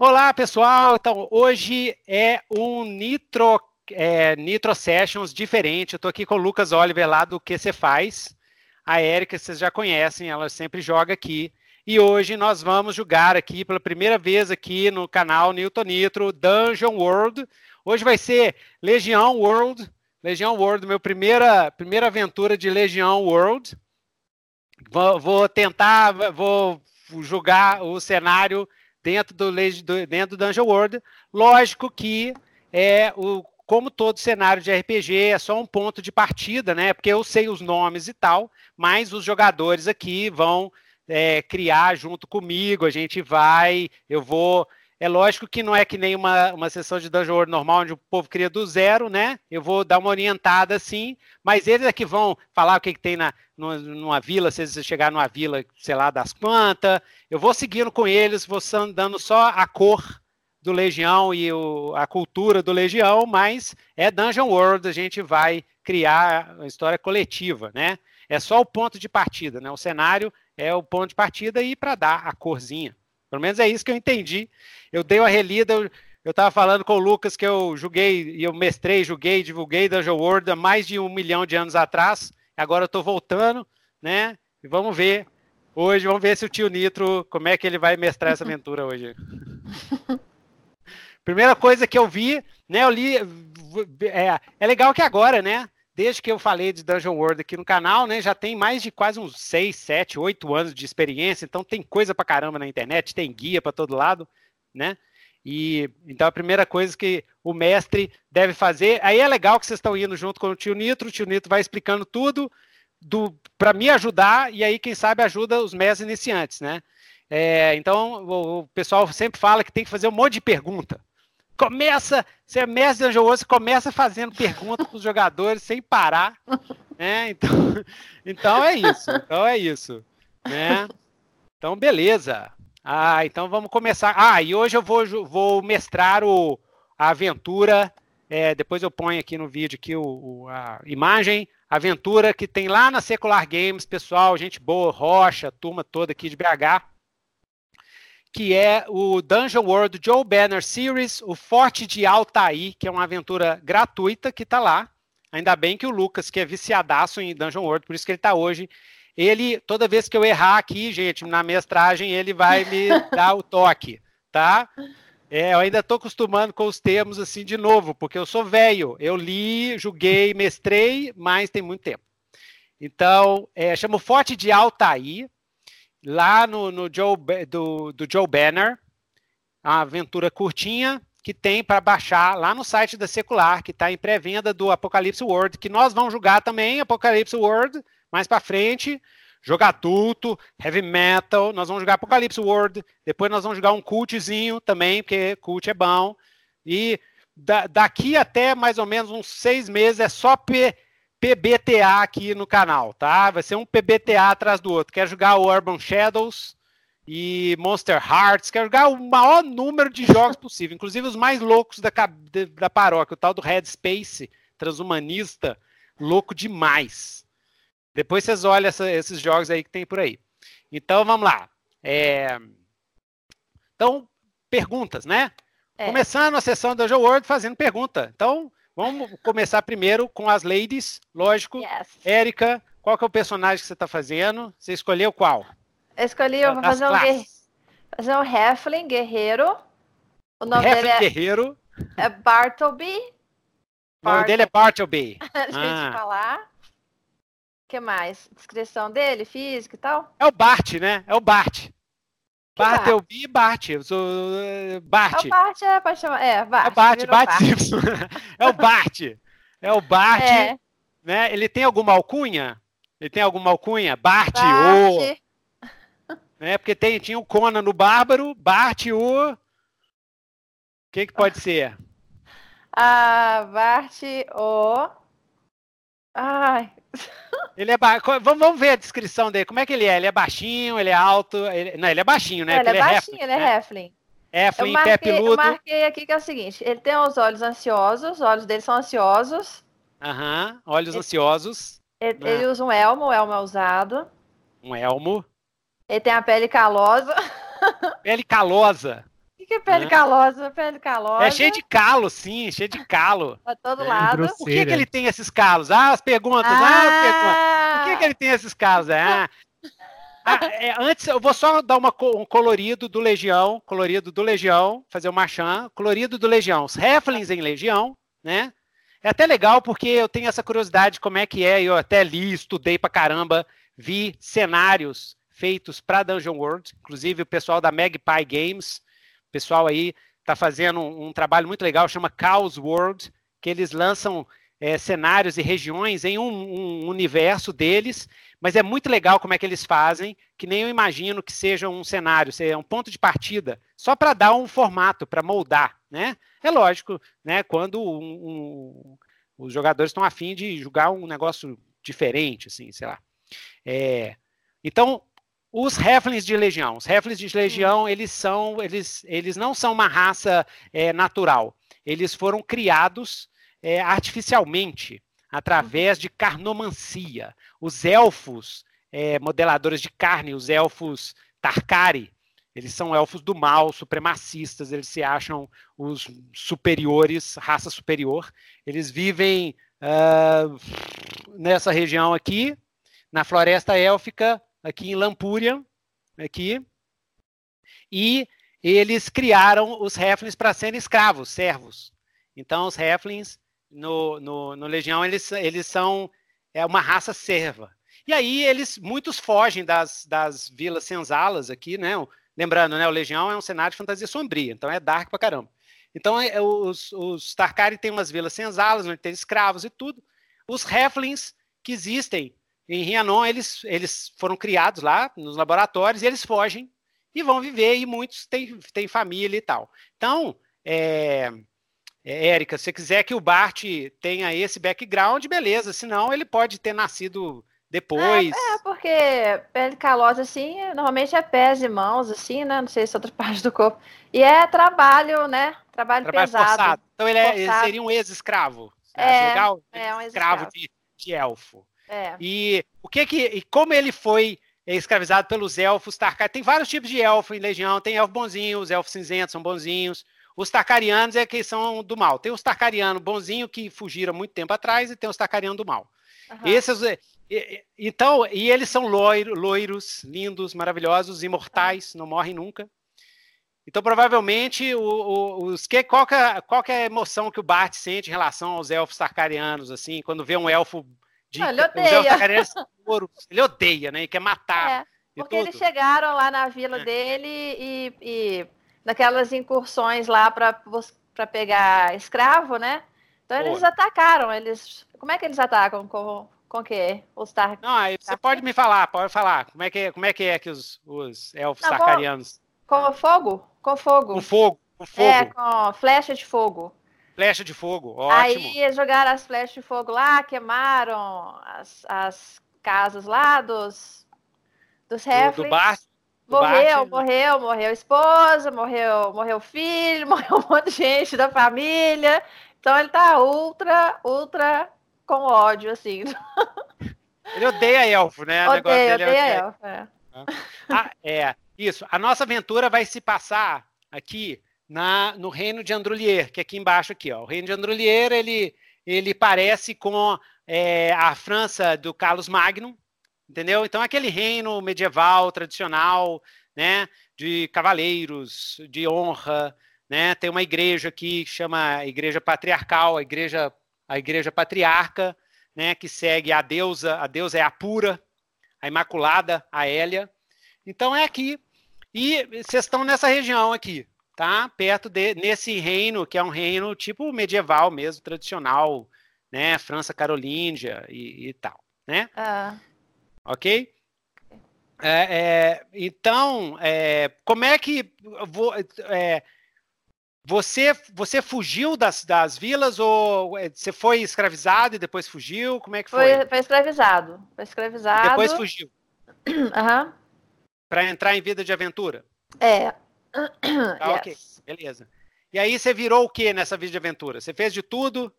Olá, pessoal. Então, hoje é um Nitro, é, Nitro Sessions diferente. Eu estou aqui com o Lucas Oliver lá do Que Você Faz. A Érica, vocês já conhecem, ela sempre joga aqui. E hoje nós vamos jogar aqui pela primeira vez aqui no canal Newton Nitro Dungeon World. Hoje vai ser Legião World. Legião World, meu primeira primeira aventura de Legião World. Vou, vou tentar, vou jogar o cenário dentro do, dentro do Dungeon World. Lógico que é o como todo cenário de RPG é só um ponto de partida, né? Porque eu sei os nomes e tal, mas os jogadores aqui vão é, criar junto comigo. A gente vai, eu vou é lógico que não é que nem uma, uma sessão de Dungeon World normal, onde o povo cria do zero, né? Eu vou dar uma orientada assim, mas eles é que vão falar o que, que tem na, numa vila, se eles chegar numa vila, sei lá, das plantas. Eu vou seguindo com eles, vou dando só a cor do Legião e o, a cultura do Legião, mas é Dungeon World, a gente vai criar uma história coletiva, né? É só o ponto de partida, né? O cenário é o ponto de partida e para dar a corzinha. Pelo menos é isso que eu entendi. Eu dei uma relida, eu estava falando com o Lucas que eu joguei, e eu mestrei, joguei, divulguei Dungeon World há mais de um milhão de anos atrás. Agora eu estou voltando, né? E vamos ver. Hoje, vamos ver se o tio Nitro, como é que ele vai mestrar essa aventura hoje. Primeira coisa que eu vi, né? Eu li. É, é legal que agora, né? Desde que eu falei de Dungeon World aqui no canal, né, já tem mais de quase uns 6, 7, 8 anos de experiência, então tem coisa pra caramba na internet, tem guia para todo lado, né? E então a primeira coisa que o mestre deve fazer, aí é legal que vocês estão indo junto com o tio Nitro, o tio Nitro vai explicando tudo do para me ajudar e aí quem sabe ajuda os mestres iniciantes, né? É, então o, o pessoal sempre fala que tem que fazer um monte de pergunta começa, você é mestre de Anjou, você começa fazendo perguntas para os jogadores sem parar, né? Então, então é isso, então é isso, né? Então, beleza. Ah, então vamos começar. Ah, e hoje eu vou, vou mestrar o, a aventura. É, depois eu ponho aqui no vídeo aqui o, o, a imagem, aventura que tem lá na Secular Games, pessoal, gente boa, Rocha, turma toda aqui de BH que é o Dungeon World Joe Banner Series, o Forte de Altair, que é uma aventura gratuita que está lá. Ainda bem que o Lucas, que é viciadaço em Dungeon World, por isso que ele está hoje. Ele, toda vez que eu errar aqui, gente, na mestragem, ele vai me dar o toque, tá? É, eu ainda estou acostumando com os termos assim de novo, porque eu sou velho. Eu li, julguei, mestrei, mas tem muito tempo. Então, é, chama Forte de Altair lá no, no Joe, do, do Joe Banner, uma aventura curtinha que tem para baixar lá no site da Secular, que está em pré-venda do Apocalipse World, que nós vamos jogar também, Apocalipse World, mais para frente, jogar tudo, heavy metal, nós vamos jogar Apocalipse World, depois nós vamos jogar um cultzinho também, porque cult é bom, e da, daqui até mais ou menos uns seis meses é só P, PBTA aqui no canal, tá? Vai ser um PBTA atrás do outro. Quer jogar o Urban Shadows e Monster Hearts, quer jogar o maior número de jogos possível, inclusive os mais loucos da, da paróquia, o tal do Red Space, transhumanista, louco demais. Depois vocês olham essa, esses jogos aí que tem por aí. Então vamos lá. É... Então, perguntas, né? É. Começando a sessão do Jogo World fazendo pergunta. Então, Vamos começar primeiro com as ladies, lógico. Yes. Érica, qual que é o personagem que você está fazendo? Você escolheu qual? Eu escolhi, eu vou fazer um, guer... fazer um Heflin, guerreiro. O nome Heflin, dele é... guerreiro. É Bartleby. O nome dele é Bartleby. Deixa ah. eu falar. O que mais? Descrição dele, físico e tal? É o Bart, né? É o Bart. Bartleby e Bart. Eu sou eh, Bart. É o Bart, é, pode chamar. É, Bart. É o Bart, Bart Simpson. é o Bart. É o Bart. É. Né? Ele tem alguma alcunha? Ele tem alguma alcunha? Bart, Bart. o. Né? Porque tem, tinha o Conan no Bárbaro, Bart, o. O que, que pode ser? Ah, Bart, o. Ai. Ele é ba... vamos, vamos ver a descrição dele. Como é que ele é? Ele é baixinho, ele é alto. Ele... Não, ele é baixinho, né? É, ele, é, ele é baixinho, ele é né? Heflin. Heflin, marquei, pé peludo. Eu marquei aqui que é o seguinte: ele tem os olhos ansiosos, os olhos dele são ansiosos. Aham, uhum, olhos ele, ansiosos. Ele, ah. ele, usa um elmo, o elmo é usado. Um elmo. Ele tem a pele calosa. Pele calosa. Que é pele calosa? Pele calosa. É cheio de calo, sim, cheio de calo. Pra todo é, lado. Grosseira. Por que, que ele tem esses calos? Ah, as perguntas. Ah, ah as perguntas. Por que, que ele tem esses calos? Ah. Ah, é, antes, eu vou só dar uma, um colorido do Legião, colorido do Legião, fazer o marchand, colorido do Legião. Os Heflins em Legião, né? É até legal porque eu tenho essa curiosidade de como é que é, eu até li, estudei pra caramba, vi cenários feitos para Dungeon World, inclusive o pessoal da Magpie Games, pessoal aí está fazendo um, um, trabalho muito legal, chama Chaos World, que eles lançam é, cenários e regiões em um, um, universo deles, mas é muito legal como é que eles fazem, que nem eu imagino que seja um cenário, seja um ponto de partida, só para dar um formato, para moldar, né? É lógico, né? Quando os jogadores estão afim de jogar um negócio diferente, assim, sei lá. É, então, os Heflins de Legião. Os Heflins de Legião, eles são, eles, eles não são uma raça é, natural. Eles foram criados é, artificialmente através de carnomancia. Os elfos é, modeladores de carne, os elfos Tarkari, eles são elfos do mal, supremacistas, eles se acham os superiores, raça superior. Eles vivem uh, nessa região aqui, na floresta élfica, aqui em Lampúria, aqui, e eles criaram os Heflins para serem escravos, servos. Então, os Heflins, no, no, no, Legião, eles, eles são é uma raça serva. E aí, eles, muitos fogem das, das vilas senzalas aqui, né? Lembrando, né, o Legião é um cenário de fantasia sombria, então é dark pra caramba. Então, é, os, os Tarkari têm umas vilas senzalas, onde tem escravos e tudo. Os Heflins, que existem em Rianon, eles, eles foram criados lá nos laboratórios e eles fogem e vão viver, e muitos têm, têm família e tal. Então, é, é, Érica, se você quiser que o Bart tenha esse background, beleza, senão ele pode ter nascido depois. É, é, porque pele calosa, assim, normalmente é pés e mãos, assim, né? Não sei se é outra parte do corpo. E é trabalho, né? Trabalho, trabalho pesado. Forçado. Então ele, é, ele seria um ex-escravo. É, legal? É um ex-escravo de, de elfo. É. E o que que e como ele foi escravizado pelos elfos Tarkarianos? Tem vários tipos de elfo em Legião. Tem elfo bonzinho, os elfos cinzentos são bonzinhos. Os Tarkarianos é que são do mal. Tem os Tarkarianos bonzinho que fugiram muito tempo atrás e tem os Tarkarianos do mal. Uhum. Esses, então, e eles são loiro, loiros, lindos, maravilhosos, imortais, não morrem nunca. Então, provavelmente, o, o, os que, qual, que é, qual que é a emoção que o Bart sente em relação aos elfos tarkarianos, assim, quando vê um elfo de ele odeia. Ouro, ele odeia, né? Ele quer matar. É, porque eles chegaram lá na vila é. dele e, e naquelas incursões lá para pegar escravo, né? Então eles atacaram. Eles, como é que eles atacam com com que os tar... Não, você pode me falar, pode falar. Como é que como é que é que os, os elfos Não, tarcarianos? Com, com fogo, com fogo. Com fogo, com fogo. É, com flecha de fogo. Flecha de fogo, ótimo. Aí jogaram as flechas de fogo lá, queimaram as, as casas lá dos, dos refres. Do, do bar, morreu, Bart, morreu, morreu a esposa, morreu, morreu o filho, morreu um monte de gente da família. Então ele tá ultra, ultra com ódio, assim. Ele odeia elfo, né? Odeia, odeia é... elfo, é. Ah, é. Isso. A nossa aventura vai se passar aqui na, no reino de Androlier, que é aqui embaixo aqui, ó. O reino de Androlier, ele, ele parece com é, a França do Carlos Magno, entendeu? Então, aquele reino medieval, tradicional, né, de cavaleiros, de honra, né? Tem uma igreja aqui que chama Igreja Patriarcal, a Igreja, a igreja Patriarca, né, que segue a deusa, a deusa é a pura, a Imaculada, a Hélia. Então, é aqui. E vocês estão nessa região aqui, tá? Perto de nesse reino que é um reino tipo medieval mesmo, tradicional, né? França Carolíngia e, e tal, né? Ah. Ok? É, é, então, é, como é que vou, é, você você fugiu das, das vilas ou é, você foi escravizado e depois fugiu? Como é que foi? Foi, foi escravizado. Foi escravizado. Depois fugiu. Aham. Uhum. Para entrar em vida de aventura? É. Ah, ok, beleza. E aí você virou o que nessa vida de aventura? Você fez de tudo?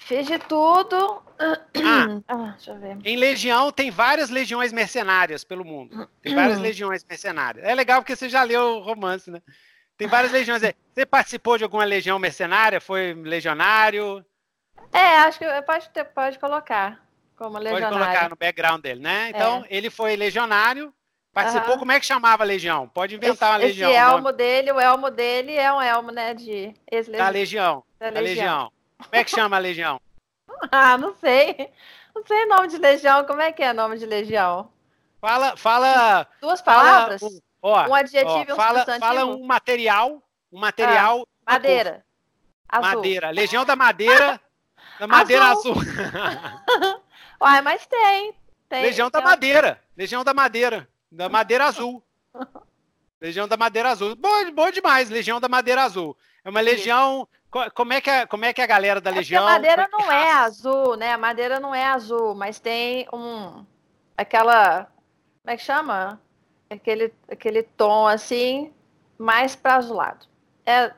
Fiz de tudo. Ah, ah, deixa eu ver. Em Legião tem várias legiões mercenárias pelo mundo. Tem várias hum. legiões mercenárias. É legal porque você já leu o romance, né? Tem várias legiões. Você participou de alguma legião mercenária? Foi legionário? É, acho que pode, pode colocar como legionário. Pode colocar no background dele, né? Então, é. ele foi legionário, participou. Uhum. Como é que chamava a legião? Pode inventar esse, uma legião. Esse elmo dele, o elmo dele é um elmo, né, de ex-legião. Da legião. Da legião. legião. Como é que chama a legião? ah, não sei. Não sei nome de legião. Como é que é nome de legião? Fala, fala. Duas palavras? Fala, ó, um adjetivo e um fala, Fala um material, um material. Ah, madeira. Azul. Madeira. Legião da madeira. Da madeira azul. azul. Uai, mas tem. tem Legião tem da madeira. Legião da madeira. Da madeira azul. Legião da madeira azul. Bom, bom demais, Legião da madeira azul. É uma legião como é, que a, como é que a galera da é Legião. A madeira não é azul, né? A madeira não é azul, mas tem um. Aquela. Como é que chama? Aquele, aquele tom assim, mais para azulado. É,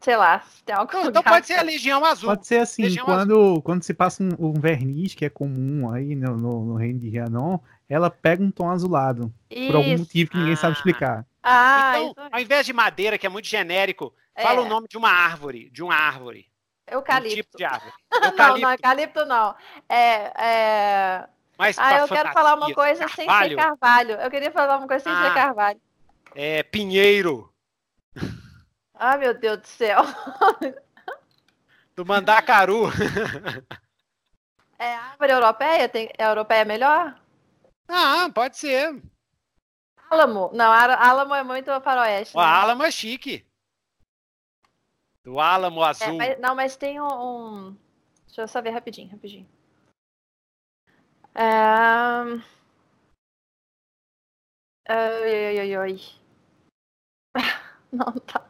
sei lá, tem algo Então, então pode ser a Legião Azul. Pode ser assim, quando, quando se passa um, um, verniz, que é comum aí no, no, no reino de Rianon, ela pega um tom azulado. Isso. Por algum motivo que ninguém ah. sabe explicar. Ah, então, ao invés de madeira, que é muito genérico, Fala é. o nome de uma árvore, de uma árvore. Eucalipto. Um tipo de árvore. Eucalipto. não, não, eucalipto não. É, é... Mas ah, eu quero falar uma coisa carvalho. sem ser carvalho. Eu queria falar uma coisa sem ah, ser carvalho. É pinheiro. Ah, meu Deus do céu. Do mandacaru. É árvore europeia? Tem, é europeia melhor? Ah, pode ser. Álamo. Não, álamo é muito faroeste. O né? álamo é chique. Do Álamo é, Azul. É, mas, não, mas tem um, um, Deixa eu só ver rapidinho, rapidinho. É... Ai, ai, ai, Não tá.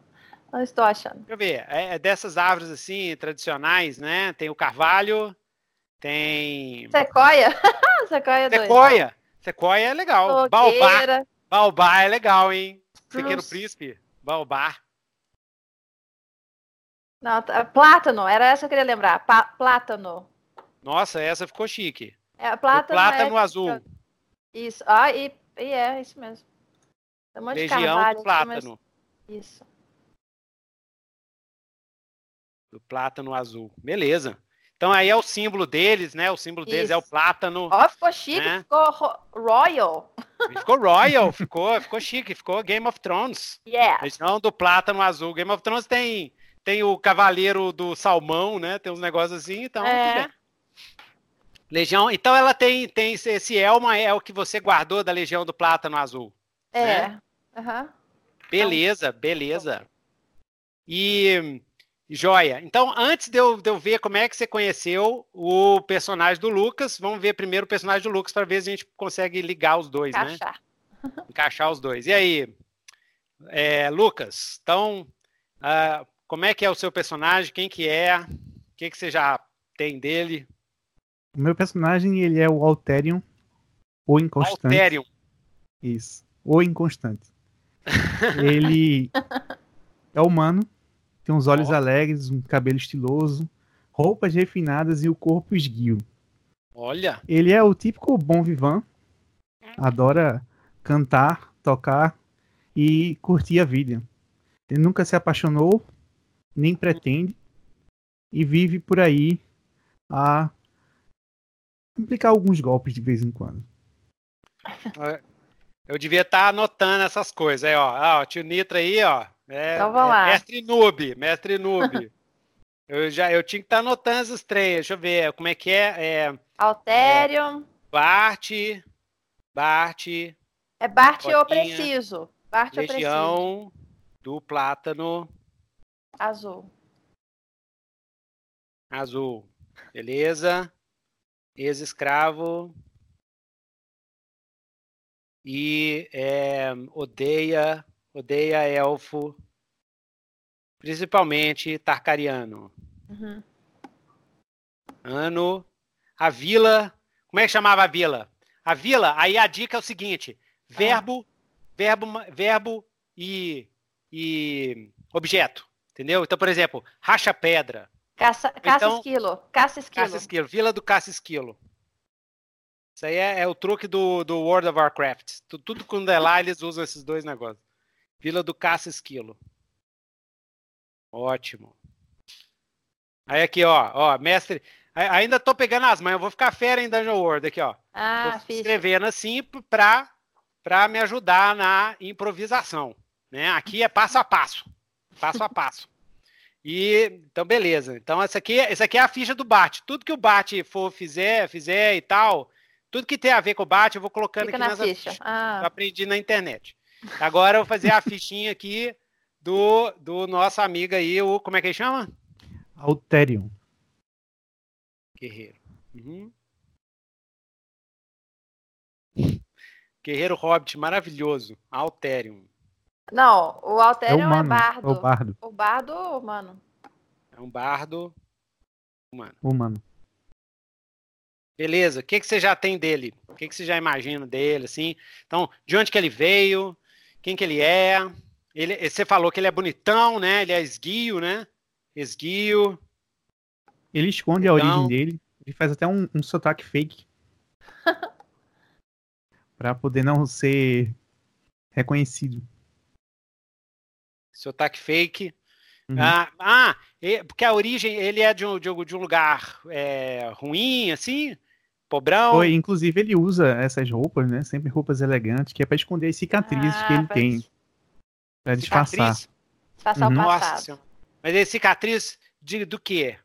Não estou achando. Deixa eu ver. É, é dessas árvores assim, tradicionais, né? Tem o carvalho, tem. Sequoia. Sequoia 2. Sequoia. Sequoia é legal. Baobá. Baobá é legal, hein? Pequeno Príncipe. Baobá. Não, tá, plátano, era essa que eu queria lembrar. Pa plátano. Nossa, essa ficou chique. É, plátano, plátano é... azul. Isso, ah, e, e é, isso mesmo. Um monte Legião de carvalho, do plátano. Isso. Do plátano azul. Beleza. Então aí é o símbolo deles, né? O símbolo Isso. deles é o plátano. Ó, oh, ficou chique, né? ficou royal. Ficou royal, ficou, ficou chique, ficou Game of Thrones. Yeah. Não do plátano azul. Game of Thrones tem tem o Cavaleiro do Salmão, né? Tem uns negócios assim, então. É. Legião. Então ela tem, tem esse elmo é o que você guardou da Legião do Plátano Azul. É. Né? Uhum. Beleza, beleza. E joia. Então, antes de eu, de eu ver como é que você conheceu o personagem do Lucas, vamos ver primeiro o personagem do Lucas para ver se a gente consegue ligar os dois, né? Encaixar. né? Encaixar os dois. E aí, é, Lucas? Então, uh, como é que é o seu personagem? Quem que é? O que, que você já tem dele? O meu personagem, ele é o Alterion, o inconstante. Alterion. Isso, o inconstante. ele é humano, tem uns olhos oh. alegres, um cabelo estiloso, roupas refinadas e o corpo esguio. Olha! Ele é o típico bom vivan, adora cantar, tocar e curtir a vida. Ele nunca se apaixonou nem pretende e vive por aí a implicar alguns golpes de vez em quando. Eu devia estar tá anotando essas coisas aí, ó. Ah, o tio Nitra aí, ó. É, então vamos lá. É mestre noob, mestre noob. eu já eu tinha que estar tá anotando esses três. Deixa eu ver como é que é. é Altério. É, Bart. Bart. É Bart ou preciso. Bart Legião do Plátano. Azul. Azul. Beleza. Ex-escravo. E é, odeia, odeia elfo, principalmente Tarcariano. Uhum. Ano. A vila. Como é que chamava a vila? A vila, aí a dica é o seguinte: verbo, ah. verbo, verbo e, e objeto. Entendeu? Então, por exemplo, racha pedra. Caça, caça então, esquilo. Caça esquilo. Caça esquilo. Vila do Caça Esquilo. Isso aí é, é, o truque do, do World of Warcraft. Tudo, tudo quando é lá, eles usam esses dois negócios. Vila do Caça Esquilo. Ótimo. Aí aqui, ó, ó, mestre. Ainda tô pegando as mães, eu vou ficar fera em Dungeon World aqui, ó. Ah, tô escrevendo assim pra, pra me ajudar na improvisação. Né? Aqui é passo a passo. Passo a passo. E então, beleza. Então, essa aqui, essa aqui é a ficha do Bate. Tudo que o Bate for fizer, fizer e tal, tudo que tem a ver com o Bate, eu vou colocando Fica aqui na ficha. ficha. Ah. Eu aprendi na internet. Agora eu vou fazer a fichinha aqui do, do nosso amigo aí, o. Como é que ele chama? Alterium. Guerreiro. Uhum. Guerreiro Hobbit, maravilhoso. Alterium. Não, o Alterium é, humano, é bardo. É o bardo. O bardo, mano. É um bardo humano. Humano. Beleza, o que, que você já tem dele? O que, que você já imagina dele, assim? Então, de onde que ele veio? Quem que ele é? Ele, você falou que ele é bonitão, né? Ele é esguio, né? Esguio. Ele esconde então... a origem dele. Ele faz até um, um sotaque fake. para poder não ser reconhecido. Sotaque fake. Uhum. Ah, ah, porque a origem, ele é de um, de um, de um lugar é, ruim, assim? Pobrão? Foi, inclusive ele usa essas roupas, né? Sempre roupas elegantes, que é para esconder as cicatrizes ah, que ele tem. Pra disfarçar. Disfarçar uhum. o passado. Nossa, mas é cicatriz de, do quê?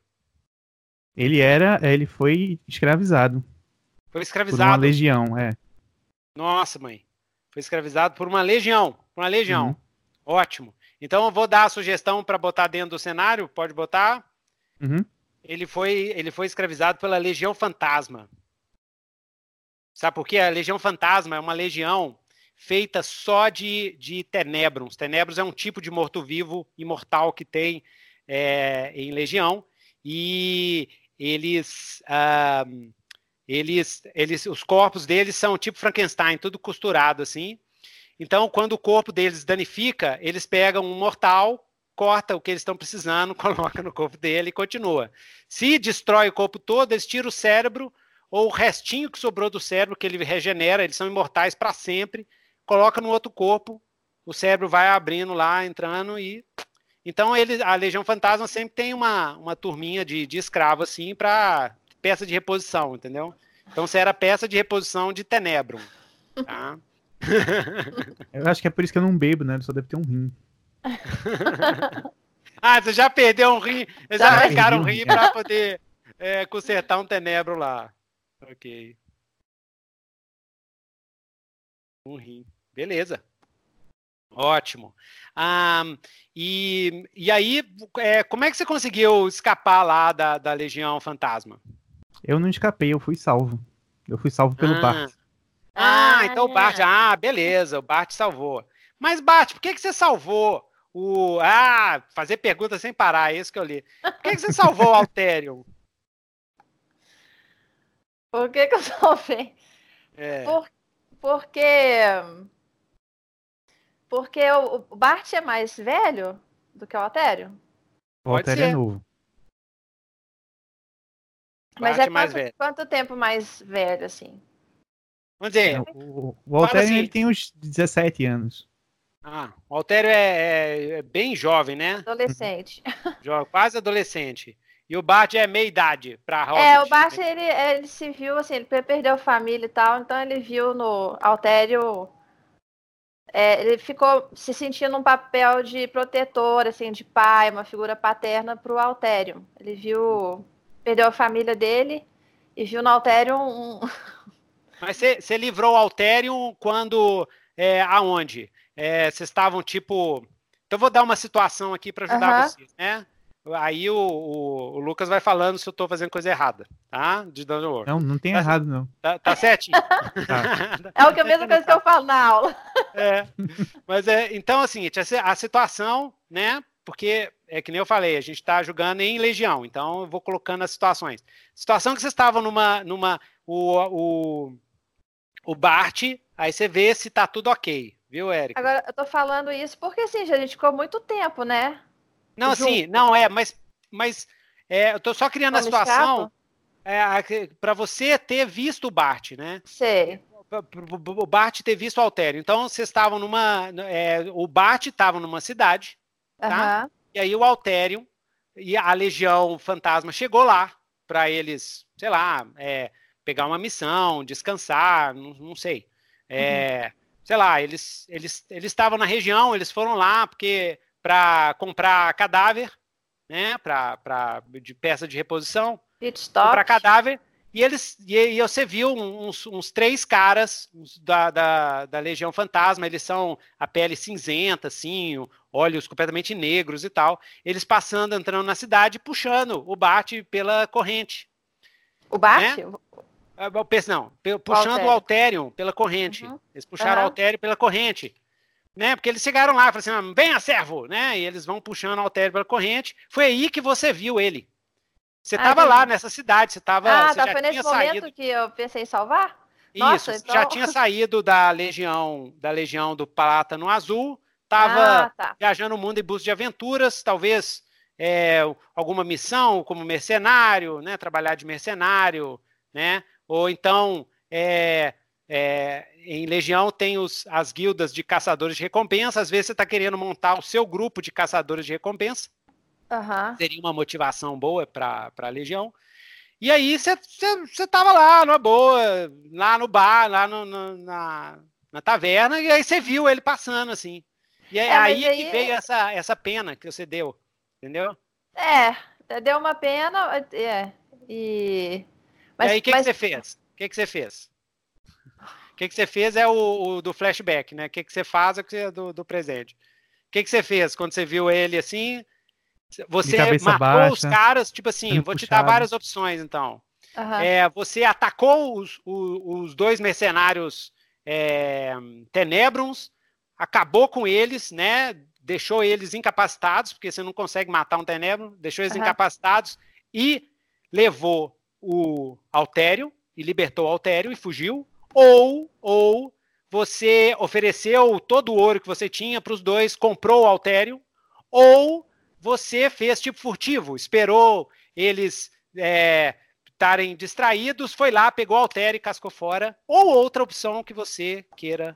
Ele era, ele foi escravizado. Foi escravizado? Por uma legião, é. Nossa, mãe. Foi escravizado por uma legião. Por uma legião. Uhum. Ótimo. Então eu vou dar a sugestão para botar dentro do cenário. Pode botar? Uhum. Ele foi, ele foi escravizado pela Legião Fantasma. Sabe por quê? A Legião Fantasma é uma legião feita só de, de tenebrons. Tenebros é um tipo de morto-vivo imortal que tem é, em Legião. E eles, ah, eles, eles, os corpos deles são tipo Frankenstein, tudo costurado assim. Então, quando o corpo deles danifica, eles pegam um mortal, corta o que eles estão precisando, coloca no corpo dele e continua. Se destrói o corpo todo, eles tiram o cérebro ou o restinho que sobrou do cérebro que ele regenera, eles são imortais para sempre, coloca no outro corpo, o cérebro vai abrindo lá, entrando e então ele, a Legião Fantasma sempre tem uma, uma turminha de, de escravo assim para peça de reposição, entendeu? Então você era peça de reposição de Tenebrum, tá? Eu acho que é por isso que eu não bebo, né? Ele só deve ter um rim. ah, você já perdeu um rim, já, já arrancaram um rim para poder é, consertar um Tenebro lá. Ok. Um rim. Beleza. Ótimo. Ah, e, e aí, é, como é que você conseguiu escapar lá da, da Legião Fantasma? Eu não escapei, eu fui salvo. Eu fui salvo pelo ah. Bart. Ah, ah, então o Bart. Ah, beleza, o Bart salvou. Mas, Bart, por que, que você salvou o. Ah, fazer perguntas sem parar, é isso que eu li. Por que, que você salvou o Alterium? Por que, que eu salvei? É. Por, porque. Porque o, o Bart é mais velho do que o Altério? O Altério é novo. Mas Bart é quanto, velho. quanto tempo mais velho, assim? Vamos dizer. O, o Altério assim, ele tem uns 17 anos. Ah, o Altério é, é, é bem jovem, né? Adolescente. Jovem, quase adolescente. E o Bart é meia idade pra Hobbit. É, o Bart, ele, ele se viu, assim, ele perdeu família e tal, então ele viu no Altério... É, ele ficou se sentindo um papel de protetor, assim, de pai, uma figura paterna pro Altério. Ele viu... Perdeu a família dele e viu no Altério um... Mas você livrou o Altério quando... É, aonde? É, vocês estavam, tipo... Então, eu vou dar uma situação aqui para ajudar uhum. vocês, né? Aí o, o, o, Lucas vai falando se eu tô fazendo coisa errada, tá? De Dungeon World. Não, não tem tá, errado, não. Tá, tá certinho? tá. É o que a mesma coisa que eu falo na aula. É. Mas é, então, assim, a situação, né? Porque é que nem eu falei, a gente está jogando em Legião, então eu vou colocando as situações. Situação que vocês estavam numa. numa o, o, o Bart, aí você vê se tá tudo ok, viu, Érica? Agora, eu tô falando isso porque assim, já a gente ficou muito tempo, né? Não, assim, não é, mas, mas é, eu tô só criando a situação é, para você ter visto o Bart, né? Sei. O Bart ter visto o Altério. Então, vocês estavam numa. É, o Bart estava numa cidade, tá? Uhum. E aí o Altério e a Legião Fantasma chegou lá para eles, sei lá, é, pegar uma missão, descansar, não, não sei. É, uhum. Sei lá, eles eles eles estavam na região, eles foram lá porque para comprar cadáver, né, para de peça de reposição, para cadáver. E eles e, e você viu uns, uns três caras da, da, da, Legião Fantasma, eles são a pele cinzenta, assim, olhos completamente negros e tal. Eles passando, entrando na cidade, puxando o Bart pela corrente. O Bart? Né? Ah, não, puxando o Alterion pela corrente. Uhum. Eles puxaram uhum. o Alterion pela corrente. Né? Porque eles chegaram lá e falaram assim: venha, servo! Né? E eles vão puxando o Alterion pela corrente. Foi aí que você viu ele. Você estava ah, lá nessa cidade, você estava. Ah, tá, foi nesse momento saído... que eu pensei em salvar? Isso, Nossa, então... já tinha saído da legião, da legião do no Azul, estava ah, tá. viajando o mundo em busca de aventuras, talvez é, alguma missão como mercenário, né? Trabalhar de mercenário, né? Ou então, é, é, em Legião tem os, as guildas de caçadores de recompensa. Às vezes você está querendo montar o seu grupo de caçadores de recompensa. Uhum. Seria uma motivação boa para a Legião. E aí você estava lá, numa boa, lá no bar, lá no, no, na, na taverna, e aí você viu ele passando, assim. E é, é aí, aí que veio essa, essa pena que você deu, entendeu? É, deu uma pena, é, e mas, e aí, o que, mas... que você fez? O que, que você fez? O que, que você fez é o, o do flashback, né? O que, que você faz é do, do presente. O que, que você fez quando você viu ele assim? Você matou baixa, os caras, tipo assim, vou puxado. te dar várias opções, então. Uhum. É, você atacou os, os, os dois mercenários é, Tenebrons, acabou com eles, né? Deixou eles incapacitados, porque você não consegue matar um Tenebron, deixou eles uhum. incapacitados e levou o Altério e libertou o Altério e fugiu, ou, ou você ofereceu todo o ouro que você tinha para os dois, comprou o Altério, ou você fez tipo furtivo, esperou eles estarem é, distraídos, foi lá, pegou o Altério e cascou fora, ou outra opção que você queira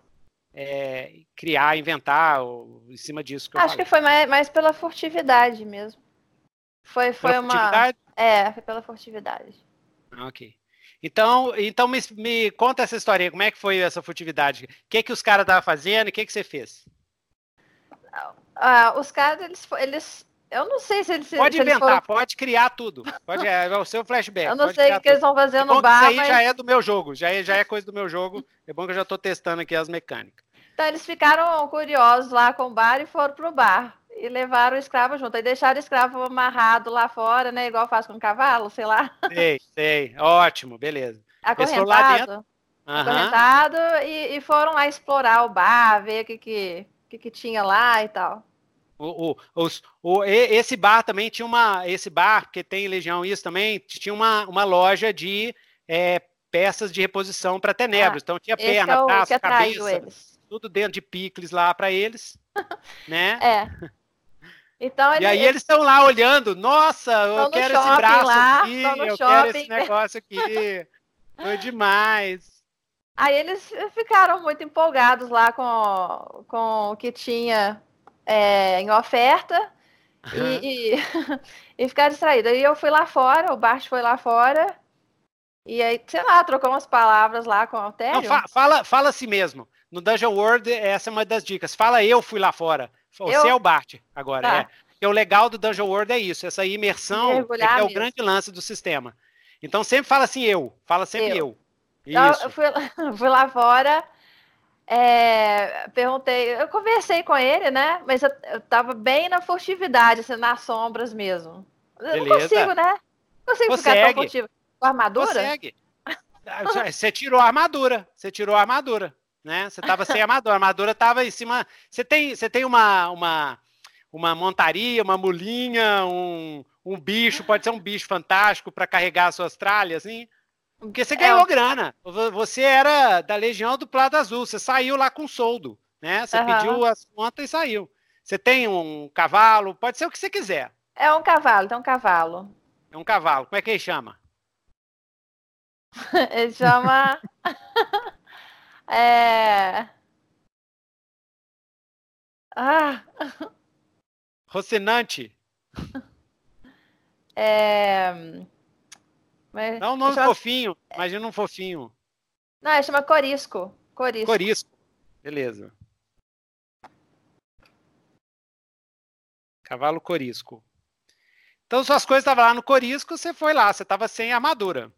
é, criar, inventar, ou, em cima disso. Que Acho que foi mais, mais, pela furtividade mesmo. Foi, foi pela uma. Furtividade? É, foi pela furtividade. Ok. Então, então me, me conta essa história. Como é que foi essa furtividade? O que, que os caras estavam fazendo e o que, que você fez? Ah, os caras, eles, eles. Eu não sei se eles. Pode se inventar, eles foram... pode criar tudo. Pode, é, é o seu flashback. Eu não sei o que eles vão fazer no bar. Isso aí mas... já é do meu jogo, já é, já é coisa do meu jogo. É bom que eu já estou testando aqui as mecânicas. Então, eles ficaram curiosos lá com o bar e foram pro bar e levaram o escravo junto. Aí deixaram o escravo amarrado lá fora, né? Igual faz com o cavalo, sei lá. Sei, sei. Ótimo, beleza. Acorrentado. Acorrentado uhum. e, e, foram lá explorar o bar, ver o que, que, que, que tinha lá e tal. O, o, os, o, esse bar também tinha uma. Esse bar, porque tem Legião isso também, tinha uma, uma loja de é, peças de reposição para tenebros. Ah, então tinha perna, é braço, cabeça, eles. tudo dentro de picles lá para eles. né? É. Então, ele, e aí eles estão lá olhando, nossa, eu quero esse braço lá, aqui, eu shopping. quero esse negócio aqui. Foi demais. Aí eles ficaram muito empolgados lá com, com o que tinha é, em oferta uhum. e, e, e ficaram distraídos. Aí eu fui lá fora, o Bart foi lá fora, e aí, sei lá, trocou umas palavras lá com o Altério. Não, fa fala, fala assim mesmo. No Dungeon World, essa é uma das dicas. Fala eu fui lá fora. Você eu... é o Bart agora. Tá. É. E o legal do Dungeon World é isso, essa imersão é, é, o grande lance do sistema. Então sempre fala assim eu, fala sempre eu. eu. Então, eu fui, fui, lá fora, é, perguntei, eu conversei com ele, né? Mas eu, eu tava bem na furtividade, assim, nas sombras mesmo. Eu não consigo, né? Não consigo Consegue. ficar tão furtivo. Com armadura? Consegue. Você tirou a armadura. Você tirou a armadura né? Você estava sem armadura, a armadura estava em cima. Você tem, você tem uma, uma, uma montaria, uma mulinha, um, um bicho, pode ser um bicho fantástico para carregar suas tralhas, assim? Porque você é, ganhou é, grana. Você era da Legião do Plata Azul, você saiu lá com soldo, né? Você uhum. pediu as contas e saiu. Você tem um cavalo, pode ser o que você quiser. É um cavalo, tem um cavalo. É um cavalo. Como é que ele chama? ele chama. é. Ah! Rocinante. É. Mas... Dá um nome chama... fofinho. Imagina um fofinho. Não, ele chama Corisco. Corisco. Corisco. Beleza. Cavalo Corisco. Então suas coisas estavam lá no Corisco, você foi lá, você estava sem armadura.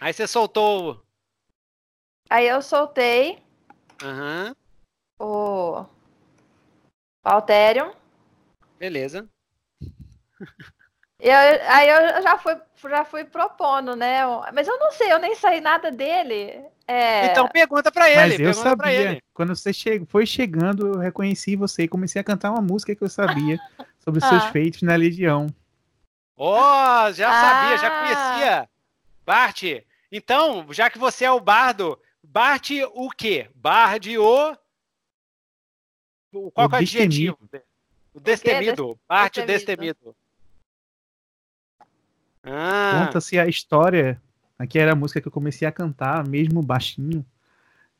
Aí você soltou. Aí eu soltei. Uhum. O. Alterium. Beleza. Eu, aí eu já fui, já fui propondo, né? Mas eu não sei, eu nem saí nada dele. É... Então pergunta para ele. Mas eu sabia. Quando você che... foi chegando, eu reconheci você e comecei a cantar uma música que eu sabia sobre os seus ah. feitos na Legião. Oh, já ah. sabia, já conhecia. Bart, então, já que você é o bardo, Bart o quê? Bard o... Qual o é o adjetivo? O destemido. Bart o destemido. Ah. Conta-se a história, aqui era a música que eu comecei a cantar, mesmo baixinho,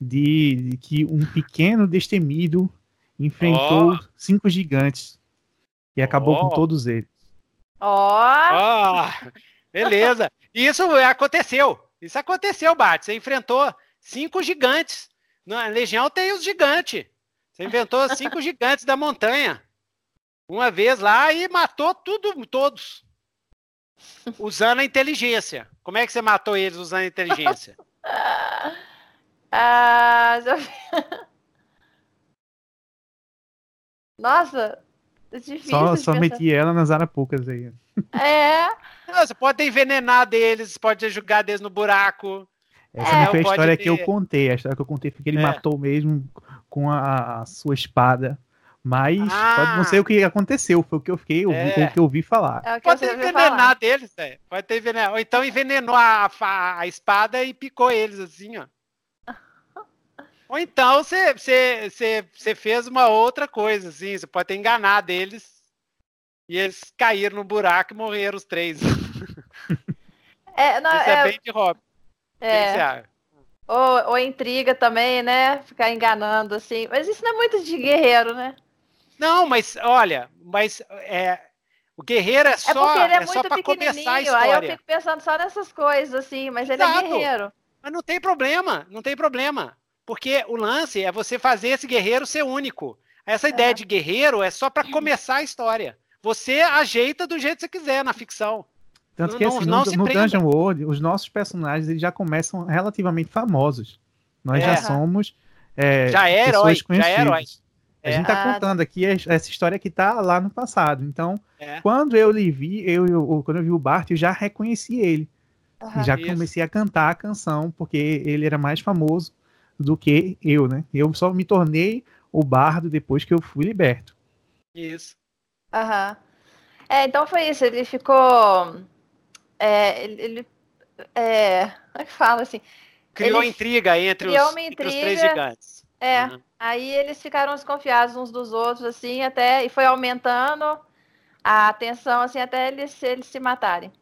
de, de que um pequeno destemido enfrentou oh. cinco gigantes e acabou oh. com todos eles. Ó! Oh. oh. Beleza. Isso aconteceu. Isso aconteceu, Bart. Você enfrentou cinco gigantes. Na Legião tem os gigantes. Você inventou cinco gigantes da montanha. Uma vez lá e matou tudo, todos. Usando a inteligência. Como é que você matou eles usando a inteligência? ah, já... Nossa, é difícil. Só, só meti ela nas arapucas aí. É. Não, você pode envenenar deles, pode jogar deles no buraco. Essa é, não foi a história ter... que eu contei. A história que eu contei foi que ele é. matou mesmo com a, a sua espada mas ah. pode não ser o que aconteceu, foi o que eu fiquei, é. o que eu ouvi falar. É pode ter envenenado eles, velho. Pode ter envenenado. Ou então envenenou a, a, a, espada e picou eles assim, ó. Ou então você, você, você, você fez uma outra coisa, assim. Você pode ter enganado eles e eles caíram no buraco e morreram os três. É, não, Isso é, é bem de hobby. É. Ou, ou intriga também, né? Ficar enganando, assim. Mas isso não é muito de guerreiro, né? Não, mas olha, mas é, o guerreiro é, é só é, é só para começar a história. Aí eu fico pensando só nessas coisas assim, mas Exato. ele é guerreiro. Mas não tem problema, não tem problema, porque o lance é você fazer esse guerreiro ser único. Essa é. ideia de guerreiro é só para começar a história. Você ajeita do jeito que você quiser na ficção. Tanto que não, assim, não no, no Dungeon World, os nossos personagens eles já começam relativamente famosos. Nós é. já somos é, já é herói, já é herói. A gente está é. contando aqui essa história que está lá no passado. Então, é. quando eu lhe vi, eu, eu, quando eu vi o Bart, eu já reconheci ele. Uhum, já isso. comecei a cantar a canção, porque ele era mais famoso do que eu, né? Eu só me tornei o bardo depois que eu fui liberto. Isso. Aham. Uhum. É, então foi isso. Ele ficou. É, ele. ele é, como é que fala assim? Criou intriga entre, os, intriga, entre os três gigantes. É, uhum. aí eles ficaram desconfiados uns dos outros, assim, até, e foi aumentando a tensão, assim, até eles, eles se matarem.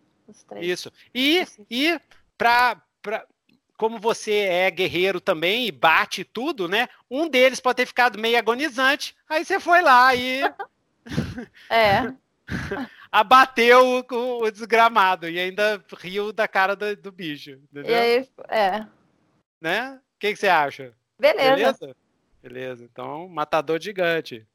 Isso. E, assim. e pra, pra, como você é guerreiro também e bate tudo, né? Um deles pode ter ficado meio agonizante, aí você foi lá e. é. abateu o, o, desgramado e ainda riu da cara do, do bicho. Entendeu? E aí, é. Né? O que, que você acha? Beleza. Beleza? Beleza. Então, matador gigante.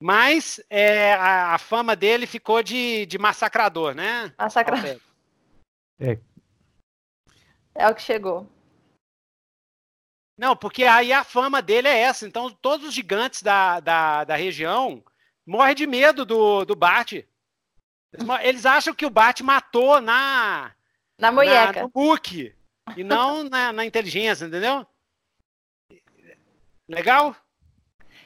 Mas é, a, a, fama dele ficou de, de massacrador, né? Massacrador. É. É o que chegou. Não, porque aí a fama dele é essa. Então, todos os gigantes da, da, da região morrem de medo do, do Bate. Eles acham que o Bart matou na. Na moieca. no book. E não na, na, inteligência, entendeu? Legal?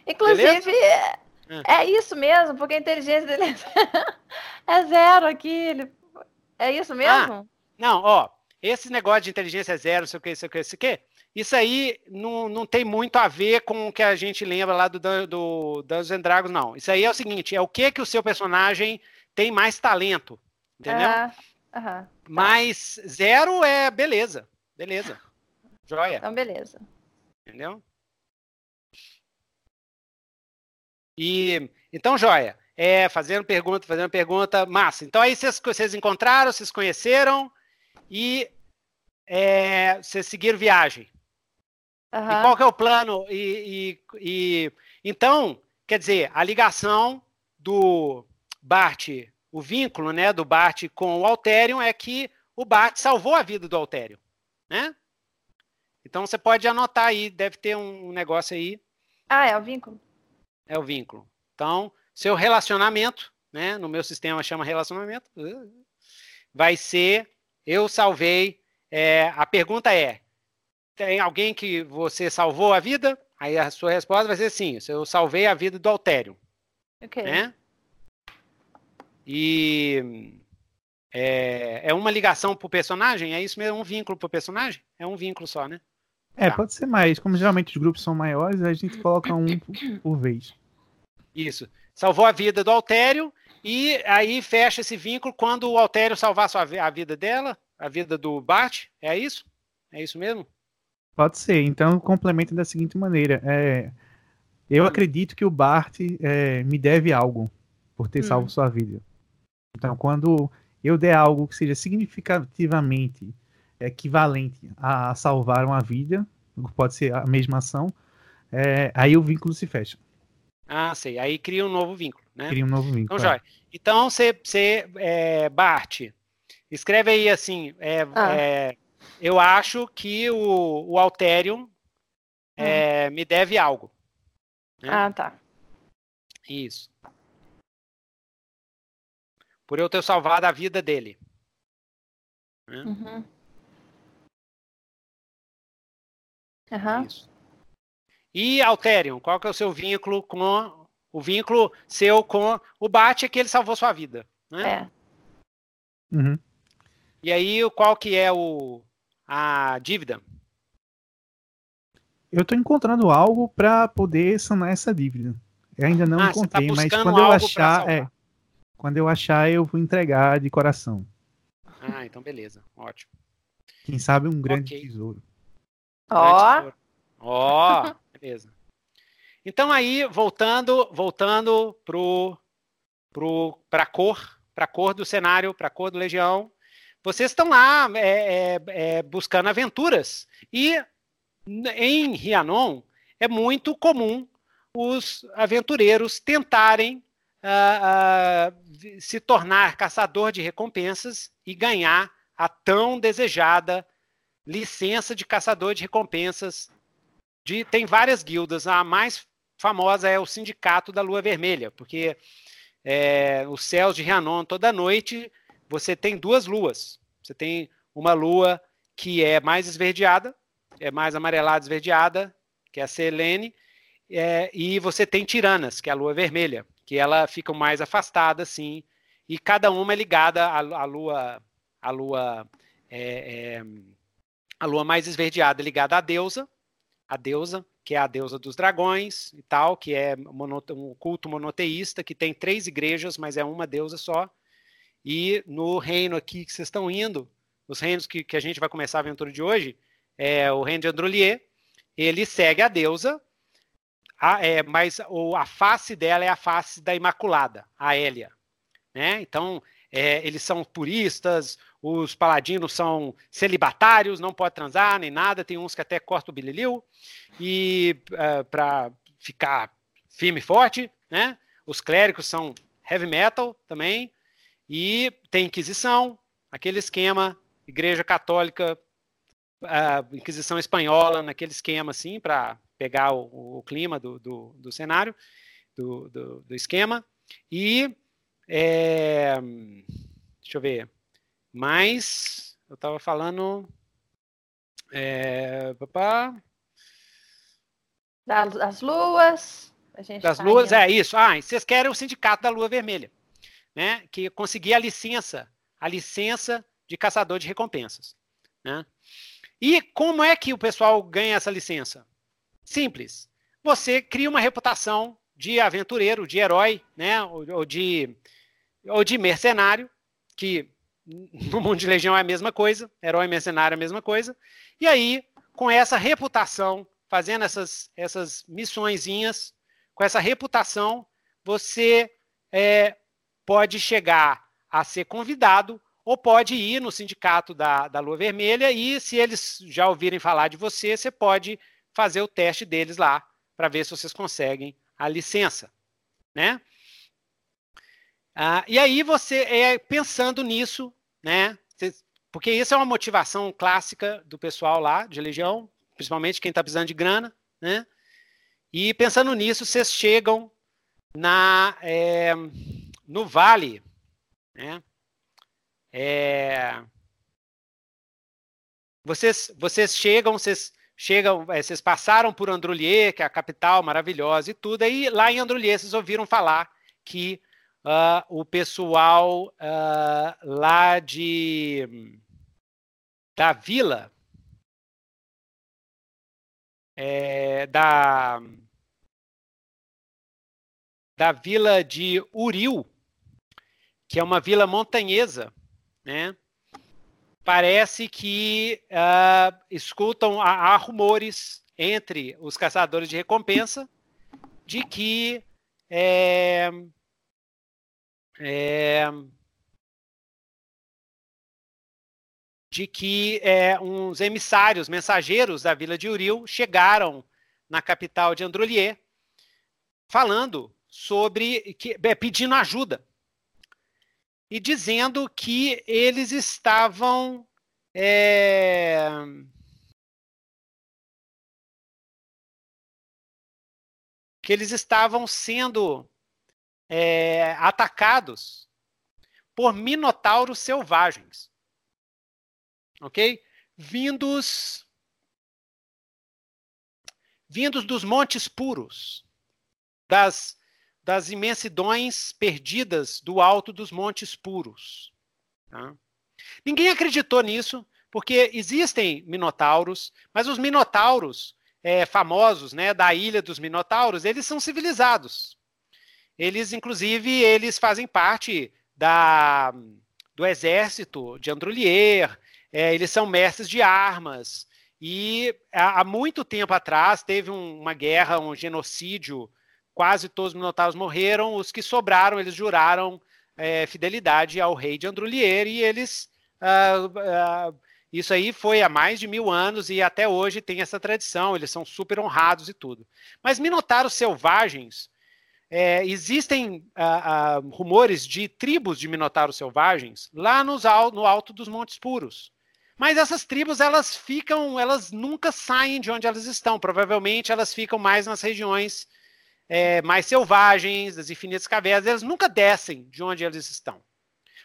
Inclusive, é, é, isso mesmo, porque a inteligência dele é zero aqui. Ele... É isso mesmo? Ah, não, ó. Esse negócio de inteligência é zero, sei o que, sei o que, sei o que. Isso aí não, não tem muito a ver com o que a gente lembra lá do, do Dungeons and Dragons, não. Isso aí é o seguinte, é o que que o seu personagem tem mais talento, entendeu? Uh -huh. Mas zero é beleza, beleza. Joia. Então, beleza. Entendeu? E, então, joia. É, fazendo pergunta, fazendo pergunta, massa. Então aí vocês, vocês encontraram, vocês conheceram e é, vocês seguiram viagem. Uhum. E qual que é o plano? E, e, e, então, quer dizer, a ligação do Bart, o vínculo, né, do Bart com o Alterion é que o Bart salvou a vida do Alterion, né? Então você pode anotar aí, deve ter um negócio aí. Ah, é o vínculo. É o vínculo. Então, seu relacionamento, né, no meu sistema chama relacionamento, vai ser eu salvei. É, a pergunta é: tem alguém que você salvou a vida? Aí a sua resposta vai ser sim, eu salvei a vida do Altério. Ok. Né? E é, é uma ligação pro personagem? É isso mesmo? Um vínculo pro personagem? É um vínculo só, né? É, tá. pode ser mais. Como geralmente os grupos são maiores, a gente coloca um por vez. Isso. Salvou a vida do Altério e aí fecha esse vínculo quando o Altério salvar sua, a vida dela, a vida do Bart. É isso? É isso mesmo? Pode ser. Então, complementa da seguinte maneira. É, eu acredito que o Bart é, me deve algo por ter hum. salvo sua vida. Então, quando eu der algo que seja significativamente equivalente a salvar uma vida, pode ser a mesma ação, é, aí o vínculo se fecha. Ah, sei. Aí cria um novo vínculo, né? Cria um novo vínculo. Então, é. Então, você, você é, Bart, escreve aí assim, é, ah. É eu acho que o, o Alterium é, hum. me deve algo. Né? Ah, tá. Isso. Por eu ter salvado a vida dele. Né? Uhum. Uhum. Isso. E Alterium, qual que é o seu vínculo com o vínculo seu com o Bate é que ele salvou sua vida, né? É. Uhum. E aí, qual que é o, a dívida? Eu estou encontrando algo para poder sanar essa dívida. Eu ainda não ah, tá encontrei, tá mas quando eu achar, é, quando eu achar, eu vou entregar de coração. Ah, então beleza, ótimo. Quem sabe um grande okay. tesouro. Ó, ó, beleza. Então aí, voltando, voltando pro, pro, pra cor, pra cor do cenário, pra cor do Legião, vocês estão lá é, é, é, buscando aventuras. E em Rianon é muito comum os aventureiros tentarem uh, uh, se tornar caçador de recompensas e ganhar a tão desejada licença de caçador de recompensas. De, tem várias guildas, a mais famosa é o Sindicato da Lua Vermelha, porque é, os céus de Rianon toda noite você tem duas luas. Você tem uma lua que é mais esverdeada, é mais amarelada, esverdeada, que é a Selene, é, e você tem Tiranas, que é a lua vermelha, que ela fica mais afastada, assim, e cada uma é ligada à, à lua, à lua, é, é, lua mais esverdeada ligada à deusa, a deusa, que é a deusa dos dragões e tal, que é um culto monoteísta, que tem três igrejas, mas é uma deusa só. E no reino aqui que vocês estão indo, os reinos que, que a gente vai começar a aventura de hoje, é o reino de Androlier, ele segue a deusa, a, é, mas a face dela é a face da Imaculada, a Hélia. Né? Então, é, eles são puristas, os paladinos são celibatários, não pode transar nem nada, tem uns que até cortam o bililil, e uh, é, para ficar firme e forte, né? Os clérigos são heavy metal também, e tem Inquisição, aquele esquema, Igreja Católica, Inquisição Espanhola, naquele esquema assim, para pegar o, o, clima do, do, do cenário, do, do, do, esquema. E, é, deixa eu ver, mais, eu estava falando. É, papá. Das, luas. das tá luas, indo. é isso. Ah, vocês querem o sindicato da lua vermelha né, que conseguia a licença, a licença de caçador de recompensas. Né? E como é que o pessoal ganha essa licença? Simples. Você cria uma reputação de aventureiro, de herói, né? Ou, ou de, ou de mercenário, que no mundo de Legião é a mesma coisa, herói mercenário é a mesma coisa. E aí, com essa reputação, fazendo essas, essas missõezinhas, com essa reputação, você é, pode chegar a ser convidado ou pode ir no sindicato da, da Lua Vermelha e, se eles já ouvirem falar de você, você pode fazer o teste deles lá para ver se vocês conseguem a licença, né? Ah, e aí você é pensando nisso, né? Porque isso é uma motivação clássica do pessoal lá de Legião, principalmente quem está precisando de grana, né? E pensando nisso, vocês chegam na é, no Vale, né? É, vocês, vocês chegam, vocês chegam, é, vocês passaram por Androlier, que é a capital maravilhosa e tudo, aí lá em Androlier vocês ouviram falar que uh, o pessoal uh, lá de da vila é, da da vila de Uril, que é uma vila montanhesa, né? Parece que uh, escutam há, há rumores entre os caçadores de recompensa de que é, é, de que é, uns emissários, mensageiros da vila de Uril chegaram na capital de Androlier, falando sobre, que, é, pedindo ajuda e dizendo que eles estavam é, que eles estavam sendo é, atacados por minotauros selvagens, ok? Vindos vindos dos montes puros, das das imensidões perdidas do alto dos montes puros. Tá? Ninguém acreditou nisso, porque existem minotauros, mas os minotauros é, famosos, né, da ilha dos minotauros, eles são civilizados. Eles, inclusive, eles fazem parte da, do exército de Androlier, é, eles são mestres de armas, e há, há muito tempo atrás teve um, uma guerra, um genocídio quase todos os minotauros morreram, os que sobraram, eles juraram é, fidelidade ao rei de Andrulier e eles. Uh, uh, isso aí foi há mais de mil anos e até hoje tem essa tradição, eles são super honrados e tudo. Mas minotauros selvagens, é, existem uh, rumores de tribos de minotauros selvagens lá nos, no alto dos Montes Puros. Mas essas tribos, elas ficam, elas nunca saem de onde elas estão. Provavelmente elas ficam mais nas regiões é, mais selvagens, das infinitas cavernas, eles nunca descem de onde eles estão.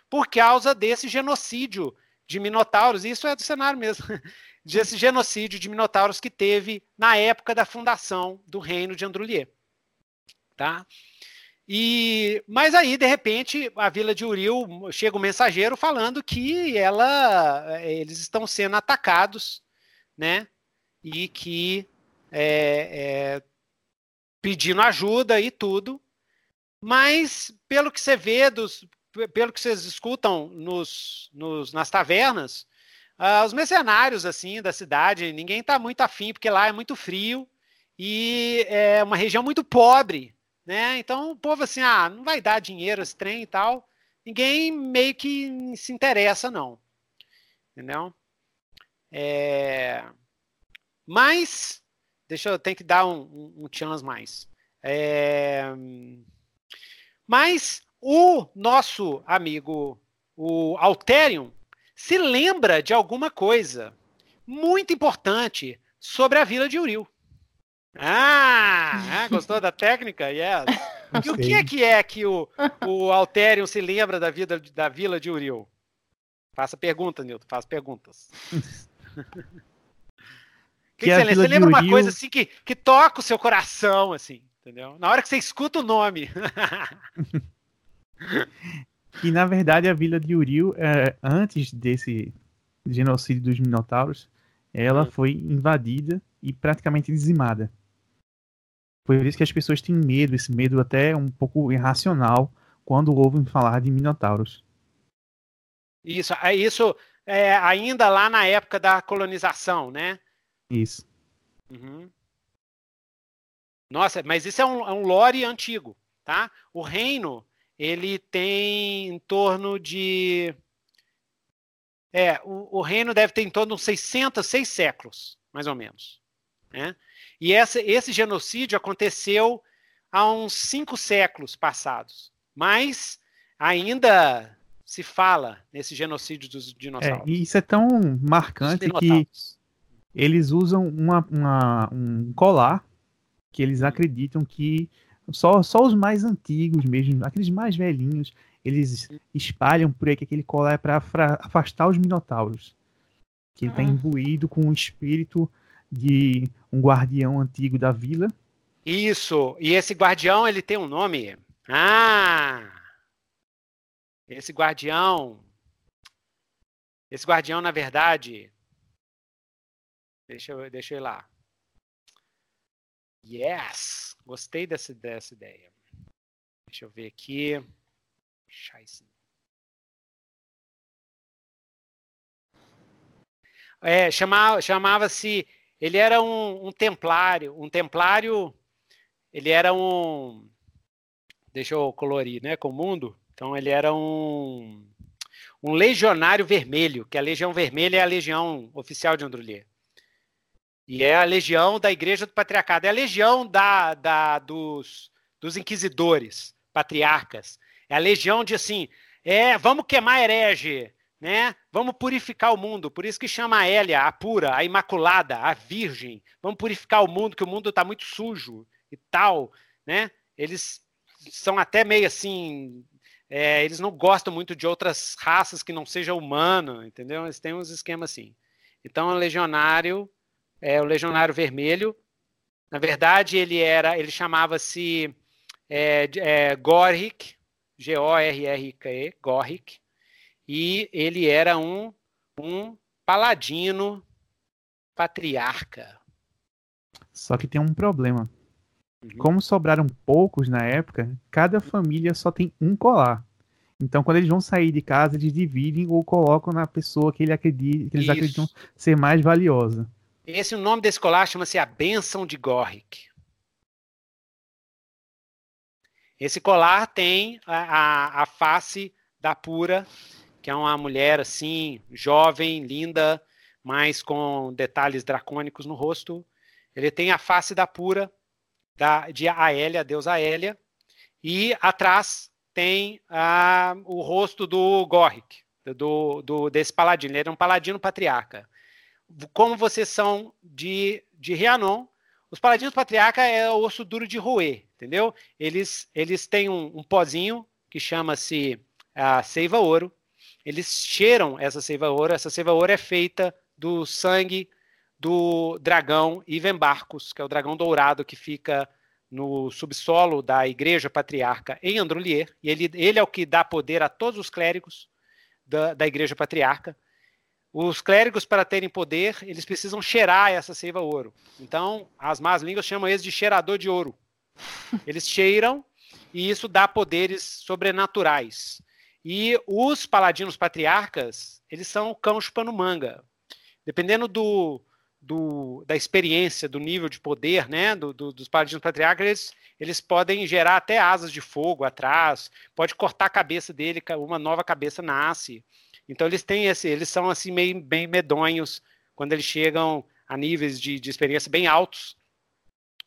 Por causa desse genocídio de minotauros, isso é do cenário mesmo, desse genocídio de minotauros que teve na época da fundação do reino de Andrulier. Tá? E, mas aí, de repente, a vila de Uril chega um mensageiro falando que ela, eles estão sendo atacados, né? E que é, é, pedindo ajuda e tudo. Mas, pelo que você vê, dos, pelo que vocês escutam nos, nos nas tavernas, uh, os mercenários assim da cidade, ninguém está muito afim, porque lá é muito frio e é uma região muito pobre. Né? Então o povo assim, ah, não vai dar dinheiro esse trem e tal. Ninguém meio que se interessa, não. Entendeu? É... Mas Deixa eu ter que dar um, um, um chance mais. É... Mas o nosso amigo, o Alterium, se lembra de alguma coisa muito importante sobre a vila de Uril. Ah, gostou da técnica? Yes. E o que é que é que o, o Alterium se lembra da, vida, da vila de Uril? Faça pergunta, Nilton, faça perguntas. Que, que, que você, você lembra uma Rio... coisa assim que, que toca o seu coração, assim, entendeu? Na hora que você escuta o nome. que na verdade a vila de Uril, é, antes desse genocídio dos Minotauros, ela hum. foi invadida e praticamente dizimada. Por isso que as pessoas têm medo, esse medo até um pouco irracional, quando ouvem falar de minotauros. Isso, é isso é, ainda lá na época da colonização, né? Isso. Uhum. Nossa, mas isso é um, é um lore antigo, tá? O reino, ele tem em torno de... É, o, o reino deve ter em torno de 600, seis séculos, mais ou menos. Né? E essa, esse genocídio aconteceu há uns cinco séculos passados. Mas ainda se fala nesse genocídio dos dinossauros. É, e isso é tão marcante que eles usam uma, uma, um colar que eles acreditam que só, só os mais antigos mesmo, aqueles mais velhinhos, eles espalham por aí que aquele colar é para afastar os minotauros. Que ele está imbuído com o espírito de um guardião antigo da vila. Isso, e esse guardião ele tem um nome. Ah! Esse guardião. Esse guardião, na verdade. Deixa eu, deixa eu ir lá. Yes! Gostei dessa, dessa ideia. Deixa eu ver aqui. Scheiße. É, chamava, chamava-se. Ele era um, um templário. Um templário. Ele era um. Deixa eu colorir, né? Com o mundo. Então ele era um, um legionário vermelho, que a Legião Vermelha é a legião oficial de Androlier. E é a legião da Igreja do Patriarcado, é a legião da, da, dos, dos inquisidores, patriarcas. É a legião de assim, é, vamos queimar herege, né? Vamos purificar o mundo. Por isso que chama a Hélia, a pura, a imaculada, a virgem. Vamos purificar o mundo, que o mundo está muito sujo e tal, né? Eles são até meio assim é, eles não gostam muito de outras raças que não sejam humano, entendeu? Eles têm uns esquemas assim. Então, o legionário, é, o legionário vermelho, na verdade, ele era, ele chamava-se é, é, Gorrick, G-O-R-R-K-E, Gorrick, e ele era um, um paladino patriarca. Só que tem um problema. Uhum. Como sobraram poucos na época, cada família só tem um colar. Então, quando eles vão sair de casa, eles dividem ou colocam na pessoa que, ele acredita, que eles Isso. acreditam ser mais valiosa. Esse o nome desse colar chama-se a Bênção de Gorrick. Esse colar tem a, a, a, face da Pura, que é uma mulher assim, jovem, linda, mas com detalhes dracônicos no rosto. Ele tem a face da Pura, da, de Aélia, a deusa Aélia, e atrás tem ah, o rosto do Gorrick, do, do, desse paladino. Ele era um paladino patriarca. Como vocês são de, de Rianon, os paladinos patriarca é o osso duro de roer, entendeu? Eles, eles têm um, um pozinho que chama-se a seiva ouro. Eles cheiram essa seiva ouro. Essa seiva ouro é feita do sangue do dragão Ivenbarcus, que é o dragão dourado que fica no subsolo da igreja patriarca em Androlier, e ele, ele é o que dá poder a todos os clérigos da, da igreja patriarca. Os clérigos, para terem poder, eles precisam cheirar essa seiva ouro. Então, as más línguas chamam eles de cheirador de ouro. Eles cheiram e isso dá poderes sobrenaturais. E os paladinos patriarcas, eles são o cão chupando manga. Dependendo do, do, da experiência, do nível de poder né, do, do, dos paladinos patriarcas, eles, eles, podem gerar até asas de fogo atrás, pode cortar a cabeça dele, uma nova cabeça nasce. Então eles têm esse, eles são assim meio bem medonhos quando eles chegam a níveis de, de experiência bem altos,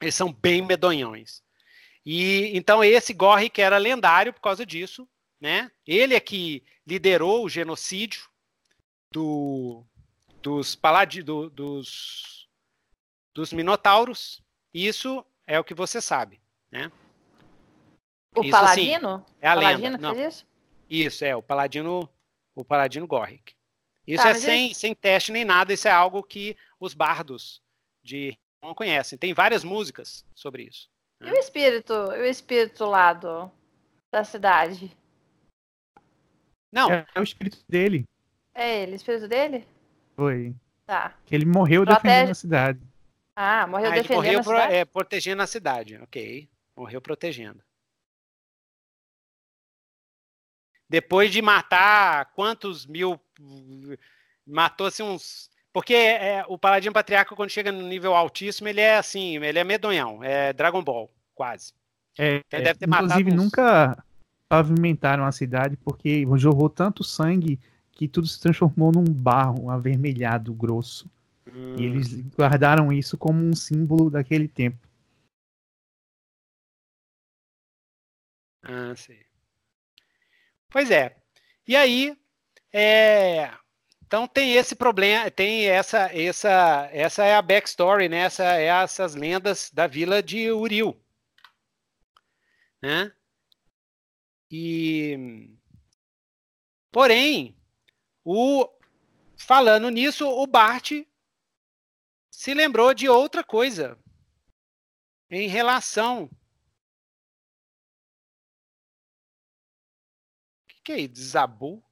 eles são bem medonhões. E então esse Gorri que era lendário por causa disso, né? Ele é que liderou o genocídio do dos paladi do, dos, dos minotauros. Isso é o que você sabe, né? O isso, assim, paladino? É a paladino lenda. Não. Isso? isso? é o paladino, o paladino Gorrick. Isso tá, é sem, sem teste nem nada, isso é algo que os bardos de não conhecem. Tem várias músicas sobre isso. Né? E o espírito, o espírito lá do, da cidade? Não. É, é o espírito dele. É ele, o espírito dele? Foi. Tá. Que ele morreu Protege... defendendo a cidade. Ah, morreu ah, defendendo morreu a cidade? é, protegendo a cidade, ok. Morreu protegendo. Depois de matar quantos mil. Matou-se uns. Porque é, o Paladino Patriarca, quando chega no nível altíssimo, ele é assim, ele é medonhão, é Dragon Ball, quase. É, então deve ter inclusive, uns... nunca pavimentaram a cidade porque jorrou tanto sangue que tudo se transformou num barro avermelhado grosso. Hum. E eles guardaram isso como um símbolo daquele tempo. Ah, sim. Pois é. E aí, é... então tem esse problema, tem essa, essa, essa é a backstory, né? Essa é essas lendas da vila de Uril, né? E porém, o falando nisso, o Bart se lembrou de outra coisa em relação que é isso? Desabou?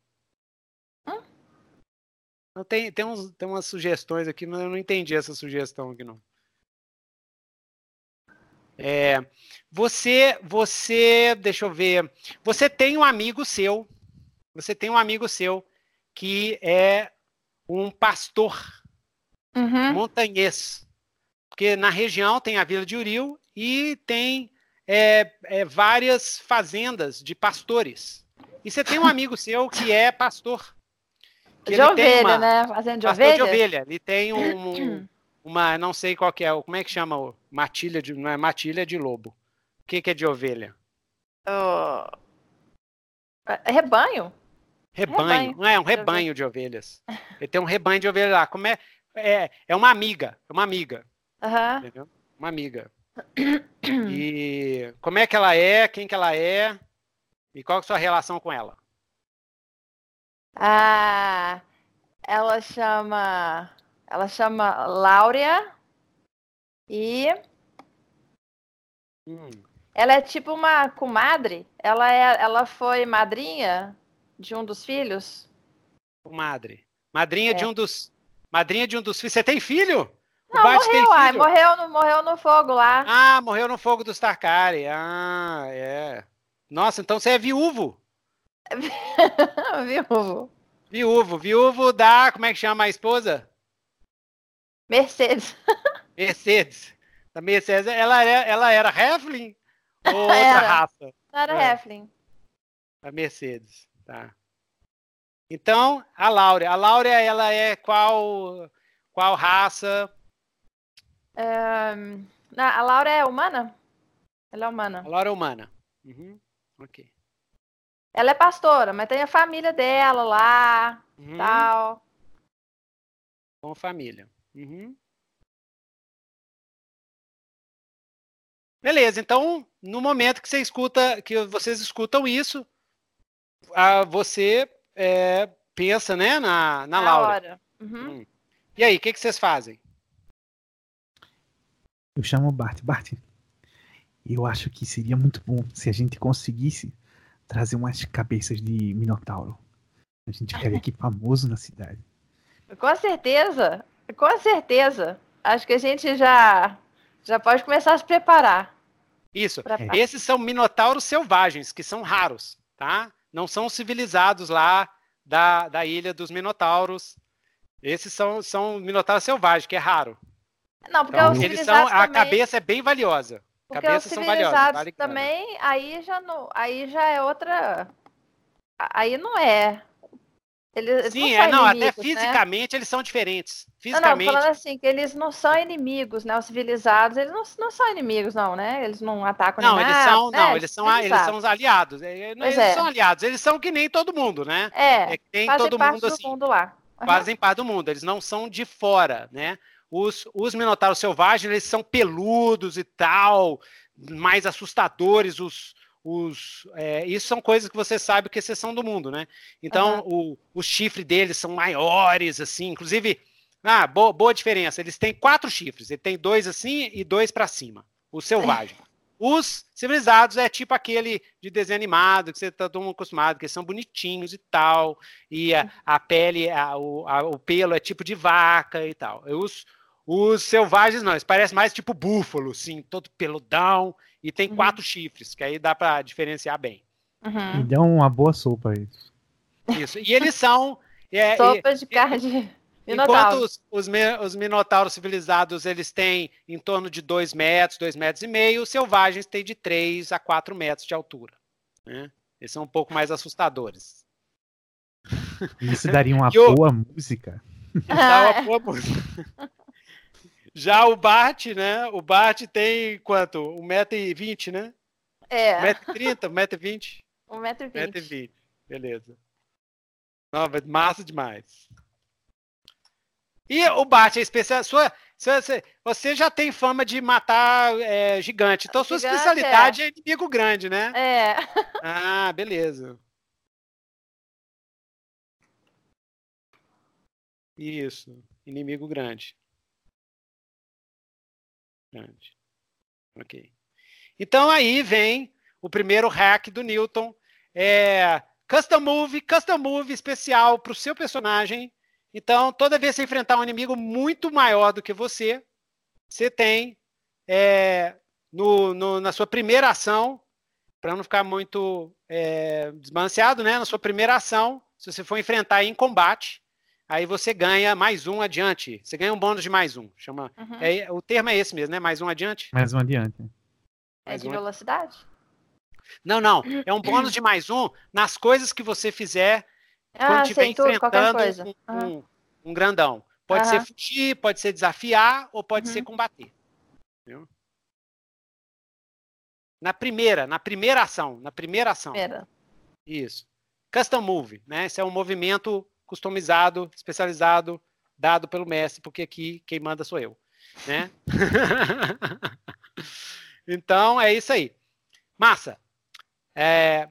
Hã? Tem, tem, uns, tem umas sugestões aqui, mas eu não entendi essa sugestão aqui, não. É, você, você, deixa eu ver. Você tem um amigo seu. Você tem um amigo seu que é um pastor uhum. montanhês. Porque na região tem a Vila de Uril e tem é, é, várias fazendas de pastores. E você tem um amigo seu que é pastor. Que de ovelha, uma, né? Fazendo de pastor ovelha? de ovelha. Ele tem um, uma, não sei qual que é, como é que chama? Matilha de, não é matilha de lobo. O que, que é de ovelha? Uh, rebanho. Rebanho, rebanho. não é um rebanho de ovelhas. Ele tem um rebanho de ovelhas lá. Como é? É, é uma amiga, é uma amiga. Uhum. Entendeu? Uma amiga. E como é que ela é? Quem que ela é? E qual é a sua relação com ela? Ah, ela chama. Ela chama Láurea e. Hum. Ela é tipo uma comadre. Ela, é, ela foi madrinha de um dos filhos. Comadre. Madrinha é. de um dos. Madrinha de um dos filhos. Você tem filho? Não, morreu, ai, morreu, no, morreu no fogo lá. Ah, morreu no fogo dos Tarkari. Ah, é. Nossa, então você é viúvo. viúvo. Viúvo. Viúvo da. Como é que chama a esposa? Mercedes. Mercedes. A Mercedes, ela, é, ela era Heflin ou outra era. raça? Era é. Heflin. A Mercedes, tá. Então, a Laura. A Laura, ela é qual, qual raça? Um, a Laura é humana? Ela é humana. A Laura é humana. Uhum. Ok. Ela é pastora, mas tem a família dela lá, uhum. tal. Com família. Uhum. Beleza, então no momento que você escuta, que vocês escutam isso, a, você é, pensa, né, na, na, na Laura. Hora. Uhum. Hum. E aí, o que, que vocês fazem? Eu chamo o Bart. Bart, eu acho que seria muito bom se a gente conseguisse trazer umas cabeças de Minotauro. A gente ficaria aqui famoso na cidade. Com certeza, com certeza. Acho que a gente já já pode começar a se preparar. Isso. É. Esses são minotauros selvagens, que são raros, tá? Não são civilizados lá da, da ilha dos minotauros. Esses são, são minotauros selvagens, que é raro. Não, porque então, eles são, a cabeça é bem valiosa. Porque os civilizados vale também, aí já, não, aí já é outra. Aí não é. Eles, Sim, não é, não, até né? fisicamente né? eles são diferentes. Fisicamente. Não, não, falando assim, que eles não são inimigos, né? Os civilizados, eles não, não são inimigos, não, né? Eles não atacam Não, eles nada, são, né? não, eles são, eles são os aliados. Eles é. são aliados, eles são que nem todo mundo, né? É, é que nem todo mundo assim. Mundo lá. Uhum. Fazem parte do mundo, eles não são de fora, né? Os, os minotauros selvagens, eles são peludos e tal, mais assustadores, os, os, é, isso são coisas que você sabe que exceção do mundo, né? Então, uhum. o, o chifre deles são maiores, assim, inclusive, ah, boa, boa diferença, eles têm quatro chifres, ele tem dois assim e dois para cima, o selvagem. Os civilizados é tipo aquele de desenho animado, que você está todo mundo acostumado, que são bonitinhos e tal, e a, a pele, a, o, a, o pelo é tipo de vaca e tal. Os, os selvagens não, eles parecem mais tipo búfalo, assim, todo peludão, e tem uhum. quatro chifres, que aí dá para diferenciar bem. Uhum. E dá uma boa sopa isso. Isso, e eles são... É, sopa de carne... Enquanto os, os, os, minotauros civilizados eles têm em torno de 2 metros, 2 metros e meio, os selvagens têm de 3 a 4 metros de altura. Né? Eles são um pouco mais assustadores. Isso daria uma boa música. Dá uma boa música. Já o Bart, né? O Bart tem quanto? 1,20m, né? É. 1,30m, 1,20m? 1,20m. 1,20m, beleza. Não, massa demais. E o Bart é especial. Sua, você, você já tem fama de matar é, gigante. Então, sua gigante, especialidade é. é. inimigo grande, né? É. Ah, beleza. Isso. Inimigo grande. Grande. Ok. Então aí vem o primeiro hack do Newton. É custom move, custom move especial para o seu personagem então, toda vez que você enfrentar um inimigo muito maior do que você, você tem é, no, no, na sua primeira ação, para não ficar muito é, desbalanceado, né? Na sua primeira ação, se você for enfrentar em combate, aí você ganha mais um adiante. Você ganha um bônus de mais um. Chama. Uhum. É, o termo é esse mesmo, né? Mais um adiante. Mais um adiante. É mais de um velocidade? Não, não. É um bônus de mais um nas coisas que você fizer ah, quando estiver enfrentando um, uhum. um, um, grandão. Pode uhum. ser fugir, pode ser desafiar ou pode uhum. ser combater. Entendeu? Na primeira, na primeira ação, na primeira ação. Primeira. Isso. Custom Move, né? Esse é um movimento customizado, especializado, dado pelo mestre, porque aqui quem manda sou eu, né? então é isso aí. Massa. É,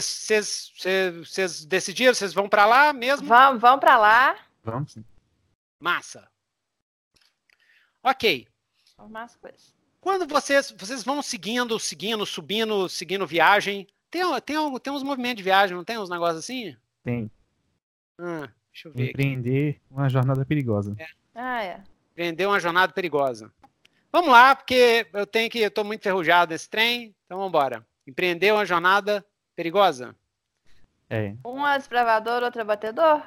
vocês decidiram? Vocês vão para lá mesmo? Vamos, vamos para lá. Vamos sim. Massa. Ok. Massa coisa. Quando vocês, vocês vão seguindo, seguindo, subindo, seguindo viagem, tem, tem, tem uns movimentos de viagem, não tem uns negócios assim? Tem. Ah, deixa eu ver. Empreender aqui. uma jornada perigosa. É. Ah, é. Empreender uma jornada perigosa. Vamos lá, porque eu tenho que. Eu tô muito enferrujado nesse trem, então vamos embora. Empreender uma jornada Perigosa? É. Um é desbravador, outro é batedor?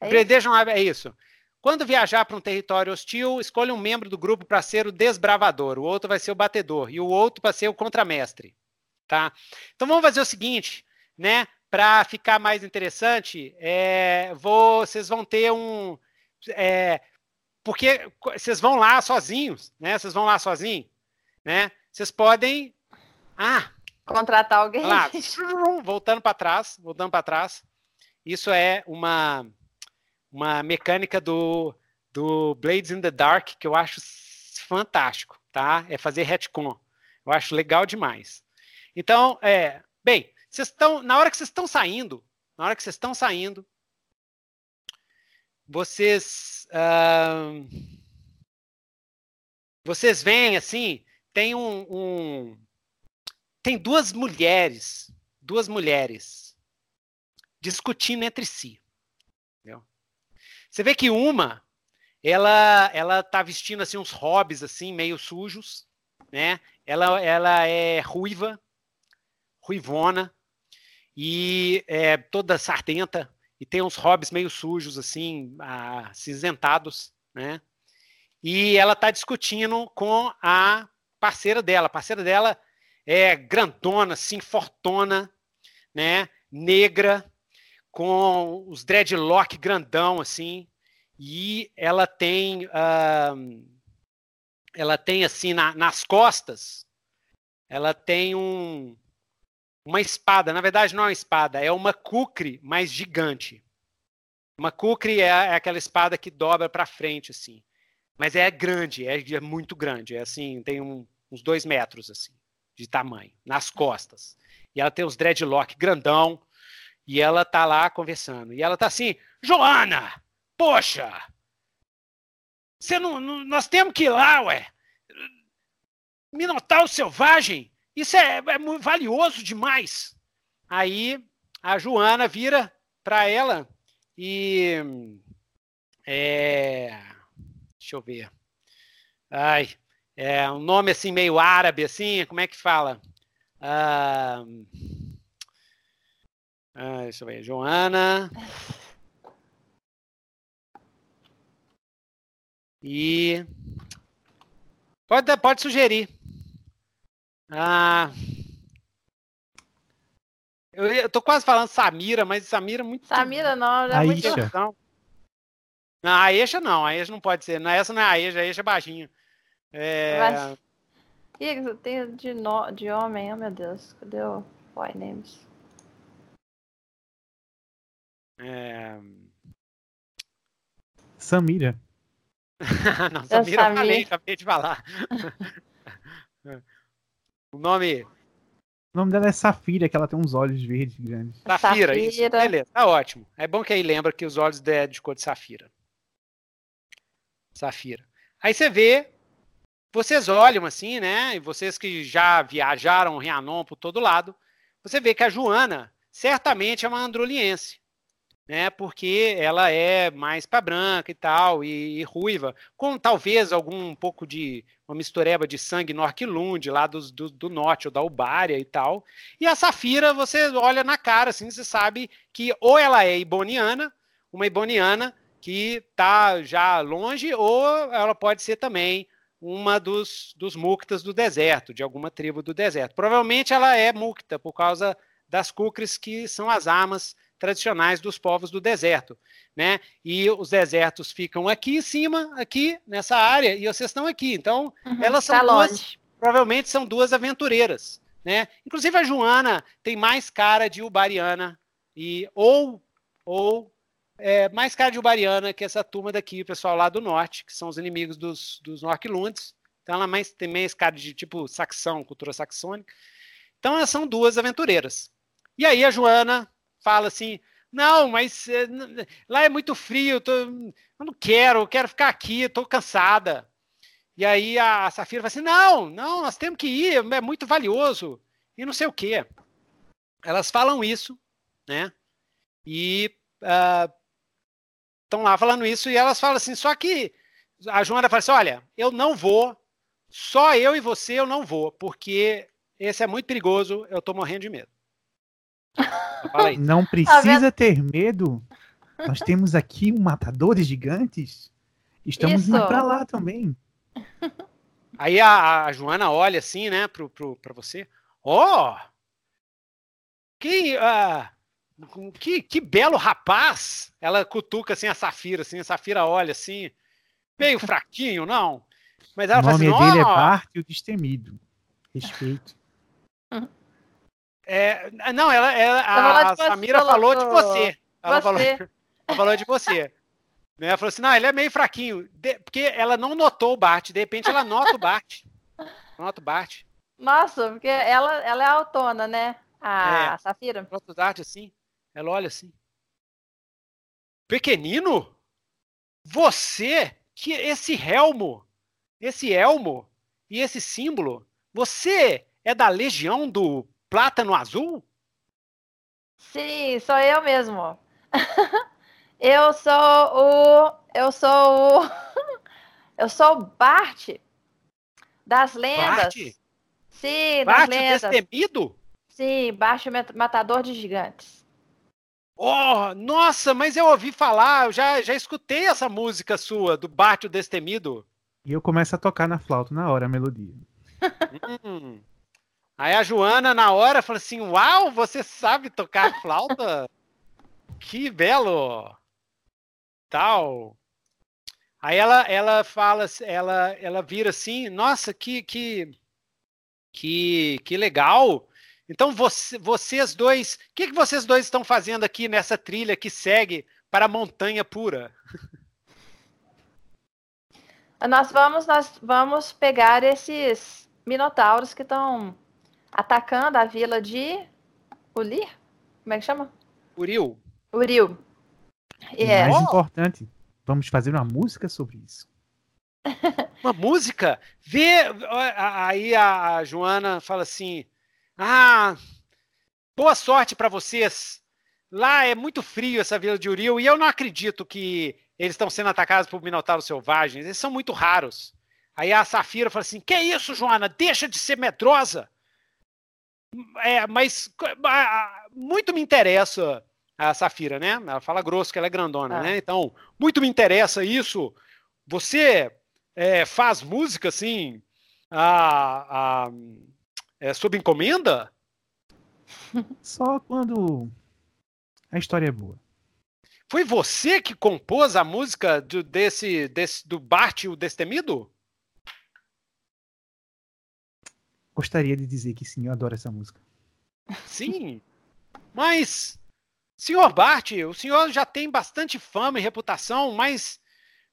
É isso? é isso. Quando viajar para um território hostil, escolha um membro do grupo para ser o desbravador, o outro vai ser o batedor e o outro para ser o contramestre, tá? Então vamos fazer o seguinte, né? Para ficar mais interessante, é, vou, vocês vão ter um, é, porque vocês vão lá sozinhos, né? Vocês vão lá sozinhos, né? Vocês podem ah! Contratar alguém. Lá, voltando para trás, voltando para trás. Isso é uma, uma mecânica do, do Blades in the Dark que eu acho fantástico, tá? É fazer retcon. Eu acho legal demais. Então, é, bem, vocês estão na hora que vocês estão saindo, na hora que vocês estão saindo, vocês uh, vocês veem assim, tem um, um tem duas mulheres, duas mulheres discutindo entre si. Entendeu? Você vê que uma, ela, ela tá vestindo assim uns hobbies assim meio sujos, né? Ela, ela é ruiva, ruivona e é toda sardenta e tem uns hobbies meio sujos assim, acinzentados, né? E ela tá discutindo com a parceira dela. A parceira dela é grandona, assim, fortona, né? Negra, com os dreadlock grandão, assim. E ela tem, uh, ela tem assim na, nas costas, ela tem um, uma espada. Na verdade, não é uma espada, é uma kukri mais gigante. Uma kukri é, é aquela espada que dobra para frente, assim. Mas é grande, é, é muito grande. É assim, tem um, uns dois metros, assim de tamanho, nas costas. E ela tem os dreadlock grandão, e ela tá lá conversando. E ela tá assim, Joana, poxa, você não, não, nós temos que ir lá, ué. Minotauro selvagem? Isso é, é valioso demais. Aí a Joana vira para ela e. É, deixa eu ver. Ai, é um nome assim meio árabe, assim, como é que fala? Ah, ah, deixa eu ver. Joana. E. Pode, pode sugerir. Ah. Eu, eu tô quase falando Samira, mas Samira é muito. Samira não, já é muito. Não. não, a Eixa não, a Eixa não pode ser. Não, essa não é a Eixa, a Eixa é baixinho. É... Mas... Ih, tem de, no... de homem, oh meu Deus, cadê o Boy Names? É... Samira. não, Samira eu falei, acabei de falar. o nome. O nome dela é Safira, que ela tem uns olhos verdes grandes. Safira, Safira. isso. Beleza, tá ótimo. É bom que aí lembra que os olhos é de cor de Safira. Safira. Aí você vê, vocês olham assim, né? E vocês que já viajaram Rianon por todo lado, você vê que a Joana certamente é uma androliense né? Porque ela é mais para branca e tal, e, e, ruiva, com talvez algum um pouco de uma mistureba de sangue Norquilund, lá do, do, do, norte, ou da Ubária e tal. E a Safira, você olha na cara, assim, você sabe que ou ela é iboniana, uma iboniana que está já longe, ou ela pode ser também uma dos, dos muktas do deserto, de alguma tribo do deserto. Provavelmente ela é mukta, por causa das kukris, que são as armas tradicionais dos povos do deserto, né? E os desertos ficam aqui em cima, aqui nessa área, e vocês estão aqui. Então, uhum, elas são tá duas, longe. provavelmente são duas aventureiras, né? Inclusive a Joana tem mais cara de ubariana e ou ou é, mais ubariana que essa turma daqui, o pessoal lá do norte, que são os inimigos dos, dos Norquilundes. Então ela mais, tem mais cara de tipo saxão, cultura saxônica. Então elas são duas aventureiras. E aí a Joana fala assim: não, mas é, lá é muito frio, tô, eu não quero, eu quero ficar aqui, estou cansada. E aí a Safira fala assim: não, não, nós temos que ir, é muito valioso, e não sei o quê. Elas falam isso, né? E estão lá falando isso, e elas falam assim: só que a Joana fala assim: olha, eu não vou, só eu e você eu não vou, porque esse é muito perigoso, eu estou morrendo de medo. Não tá precisa ter medo. Nós temos aqui um matadores gigantes. Estamos Isso. indo pra lá também. Aí a, a, Joana olha assim, né, pro, pro, pra você. Ó! Oh, que, uh, que, que belo rapaz! Ela cutuca assim a Safira, assim, a Safira olha assim, meio fraquinho, não? Mas ela o nome fala assim, dele oh, é Bart o Destemido. Respeito. É, não, ela, ela a, a Samira falou de você. Ela, você. Falou, ela falou de você. Né? Ela falou assim: não, ele é meio fraquinho. De, porque ela não notou o Bart. De repente ela nota o Bart. Nota o Bart. Nossa, porque ela, ela é autona, né? A é, Safira. Nota o Bart assim. Ela olha assim. Pequenino? Você? Que esse elmo, esse elmo e esse símbolo, você é da legião do Plátano Azul? Sim, sou eu mesmo. eu sou o. Eu sou o. eu sou o Bart das lendas. Bart? Sim, Bart das lendas. destemido? Sim, Bart matador de gigantes. Oh, nossa, mas eu ouvi falar, eu já, já escutei essa música sua, do Bart o Destemido. E eu começo a tocar na flauta na hora a melodia. hum. Aí a Joana, na hora, falou assim: Uau, você sabe tocar flauta? que belo! Tal. Aí ela, ela fala, ela, ela vira assim: Nossa, que, que, que, que legal! Então você, vocês dois, o que, que vocês dois estão fazendo aqui nessa trilha que segue para a montanha pura? Nós vamos, nós vamos pegar esses minotauros que estão atacando a vila de Ulir? Como é que chama? Uril. Uril. E é. mais importante, vamos fazer uma música sobre isso. Uma música? Vê. Aí a Joana fala assim: Ah, boa sorte para vocês. Lá é muito frio essa vila de Uriel e eu não acredito que eles estão sendo atacados por minotauros selvagens. Eles são muito raros. Aí a Safira fala assim: Que isso, Joana? Deixa de ser medrosa. É, mas muito me interessa a Safira, né? Ela fala grosso que ela é grandona, ah. né? Então, muito me interessa isso. Você é, faz música assim, a, a, é, sob encomenda? Só quando a história é boa. Foi você que compôs a música do, desse, desse, do Bart o Destemido? Gostaria de dizer que sim, eu adoro essa música. Sim, mas, senhor Bart, o senhor já tem bastante fama e reputação, mas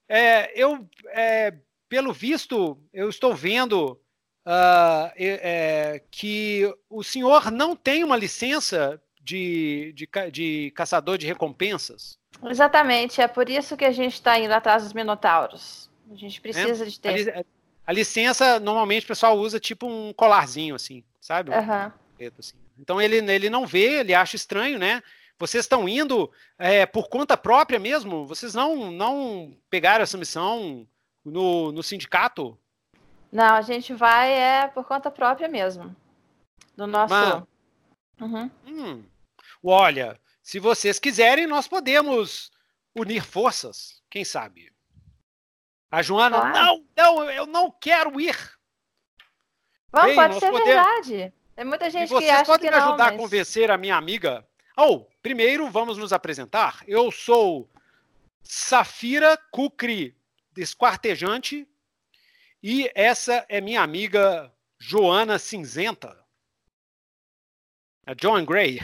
é, eu, é, pelo visto, eu estou vendo uh, é, que o senhor não tem uma licença de, de, de caçador de recompensas. Exatamente, é por isso que a gente está indo atrás dos minotauros. A gente precisa é, de ter. A, licença, normalmente, o pessoal usa tipo um colarzinho, assim, sabe? Uhum. Então ele, ele não vê, ele acha estranho, né? Vocês estão indo é, por conta própria mesmo? Vocês não, não pegaram essa missão no, no sindicato? Não, a gente vai é por conta própria mesmo. Do nosso. Uhum. Hum. Olha, se vocês quiserem, nós podemos unir forças. Quem sabe? A Joana, claro. não, não, eu não quero ir. Vamos, Bem, pode ser podemos... verdade. Tem muita gente que acha que não. Vocês podem me ajudar mas... a convencer a minha amiga? Oh, primeiro vamos nos apresentar. Eu sou Safira Kukri, esquartejante, e essa é minha amiga Joana Cinzenta. A John Gray.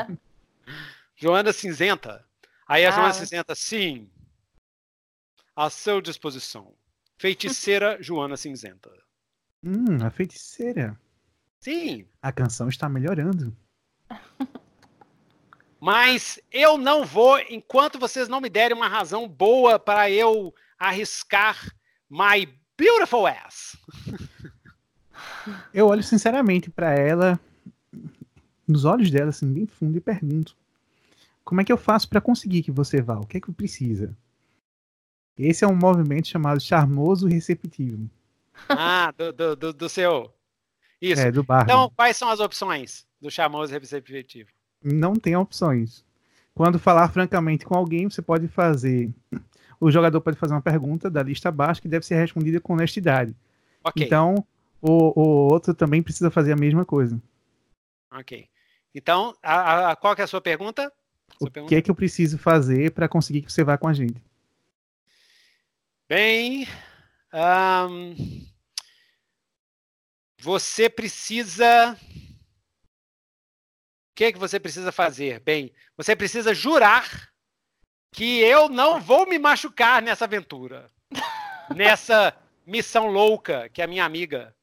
Joana Cinzenta. Aí a ah. Joana Cinzenta, sim. À seu disposição. Feiticeira Joana Cinzenta. Hum, a feiticeira. Sim. A canção está melhorando. Mas eu não vou enquanto vocês não me derem uma razão boa para eu arriscar my beautiful ass. Eu olho sinceramente para ela, nos olhos dela, assim, bem fundo, e pergunto: Como é que eu faço para conseguir que você vá? O que é que precisa? Esse é um movimento chamado charmoso receptivo. Ah, do, do, do, do seu isso. É, do bar. Então, quais são as opções do charmoso receptivo? Não tem opções. Quando falar francamente com alguém, você pode fazer. O jogador pode fazer uma pergunta da lista abaixo que deve ser respondida com honestidade. Okay. Então, o, o outro também precisa fazer a mesma coisa. Ok. Então, a, a, qual é a sua pergunta? Sua o pergunta? que é que eu preciso fazer para conseguir que você vá com a gente? Bem, um, você precisa. O que, é que você precisa fazer? Bem, você precisa jurar que eu não vou me machucar nessa aventura. nessa missão louca que a minha amiga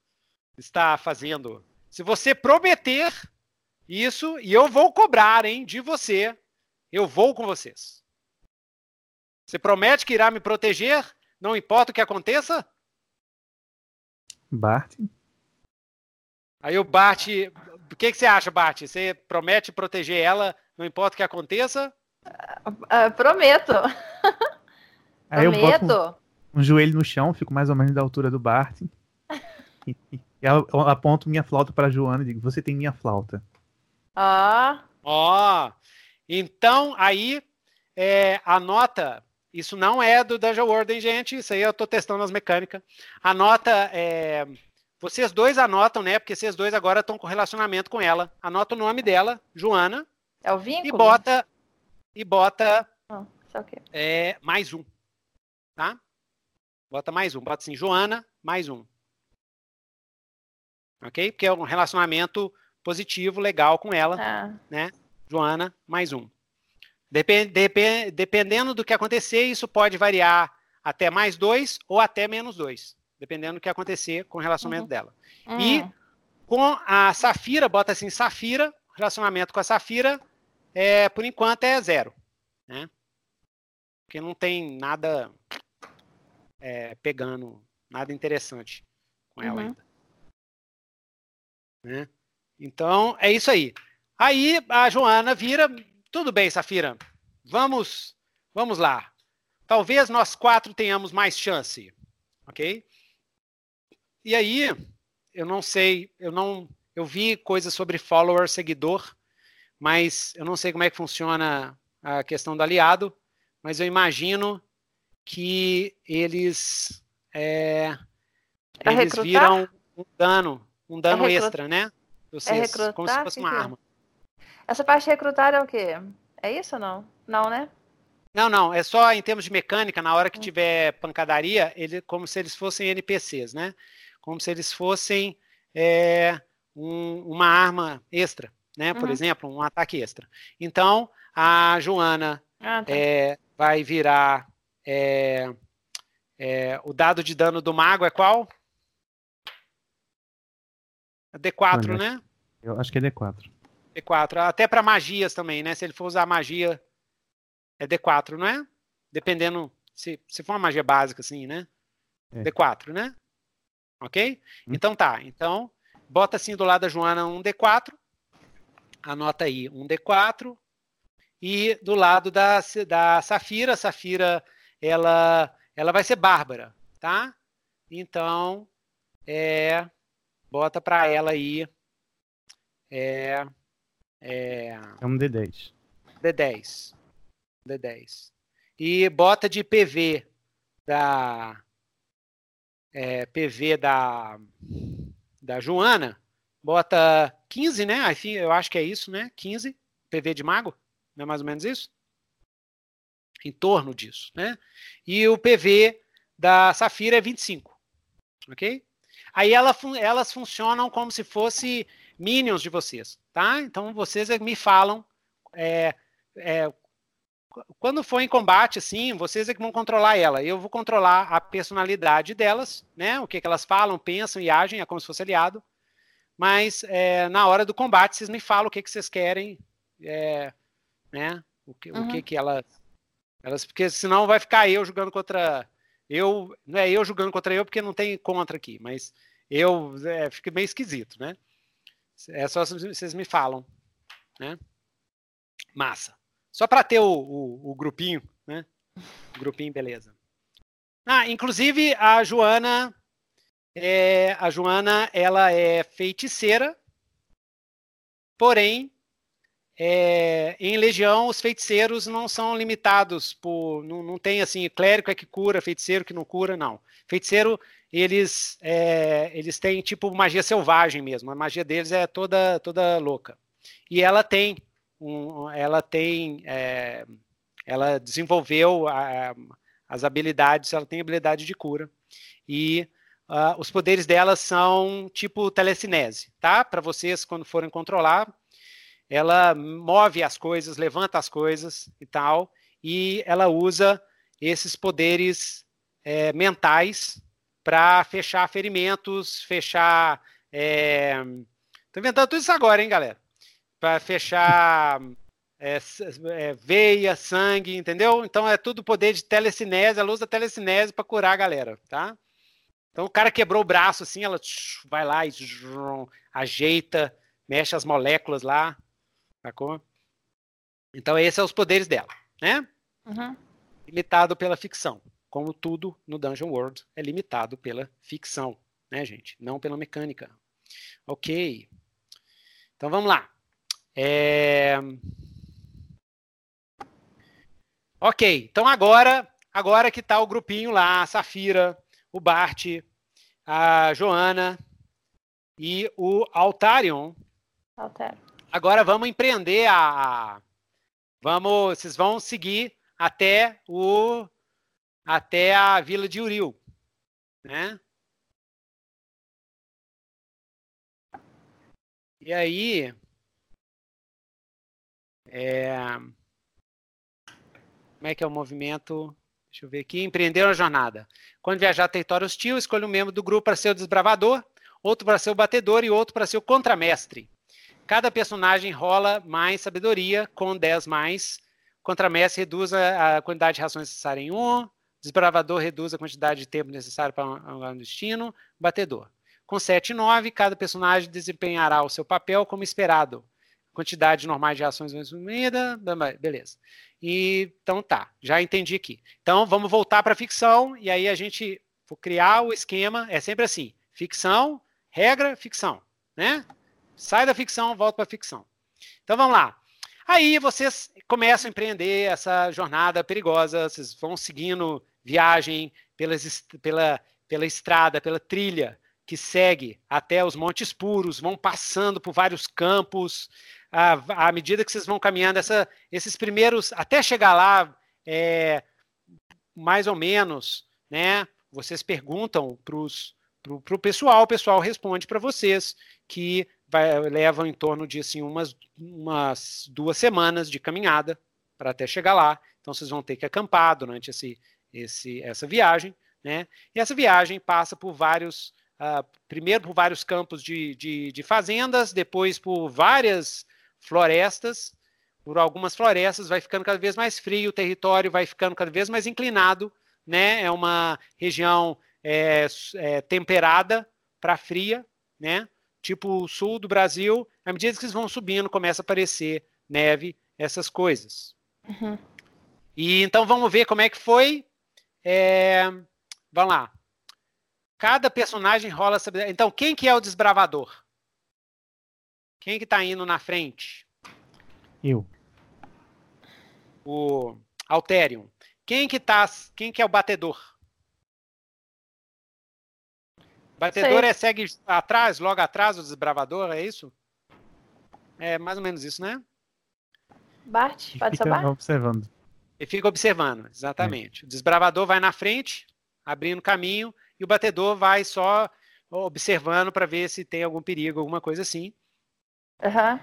está fazendo. Se você prometer isso, e eu vou cobrar, hein, de você, eu vou com vocês. Você promete que irá me proteger, não importa o que aconteça? Bart? Aí o Bart. O que, que você acha, Bart? Você promete proteger ela, não importa o que aconteça? Uh, prometo. Aí prometo. eu boto um, um, joelho no chão, fico mais ou menos da altura do Bart. e, e, eu aponto minha flauta para Joana e digo: Você tem minha flauta. Ó. Ó. Então, aí, é, anota. Isso não é do Dungeon World, hein, gente? Isso aí eu tô testando as mecânicas. Anota. É, vocês dois anotam, né? Porque vocês dois agora estão com relacionamento com ela. Anota o nome dela, Joana. É o vínculo? E bota. E bota. Oh, é, mais um. Tá? Bota mais um. Bota assim, Joana, mais um. Ok? Porque é um relacionamento positivo, legal com ela. Ah. Né? Joana, mais um. Depend, depend, dependendo do que acontecer, isso pode variar até mais dois ou até menos dois dependendo do que acontecer com o relacionamento uhum. dela. Uhum. E com a Safira, bota assim, Safira, relacionamento com a Safira, é, por enquanto é zero. Né? Porque não tem nada é, pegando nada interessante com ela uhum. ainda. Né? Então, é isso aí. Aí a Joana vira, tudo bem, Safira, vamos, vamos lá. Talvez nós quatro tenhamos mais chance, ok? E aí, eu não sei, eu não, eu vi coisas sobre follower, seguidor, mas eu não sei como é que funciona a questão do aliado, mas eu imagino que eles é, eles viram um dano, um dano é extra, né? Vocês, é recrutar, como se fosse uma arma. Essa parte de recrutar é o quê? É isso ou não? Não, né? Não, não. É só em termos de mecânica, na hora que hum. tiver pancadaria, ele, como se eles fossem NPCs, né? Como se eles fossem é, um, uma arma extra, né? Por uhum. exemplo, um ataque extra. Então, a Joana ah, tá. é, vai virar. É, é o dado de dano do mago é qual? D4, Olha, né? Eu acho que é D4. D4. Até para magias também, né? Se ele for usar magia, é D4, não é? Dependendo. Se, se for uma magia básica, assim, né? É. D4, né? Ok? Hum. Então tá. Então, bota assim do lado da Joana um D4. Anota aí um D4. E do lado da, da Safira, Safira, ela, ela vai ser Bárbara, tá? Então, é, bota para ela aí. É, é, é um D10. D10. D10. E bota de PV da. É, PV da. Da Joana. Bota 15, né? Enfim, eu acho que é isso, né? 15 PV de mago. Não é mais ou menos isso? Em torno disso, né? E o PV da Safira é 25. Ok? Aí ela, elas funcionam como se fosse minions de vocês, tá? Então vocês me falam é, é, quando for em combate, assim, vocês é que vão controlar ela. Eu vou controlar a personalidade delas, né? O que, que elas falam, pensam e agem, é como se fosse aliado. Mas é, na hora do combate, vocês me falam o que, que vocês querem, é, né? O que, uhum. o que, que elas, elas. Porque senão vai ficar eu jogando contra. Eu. Não é eu jogando contra eu, porque não tem contra aqui, mas eu é, fica meio esquisito, né? É só vocês me falam, né? Massa. Só para ter o, o, o, grupinho, né? O grupinho, beleza. Ah, inclusive a Joana, é, a Joana, ela é feiticeira, porém, é, em Legião os feiticeiros não são limitados por, não, não tem assim, clérigo é que cura, feiticeiro que não cura, não. Feiticeiro eles, é, eles têm tipo magia selvagem mesmo. A magia deles é toda, toda louca. E ela tem, um, ela tem, é, ela desenvolveu a, as habilidades, ela tem habilidade de cura. E uh, os poderes dela são tipo telecinese, tá? Para vocês, quando forem controlar, ela move as coisas, levanta as coisas e tal, e ela usa esses poderes é, mentais para fechar ferimentos, fechar. É... Tô inventando tudo isso agora, hein, galera? Para fechar é, é, veia, sangue, entendeu? Então é tudo poder de telecinese, ela usa telecinese para curar a galera, tá? Então o cara quebrou o braço assim, ela vai lá e ajeita, mexe as moléculas lá, sacou? Então esses são os poderes dela, né? Uhum. Limitado pela ficção como tudo no Dungeon World é limitado pela ficção, né, gente? Não pela mecânica. Ok. Então vamos lá. É... Ok, então agora, agora que está o grupinho lá, a Safira, o Bart, a Joana e o Altarion. Altarion. Agora vamos empreender a. Vamos, vocês vão seguir até o até a vila de Uril, né? E aí, é... como é que é o movimento? Deixa eu ver aqui. Empreender a jornada. Quando viajar a território hostil, escolha um membro do grupo para ser o desbravador, outro para ser o batedor e outro para ser o contramestre. Cada personagem rola mais sabedoria com 10 mais. Contramestre reduz a, quantidade de rações necessárias em 1, desbravador reduz a quantidade de tempo necessário para um destino, batedor. Com 7 e 9, cada personagem desempenhará o seu papel como esperado. Quantidade normal de ações resumida, beleza. E, então tá, já entendi aqui. Então vamos voltar para a ficção e aí a gente for criar o esquema, é sempre assim, ficção, regra, ficção, né? Sai da ficção, volta para a ficção. Então vamos lá. Aí vocês começam a empreender essa jornada perigosa, vocês vão seguindo viagem pela, pela estrada, pela trilha que segue até os Montes Puros, vão passando por vários campos, à, à medida que vocês vão caminhando, essa, esses primeiros, até chegar lá, é, mais ou menos, né? Vocês perguntam para o pessoal, o pessoal responde para vocês que vai, levam em torno de assim, umas, umas duas semanas de caminhada para até chegar lá. Então vocês vão ter que acampar durante esse, esse, essa viagem. Né? E essa viagem passa por vários Uh, primeiro por vários campos de, de, de, fazendas, depois por várias florestas. Por algumas florestas vai ficando cada vez mais frio, o território vai ficando cada vez mais inclinado, né? É uma região é, é, temperada para fria, né? Tipo o sul do Brasil. À medida que vocês vão subindo, começa a aparecer neve, essas coisas. Uhum. E então vamos ver como é que foi. É, vamos lá. Cada personagem rola essa. Então, quem que é o desbravador? Quem que tá indo na frente? Eu. O Alterium. Quem que tá. Quem que é o batedor? Batedor Sei. é segue atrás, logo atrás do desbravador, é isso? É mais ou menos isso, né? Bart, pode ser observando. Ele fica observando, exatamente. É. O desbravador vai na frente, abrindo caminho, e o batedor vai só observando para ver se tem algum perigo, alguma coisa assim. Uhum.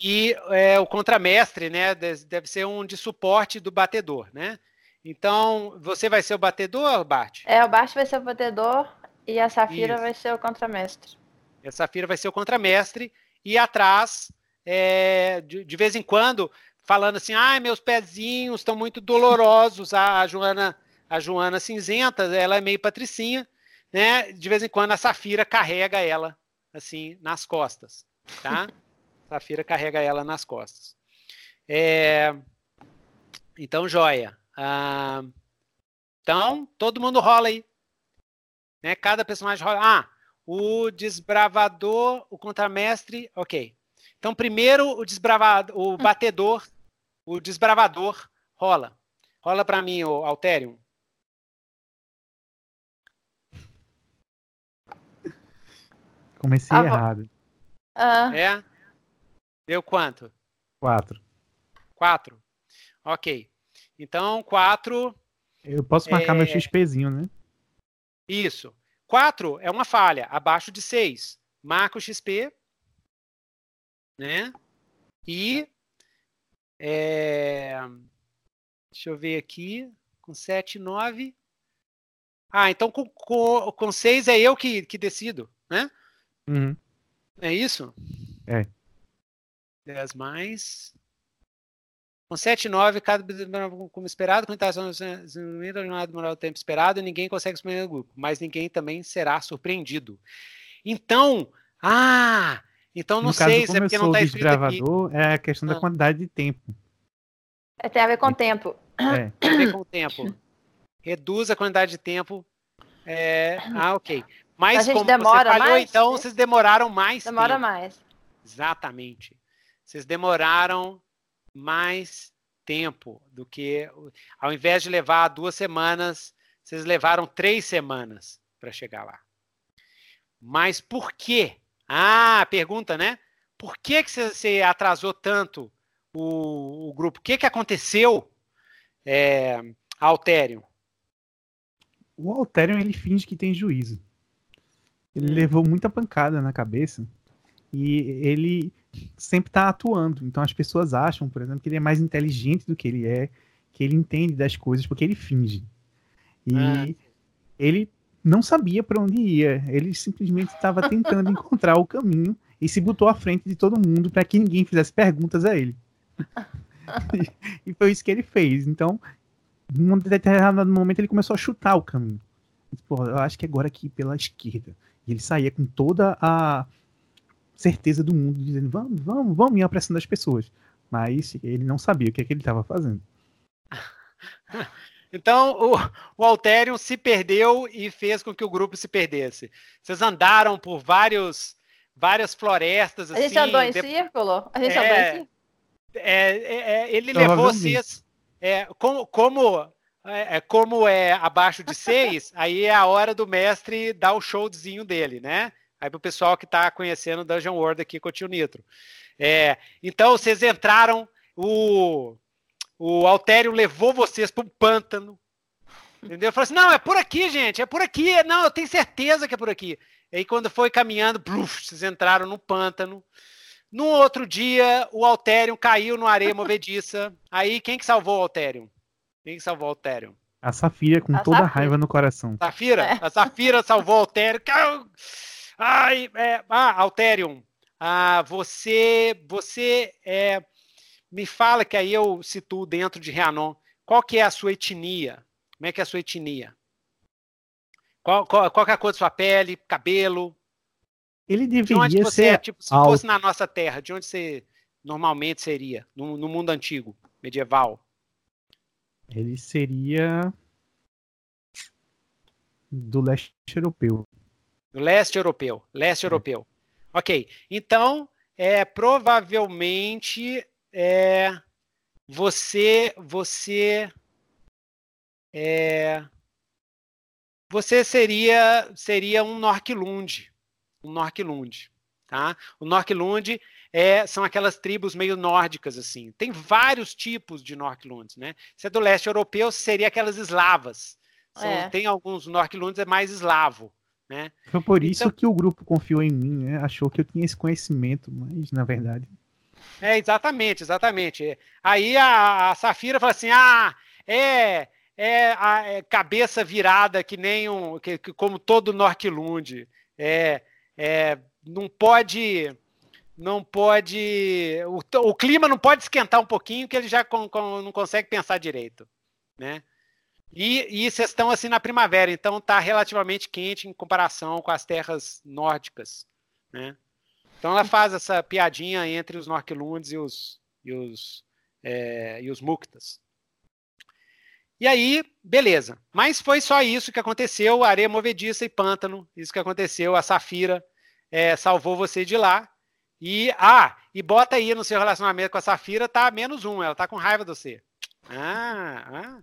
E é, o contramestre, né, deve ser um de suporte do batedor, né? Então, você vai ser o batedor, Bart? É, o Bart vai ser o batedor e a Safira Isso. vai ser o contramestre. E a Safira vai ser o contramestre e atrás, é, de, de, vez em quando, falando assim, ai, meus pezinhos estão muito dolorosos, a Joana a Joana cinzenta, ela é meio patricinha, né? De vez em quando a Safira carrega ela assim nas costas, tá? Safira carrega ela nas costas. É... Então, joia. Ah... Então, todo mundo rola aí. Né? Cada personagem rola. Ah, o desbravador, o contramestre, ok. Então, primeiro o desbravador, o batedor, o desbravador rola. Rola para mim, o Alterium. Comecei ah, errado. Ah. É? Deu quanto? Quatro. Quatro. Ok. Então, quatro. Eu posso marcar é... meu XPzinho, né? Isso. Quatro é uma falha, abaixo de seis. Marca o XP. Né? E. É... Deixa eu ver aqui. Com sete, nove. Ah, então com, com, com seis é eu que, que decido, né? Uhum. É isso? É. 10 mais. Com 7 e 9, cada como esperado, com desenvolvimento jornada demorar o tempo esperado, ninguém consegue surpreender o grupo, mas ninguém também será surpreendido. Então, ah, então não no sei caso, se é porque não está escrito gravador, aqui. É a questão ah. da quantidade de tempo. É, tem a ver com o tempo. É. Tem a ver com o tempo. Reduz a quantidade de tempo. É... Ah, ok. Mas a gente como demora você falhou, mais? então vocês demoraram mais Demora tempo. mais. Exatamente. Vocês demoraram mais tempo do que. Ao invés de levar duas semanas, vocês levaram três semanas para chegar lá. Mas por quê? Ah, pergunta, né? Por que, que você atrasou tanto o, o grupo? O que, que aconteceu, é, Altério? O Altério ele finge que tem juízo. Ele levou muita pancada na cabeça e ele sempre está atuando. Então as pessoas acham, por exemplo, que ele é mais inteligente do que ele é, que ele entende das coisas porque ele finge. E ah. ele não sabia para onde ia. Ele simplesmente estava tentando encontrar o caminho e se botou à frente de todo mundo para que ninguém fizesse perguntas a ele. e, e foi isso que ele fez. Então, num determinado momento ele começou a chutar o caminho. Pô, eu acho que agora aqui pela esquerda. E ele saía com toda a certeza do mundo, dizendo, vamos, vamos, vamos, e apressando as pessoas. Mas ele não sabia o que, é que ele estava fazendo. Então o, o Alterium se perdeu e fez com que o grupo se perdesse. Vocês andaram por vários, várias florestas. A gente assim, andou em de... círculo? A gente é, andou em círculo? É, é, é ele levou vocês. É, como, como é, é, como é abaixo de seis, aí é a hora do mestre dar o showzinho dele, né? Aí pro pessoal que tá conhecendo Dungeon World aqui com o tio Nitro. É, então vocês entraram, o, o Altério levou vocês para um pântano. Entendeu? Falou assim: não, é por aqui, gente, é por aqui. Não, eu tenho certeza que é por aqui. E aí, quando foi caminhando, bluf, vocês entraram no pântano. No outro dia, o Altério caiu no areia movediça. Aí, quem que salvou o Altério? Quem salvou o Altério? A Safira, com a toda Safira. a raiva no coração. Safira? É. A Safira salvou o Altério. Ai, é, ah, Alterium, ah, você, você é, me fala que aí eu situo dentro de Reanon. Qual que é a sua etnia? Como é que é a sua etnia? Qual, qual, qual é a cor da sua pele, cabelo? Ele deveria de onde você ser é, tipo, se alto. fosse na nossa terra, de onde você normalmente seria, no, no mundo antigo, medieval? Ele seria do leste europeu. Do leste europeu, leste é. europeu. Ok, então é provavelmente é, você você é, você seria seria um Norquilund, um Norquilund, tá? O Norquilund é, são aquelas tribos meio nórdicas, assim. Tem vários tipos de Norquilunds, né? Se é do leste europeu, seria aquelas eslavas. São, é. Tem alguns Norquilunds, é mais eslavo, né? Foi por isso então, que o grupo confiou em mim, né? Achou que eu tinha esse conhecimento, mas na verdade... É, exatamente, exatamente. Aí a, a Safira fala assim, ah, é... É, a, é cabeça virada que nem um, que, que como todo Norquilund. É, é, não pode não pode. O, o, clima não pode esquentar um pouquinho que ele já com, com, não consegue pensar direito. Né? E, e vocês estão assim na primavera, então está relativamente quente em comparação com as terras nórdicas. Né? Então ela faz essa piadinha entre os Norquilunds e os, e os, é, e os Muktas. E aí, beleza. Mas foi só isso que aconteceu: areia movediça e pântano. Isso que aconteceu. A Safira é, salvou você de lá. E, ah, e bota aí no seu relacionamento com a Safira, tá menos um, ela tá com raiva de você. Ah, ah.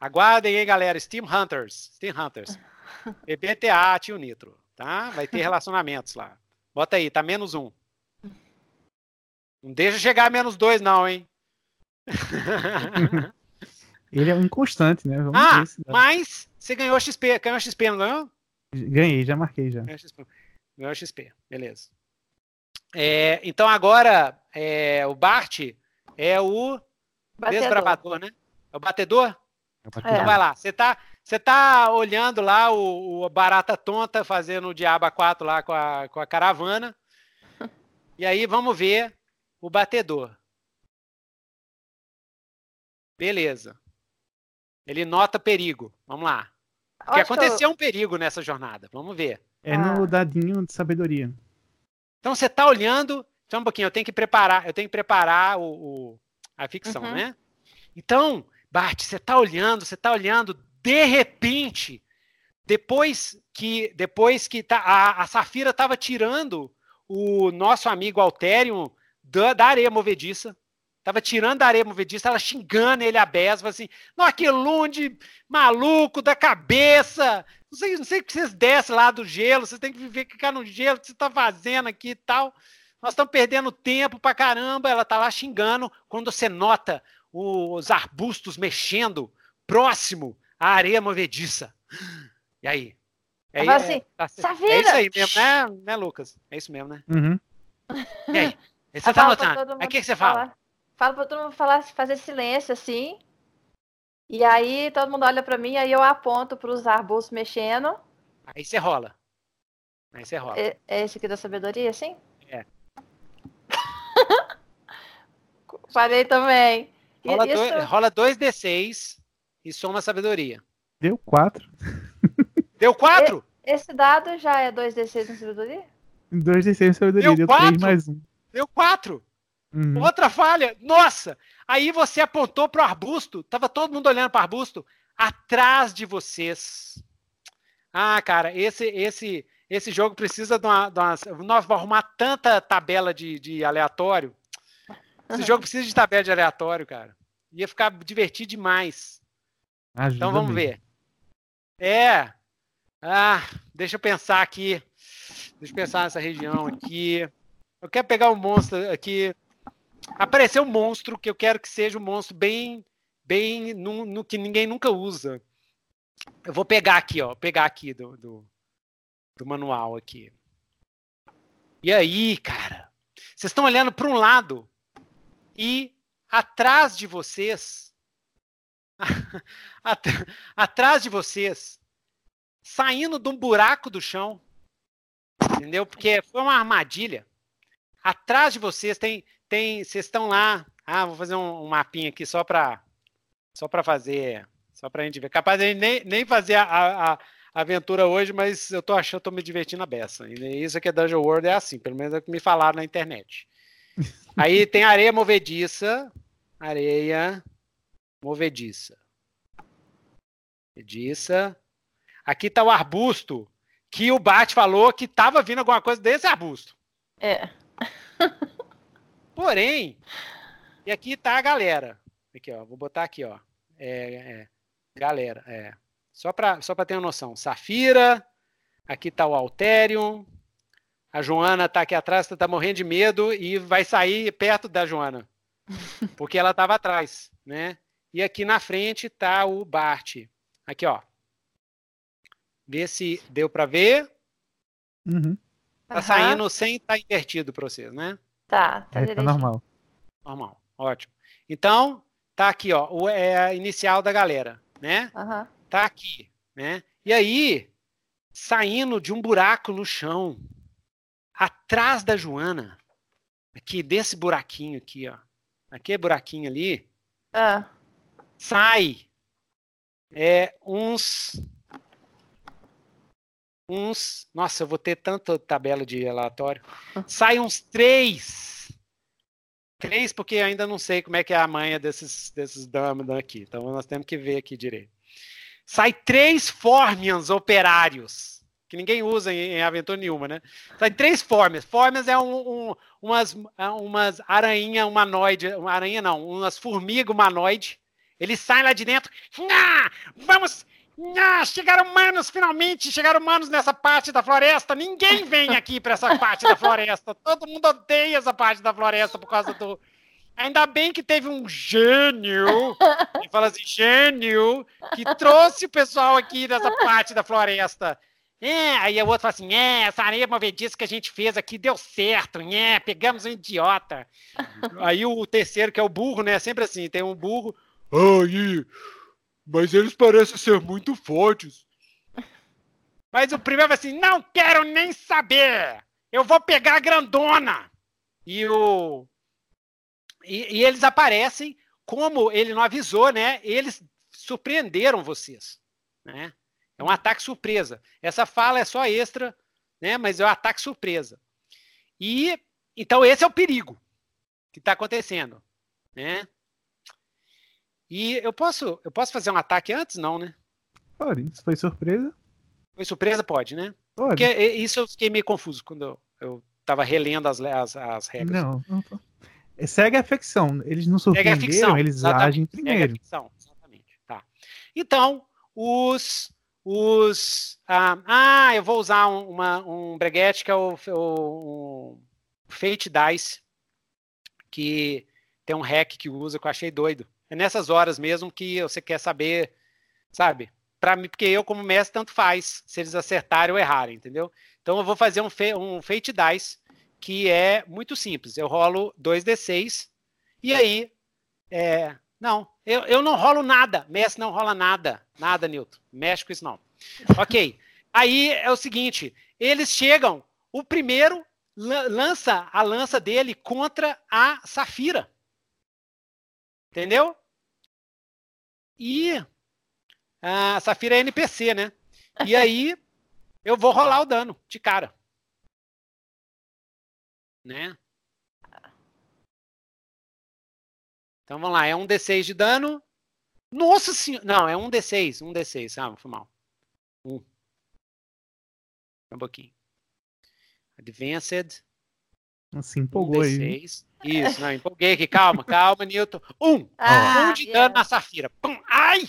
Aguardem aí, galera, Steam Hunters, Steam Hunters. EBTA, tio Nitro, tá? Vai ter relacionamentos lá. Bota aí, tá menos um. Não deixa chegar a menos dois, não, hein? Ele é um inconstante, né? Vamos ah, mas você ganhou XP. Ganhou XP, não ganhou? Ganhei, já marquei já. Ganhou XP, ganhou XP. beleza. É, então agora é, o Bart é o batedor. desbravador, né? É o batedor? É o batedor. Então vai lá. Você tá, você tá olhando lá o, o, Barata Tonta fazendo o Diaba 4 lá com a, com a caravana. e aí vamos ver o batedor. Beleza. Ele nota perigo. Vamos lá. Porque aconteceu eu... um perigo nessa jornada. Vamos ver. É no ah. dadinho de sabedoria. Então você está olhando, só um pouquinho, eu tenho que preparar, eu tenho que preparar o, o a ficção, uhum. né? Então, Bart, você está olhando, você está olhando, de repente, depois que depois que tá, a, a Safira estava tirando o nosso amigo Alterium da, da areia movediça, Tava tirando a areia movediça, ela xingando ele a Besva, assim, Noquilunde, maluco da cabeça, não sei, não sei o que vocês descem lá do gelo, vocês têm que viver, ficar no gelo, o que você tá fazendo aqui e tal. Nós estamos perdendo tempo pra caramba. Ela tá lá xingando. Quando você nota os arbustos mexendo próximo à areia movediça. E aí? É, é, assim, é, é isso aí mesmo, né, né, Lucas? É isso mesmo, né? Uhum. E aí? Você tá notando? Aí o que, que você fala? Fala pra todo mundo falar, fazer silêncio assim. E aí todo mundo olha para mim, aí eu aponto para os arbustos mexendo. Aí você rola. Aí você rola. É, é esse aqui da sabedoria, sim? É. Falei também. Rola, isso... dois, rola 2d6 e soma a sabedoria. Deu 4. Deu 4? Esse dado já é 2d6 em sabedoria? 2d6 em sabedoria, deu, deu 3 mais 1. Deu 4. Uhum. Outra falha. Nossa! Aí você apontou pro arbusto. Tava todo mundo olhando pro arbusto. Atrás de vocês. Ah, cara, esse esse esse jogo precisa de uma. De uma nós vamos arrumar tanta tabela de, de aleatório. Esse jogo precisa de tabela de aleatório, cara. Ia ficar divertido demais. Ajuda então vamos mesmo. ver. É. Ah, deixa eu pensar aqui. Deixa eu pensar nessa região aqui. Eu quero pegar um monstro aqui. Apareceu um monstro que eu quero que seja um monstro bem, bem no, no que ninguém nunca usa. Eu vou pegar aqui, ó. Pegar aqui do, do, do manual aqui. E aí, cara? Vocês estão olhando para um lado e atrás de vocês, atrás de vocês, saindo de um buraco do chão, entendeu? Porque foi uma armadilha. Atrás de vocês tem, tem, vocês estão lá. Ah, vou fazer um, um mapinha aqui só para, só para fazer, só para a gente ver. Capaz de nem, nem fazer a, a, a, aventura hoje, mas eu tô achando, tô me divertindo a beça. E isso aqui é Dungeon World é assim, pelo menos é o que me falaram na internet. Aí tem areia movediça, areia movediça. Movediça. Aqui tá o arbusto que o Bart falou que tava vindo alguma coisa desse arbusto. É. Porém, e aqui tá a galera. Aqui, ó, vou botar aqui, ó. É, é, galera, é. Só para só ter uma noção. Safira, aqui tá o Alterium, a Joana está aqui atrás, está morrendo de medo e vai sair perto da Joana. Porque ela estava atrás, né? E aqui na frente está o Bart. Aqui, ó. Vê se deu para ver. Uhum. Tá uhum. saindo sem estar tá invertido para vocês, né? Tá, tá, é, tá normal. Normal, ótimo. Então, tá aqui, ó, o, é a inicial da galera, né? Uhum. Tá aqui, né? E aí, saindo de um buraco no chão, atrás da Joana, aqui desse buraquinho aqui, ó, aquele buraquinho ali, ah. sai é, uns uns, nossa, eu vou ter tanta tabela de relatório, sai uns três, três porque ainda não sei como é que é a manha desses desses damas aqui, então nós temos que ver aqui direito. Sai três Formians operários que ninguém usa em, em aventura nenhuma, né? Tem três formas. Formas é um, um, umas, é umas aranha humanoide, uma aranha não, umas formiga humanoide. Eles saem lá de dentro. Ah, vamos! Ah, chegaram humanos finalmente, chegaram humanos nessa parte da floresta. Ninguém vem aqui para essa parte da floresta. Todo mundo odeia essa parte da floresta por causa do. Ainda bem que teve um gênio, que fala assim, gênio, que trouxe o pessoal aqui dessa parte da floresta. É, aí o outro fala assim: é, essa areia movediça que a gente fez aqui deu certo, é, pegamos um idiota. aí o terceiro, que é o burro, né? Sempre assim: tem um burro. Aí, mas eles parecem ser muito fortes. Mas o primeiro assim: não quero nem saber, eu vou pegar a grandona. E o. E, e eles aparecem, como ele não avisou, né? Eles surpreenderam vocês, né? É um ataque surpresa. Essa fala é só extra, né? Mas é um ataque surpresa. E então esse é o perigo que está acontecendo, né? E eu posso, eu posso fazer um ataque antes, não, né? Pode. Isso foi surpresa? Foi surpresa, pode, né? Pode. Porque isso eu fiquei meio confuso quando eu, estava relendo as, as, as regras. Não, não tô. Segue a ficção. Eles não surpreenderam, eles exatamente. agem primeiro. Segue a ficção, exatamente. Tá. Então, os os. Ah, ah, eu vou usar um, uma, um breguete que é o, o, o, Fate Dice, que tem um hack que usa que eu achei doido. É nessas horas mesmo que você quer saber, sabe? Para mim, porque eu, como mestre, tanto faz se eles acertarem ou errarem, entendeu? Então eu vou fazer um, um Fate Dice que é muito simples. Eu rolo 2d6 e aí. É, não, eu, eu não rolo nada. Mestre não rola nada. Nada, Newton. Mexe com isso não. Ok. Aí é o seguinte: eles chegam, o primeiro lança a lança dele contra a Safira. Entendeu? E A Safira é NPC, né? E aí eu vou rolar o dano de cara. Né? Então vamos lá, é um D6 de dano. Nossa senhora! Não, é um D6, um D6. Ah, foi mal. Um. Um pouquinho. Advanced. Se empolgou um aí. Isso, não, empolguei aqui. Calma, calma, Newton. Um. Ah, um de dano na Safira. Pum. Ai!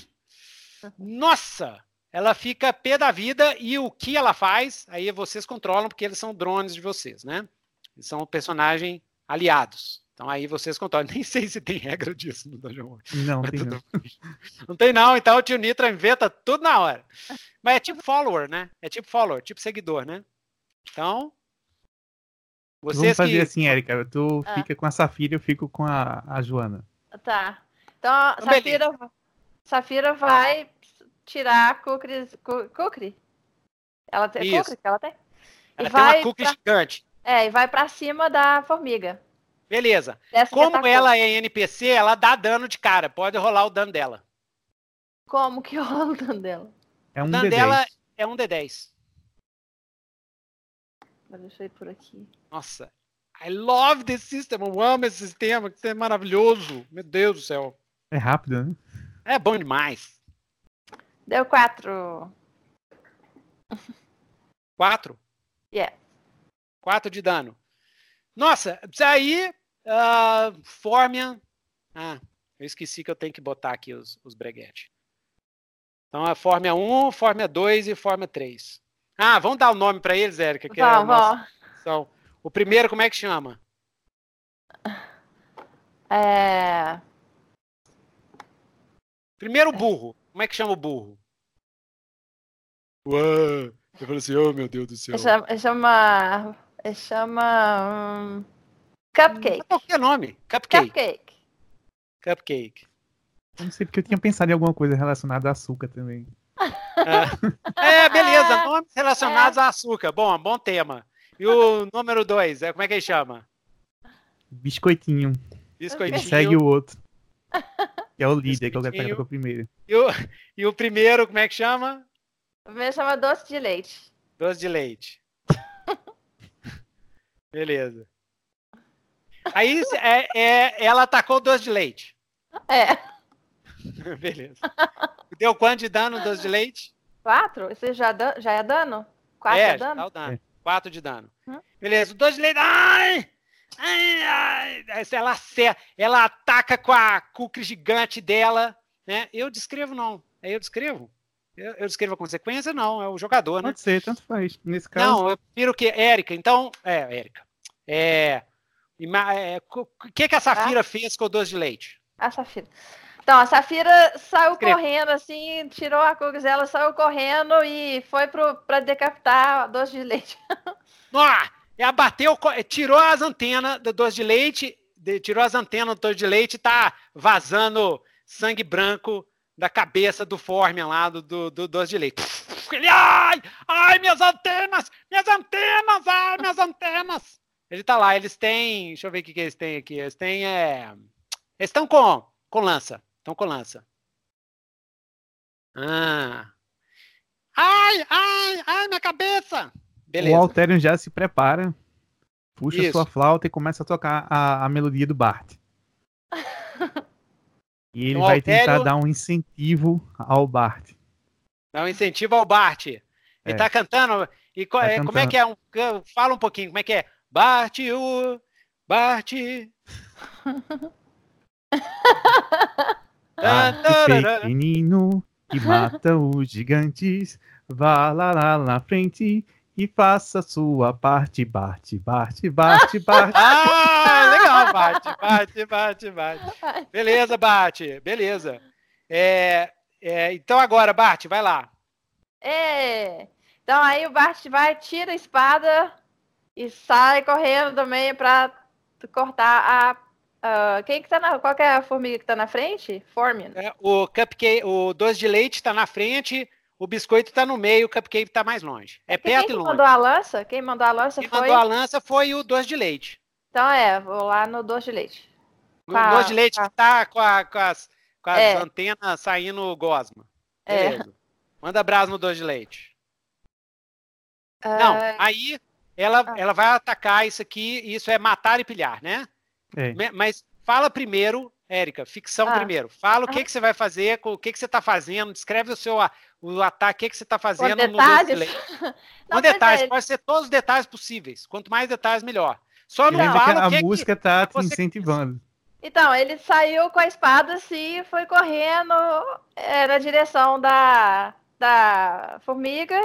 Nossa! Ela fica pé da vida e o que ela faz, aí vocês controlam, porque eles são drones de vocês, né? Eles são personagem aliados. Então aí vocês controlam. Nem sei se tem regra disso no Dungeon World. Não, tem não. não tem não, então o tio Nitra inventa tudo na hora. Mas é tipo follower, né? É tipo follower, tipo seguidor, né? Então, vocês Vamos fazer que... assim, Érica. Tu ah. fica com a Safira, eu fico com a, a Joana. Tá. Então, a então, Safira, Safira vai tirar a Kukri. Kukri? Ela tem. Kukri que ela tem? Ela e tem vai uma Kukri pra... gigante. É, e vai pra cima da formiga. Beleza. Dessa Como ela é NPC, ela dá dano de cara. Pode rolar o dano dela. Como que rola o dano dela? É um o dano D10. dela é um D10. Deixa eu ir por aqui. Nossa. I love this system. Eu amo esse sistema. Que é maravilhoso. Meu Deus do céu. É rápido, né? É bom demais. Deu quatro. Quatro? Yeah. Quatro de dano. Nossa, aí. Uh, Formian. Ah, eu esqueci que eu tenho que botar aqui os, os breguetes. Então é Fórmia 1, Fórmia 2 e Fórmia 3. Ah, vamos dar o um nome para eles, Érica? Que vamos, é então, o primeiro, como é que chama? É... Primeiro burro. Como é que chama o burro? Uau! Eu falei assim, oh meu Deus do céu. Chama. Chama. chama um... Cupcake. Qualquer nome. Cupcake. Cupcake. Cupcake. Eu não sei porque eu tinha pensado em alguma coisa relacionada a açúcar também. É, é beleza. Nomes relacionados é. a açúcar. Bom, bom tema. E o número dois, é, como é que ele chama? Biscoitinho. Biscoitinho. Segue o outro. Que é o líder, que eu quero pegar com o primeiro. E o, e o primeiro, como é que chama? O primeiro chama doce de leite. Doce de leite. Beleza. Aí é, é, ela atacou doce de leite. É. Beleza. Deu quanto de dano doce de leite? Quatro? Isso já, já é dano? Quatro é, é dano? Dá o dano. É. Quatro de dano. Hum? Beleza, o doce de leite. Ai! Ai, ai, ela, ela ataca com a cucre gigante dela. Né? Eu descrevo, não. É eu descrevo? Eu, eu descrevo a consequência? Não, é o jogador, Pode né? Pode ser, tanto faz. Nesse caso. Não, eu prefiro que. Érica, então. É, Érica. É. O é, que, que a Safira ah. fez com o doce de leite? A Safira. Então, a Safira saiu correndo, assim, tirou a Kugzela, saiu correndo e foi para decapitar a doce de leite. Ah, ela bateu, tirou as antenas do doce de leite, tirou as antenas do doce de leite e tá vazando sangue branco da cabeça do Formian lá, do, do, do doce de leite. Ele, ai, ai, minhas antenas, minhas antenas, ai, minhas antenas. Ele tá lá, eles têm, deixa eu ver o que, que eles têm aqui, eles têm, é, eles estão com, com lança. Estão com lança. Ah. Ai, ai, ai, minha cabeça! Beleza. O Alterion já se prepara, puxa Isso. sua flauta e começa a tocar a, a melodia do Bart. e ele então, vai Altério... tentar dar um incentivo ao Bart. Dar um incentivo ao Bart. Ele é. tá cantando. E tá é, como é que é? Um, fala um pouquinho, como é que é? Bart, o Bart. Ah, pequenino que mata os gigantes, vá lá, lá na frente e faça sua parte, bate, bate, bate, bate. ah, legal, bate, bate, bate, bate. Beleza, bate, beleza. É, é, então agora, Bart, vai lá. É. Então aí o Bart vai, tira a espada e sai correndo também para cortar a Uh, quem que tá na. Qual que é a formiga que tá na frente? Formian. É, o cupcake, o doce de leite tá na frente, o biscoito tá no meio, o cupcake tá mais longe. É perto quem e longe. Quem mandou a lança? Quem mandou a lança quem foi. mandou a lança foi o doce de leite. Então é, vou lá no doce de leite. O a... doce de leite que tá com, a, com as, com as é. antenas saindo gosma. É. Manda brasa no doce de leite. Uh... Não, aí ela, ah. ela vai atacar isso aqui, isso é matar e pilhar, né? É. Mas fala primeiro, Érica, ficção ah. primeiro. Fala o que, ah. que você vai fazer, o que, que você está fazendo, descreve o seu o ataque, o que, que você está fazendo Com detalhes? no Com detalhes, é. pode ser todos os detalhes possíveis. Quanto mais detalhes, melhor. Só não, fala a que música está te incentivando. Então, ele saiu com a espada assim e foi correndo é, na direção da, da formiga.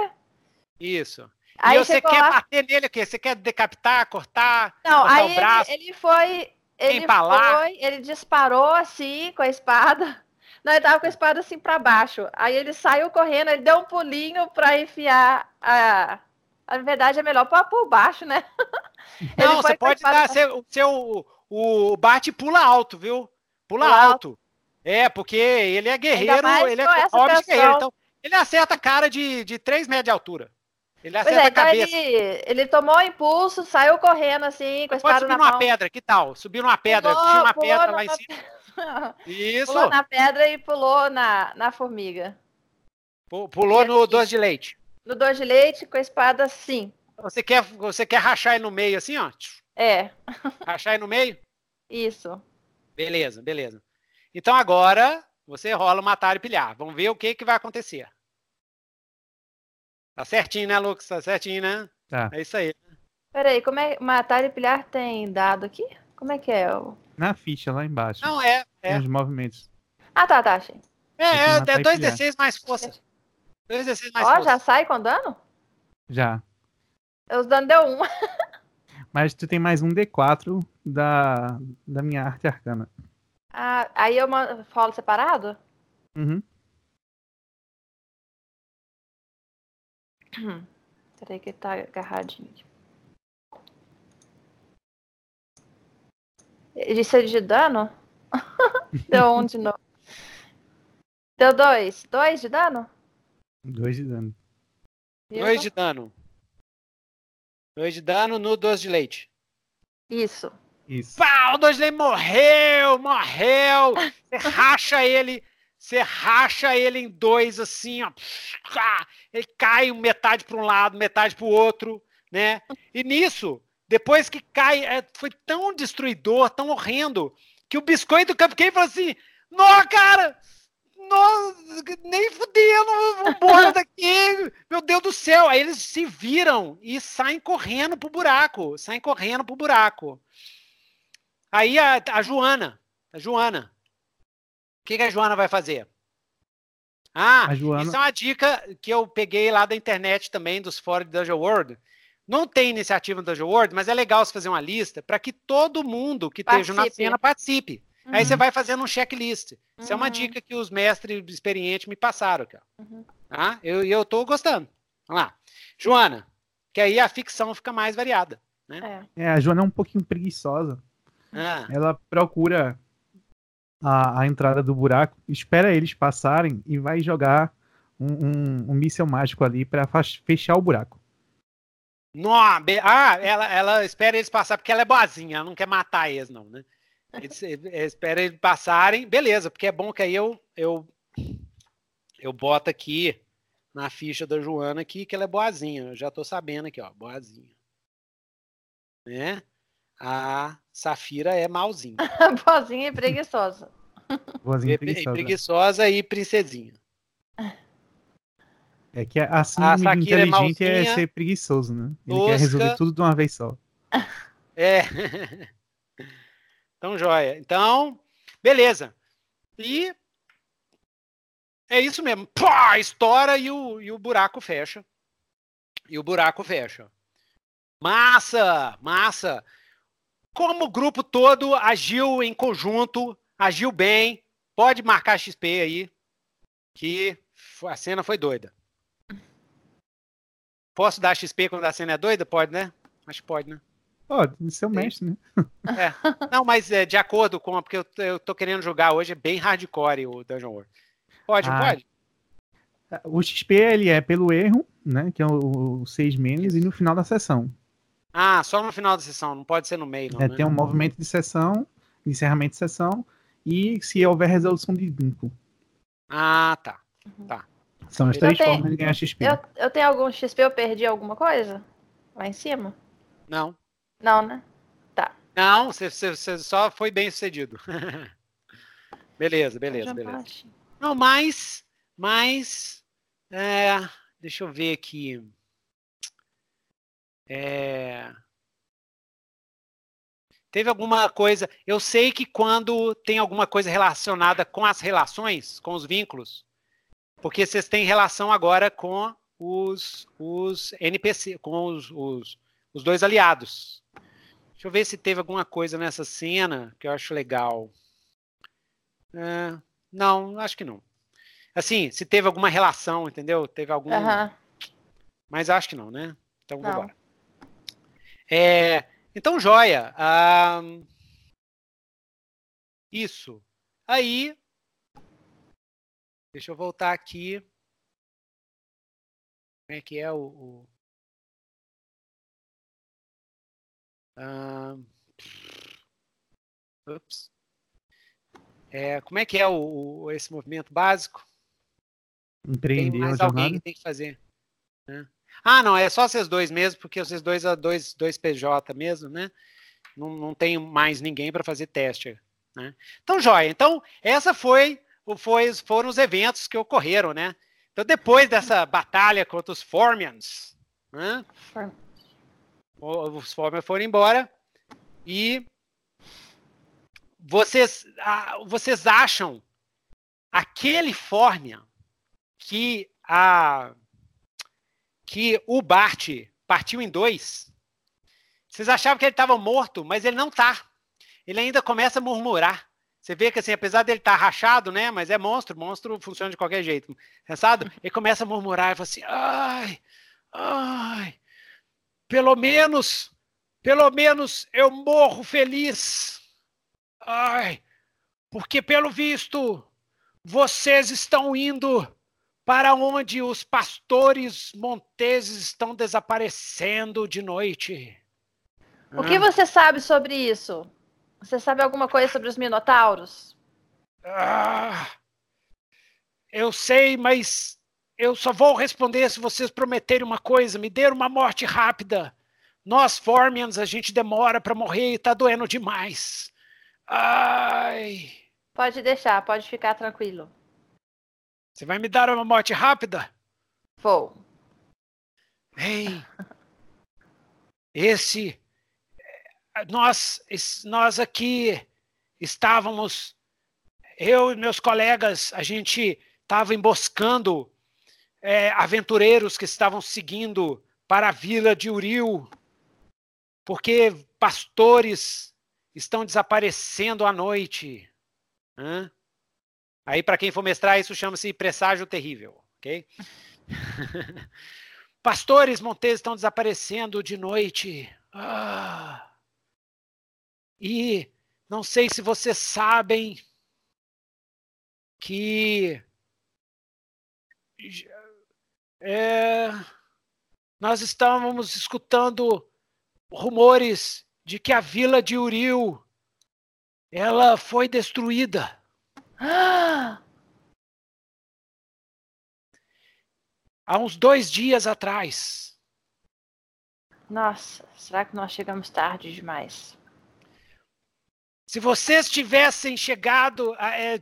Isso. Aí e você quer lá... bater nele o quê? Você quer decapitar, cortar, Não, cortar aí o braço? Ele, ele foi. Ele foi, ele disparou assim com a espada. Não, ele tava com a espada assim para baixo. Aí ele saiu correndo, ele deu um pulinho para enfiar a. Na verdade, é melhor pôr por baixo, né? Não, você pode dar seu, seu o bate pula alto, viu? Pula, pula alto. alto. É, porque ele é guerreiro, ele é homem guerreiro. Então, ele acerta a cara de, de 3 metros de altura. Ele acerta é, a então cabeça. Ele, ele tomou impulso, saiu correndo assim, com a espada Pode subir numa pedra, que tal? Subir numa pedra, pulou, tinha uma pedra lá em cima. Isso. Pulou na pedra e pulou na, na formiga. Pulou no doce de leite. No doce de leite, com a espada, sim. Você quer, você quer rachar ele no meio assim, ó? É. Rachar ele no meio? Isso. Beleza, beleza. Então agora você rola matar e pilhar. Vamos ver o que, que vai acontecer. Tá certinho, né, Lucas? Tá certinho, né? Tá. É isso aí. Peraí, como é matar e pilhar tem dado aqui? Como é que é? Na ficha, lá embaixo. Não, é. é. Tem os movimentos. Ah, tá, tá, achei. É, é, é 2d6 mais força. 2d6 mais Ó, força. já sai com dano? Já. Os dano deu um. Mas tu tem mais um D4 da, da minha arte arcana. Ah, aí eu falo separado? Uhum. Peraí que tá agarradinho. Isso é de dano? Deu um de novo. Deu dois. Dois de dano? Dois de dano. Dois de dano. Dois de dano no doce de leite. Isso. Isso. Pá, o doce de leite morreu, morreu. Você racha ele, você racha ele em dois assim, ó. Ele cai metade para um lado, metade para o outro, né? E nisso, depois que cai, é, foi tão destruidor, tão horrendo, que o biscoito do Cupcake falou assim: Nó, cara, nossa, nem fudendo, vambora daqui, meu Deus do céu. Aí eles se viram e saem correndo pro buraco, saem correndo pro buraco. Aí a, a Joana, a Joana, que, que a Joana vai fazer? Ah, Joana... isso é uma dica que eu peguei lá da internet também, dos fóruns de Dungeon World. Não tem iniciativa no Dungeon World, mas é legal você fazer uma lista para que todo mundo que participe. esteja na cena participe. Uhum. Aí você uhum. vai fazendo um checklist. Uhum. Isso é uma uhum. dica que os mestres experientes me passaram. Aqui, uhum. Tá? Eu, eu tô gostando. Vamos lá. Joana, que aí a ficção fica mais variada. Né? É. é a Joana é um pouquinho preguiçosa. Ah. Ela procura a, a, entrada do buraco, espera eles passarem e vai jogar um, um, um míssel mágico ali para fechar o buraco. Não, ah, ela, ela espera eles passar porque ela é boazinha, ela não quer matar eles, não, né? Eles, espera eles passarem, beleza, porque é bom que aí eu, eu, eu boto aqui na ficha da Joana aqui que ela é boazinha. Eu já tô sabendo aqui, ó, boazinha. Né? A Safira é malzinha. boazinha e preguiçosa. Boazinha e preguiçosa. preguiçosa e princesinha. É que assim a inteligente é, é, ser preguiçoso, né? Ele tosca, quer resolver tudo de uma vez só. É. Então, joia. Então, beleza. E é isso mesmo. Pá, estoura e o, e o buraco fecha. E o buraco fecha. Massa, massa. Como o grupo todo agiu em conjunto, agiu bem, pode marcar XP aí, que a cena foi doida. Posso dar XP quando a cena é doida? Pode, né? Acho que pode, né? Pode, oh, seu mestre, né? É. Não, mas é, de acordo com. Porque eu, eu tô querendo jogar hoje, é bem hardcore o Dungeon World. Pode, ah, pode? O XP ele é pelo erro, né? Que é o 6 menos, e no final da sessão. Ah, só no final da sessão, não pode ser no meio, não. É, né? tem um movimento de sessão, encerramento de sessão, e se houver resolução de vínculo. Ah, tá. Tá. São as três formas de ganhar XP. Eu, eu tenho algum XP, eu perdi alguma coisa? Lá em cima? Não. Não, né? Tá. Não, você, você, você só foi bem sucedido. beleza, beleza, beleza. Não, mas, mas, é, deixa eu ver aqui. É, teve alguma coisa. Eu sei que quando tem alguma coisa relacionada com as relações, com os vínculos, porque vocês têm relação agora com os, os NPC, com os, os, os dois aliados. Deixa eu ver se teve alguma coisa nessa cena que eu acho legal. É, não, acho que não. Assim, se teve alguma relação, entendeu? Teve algum. Mas acho que não, né? Então, vamos embora. É, então, joia. Ah, isso. Aí, Deixa eu voltar aqui. Como é que é o. o... Uh... Ups. É, como é que é o, o, esse movimento básico? Empreender tem mais alguém que tem que fazer. Né? Ah, não, é só vocês dois mesmo, porque vocês dois é dois, dois PJ mesmo, né? Não, não tem mais ninguém para fazer teste. Né? Então, joia. Então, essa foi foi, foram os eventos que ocorreram, né? Então, depois dessa batalha contra os Formians, né? os Formians foram embora e vocês, vocês acham aquele Formian que a que o Bart partiu em dois? Vocês achavam que ele estava morto, mas ele não está. Ele ainda começa a murmurar. Você vê que assim, apesar dele estar tá rachado, né? Mas é monstro, monstro funciona de qualquer jeito. Pensado? Ele começa a murmurar e fala assim: ai, ai, pelo menos, pelo menos eu morro feliz. Ai, porque pelo visto vocês estão indo para onde os pastores monteses estão desaparecendo de noite. O que você sabe sobre isso? Você sabe alguma coisa sobre os minotauros? Ah, eu sei, mas eu só vou responder se vocês prometerem uma coisa, me der uma morte rápida. Nós, Formians, a gente demora para morrer e tá doendo demais. Ai. Pode deixar, pode ficar tranquilo. Você vai me dar uma morte rápida? Vou. Ei. Esse nós, nós aqui estávamos, eu e meus colegas, a gente estava emboscando é, aventureiros que estavam seguindo para a vila de Uriel, porque pastores estão desaparecendo à noite. Hã? Aí, para quem for mestrar, isso chama-se presságio terrível, ok? Pastores monteses estão desaparecendo de noite. Ah. E não sei se vocês sabem que é, nós estávamos escutando rumores de que a vila de Uriel ela foi destruída. Há uns dois dias atrás. Nossa, será que nós chegamos tarde demais? Se vocês tivessem chegado, é,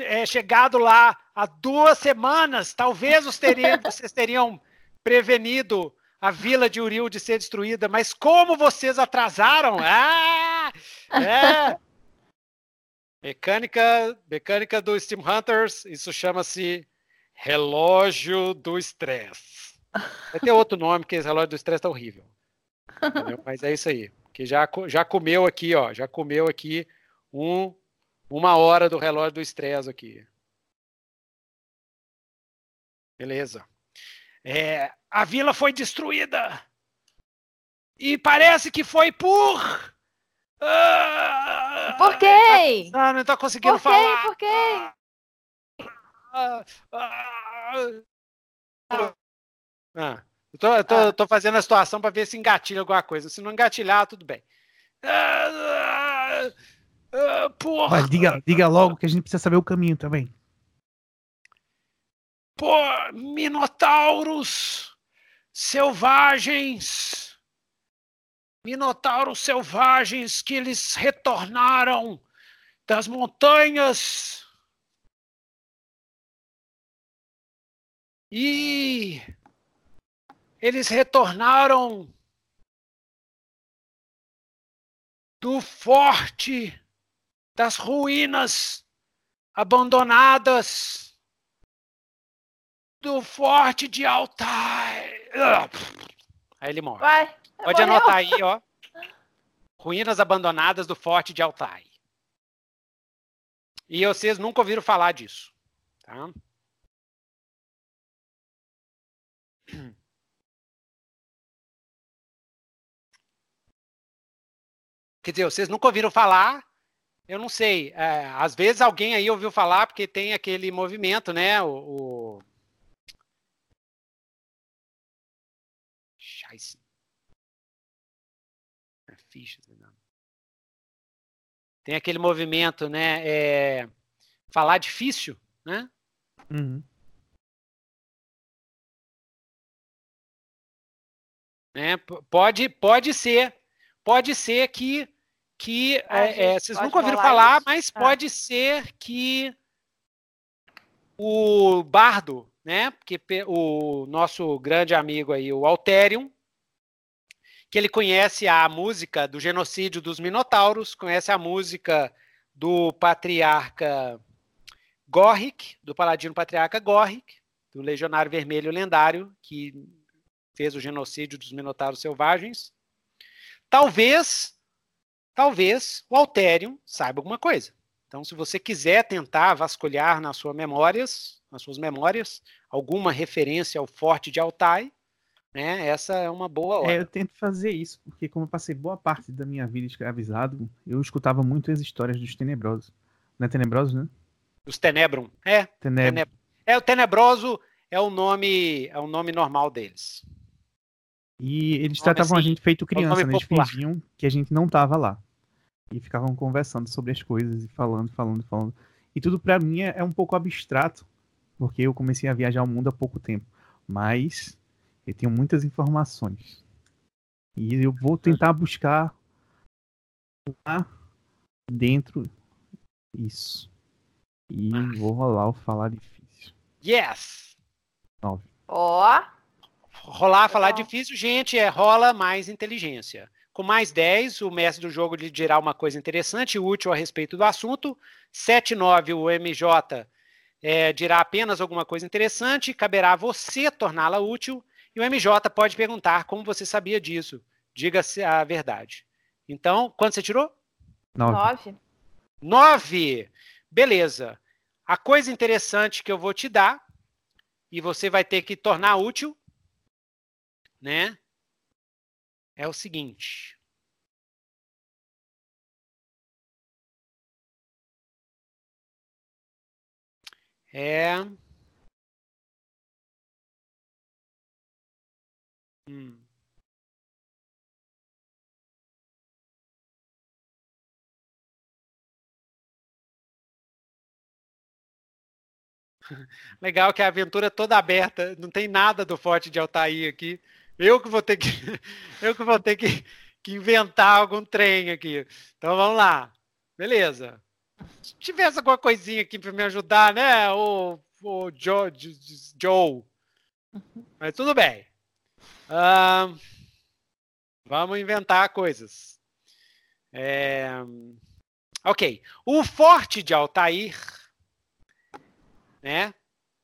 é, chegado lá há duas semanas, talvez teriam, vocês teriam prevenido a vila de Uriel de ser destruída. Mas como vocês atrasaram? Ah, é. Mecânica, mecânica do Steam Hunters, isso chama-se relógio do estresse. Vai ter outro nome, porque esse relógio do estresse tá horrível. Entendeu? Mas é isso aí que já, já comeu aqui, ó, já comeu aqui um, uma hora do relógio do estresse aqui. Beleza. É, a vila foi destruída. E parece que foi por. Ah, por quem? Ah, não estou conseguindo por falar. Por quem? Ah, ah, ah. Eu tô, eu tô, ah. tô fazendo a situação para ver se engatilha alguma coisa. Se não engatilhar, tudo bem. Ah, ah, porra. Mas diga, diga logo que a gente precisa saber o caminho também. por minotauros selvagens, minotauros selvagens que eles retornaram das montanhas e eles retornaram do forte das ruínas abandonadas do forte de Altai. Aí ele morre. Vai, Pode morreu. anotar aí, ó. Ruínas abandonadas do forte de Altai. E vocês nunca ouviram falar disso, tá? Quer dizer, vocês nunca ouviram falar, eu não sei. É, às vezes alguém aí ouviu falar, porque tem aquele movimento, né? O. o... Fichas, né? Tem aquele movimento, né? É... Falar difícil, né? Uhum. Né? Pode, pode ser, pode ser que que é, é, vocês nunca ouviram falar, isso. mas ah. pode ser que o Bardo, né? Porque o nosso grande amigo aí, o Alterium, que ele conhece a música do genocídio dos Minotauros, conhece a música do patriarca Gorric, do paladino patriarca Gorric, do legionário vermelho lendário, que fez o genocídio dos Minotauros selvagens. Talvez talvez o Alterium saiba alguma coisa. Então, se você quiser tentar vasculhar nas suas memórias, nas suas memórias, alguma referência ao Forte de Altai, né, essa é uma boa hora. É, eu tento fazer isso, porque como eu passei boa parte da minha vida escravizado, eu escutava muito as histórias dos tenebrosos. Não é tenebrosos, né? Os Tenebrum. É. Teneb... É, o Tenebroso é o nome, é o nome normal deles. E eles tratavam assim, a gente feito criança, né? Eles fingiam que a gente não tava lá. E ficavam conversando sobre as coisas e falando, falando, falando. E tudo para mim é, é, um pouco abstrato, porque eu comecei a viajar o mundo há pouco tempo. Mas eu tenho muitas informações. E eu vou tentar buscar lá dentro isso. E vou rolar o falar difícil. Yes! Nove. Ó! Oh. Rolar, falar difícil, gente, é rola mais inteligência. Com mais 10, o mestre do jogo lhe dirá uma coisa interessante e útil a respeito do assunto. 7, 9, o MJ é, dirá apenas alguma coisa interessante, caberá a você torná-la útil. E o MJ pode perguntar como você sabia disso. Diga-se a verdade. Então, quanto você tirou? 9. 9! Beleza. A coisa interessante que eu vou te dar, e você vai ter que tornar útil, né? É o seguinte. É. Hum. Legal que a aventura é toda aberta, não tem nada do Forte de Altair aqui. Eu que vou ter que, eu que vou ter que, que inventar algum trem aqui. Então vamos lá. Beleza. Se tivesse alguma coisinha aqui para me ajudar, né? O, o Joe, Joe. Mas tudo bem. Uh, vamos inventar coisas. É, ok. O forte de Altair, né?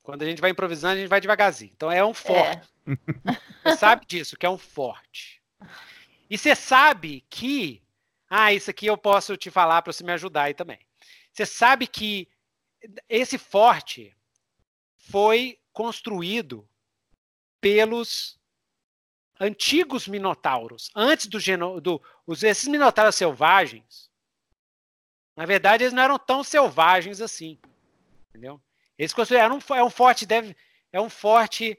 Quando a gente vai improvisando, a gente vai devagarzinho. Então é um forte. É. Você sabe disso, que é um forte. E você sabe que. Ah, isso aqui eu posso te falar para você me ajudar aí também. Você sabe que esse forte foi construído pelos antigos minotauros, antes do, os, esses minotauros selvagens. Na verdade, eles não eram tão selvagens assim, entendeu? Eles construíram um, é um forte deve é um forte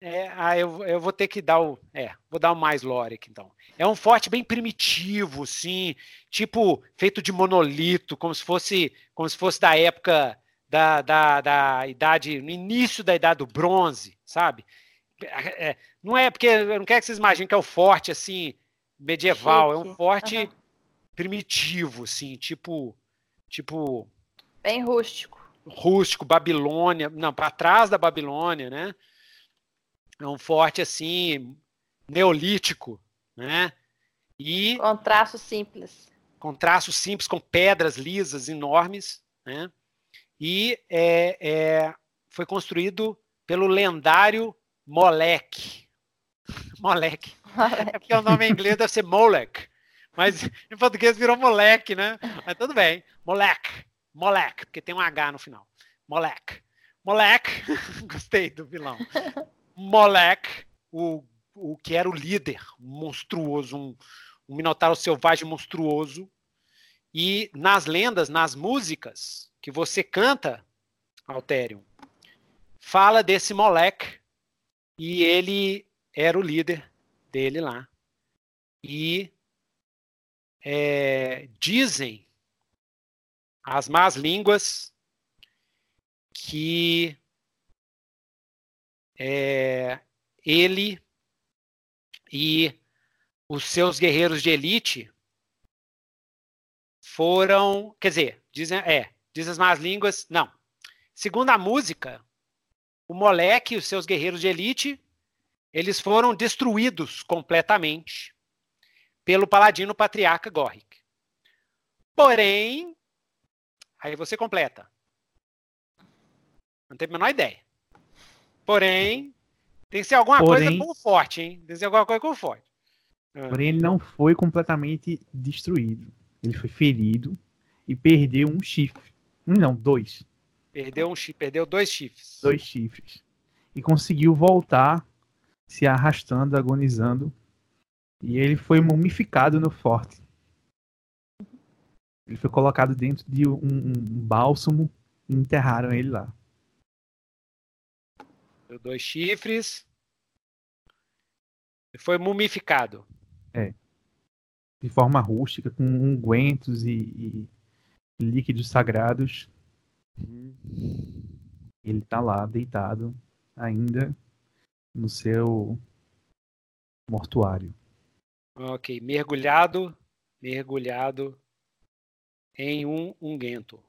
é, ah, eu, eu vou ter que dar o. É, vou dar o mais lore aqui então. É um forte bem primitivo, sim. Tipo, feito de monolito, como se fosse, como se fosse da época da, da, da idade, no início da idade do bronze, sabe? É, não é porque eu não quero que vocês imaginem que é o forte assim medieval, Chique. é um forte uhum. primitivo, assim, tipo, tipo bem rústico, rústico, Babilônia, não, para trás da Babilônia, né? É um forte assim neolítico, né? E com traços simples, com traços simples, com pedras lisas enormes, né? E é, é, foi construído pelo lendário Molek. Molek. É porque o nome em inglês deve ser Molek. Mas em português virou moleque, né? Mas tudo bem. Molek. Molek, porque tem um H no final. Molek. Molek. Gostei do vilão. Molek, o, o que era o líder monstruoso, um, um minotauro selvagem monstruoso. E nas lendas, nas músicas que você canta, Altério, fala desse Molek e ele era o líder dele lá. E é, dizem as más línguas que é, ele e os seus guerreiros de elite foram, quer dizer, dizem, é, dizem as más línguas, não. Segundo a música, o Moleque e os seus guerreiros de elite, eles foram destruídos completamente pelo paladino patriarca Gorric. Porém, aí você completa. Não tem a menor ideia. Porém, tem que ser alguma Porém, coisa com forte, hein? Tem que ser alguma coisa com forte. Ah. Porém, ele não foi completamente destruído. Ele foi ferido e perdeu um chifre. Um não, dois. Perdeu, um, perdeu dois chifres. Dois chifres. E conseguiu voltar se arrastando, agonizando. E ele foi mumificado no forte. Ele foi colocado dentro de um, um bálsamo e enterraram ele lá. Deu dois chifres. E foi mumificado. É. De forma rústica, com ungüentos e, e líquidos sagrados ele tá lá deitado ainda no seu mortuário. Ok, mergulhado, mergulhado em um unguento.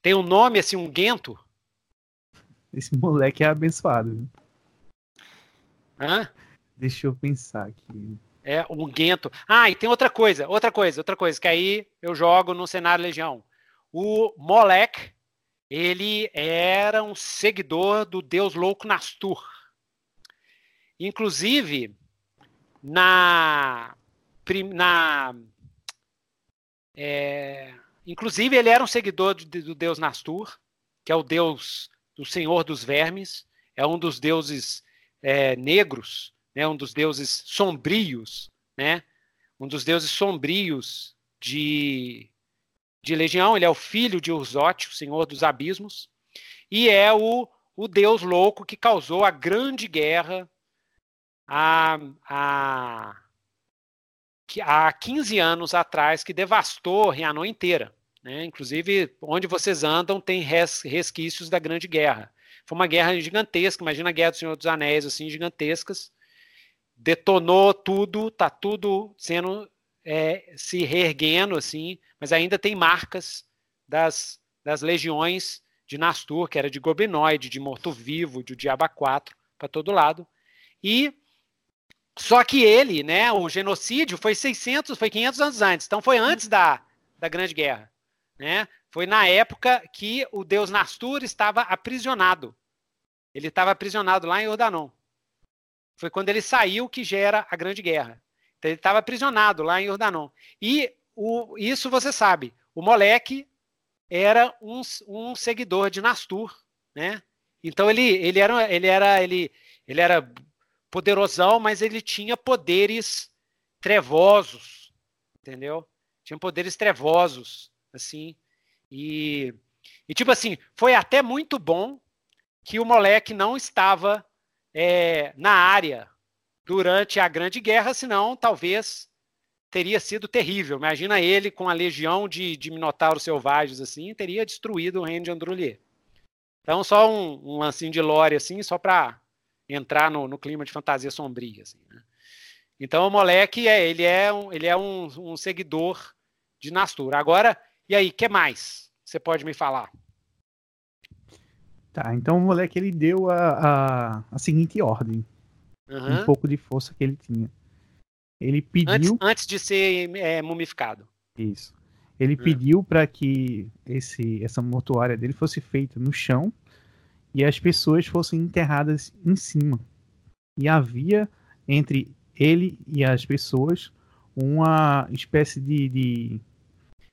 Tem um nome assim, unguento? Esse moleque é abençoado. Hã? Deixa eu pensar aqui. É, um Guento. Ah, e tem outra coisa, outra coisa, outra coisa, que aí eu jogo no cenário Legião. O Molek, ele era um seguidor do deus louco Nastur. Inclusive, na. na é, inclusive, ele era um seguidor do, do deus Nastur, que é o deus do Senhor dos Vermes, é um dos deuses é, negros né, um dos deuses sombrios, né, um dos deuses sombrios de, de Legião. Ele é o filho de Urzote, o senhor dos abismos, e é o, o deus louco que causou a grande guerra há, há, há 15 anos atrás, que devastou Rianon inteira. Né? Inclusive, onde vocês andam tem res, resquícios da Grande Guerra. Foi uma guerra gigantesca, imagina a Guerra do Senhor dos Anéis, assim, gigantescas, detonou tudo, tá tudo sendo é, se reerguendo assim, mas ainda tem marcas das, das legiões de Nastur, que era de Goblinoide, de Morto-Vivo, de Diaba 4, para todo lado. E só que ele, né, o genocídio foi 600, foi 500 anos antes, então foi antes da, da Grande Guerra, né? Foi na época que o deus Nastur estava aprisionado. Ele estava aprisionado lá em Ordanon. Foi quando ele saiu que gera a Grande Guerra. Então ele estava aprisionado lá em Jordanon. E o, isso você sabe, o Moleque era um, um seguidor de Nastur, né? Então ele, ele era ele era ele, ele era poderosão, mas ele tinha poderes trevosos, entendeu? Tinha poderes trevosos, assim. E, e tipo assim, foi até muito bom que o moleque não estava é, na área durante a Grande Guerra, senão talvez teria sido terrível. Imagina ele com a legião de, de minotauros selvagens assim, teria destruído o reino de Androlier. Então, só um, um lancinho de lore, assim, só para entrar no, no, clima de fantasia sombria. Assim, né? Então, o moleque, é, ele é, um, ele é um, um seguidor de Nastur. Agora, e aí, que mais você pode me falar? Tá, então o moleque ele deu a, a, a seguinte ordem. Uhum. Um pouco de força que ele tinha. Ele pediu. Antes, antes de ser é, mumificado. Isso. Ele hum. pediu para que esse, essa mortuária dele fosse feita no chão e as pessoas fossem enterradas em cima. E havia entre ele e as pessoas uma espécie de. de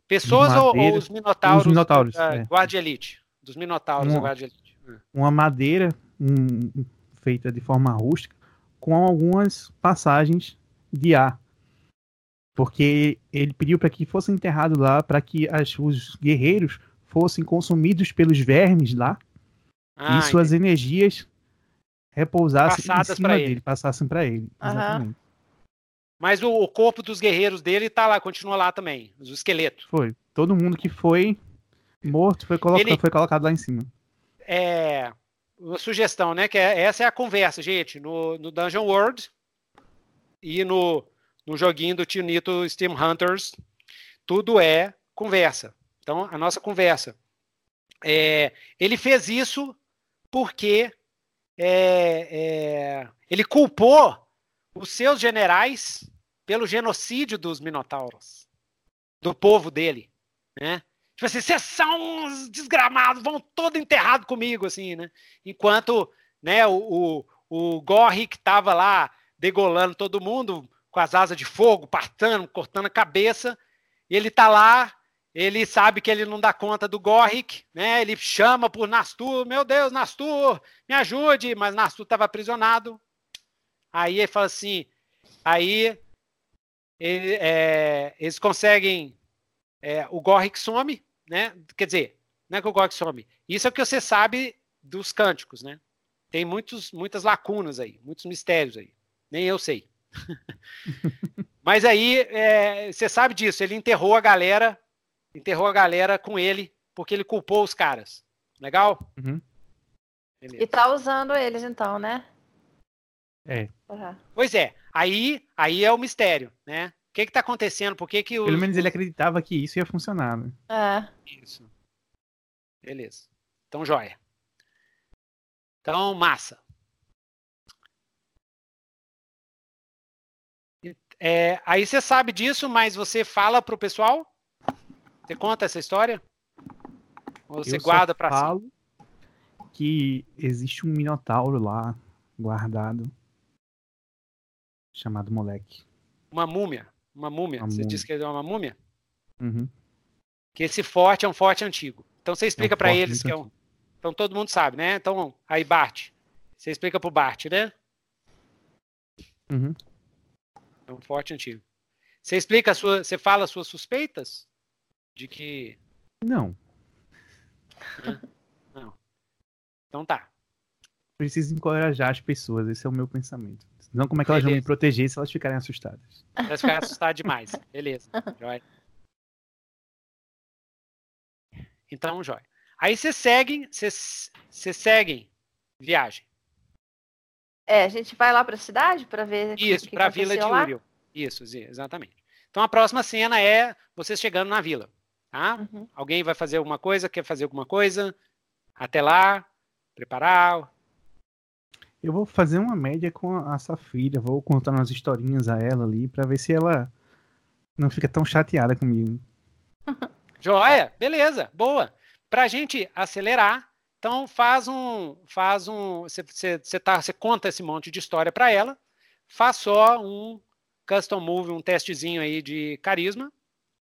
pessoas de ou, ou, os minotauros? Os minotauros. Da, é. Guarda Elite. Dos minotauros uma, da Guarda Elite. Uma madeira um, feita de forma rústica com algumas passagens de ar porque ele pediu para que fosse enterrado lá, para que as, os guerreiros fossem consumidos pelos vermes lá ah, e suas entendi. energias repousassem Passadas em cima dele, ele. passassem para ele. Uhum. Mas o, o, corpo dos guerreiros dele tá lá, continua lá também, os esqueletos. Foi. Todo mundo que foi morto foi, coloca, ele... foi colocado lá em cima. É. Uma sugestão, né? Que é, essa é a conversa, gente. No, no Dungeon World e no no joguinho do Tio Nito Steam Hunters, tudo é conversa. Então, a nossa conversa. É, ele fez isso porque é, é, ele culpou os seus generais pelo genocídio dos Minotauros, do povo dele, né? Tipo assim, vocês são uns desgramados, vão todo enterrado comigo, assim, né? Enquanto, né, o, o, o Gorrick estava lá degolando todo mundo, com as asas de fogo, partando, cortando a cabeça. Ele tá lá, ele sabe que ele não dá conta do Gorrick, né? Ele chama por Nastur, meu Deus, Nastur, me ajude, mas Nastur estava aprisionado. Aí ele fala assim, aí ele, é, eles conseguem, é, o Gorrick some, né? Quer dizer, não é que o Gorrick some. Isso é o que você sabe dos cânticos, né? Tem muitos, muitas lacunas aí, muitos mistérios aí. Nem eu sei. Mas aí, é, você sabe disso, ele enterrou a galera, enterrou a galera com ele, porque ele culpou os caras. Legal? Uhum. E tá usando eles então, né? É. Uhum. Pois é, aí, aí é o mistério, né? O que que tá acontecendo? Por que que Pelo menos ele acreditava que isso ia funcionar, né? É. Isso. Beleza. Então, joia. Então, massa. É, aí você sabe disso, mas você fala pro pessoal? Você conta essa história? Ou você Eu guarda para si? que existe um minotauro lá guardado chamado moleque. Uma múmia, uma múmia. Uma você múmia. disse que ele é uma múmia? Uhum. Que esse forte é um forte antigo. Então você explica é um para eles que é um. Então todo mundo sabe, né? Então aí Bart, você explica pro Bart, né? Uhum. É um forte antigo. Você explica a sua. Você fala as suas suspeitas? De que. Não. Não. Então tá. Preciso encorajar as pessoas, esse é o meu pensamento. Senão, como é que elas Beleza. vão me proteger se elas ficarem assustadas? Elas ficarem assustadas demais. Beleza. Jóia. Então, jóia. Aí vocês seguem, vocês seguem viagem. É, a gente vai lá para a cidade para ver. Isso, para a vila de Uriel. Isso, exatamente. Então a próxima cena é vocês chegando na vila. Tá? Uhum. Alguém vai fazer alguma coisa, quer fazer alguma coisa? Até lá, preparar. Eu vou fazer uma média com a Safira, vou contar umas historinhas a ela ali para ver se ela não fica tão chateada comigo. Joia, beleza, boa. Para a gente acelerar, então faz um, faz um, você, você, tá, você conta esse monte de história para ela, faz só um custom move, um testezinho aí de carisma,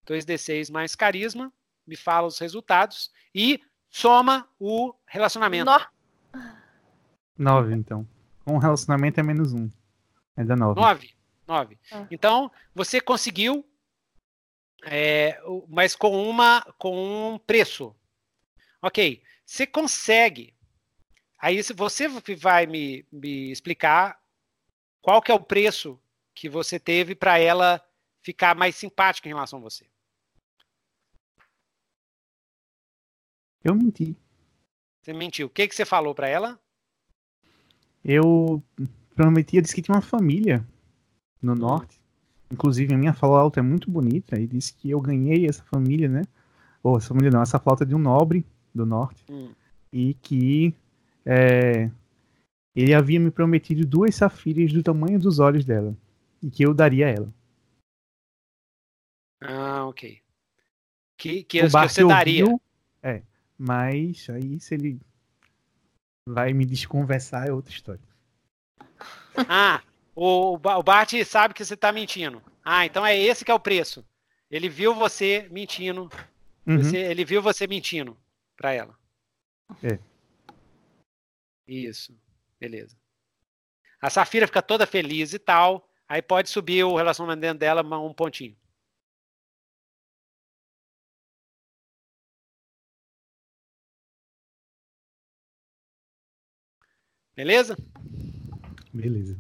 2d6 mais carisma, me fala os resultados e soma o relacionamento. No... 9, então. Com relacionamento é menos um. É da 9. 9. 9. Ah. Então, você conseguiu, é, mas com, uma, com um preço. Ok. Você consegue. Aí você vai me, me explicar qual que é o preço que você teve para ela ficar mais simpática em relação a você? Eu menti. Você mentiu. O que, que você falou para ela? Eu prometi, eu disse que tinha uma família no norte. Inclusive, a minha flauta é muito bonita. E disse que eu ganhei essa família, né? Ou essa família não, essa flauta de um nobre do norte. Hum. E que é, ele havia me prometido duas safiras do tamanho dos olhos dela. E que eu daria a ela. Ah, ok. Que, que, que você daria. Ouviu, é, mas aí se ele vai me desconversar é outra história. Ah, o, o Bart sabe que você está mentindo. Ah, então é esse que é o preço. Ele viu você mentindo. Uhum. Você, ele viu você mentindo para ela. É. Isso. Beleza. A Safira fica toda feliz e tal. Aí pode subir o relacionamento dela um pontinho. Beleza? Beleza.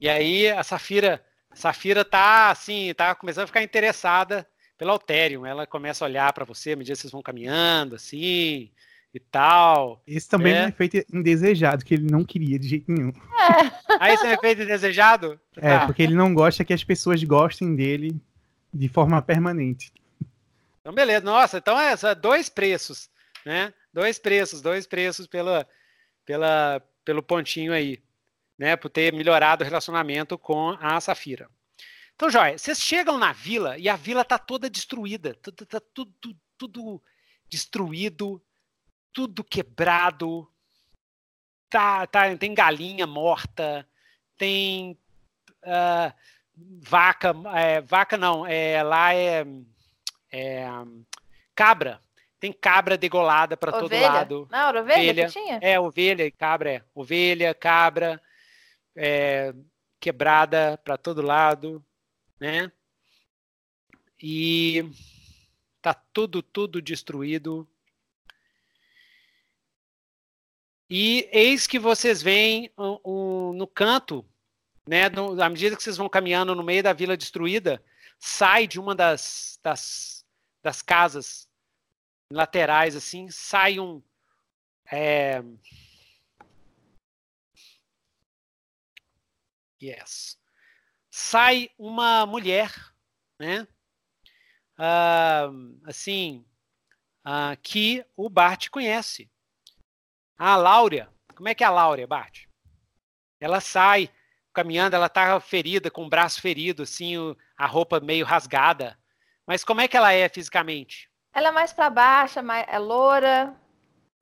E aí a Safira, Safira tá assim, tá começando a ficar interessada pelo Alterium. Ela começa a olhar para você à medida que vocês vão caminhando, assim, e tal. Esse também é, é um efeito indesejado, que ele não queria de jeito nenhum. É. Aí esse é um efeito indesejado? É, tá. porque ele não gosta que as pessoas gostem dele de forma permanente. Então, beleza. Nossa, então é dois preços, né? Dois preços, dois preços pela, pela, pelo pontinho aí, né? Por ter melhorado o relacionamento com a Safira. Então, Jóia, vocês chegam na vila e a vila tá toda destruída. Tá, tá tudo, tudo, tudo destruído, tudo quebrado. Tá, tá, tem galinha morta, tem uh, vaca, é, vaca não, é, lá é, é cabra tem cabra degolada para todo lado. Não, era ovelha, ovelha que tinha? É, ovelha e cabra, é. Ovelha, cabra, é, quebrada para todo lado, né? E tá tudo, tudo destruído. E eis que vocês veem um, um, no canto, né, no, à medida que vocês vão caminhando no meio da vila destruída, sai de uma das, das, das casas laterais, assim, sai um. É... Yes. Sai uma mulher, né? Uh, assim, uh, que o Bart conhece. A Laura. Como é que é a Laura, Bart? Ela sai caminhando, ela tá ferida, com o braço ferido, assim, a roupa meio rasgada. Mas como é que ela é fisicamente? Ela é mais para baixo, é loura,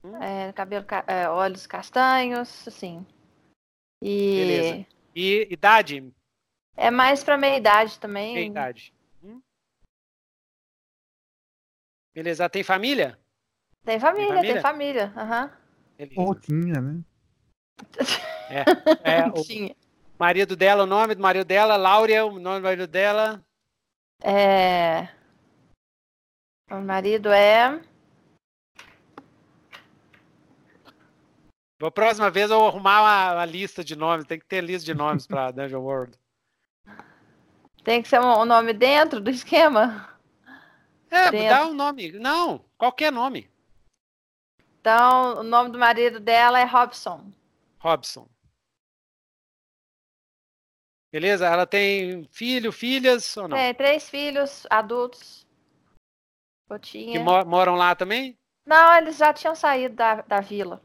hum. é, cabelo, é, olhos castanhos, assim. E... Beleza. E idade? É mais para meia idade também. Meia idade. Hum. Beleza. Tem família? Tem família, tem família. Aham. Uhum. Ou tinha, né? É, é o tinha. marido dela, o nome do marido dela, Laura, o nome do marido dela. É. O marido é. A próxima vez eu vou arrumar uma, uma, lista de nomes. Tem que ter lista de nomes para Dungeon World. Tem que ser um, um, nome dentro do esquema? É, dentro. dá um nome. Não, qualquer nome. Então, o nome do marido dela é Robson. Robson. Beleza? Ela tem filho, filhas ou não? Tem três filhos adultos. Que moram lá também? Não, eles já tinham saído da, da vila.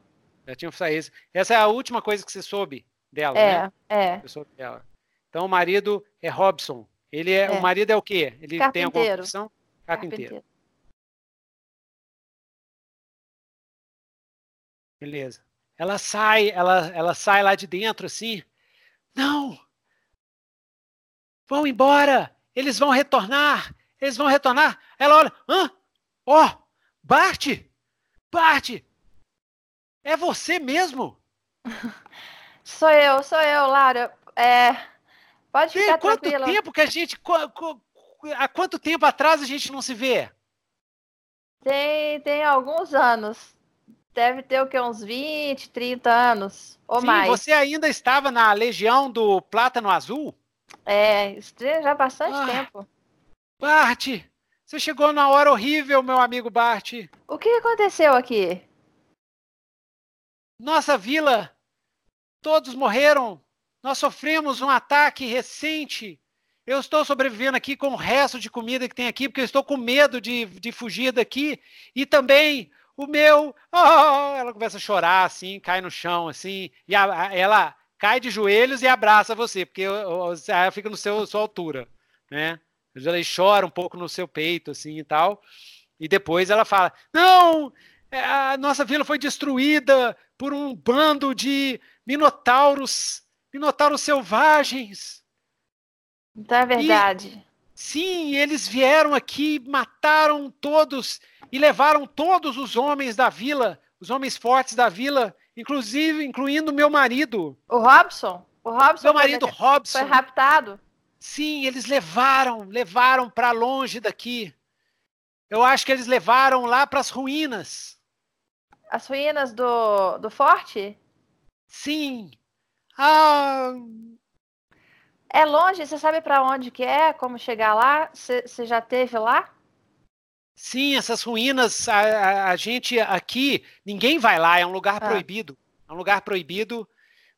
Já tinham saído. Essa é a última coisa que você soube dela, é, né? É, dela. Então o marido é Robson. Ele é, é. o marido é o quê? Ele Carpinteiro. tem alguma profissão? Carpinteiro. Carpinteiro. Beleza. Ela sai, ela, ela sai lá de dentro assim. Não! Vão embora! Eles vão retornar! Eles vão retornar. Ela olha, hã? Ó, oh, Bart! Bart! É você mesmo? Sou eu, sou eu, Lara. É, pode Tem ficar quanto tranquila. tempo que a gente... Há quanto tempo atrás a gente não se vê? Tem, tem alguns anos. Deve ter o que? Uns 20, 30 anos ou Sim, mais. Você ainda estava na Legião do Plátano Azul? É, já há bastante ah, tempo. Bart, você chegou na hora horrível, meu amigo Bart. O que aconteceu aqui? Nossa vila, todos morreram. Nós sofremos um ataque recente. Eu estou sobrevivendo aqui com o resto de comida que tem aqui, porque eu estou com medo de, de fugir daqui. E também o meu. Oh, ela começa a chorar assim, cai no chão assim, e a, a, ela cai de joelhos e abraça você, porque ela fica no seu sua altura, né? Ela chora um pouco no seu peito assim e tal. E depois ela fala: "Não, é, a nossa vila foi destruída por um bando de minotauros, minotauros selvagens. Então é verdade. E, sim, eles vieram aqui, mataram todos e levaram todos os homens da vila, os homens fortes da vila, inclusive incluindo meu marido. O Robson? O Robson meu marido foi, Robson. Foi raptado. Sim, eles levaram, levaram para longe daqui. Eu acho que eles levaram lá para as ruínas. As ruínas do, do forte? Sim. Ah. É longe? Você sabe para onde que é? Como chegar lá? Você já teve lá? Sim, essas ruínas, a, a, a, gente aqui, ninguém vai lá, é um lugar ah. proibido. É um lugar proibido,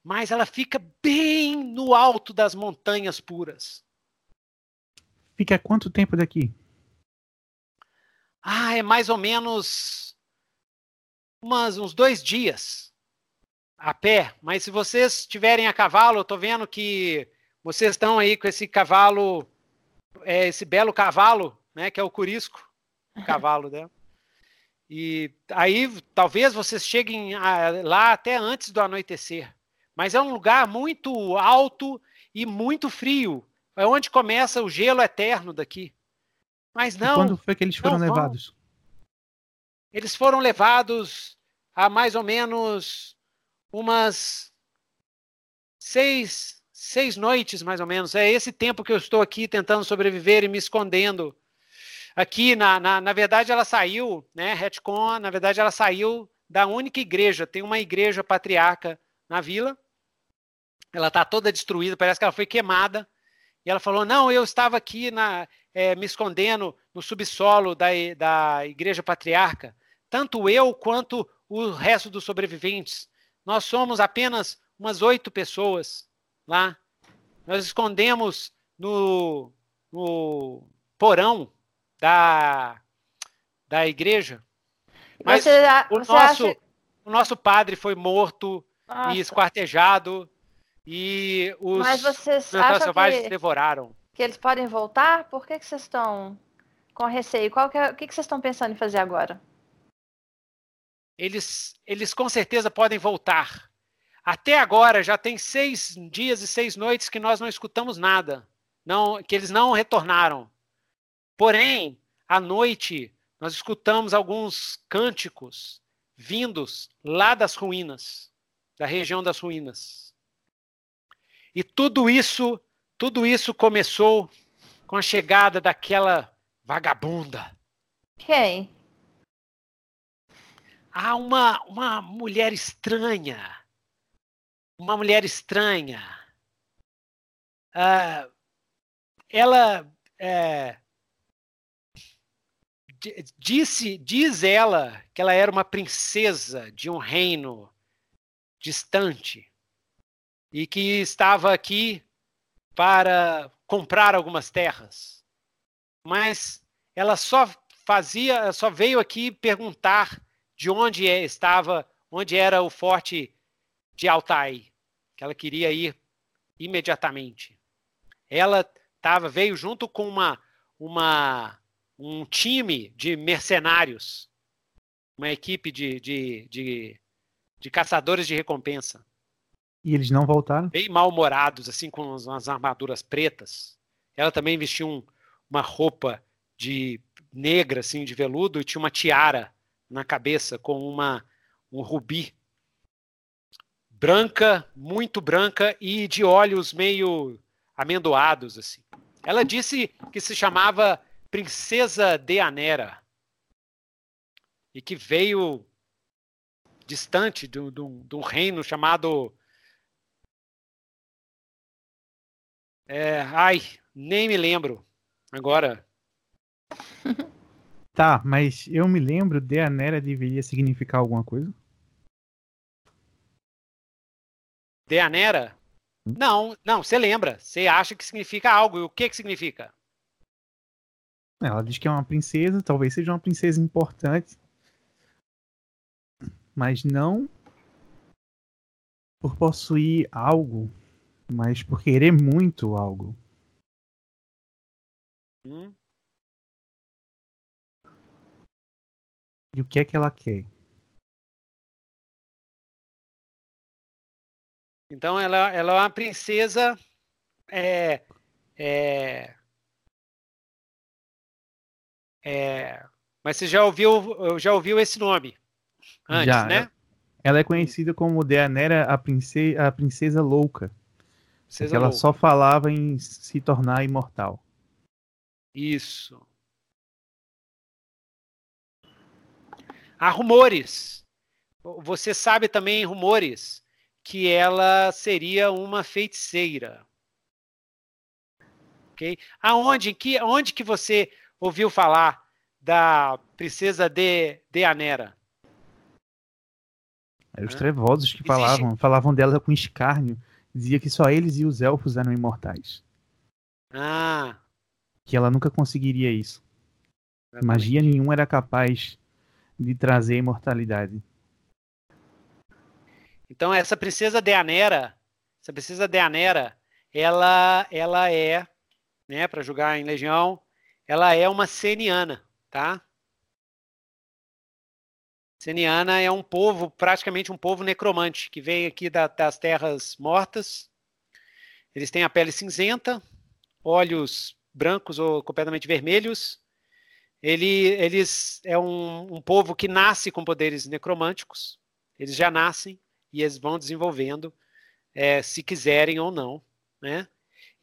mas ela fica bem no alto das montanhas puras. Fica quanto tempo daqui? Ah, é mais ou menos umas, uns dois dias a pé. Mas se vocês estiverem a cavalo, eu tô vendo que vocês estão aí com esse cavalo, é, esse belo cavalo, né, que é o Curisco, o cavalo dela. E aí talvez vocês cheguem a, lá até antes do anoitecer. Mas é um lugar muito alto e muito frio. É onde começa o gelo eterno daqui. Mas não. E quando foi que eles foram levados? Eles foram levados há mais ou menos umas seis, seis noites, mais ou menos. É esse tempo que eu estou aqui tentando sobreviver e me escondendo. Aqui, na, na, na verdade, ela saiu, né? Retcon, na verdade, ela saiu da única igreja. Tem uma igreja patriarca na vila. Ela está toda destruída, parece que ela foi queimada. E ela falou: Não, eu estava aqui na, é, me escondendo no subsolo da, da Igreja Patriarca, tanto eu quanto o resto dos sobreviventes. Nós somos apenas umas oito pessoas lá. Nós escondemos no, no porão da, da igreja. Mas você, o, você nosso, acha... o nosso padre foi morto Nossa. e esquartejado e os Mas vocês acham que... devoraram que eles podem voltar? Por que, que vocês estão com receio? Qual que é, o que, que vocês estão pensando em fazer agora? Eles, eles com certeza podem voltar. Até agora já tem seis dias e seis noites que nós não escutamos nada, não, que eles não retornaram. Porém, à noite nós escutamos alguns cânticos vindos lá das ruínas, da região das ruínas. E tudo isso tudo isso começou com a chegada daquela vagabunda. Quem? Há uma, uma mulher estranha. Uma mulher estranha. Uh, ela é, disse, diz ela que ela era uma princesa de um reino distante e que estava aqui para comprar algumas terras. Mas ela só fazia, só veio aqui perguntar de onde é, estava, onde era o forte de Altai, que ela queria ir imediatamente. Ela tava, veio junto com uma, uma, um time de mercenários, uma equipe de, de, de, de caçadores de recompensa. E eles não voltaram? Bem mal-humorados, assim, com umas armaduras pretas. Ela também vestia um, uma roupa de negra, assim, de veludo, e tinha uma tiara na cabeça com uma, um rubi. Branca, muito branca e de olhos meio amendoados, assim. Ela disse que se chamava Princesa Deanera e que veio distante de, um reino chamado É, ai, nem me lembro. Agora. Tá, mas eu me lembro, Deanera deveria significar alguma coisa? Deanera? Não, não, você lembra. Você acha que significa algo. E o que que significa? Ela diz que é uma princesa, talvez seja uma princesa importante. Mas não por possuir algo, mas por querer muito algo. Hum? E o que é que ela quer? Então ela, ela é uma princesa. É, é, é, mas você já ouviu, já ouviu esse nome antes, já, né? Ela é conhecida como Deanera, a princesa, a princesa louca. Princesa ela louca. só falava em se tornar imortal. Isso. Há rumores. Você sabe também rumores que ela seria uma feiticeira. Ok? Aonde que, onde que você ouviu falar da princesa de, de Anera? Eram os trevosos que Existe... falavam, falavam dela com escárnio. Dizia que só eles e os elfos eram imortais. Ah. Que ela nunca conseguiria isso. Exatamente. Magia nenhuma era capaz de trazer imortalidade. Então essa princesa Deanera, essa princesa Deanera, ela ela é, né, para jogar em Legião, ela é uma seniana, tá? Seniana é um povo, praticamente um povo necromante, que vem aqui da, das terras mortas. Eles têm a pele cinzenta, olhos brancos ou completamente vermelhos. Ele, eles é um, um povo que nasce com poderes necromânticos. Eles já nascem e eles vão desenvolvendo, é, se quiserem ou não, né?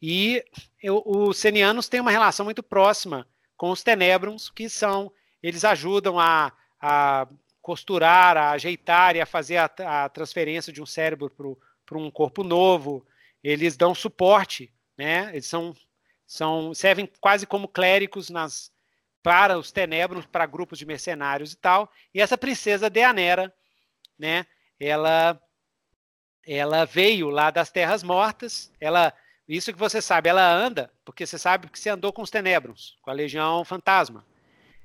E eu, os senianos têm uma relação muito próxima com os tenebrons, que são, eles ajudam a, a costurar, a ajeitar e a fazer a, a transferência de um cérebro para um corpo novo. Eles dão suporte, né? Eles são, são servem quase como clérigos nas para os tenebrons, para grupos de mercenários e tal. E essa princesa Deanera, né? ela ela veio lá das terras mortas, ela isso que você sabe, ela anda, porque você sabe que você andou com os tenebrons, com a legião fantasma.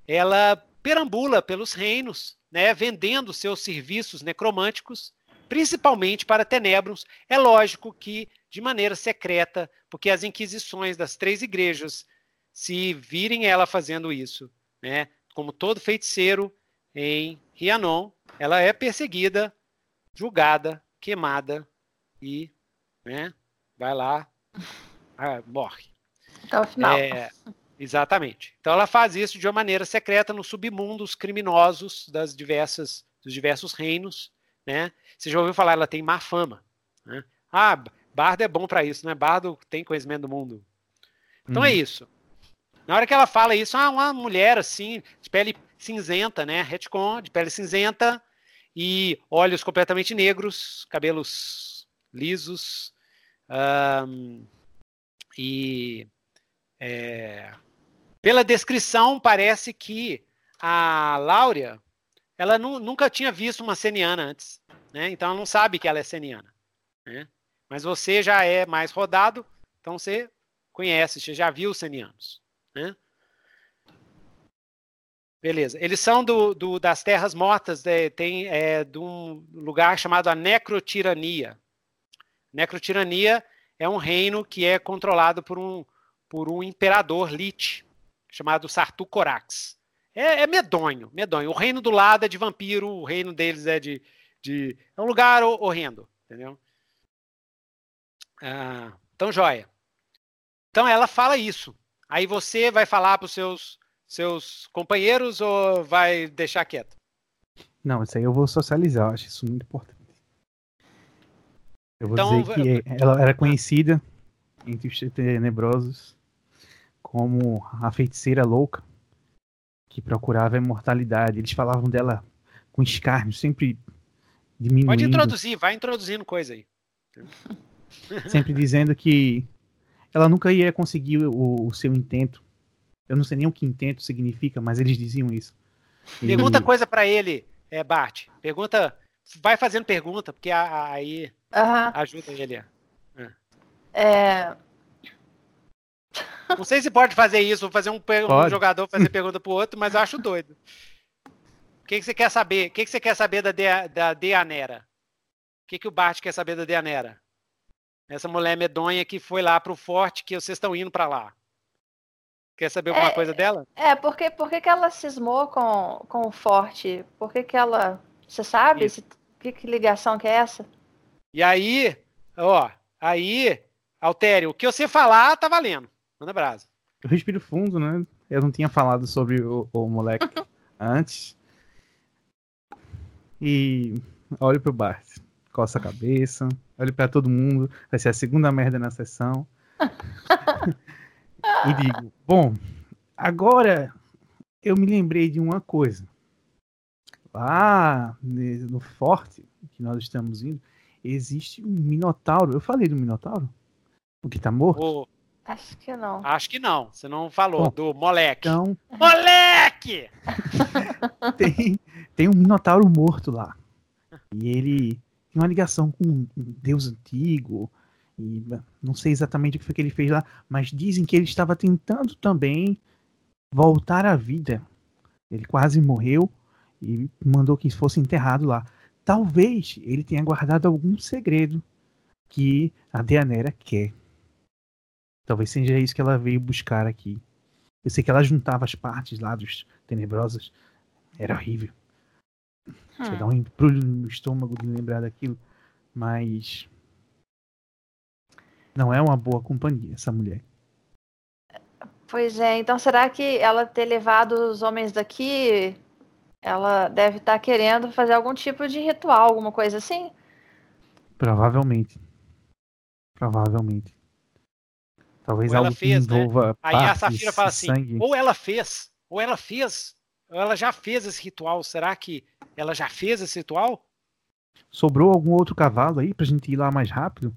Ela perambula pelos reinos, né, vendendo seus serviços necromânticos, principalmente para tenebrons. É lógico que de maneira secreta, porque as inquisições das três igrejas, se virem ela fazendo isso, né, como todo feiticeiro em Rianon, ela é perseguida julgada, queimada e né, vai lá, ah, morre. Até o final. É, exatamente. Então ela faz isso de uma maneira secreta nos submundos criminosos das diversas, dos diversos reinos. Né? Você já ouviu falar, ela tem má fama. Né? Ah, Bardo é bom para isso, né? Bardo tem conhecimento do mundo. Então hum. é uhum. isso. Na hora que ela fala isso, ah, uma mulher assim, de pele cinzenta, né? Retcon, de pele cinzenta, e olhos completamente negros, cabelos lisos um, e é, pela descrição parece que a Láurea ela nu, nunca tinha visto uma seniana antes, né? Então ela não sabe que ela é seniana, né? Mas você já é mais rodado, então você conhece, você já viu os senianos, né? Beleza. Eles são do, do das terras mortas, é, tem é, de um lugar chamado a Necrotirania. Necrotirania é um reino que é controlado por um, por um imperador Lich, chamado Sartu Corax. É, é, medonho, medonho. O reino do lado é de vampiro, o reino deles é de. de é um lugar horrendo, entendeu? Ah, então, joia. Então ela fala isso. Aí você vai falar para os seus seus companheiros ou vai deixar quieto? Não, isso aí eu vou socializar, eu acho isso muito importante. Eu vou então, dizer que ela era conhecida entre os tenebrosos como a feiticeira louca que procurava a imortalidade. Eles falavam dela com escárnio, sempre diminuindo. Pode introduzir, vai introduzindo coisa aí. Sempre dizendo que ela nunca ia conseguir o, o seu intento. Eu não sei nem o que intento significa, mas eles diziam isso. Pergunta e... coisa para ele, é, Bart. Pergunta, vai fazendo pergunta, porque aí ajuda ele. É. é... Não sei se pode fazer isso, fazer um, um jogador fazer pergunta pro outro, mas eu acho doido. O que, que você quer saber? O que, que você quer saber da, De, da Deanera? O que, que o Bart quer saber da Deanera? Essa mulher medonha que foi lá pro forte que vocês estão indo para lá. Quer saber alguma é, coisa dela? É, porque, porque que ela cismou com, com o forte? Por que, que ela. Você sabe? Se, que, que ligação que é essa? E aí, ó, aí, Altério, o que você falar tá valendo. Manda brasa. Eu respiro fundo, né? Eu não tinha falado sobre o, o moleque antes. E olho pro Bart, coça a cabeça, olho para todo mundo, vai ser a segunda merda na sessão. e digo: Bom, agora eu me lembrei de uma coisa. Lá no forte que nós estamos indo, existe um minotauro. Eu falei do minotauro? O que tá morto? O... Acho que não. Acho que não. Você não falou Bom, do moleque. Então... Moleque! tem, tem um minotauro morto lá. E ele tem uma ligação com um deus antigo. E não sei exatamente o que foi que ele fez lá, mas dizem que ele estava tentando também voltar à vida. Ele quase morreu e mandou que fosse enterrado lá. Talvez ele tenha guardado algum segredo que a Deanera quer. Talvez seja isso que ela veio buscar aqui. Eu sei que ela juntava as partes lá dos tenebrosos. Era horrível. Hum. Chega um embrulho no estômago de lembrar daquilo. Mas. Não é uma boa companhia, essa mulher. Pois é, então será que ela ter levado os homens daqui ela deve estar tá querendo fazer algum tipo de ritual, alguma coisa assim? Provavelmente. Provavelmente. Talvez ou algo fez, que né? envolva né? Aí a Safira fala assim, sangue. ou ela fez, ou ela fez, ou ela já fez esse ritual. Será que ela já fez esse ritual? Sobrou algum outro cavalo aí pra gente ir lá mais rápido?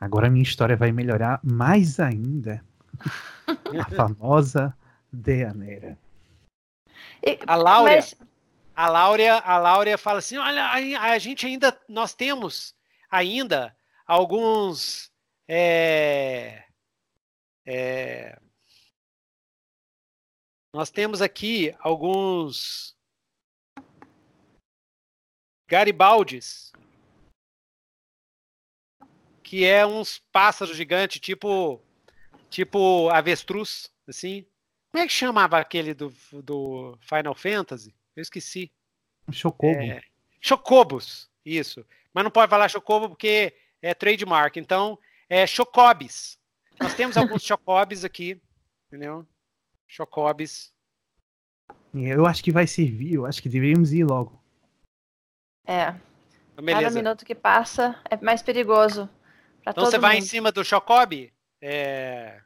Agora a minha história vai melhorar mais ainda. a famosa Deanera. A Laura, Mas... a Laura, a Laura fala assim: olha, a, a gente ainda, nós temos ainda alguns é, é, nós temos aqui alguns Garibaldes, que é uns pássaros gigantes, tipo tipo avestruz, assim. Como é que chamava aquele do, do Final Fantasy? Eu esqueci. Chocobo. É, Chocobos, isso. Mas não pode falar Chocobo porque é trademark. Então, é Chocobis. Nós temos alguns Chocobis aqui, entendeu? Chocobis. Eu acho que vai servir, eu acho que deveríamos ir logo. É. Então, Cada minuto que passa é mais perigoso. Então você vai em cima do Chocobi? É...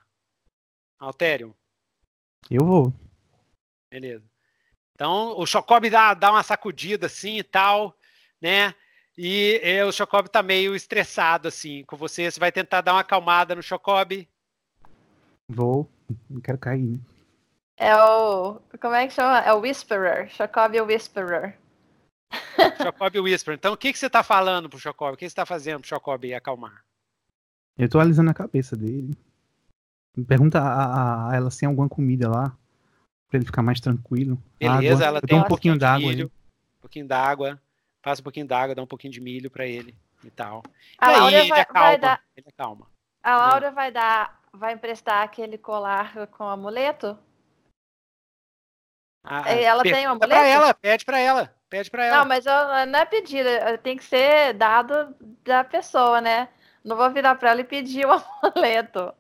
Altério? Eu vou. Beleza. Então, o Chocob dá, dá uma sacudida assim e tal, né? E, e o Chocob tá meio estressado assim com você. Você vai tentar dar uma acalmada no Chocob? Vou. Não quero cair. É o. Como é que chama? É o Whisperer. Chocob é o Whisperer. Chocob Whisperer. Então, o que, que você tá falando pro Chocob? O que você tá fazendo pro Chocob acalmar? Eu tô alisando a cabeça dele. Pergunta a, a, ela se tem alguma comida lá. Pra ele ficar mais tranquilo. Beleza, água. ela Eu tem um pouquinho d'água. Um pouquinho d'água. Passa um pouquinho d'água, dá um pouquinho de milho pra ele e tal. A e aí, Laura vai, acalma, vai dar. Ele acalma. A Laura vai dar. Vai emprestar aquele colar com amuleto? Ah, ela tem um amuleto? Pra ela, pede pra ela. Pede pra ela. Não, mas eu, não é pedido, tem que ser dado da pessoa, né? Não vou virar pra ela e pedir o amuleto.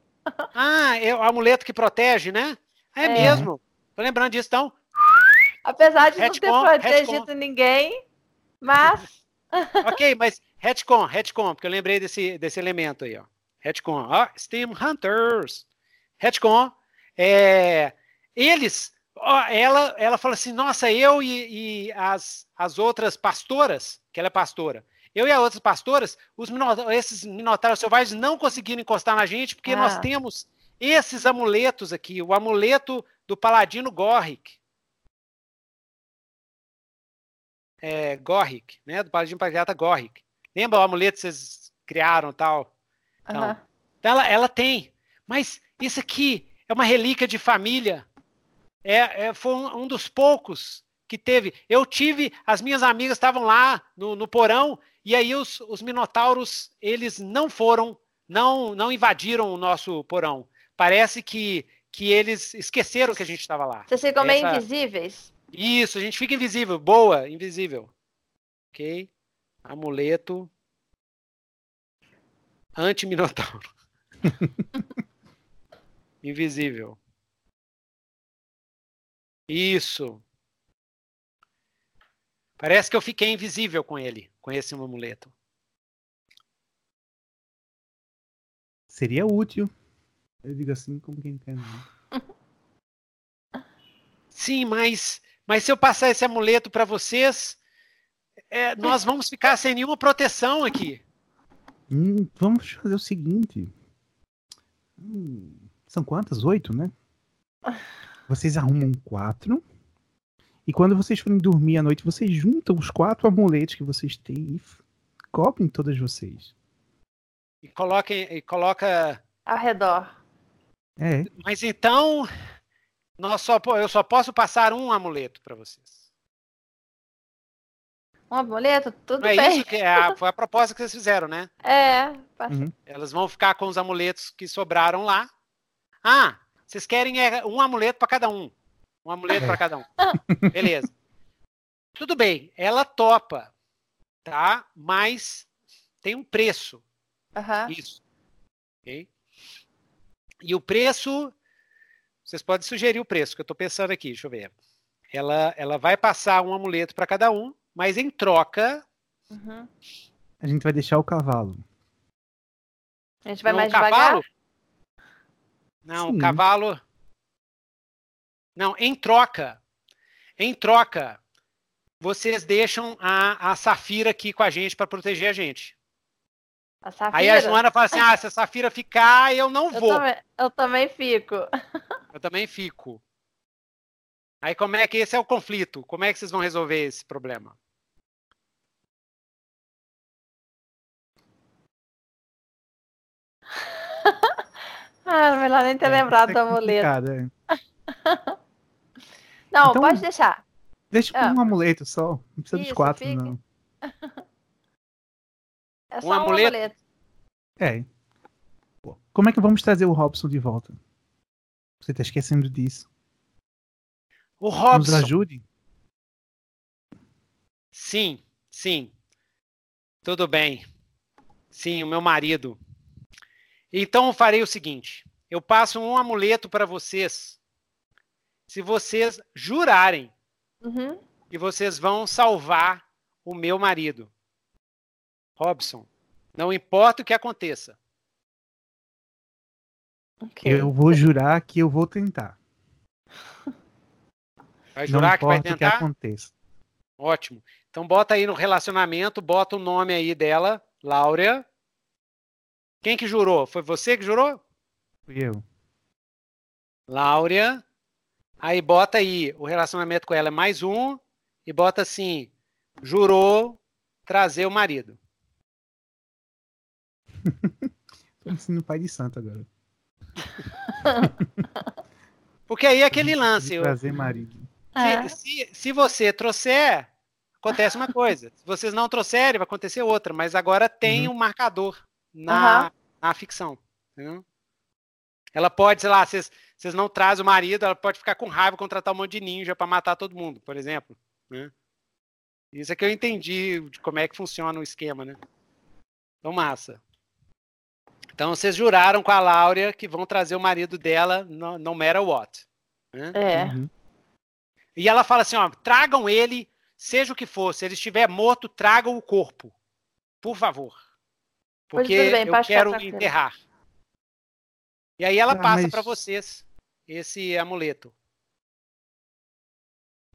Ah, é o amuleto que protege, né? É, é. mesmo. Tô lembrando disso, então. Apesar de retcon, não ter protegido ninguém, mas. ok, mas retcon, retcon, porque eu lembrei desse, desse elemento aí, ó. Retcon, ó, Steam Hunters. Retcon, é, eles, ó, ela, ela fala assim, nossa, eu e, e as, as outras pastoras, que ela é pastora, eu e as outras pastoras, os esses minotauros selvagens não conseguiram encostar na gente, porque ah. nós temos esses amuletos aqui, o amuleto do paladino Gorric. É, Gorric, né? Do paladino patriarca Gorric. Lembra o amuleto que vocês criaram tal? Então, uhum. ela, ela tem. Mas isso aqui é uma relíquia de família. É, é foi um, um dos poucos que teve. Eu tive, as minhas amigas estavam lá no, no porão e aí os, os minotauros, eles não foram, não, não invadiram o nosso porão. Parece que, que eles esqueceram que a gente estava lá. Vocês ficam meio invisíveis? Isso, a gente fica invisível. Boa, invisível. Ok. Amuleto. Anti-minotauro. invisível. Isso. Parece que eu fiquei invisível com ele, com esse amuleto. Seria útil. Eu digo assim como quem quer. Sim, mas, mas se eu passar esse amuleto para vocês, é, nós vamos ficar sem nenhuma proteção aqui. Hum, vamos fazer o seguinte. Hum, são quantas? Oito, né? Vocês arrumam quatro e quando vocês forem dormir à noite, vocês juntam os quatro amuletos que vocês têm e cobrem todas vocês. E coloquem e coloca ao redor. É. Mas então, nós só, eu só posso passar um amuleto para vocês. Um amuleto? Tudo Não é bem. Isso que é a, foi a proposta que vocês fizeram, né? É. Uhum. Elas vão ficar com os amuletos que sobraram lá. Ah, vocês querem é, um amuleto para cada um. Um amuleto para cada um. Beleza. Tudo bem, ela topa, tá? Mas tem um preço. Uhum. Isso. Ok? E o preço, vocês podem sugerir o preço, que eu estou pensando aqui, deixa eu ver. Ela, ela vai passar um amuleto para cada um, mas em troca. Uhum. A gente vai deixar o cavalo. A gente vai Não, mais devagar? Cavalo? Não, Sim. o cavalo. Não, em troca, em troca, vocês deixam a, a Safira aqui com a gente para proteger a gente. A Safira? Aí a Joana fala assim: ah, se a Safira ficar, eu não vou. Eu também, eu também fico. Eu também fico. Aí como é que esse é o conflito? Como é que vocês vão resolver esse problema? ah, melhor nem ter é, lembrado é do amuleto. É. Não, então, pode deixar. Deixa com ah. um amuleto só. Não precisa Isso, dos quatro, fica. não. É só um, um amuleto. amuleto. É. Como é que vamos trazer o Robson de volta? Você tá esquecendo disso. O Robson. Nos ajude? Sim, sim. Tudo bem. Sim, o meu marido. Então eu farei o seguinte: eu passo um amuleto para vocês se vocês jurarem uhum. que vocês vão salvar o meu marido. Robson, não importa o que aconteça. Okay. Eu vou jurar que eu vou tentar. Vai jurar não que vai tentar? que aconteça. Ótimo. Então bota aí no relacionamento, bota o nome aí dela, Laura. Quem que jurou? Foi você que jurou? Fui eu. Laura. Aí bota aí, o relacionamento com ela é mais um, e bota assim, jurou trazer o marido. Tô ensinando pai de santo agora. Porque aí é aquele lance. Trazer marido. Se, é. se, se, você trouxer, acontece uma coisa. Se vocês não trouxerem, vai acontecer outra. Mas agora tem uhum. um marcador na, uhum. na ficção. Entendeu? Ela pode, sei lá, vocês, vocês não trazem o marido, ela pode ficar com raiva contratar um monte de ninja para matar todo mundo, por exemplo. Né? Isso é que eu entendi de como é que funciona o esquema, né? Então, massa. Então, vocês juraram com a Laura que vão trazer o marido dela no, no matter what. Né? É. Uhum. E ela fala assim, ó, tragam ele, seja o que for. Se ele estiver morto, tragam o corpo. Por favor. Porque bem, eu quero enterrar. E aí ela ah, passa mas... para vocês esse amuleto.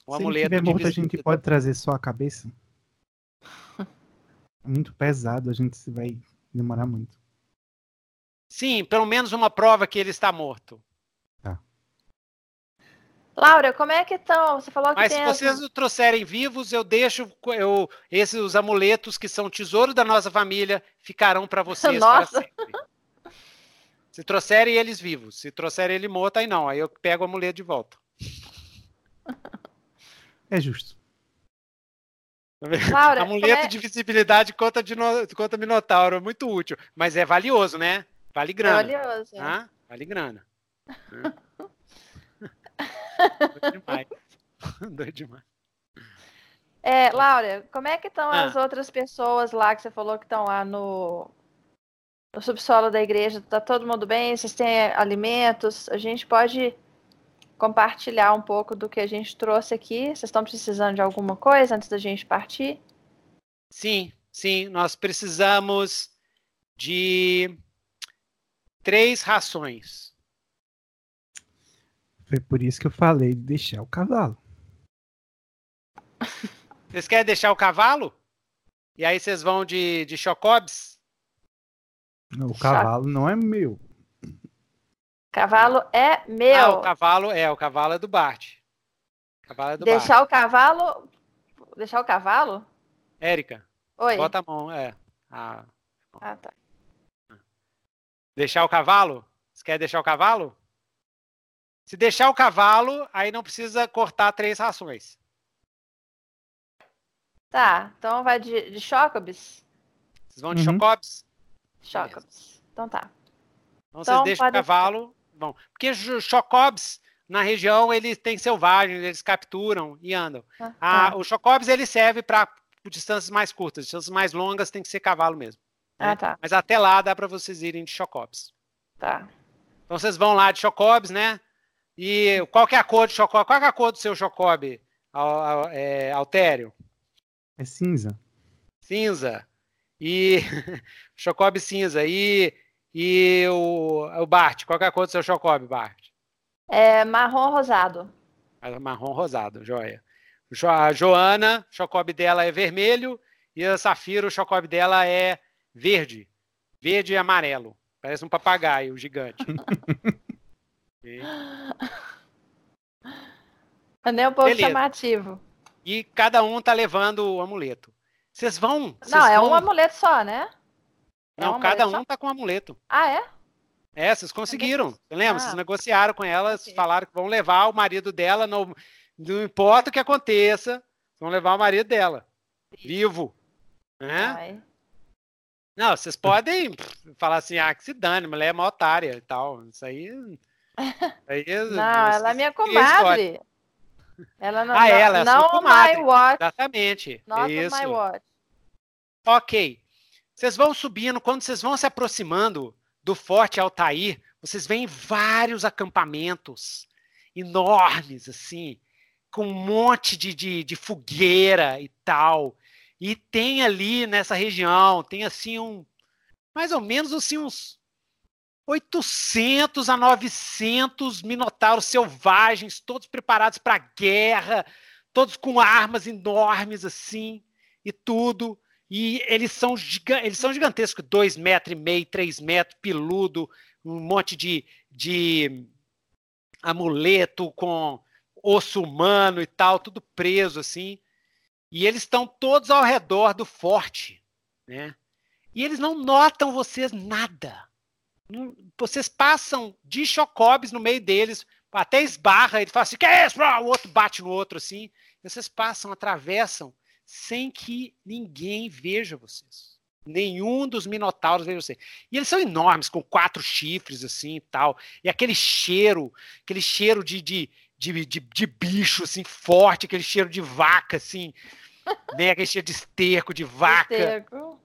O Se amuleto. Se morto, a gente pode trazer só a cabeça? muito pesado, a gente vai demorar muito. Sim, pelo menos uma prova que ele está morto. Tá. Laura, como é que estão? Você falou que Mas se vocês o trouxerem vivos, eu deixo eu, esses os amuletos que são tesouro da nossa família ficarão para vocês nossa. para sempre. Se trouxerem eles vivos, se trouxerem ele morto, aí não, aí eu pego o amuleto de volta. É justo. Laura, Amuleto é... de visibilidade contra, de no... contra Minotauro, é muito útil. Mas é valioso, né? Vale grana. Valioso. Ah, vale grana. Doido demais. Doido demais. É, Laura, como é que estão ah. as outras pessoas lá que você falou que estão lá no, no subsolo da igreja? Tá todo mundo bem? Vocês têm alimentos? A gente pode compartilhar um pouco do que a gente trouxe aqui. Vocês estão precisando de alguma coisa antes da gente partir? Sim, sim. Nós precisamos de três rações. Foi por isso que eu falei de deixar o cavalo. Vocês querem deixar o cavalo? E aí vocês vão de, de chocobs? O cavalo não é meu. Cavalo é meu. Ah, o cavalo é, o cavalo é do Bart. O cavalo é do deixar Bart. o cavalo. Deixar o cavalo? Érica. Oi. Bota a mão, é. Ah, ah tá. Deixar o cavalo? Você quer deixar o cavalo? Se deixar o cavalo, aí não precisa cortar três rações. Tá, então vai de, de Chocobs? Vocês vão de uhum. Chocobs? Chocobs. Então tá. Então, então vocês deixam o cavalo Bom, porque Chocobs na região eles têm selvagens, eles capturam e andam. Ah, ah, ah. O Chocobs ele serve para distâncias mais curtas, distâncias mais longas tem que ser cavalo mesmo. Né? Ah, tá. Mas até lá dá para vocês irem de Chocobs. Tá. Então vocês vão lá de Chocobs, né? E qual que é a cor do Chocob? Qual é a cor do seu Chocob, é, Altério? É cinza. Cinza. E Chocob cinza. E e o, o Bart, qual é a cor do seu Chocob, Bart? É marrom rosado. É marrom rosado, joia. A Joana, o Chocob dela é vermelho. E a Safira, o Chocob dela é verde. Verde e amarelo. Parece um papagaio gigante. É nem um pouco Beleza. chamativo. E cada um tá levando o amuleto. Vocês vão. Não, é vão... um amuleto só, né? É Não, cada um tá com um amuleto. Ah, é? É, vocês conseguiram. Você lembra? Ah. Vocês negociaram com elas, okay. falaram que vão levar o marido dela, no, não importa o que aconteça, vão levar o marido dela. Vivo. Né? Ai. Não, vocês podem falar assim, ah, que se dane, mulher é uma otária e tal. Isso aí. aí não, ela é minha comadre. Ela não, ah, ela é não comadre. my watch. Exatamente. Not Isso. my watch. Ok. Vocês vão subindo, quando vocês vão se aproximando do Forte Altair, vocês veem vários acampamentos enormes, assim, com um monte de, de, de fogueira e tal. E tem ali nessa região, tem assim um, mais ou menos assim uns 800 a 900 minotauros selvagens, todos preparados para guerra, todos com armas enormes assim e tudo. E eles são, eles são gigantescos, dois metros e meio, três metros, peludo, um monte de, de amuleto com osso humano e tal, tudo preso assim. E eles estão todos ao redor do forte, né? E eles não notam vocês nada. Vocês passam de chocobes no meio deles, até esbarra, ele fala assim, que é isso? O outro bate no outro assim. E vocês passam, atravessam sem que ninguém veja vocês. Nenhum dos minotauros veja você. E eles são enormes, com quatro chifres assim e tal. E aquele cheiro, aquele cheiro de, de, de, de, de bicho assim forte, aquele cheiro de vaca assim, né? Aquele cheiro de esterco de vaca. Esterco.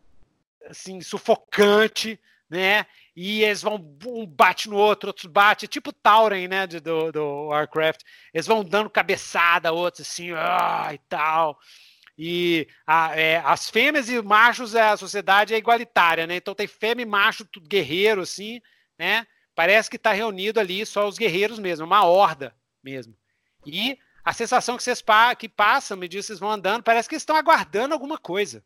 Assim, sufocante, né? E eles vão, um bate no outro, outros bate, é tipo Tauren, né, do, do Warcraft. Eles vão dando cabeçada, outros assim, ah, e tal. E a, é, as fêmeas e machos, é, a sociedade é igualitária, né? Então tem fêmea e macho tudo guerreiro, assim, né? Parece que está reunido ali só os guerreiros mesmo, uma horda mesmo. E a sensação que vocês pa que passam, me diz, vocês vão andando, parece que estão aguardando alguma coisa.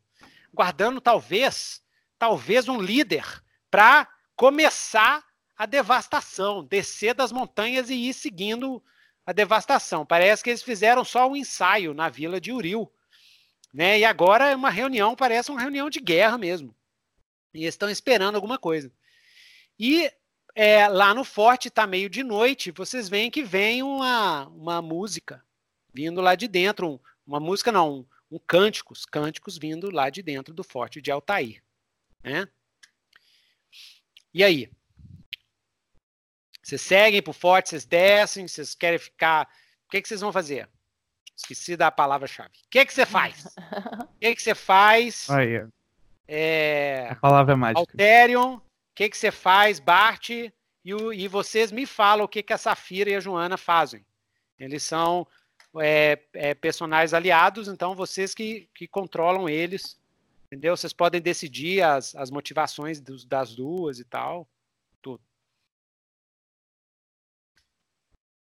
guardando talvez, talvez um líder para começar a devastação, descer das montanhas e ir seguindo a devastação. Parece que eles fizeram só um ensaio na vila de Uril, né? E agora é uma reunião, parece uma reunião de guerra mesmo. E estão esperando alguma coisa. E é, lá no forte está meio de noite, vocês veem que vem uma, uma música vindo lá de dentro, um, uma música não, um, um cânticos, cânticos vindo lá de dentro do forte de Altair, né? E aí? Vocês seguem para o forte, vocês descem, vocês querem ficar. O que, que vocês vão fazer? Esqueci da palavra-chave. O que, que você faz? O que, que você faz? Aí, é... A palavra é mágica. Alterion, que, que você faz, Bart? E, o, e vocês me falam o que, que a Safira e a Joana fazem. Eles são é, é, personagens aliados, então vocês que, que controlam eles, entendeu? Vocês podem decidir as, as motivações dos, das duas e tal, tudo.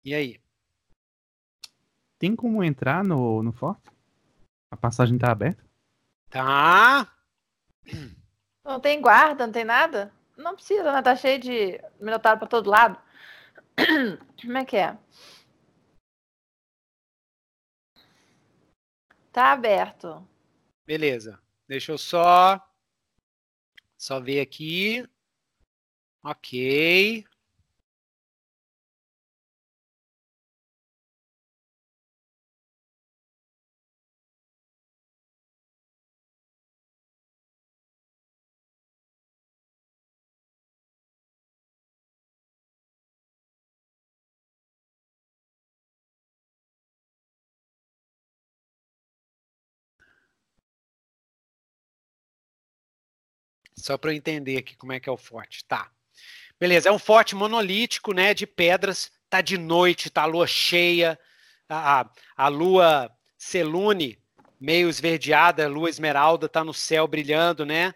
E aí? Tem como entrar no, no forte? A passagem tá aberta? Tá. Não tem guarda, não tem nada? Não precisa, né? Tá cheio de minotauro pra todo lado. Como é que é? Tá aberto. Beleza. Deixa eu só só ver aqui. Ok. Só para eu entender aqui como é que é o forte. Tá. Beleza, é um forte monolítico, né, de pedras. Tá de noite, tá a lua cheia, a, a lua Selune, meio esverdeada, a lua esmeralda tá no céu brilhando, né?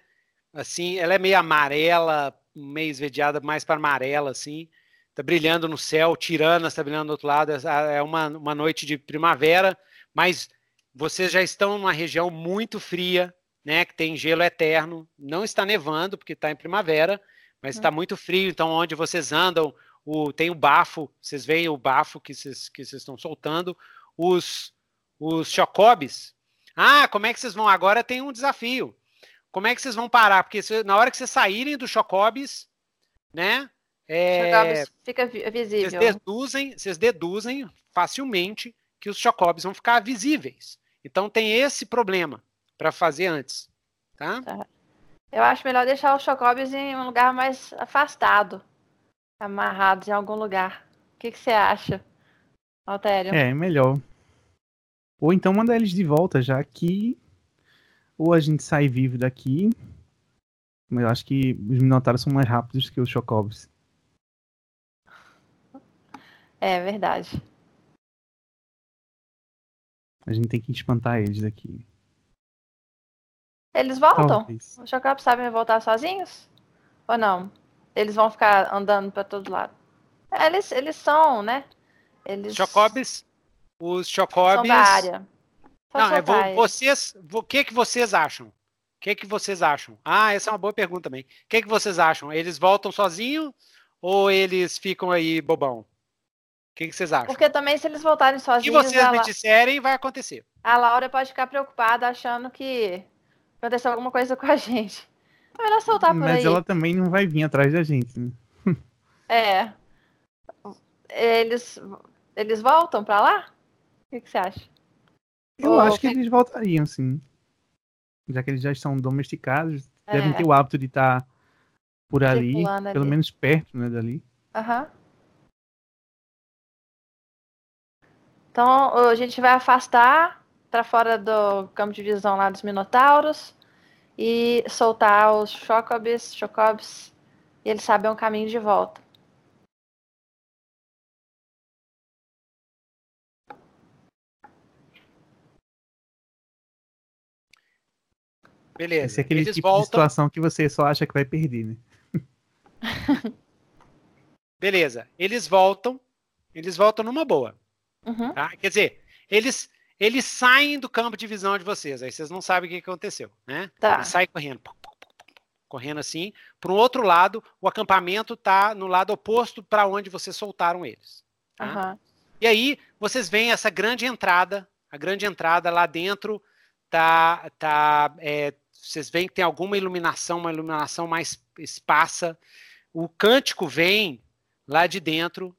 Assim, ela é meio amarela, meio esverdeada, mais para amarela, assim. Tá brilhando no céu, Tirana está brilhando do outro lado. É uma, uma noite de primavera, mas vocês já estão numa região muito fria, né, que tem gelo eterno. Não está nevando, porque está em primavera, mas está uhum. muito frio. Então, onde vocês andam, o, tem o bafo, vocês veem o bafo que vocês, que vocês estão soltando. Os, os chocobes. Ah, como é que vocês vão? Agora tem um desafio. Como é que vocês vão parar? Porque se, na hora que vocês saírem do chocobes, né? É, fica visível. Vocês deduzem, vocês deduzem facilmente que os chocobes vão ficar visíveis. Então tem esse problema para fazer antes, tá? tá? Eu acho melhor deixar os chocobes em um lugar mais afastado, amarrados em algum lugar. O que, que você acha, Altério? É, melhor. Ou então mandar eles de volta, já que ou a gente sai vivo daqui. Eu acho que os Minotauros são mais rápidos que os Chocobs. É verdade. A gente tem que espantar eles daqui. Eles voltam? Talvez. Os Chocobs sabem voltar sozinhos? Ou não? Eles vão ficar andando para todo lado? É, eles, eles são, né? Eles... Chocobs, os Chocobs... São da área. não, é, vou, vocês, o que que vocês acham? O que que vocês acham? Ah, essa é uma boa pergunta também. O que que vocês acham? Eles voltam sozinhos ou eles ficam aí bobão? O que, que vocês acham? Porque também se eles voltarem sozinhos... O que vocês me disserem vai acontecer. A Laura pode ficar preocupada achando que aconteceu alguma coisa com a gente. É melhor soltar por Mas aí. Mas ela também não vai vir atrás da gente, né? É. Eles, eles voltam pra lá? O que, que você acha? Eu Ou... acho que eles voltariam, sim. Já que eles já estão domesticados, é. devem ter o hábito de estar tá por ali, pelo menos perto, né, dali. Aham. Uhum. Então, a gente vai afastar para fora do campo de visão lá dos Minotauros e soltar os Chocobs, Chocobs, e eles sabem o caminho de volta. Beleza. Esse é aquele eles tipo voltam... de situação que você só acha que vai perder, né? Beleza. Eles voltam. Eles voltam numa boa. Uhum. Tá? Quer dizer, eles eles saem do campo de visão de vocês. Aí vocês não sabem o que aconteceu, né? Tá. Eles saem correndo. Correndo assim. Para o outro lado, o acampamento está no lado oposto para onde vocês soltaram eles. Tá? Uhum. E aí, vocês veem essa grande entrada. A grande entrada lá dentro tá, tá é, vocês veem que tem alguma iluminação, uma iluminação mais esparsa. O cântico vem lá de dentro,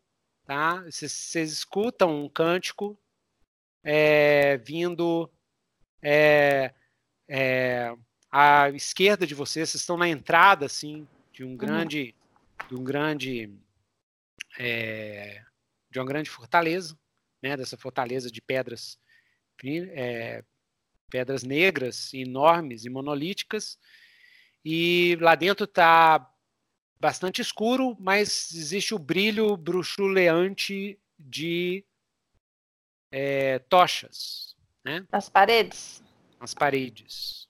tá? Vocês, vocês escutam um cântico é, vindo é, é, à esquerda de vocês. Vocês estão na entrada, assim, de um uhum. grande, de um grande, é, de uma grande fortaleza, né? Dessa fortaleza de pedras é, pedras negras, enormes e monolíticas. E lá dentro está bastante escuro, mas existe o brilho bruxuleante de é, tochas. Né? Nas paredes. Nas paredes.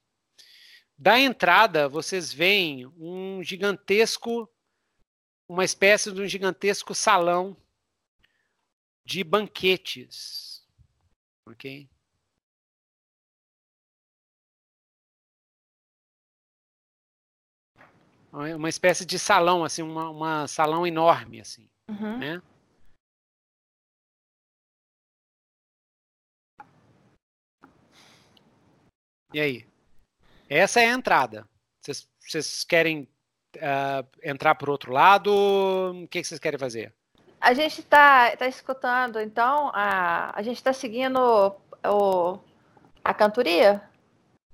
Da entrada, vocês veem um gigantesco, uma espécie de um gigantesco salão de banquetes. Ok? uma espécie de salão, assim, uma, uma salão enorme, assim, uhum. né? E aí? Essa é a entrada. Vocês querem uh, entrar por outro lado? O que vocês querem fazer? A gente está tá escutando, então, a, a gente está seguindo o, a cantoria?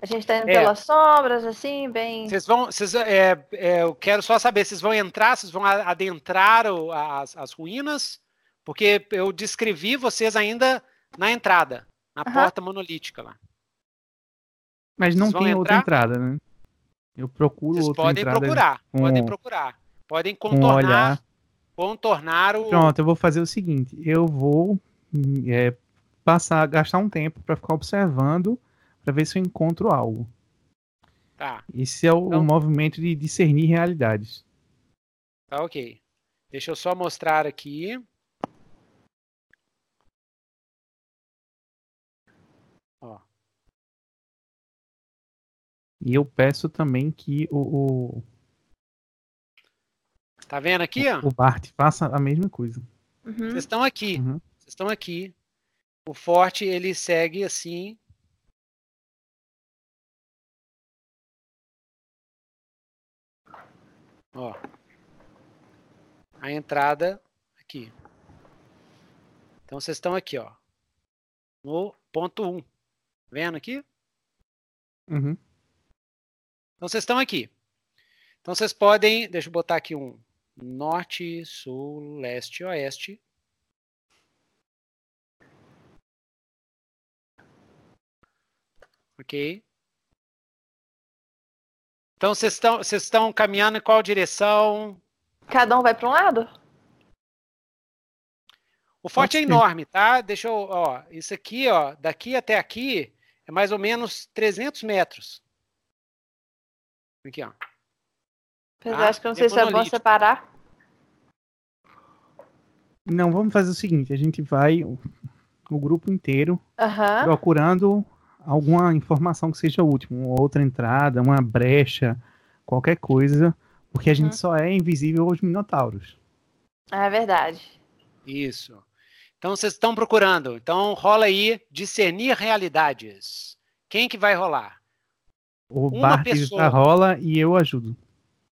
A gente está indo é. pelas sombras, assim, bem. Vocês vão. Vocês, é, é, eu quero só saber, vocês vão entrar, vocês vão adentrar o, as, as ruínas? Porque eu descrevi vocês ainda na entrada, na uhum. porta monolítica lá. Mas não tem outra entrada, né? Eu procuro vocês outra podem entrada. Procurar, com... Podem procurar. Podem contornar. Contornar o. Pronto, eu vou fazer o seguinte: eu vou é, passar, gastar um tempo para ficar observando para ver se eu encontro algo. Tá. Esse é o, então, o movimento de discernir realidades. Tá ok. Deixa eu só mostrar aqui. Ó. E eu peço também que o, o... Tá vendo aqui, ó? O Bart faça a mesma coisa. Uhum. Vocês estão aqui. Uhum. Vocês estão aqui. O forte ele segue assim Ó. A entrada aqui. Então vocês estão aqui, ó. No ponto 1. Um. Vendo aqui? Uhum. Então vocês estão aqui. Então vocês podem, deixa eu botar aqui um norte, sul, leste, oeste. Ok. Então vocês estão, vocês estão caminhando em qual direção? Cada um vai para um lado? O forte é enorme, tá? Deixa eu, ó, isso aqui, ó, daqui até aqui é mais ou menos 300 metros. Aqui, ó. Apesar acho que não sei se é bom separar. Não, vamos fazer o seguinte, a gente vai o, o grupo inteiro uhum. procurando alguma informação que seja útil, uma outra entrada, uma brecha, qualquer coisa, porque a gente uhum. só é invisível aos minotauros. É verdade. Isso. Então vocês estão procurando. Então rola aí discernir realidades. Quem que vai rolar? O Uma Bart pessoa. rola e eu ajudo.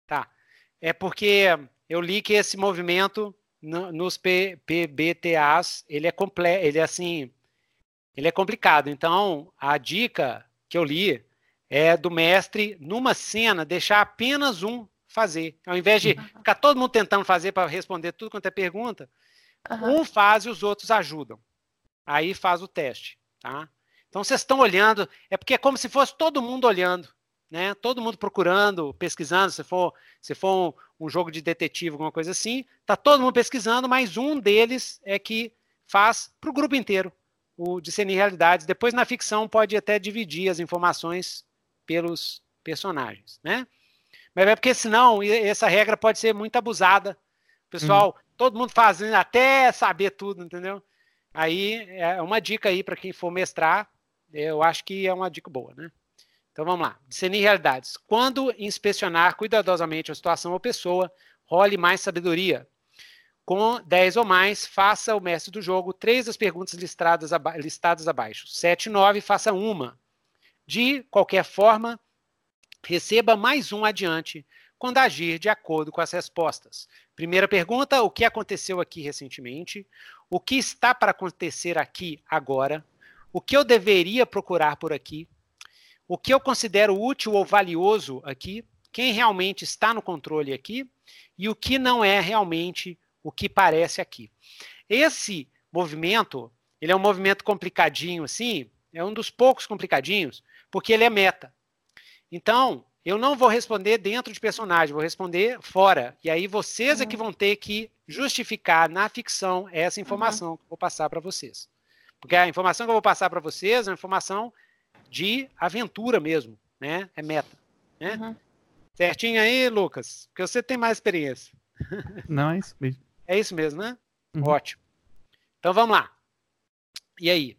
Tá. É porque eu li que esse movimento no, nos P, PBTAs, ele é completo, ele é assim, ele é complicado. Então, a dica que eu li é do mestre, numa cena, deixar apenas um fazer. Ao invés de ficar todo mundo tentando fazer para responder tudo quanto é pergunta, uhum. um faz e os outros ajudam. Aí faz o teste, tá? Então vocês estão olhando, é porque é como se fosse todo mundo olhando, né? Todo mundo procurando, pesquisando. Se for, se for um, um jogo de detetive, alguma coisa assim, tá todo mundo pesquisando, mas um deles é que faz para o grupo inteiro o discernir realidades. Depois, na ficção, pode até dividir as informações pelos personagens, né? Mas é porque senão essa regra pode ser muito abusada. Pessoal, uhum. todo mundo fazendo até saber tudo, entendeu? Aí é uma dica aí para quem for mestrar, eu acho que é uma dica boa, né? Então vamos lá. Discernir realidades. Quando inspecionar cuidadosamente a situação ou pessoa, role mais sabedoria. Com 10 ou mais, faça o mestre do jogo três das perguntas listadas, aba listadas abaixo. 7 e 9, faça uma. De qualquer forma, receba mais um adiante quando agir de acordo com as respostas. Primeira pergunta: o que aconteceu aqui recentemente? O que está para acontecer aqui agora? O que eu deveria procurar por aqui? O que eu considero útil ou valioso aqui? Quem realmente está no controle aqui? E o que não é realmente o que parece aqui. Esse movimento, ele é um movimento complicadinho assim, é um dos poucos complicadinhos, porque ele é meta. Então, eu não vou responder dentro de personagem, vou responder fora. E aí vocês uhum. é que uhum. vão ter que justificar na ficção essa informação uhum. que eu vou passar para vocês. Porque a informação que eu vou passar para vocês é uma informação de aventura mesmo, né? É meta, né? Uhum. Certinho aí, Lucas? Porque você tem mais experiência. Não, é isso mesmo. É isso mesmo, né? Uhum. Ótimo. Então vamos lá. E aí?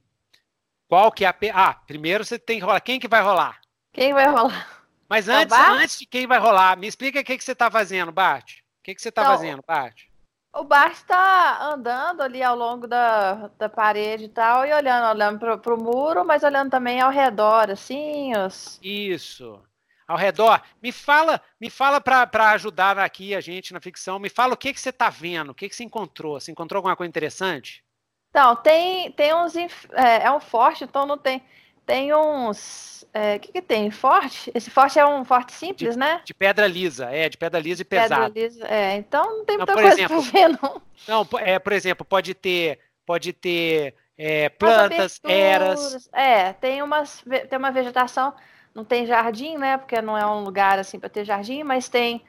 Qual que é a. Ah, primeiro você tem que rolar. Quem que vai rolar? Quem vai rolar? Mas é antes, antes de quem vai rolar, me explica o que, que você está fazendo, Bart. O que, que você está então, fazendo, Bart? O Bart está andando ali ao longo da, da parede e tal, e olhando, olhando para o muro, mas olhando também ao redor, assim. Os... Isso. Ao redor. Me fala, me fala para ajudar aqui a gente na ficção, me fala o que, que você está vendo, o que, que você encontrou. Você encontrou alguma coisa interessante? Então, tem, tem uns. É, é um forte, então não tem. Tem uns. O é, que, que tem? Forte? Esse forte é um forte simples, de, né? De pedra lisa, é, de pedra lisa e pesado. Pedra lisa, é, então não tem muita não, coisa exemplo, pra ver, não. Não, é, por exemplo, pode ter, pode ter é, plantas, eras. É, tem, umas, tem uma vegetação, não tem jardim, né? Porque não é um lugar assim para ter jardim, mas tem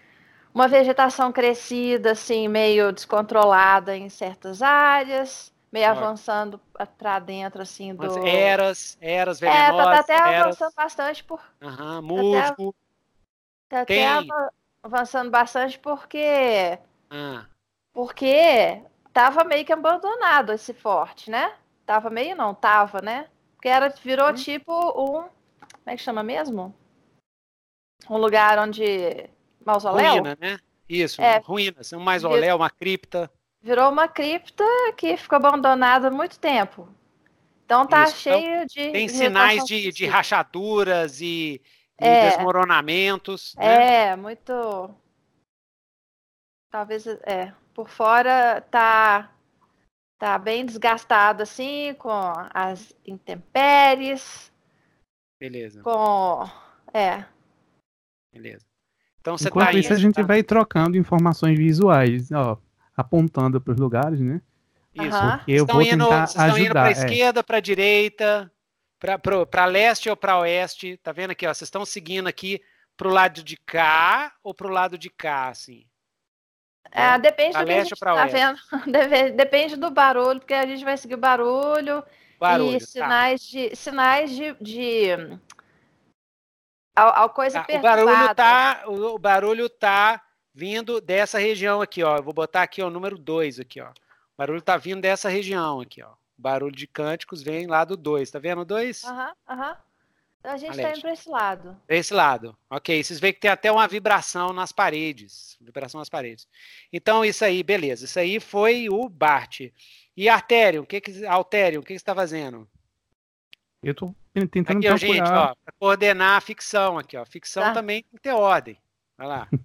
uma vegetação crescida, assim, meio descontrolada em certas áreas meio avançando para dentro, assim, do... Mas eras, eras venenosas. É, tá, tá até eras... avançando bastante por... Aham, musgo. Tá até, tá até avançando bastante porque... Ah. Porque tava meio que abandonado esse forte, né? Tava meio não, tava, né? Porque era, virou hum. tipo um... Como é que chama mesmo? Um lugar onde... Mausoléu? Ruína, né? Isso, é, ruínas. Um mausoléu, uma cripta virou uma cripta que ficou abandonada há muito tempo. Então tá Isso. cheio então, de. Tem sinais de, de rachaduras e, é, desmoronamentos. Né? É, muito. Talvez é. Por fora tá tá bem desgastado assim, com as intempéries. Beleza. Com. É. Beleza. Então você Enquanto tá isso, a gente tá... vai trocando informações visuais. Ó, apontando para os lugares, né? Isso. Uhum. Eu estão vou indo, tentar estão ajudar. indo para a é. esquerda, para a direita, para leste ou para oeste. Tá vendo aqui? Ó, vocês estão seguindo aqui para o lado de cá ou para o lado de cá, assim? É, depende do que a gente tá vendo. Depende do barulho, porque a gente vai seguir o barulho, barulho e tá. sinais tá. de sinais de, de a, a coisa tá, o barulho tá o, o barulho tá vindo dessa região aqui, ó. Eu vou botar aqui o número 2 aqui, ó. O barulho tá vindo dessa região aqui, ó. O barulho de cânticos vem lá do 2. Tá vendo o 2? Aham, aham. A gente está indo para esse lado. Esse lado. Ok. Vocês veem que tem até uma vibração nas paredes. Vibração nas paredes. Então, isso aí, beleza. Isso aí foi o Bart. E Artério, o que que, Altério, o que, que você está fazendo? Eu estou tentando aqui, procurar... gente, ó, para coordenar a ficção aqui, ó. Ficção tá. também tem que ter ordem. Vai lá.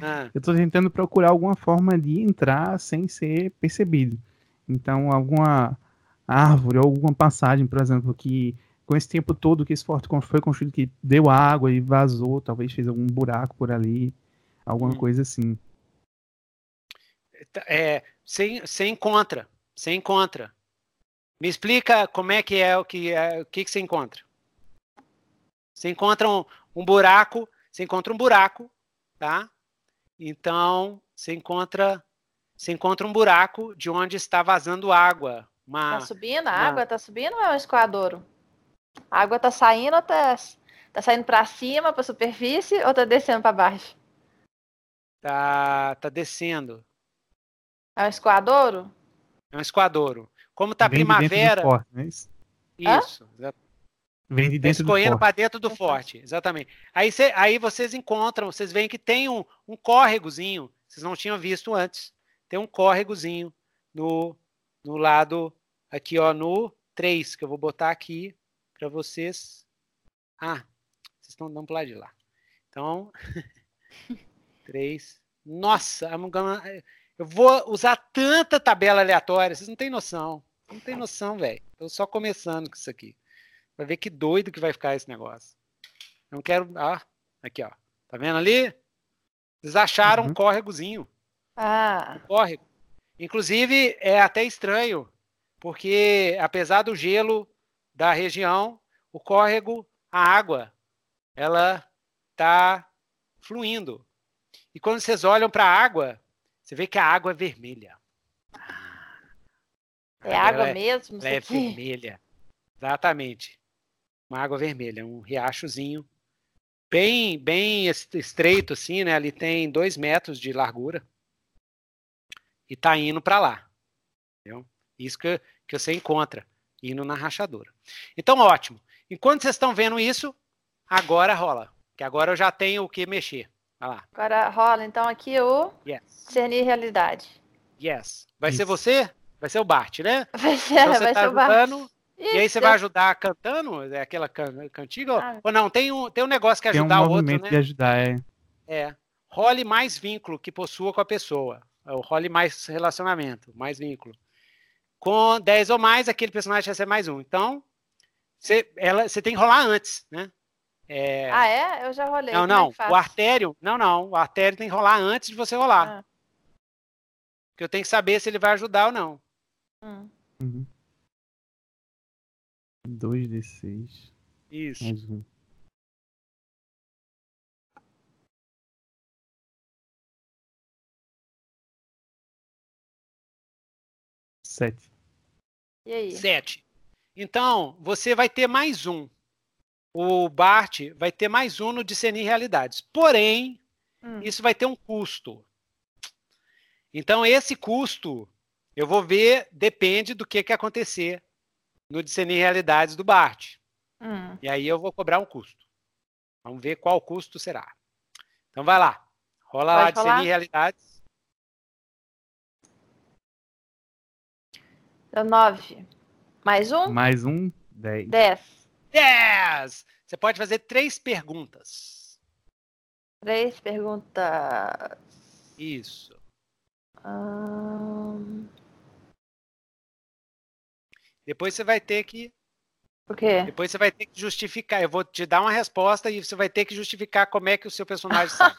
Ah. Eu estou tentando procurar alguma forma de entrar sem ser percebido. Então, alguma árvore, alguma passagem, por exemplo, que com esse tempo todo que esse forte foi construído, que deu água e vazou, talvez fez algum buraco por ali, alguma hum. coisa assim. É, você, você encontra, você encontra. Me explica como é que é o que é, o que, que você encontra. Você encontra um, um buraco, você encontra um buraco tá? Então, você encontra, você encontra um buraco de onde está vazando água. Uma, tá subindo? A uma... água tá subindo ou é um escoadouro? A água tá saindo ou tá, tá saindo para cima, para a superfície, ou tá descendo para baixo? Tá, tá descendo. É um escoadouro? É um escoadouro. como tá Vem primavera. De é isso? Isso. Vem de dentro Escorrendo para dentro do forte, exatamente. Aí, cê, aí vocês encontram, vocês veem que tem um, um córregozinho, vocês não tinham visto antes. Tem um córregozinho no, no lado aqui, ó, no 3, que eu vou botar aqui para vocês. Ah, vocês estão dando para lado de lá. Então, 3. Nossa, eu vou usar tanta tabela aleatória, vocês não têm noção. Não tem noção, velho. Tô só começando com isso aqui. Vai ver que doido que vai ficar esse negócio. Não quero. Ah, aqui, ó. Tá vendo ali? Vocês acharam uhum. um córregozinho. Ah. Um córrego. Inclusive, é até estranho, porque apesar do gelo da região, o córrego, a água, ela tá fluindo. E quando vocês olham para a água, você vê que a água é vermelha. É água é, mesmo? Ela é vermelha. Exatamente. Uma água vermelha, um riachozinho bem bem estreito assim, né? Ali tem dois metros de largura e tá indo para lá. Entendeu? Isso que, que você encontra indo na rachadura. Então, ótimo. Enquanto vocês estão vendo isso, agora rola. Que agora eu já tenho o que mexer. Vai lá. Agora rola, então, aqui o yes. discernir realidade. Yes. Vai isso. ser você? Vai ser o Bart, né? Vai ser, então você vai tá ser o Bart. E aí você vai ajudar cantando? É aquela can cantiga? Ah. Ou não? Tem um, tem um negócio que ajudar um o outro, né? de ajudar, é. É. Role mais vínculo que possua com a pessoa. É o role mais relacionamento, mais vínculo. Com 10 ou mais, aquele personagem vai ser mais um. Então, você, ela, você tem que rolar antes, né? É... Ah, é? Eu já rolei. Não, não. É o artério. Não, não. O artério tem que rolar antes de você rolar. Ah. Porque eu tenho que saber se ele vai ajudar ou não. Hum. Uhum. 2d6. Isso. Mais um. Sete. E aí? Sete. Então, você vai ter mais um. O Bart vai ter mais um no discernir realidades. Porém, hum. isso vai ter um custo. Então, esse custo, eu vou ver, depende do que, que acontecer no discernir realidades do Bart. Hum. E aí eu vou cobrar um custo. Vamos ver qual custo será. Então vai lá. Rola Pode lá discernir realidades. Deu nove. Mais um? Mais um, dez. Dez. Dez! Você pode fazer três perguntas. Três perguntas. Isso. Um... Depois você vai ter que. O quê? Depois você vai ter que justificar. Eu vou te dar uma resposta e você vai ter que justificar como é que o seu personagem sabe.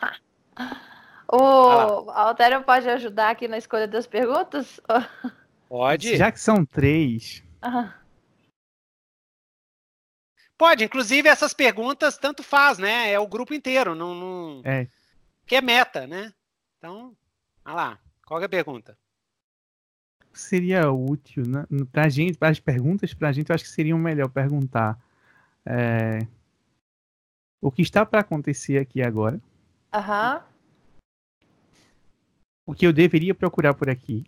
o Altério pode ajudar aqui na escolha das perguntas? Pode. Já que são três. Uhum. Pode, inclusive essas perguntas tanto faz, né? É o grupo inteiro, não, não... É. Que é meta, né? Então, olha lá. Qual é a pergunta? Seria útil né? para gente, para as perguntas para a gente, eu acho que seria melhor perguntar é, o que está para acontecer aqui agora. Aham. Uhum. O que eu deveria procurar por aqui.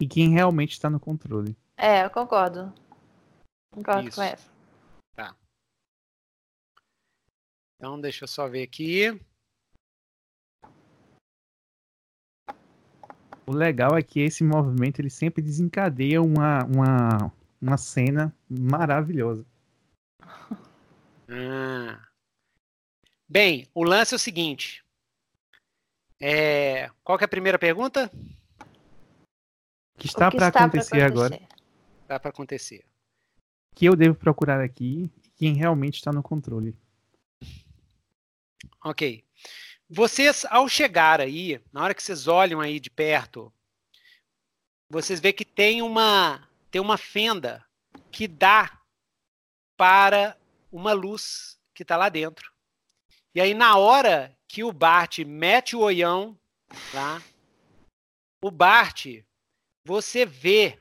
E quem realmente está no controle. É, eu concordo. Concordo Isso. com essa. Tá. Então, deixa eu só ver aqui. O legal é que esse movimento ele sempre desencadeia uma, uma, uma cena maravilhosa. Ah. Bem, o lance é o seguinte. É... Qual que é a primeira pergunta? Que está para acontecer, acontecer agora? Está para acontecer. Que eu devo procurar aqui quem realmente está no controle. Ok. Vocês, ao chegar aí, na hora que vocês olham aí de perto, vocês vê que tem uma, tem uma fenda que dá para uma luz que está lá dentro. E aí, na hora que o Bart mete o olhão lá, o Bart, você vê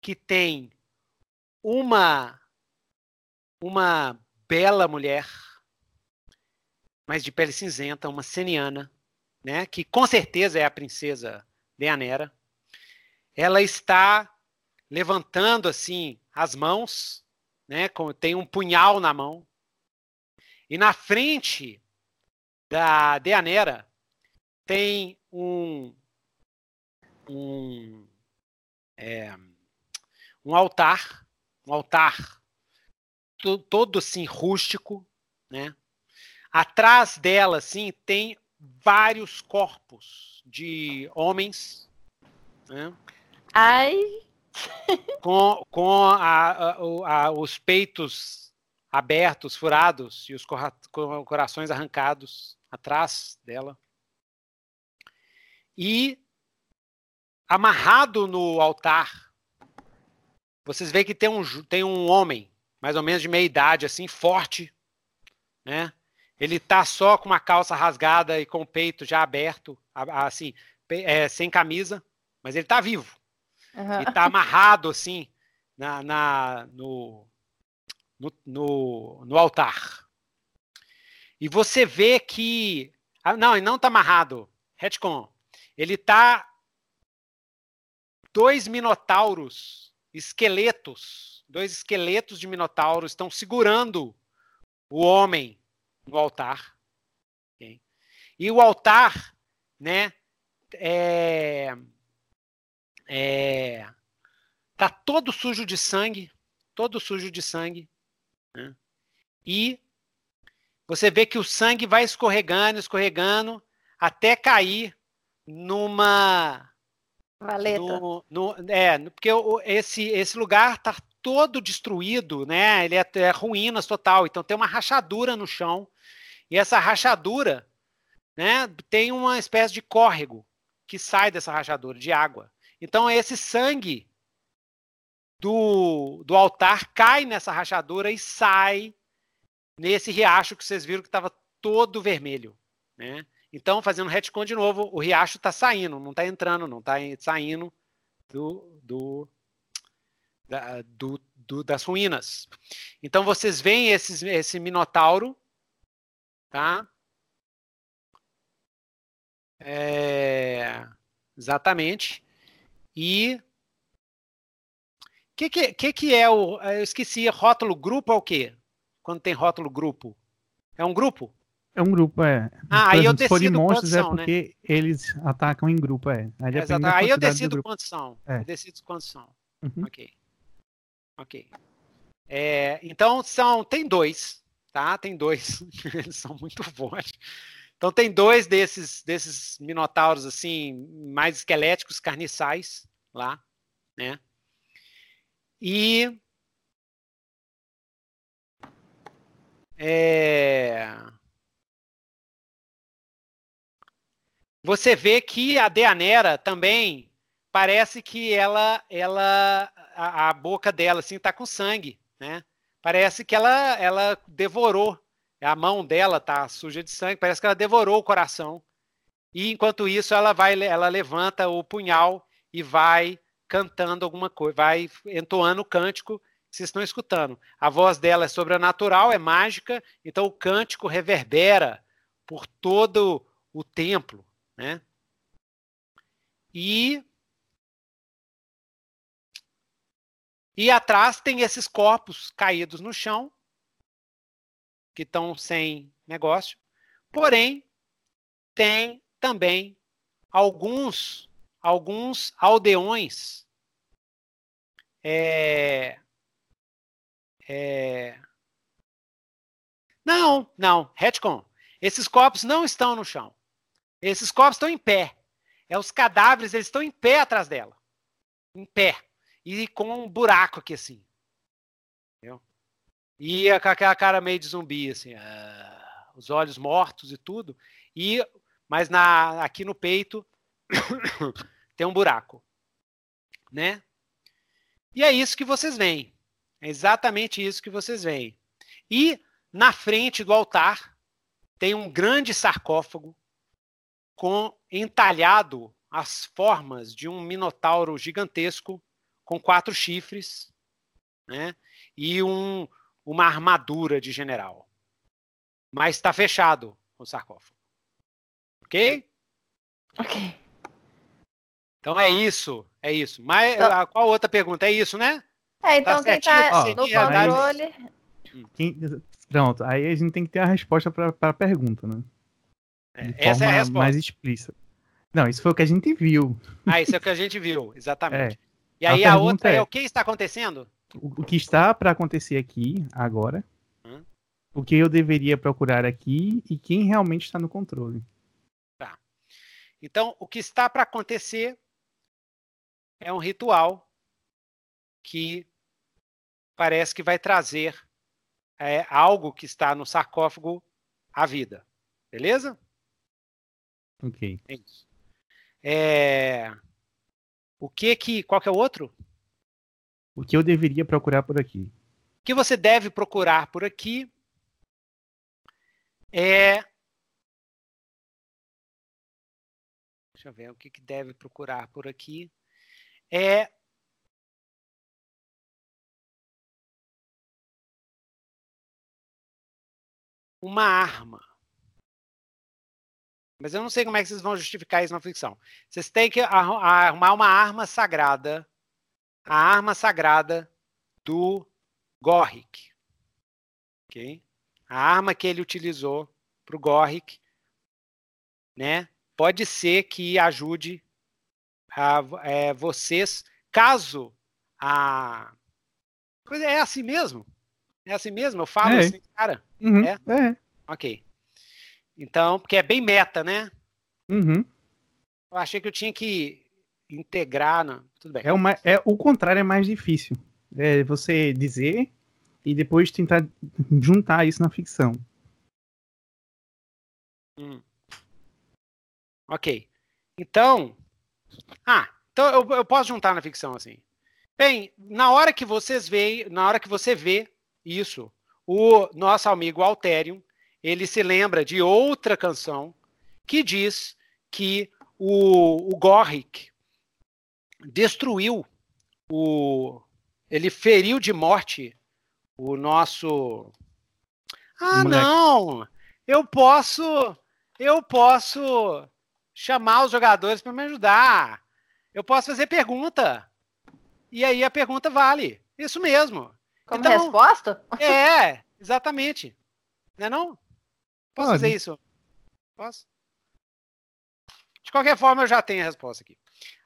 que tem uma uma bela mulher mas de pele cinzenta, uma seniana, né? Que com certeza é a princesa Deanera. ela está levantando assim as mãos, né? Tem um punhal na mão. E na frente da Deanera tem um um, é, um altar, um altar todo assim rústico, né? Atrás dela, assim, tem vários corpos de homens, né? Ai. Com, com a, a, a, os peitos abertos, furados e os corações arrancados atrás dela. E amarrado no altar, vocês veem que tem um, tem um homem, mais ou menos de meia idade, assim, forte, né? Ele tá só com uma calça rasgada e com o peito já aberto, assim, é, sem camisa, mas ele tá vivo. Uhum. E tá amarrado, assim, na, na no, no, no, no, altar. E você vê que. Ah, não, ele não tá amarrado. Retcon. Ele tá. Dois minotauros, esqueletos, dois esqueletos de minotauros estão segurando o homem no altar. Okay? E o altar, né, é, é, tá todo sujo de sangue, todo sujo de sangue, né? e você vê que o sangue vai escorregando, escorregando, até cair numa Valeta. No, no, é, porque esse, esse lugar tá todo destruído, né? Ele é, é ruínas total. Então tem uma rachadura no chão e essa rachadura, né, tem uma espécie de córrego que sai dessa rachadura de água. Então esse sangue do, do altar cai nessa rachadura e sai nesse riacho que vocês viram que estava todo vermelho, né? Então, fazendo retcon de novo, o riacho está saindo, não está entrando, não está saindo do, do, da, do, do, das ruínas. Então, vocês veem esses, esse minotauro Tá? É, exatamente. E o que, que, que, é o. Eu esqueci, rótulo grupo é o quê? Quando tem rótulo grupo? É um grupo? É um grupo, é. Ah, aí eu decido de monstros é porque né? eles atacam em grupo, é. Aí, é, aí eu decido quantos são. É. Eu decido quantos são. Uhum. Ok. Ok. É, então são. Tem dois tá? Tem dois, eles são muito fortes. Então tem dois desses desses minotauros assim mais esqueléticos, carniçais lá, né? E é... você vê que a Deanera também parece que ela ela a, a boca dela assim tá com sangue, né? Parece que ela, ela devorou. A mão dela tá suja de sangue. Parece que ela devorou o coração. E enquanto isso, ela vai, ela levanta o punhal e vai cantando alguma coisa, vai entoando o cântico vocês estão escutando. A voz dela é sobrenatural, é mágica, então o cântico reverbera por todo o templo, né? E E atrás tem esses corpos caídos no chão, que estão sem negócio. Porém, tem também alguns alguns aldeões é, é, não, não, retcon. Esses corpos não estão no chão. Esses corpos estão em pé. É os cadáveres, eles estão em pé atrás dela. Em pé e com um buraco aqui assim. Entendeu? E com aquela cara meio de zumbi, assim, uh, os olhos mortos e tudo. E, mas na, aqui no peito tem um buraco. Né? E é isso que vocês veem. É exatamente isso que vocês veem. E na frente do altar tem um grande sarcófago com entalhado as formas de um minotauro gigantesco com quatro chifres, né? E um, uma armadura de general. Mas está fechado o sarcófago. Ok? Ok. Então é isso, é isso. Mas então, qual outra pergunta? É isso, né? É, então tá quem está no controle. Quem, pronto, aí a gente tem que ter a resposta para a pergunta, né? É, essa é a resposta. mais explícita. Não, isso foi o que a gente viu. Ah, isso é o que a gente viu, exatamente. É. E aí a, a outra é, é, o que está acontecendo? O, que está para acontecer aqui, agora, hum? o que eu deveria procurar aqui e quem realmente está no controle. Tá. Então, o que está para acontecer é um ritual que parece que vai trazer é, algo que está no sarcófago à vida. Beleza? Ok. É isso. É... O que que. Qual que é o outro? O que eu deveria procurar por aqui? O que você deve procurar por aqui é. Deixa eu ver o que, que deve procurar por aqui. É uma arma. Mas eu não sei como é que vocês vão justificar isso na ficção. Vocês têm que arrumar uma arma sagrada. A arma sagrada do Gorrick. Ok? A arma que ele utilizou para o Gorrick, né? Pode ser que ajude a, é, vocês, caso a coisa é assim mesmo. É assim mesmo? Eu falo é. assim, cara. Uhum, é? é? Ok. Então, porque é bem meta, né? Uhum. Eu achei que eu tinha que integrar. Não. Tudo bem. É, uma, é O contrário é mais difícil. É você dizer e depois tentar juntar isso na ficção. Hum. Ok. Então. Ah, então eu, eu posso juntar na ficção assim. Bem, na hora que vocês veem, na hora que você vê isso. O nosso amigo Alterium, ele se lembra de outra canção que diz que o, o Gorrick destruiu o. Ele feriu de morte o nosso. Ah, Moleque. não! Eu posso. Eu posso chamar os jogadores para me ajudar. Eu posso fazer pergunta. E aí a pergunta vale. Isso mesmo. Como então, resposta? É, exatamente. Não é não? Posso Pode. fazer isso? Posso? De qualquer forma, eu já tenho a resposta aqui.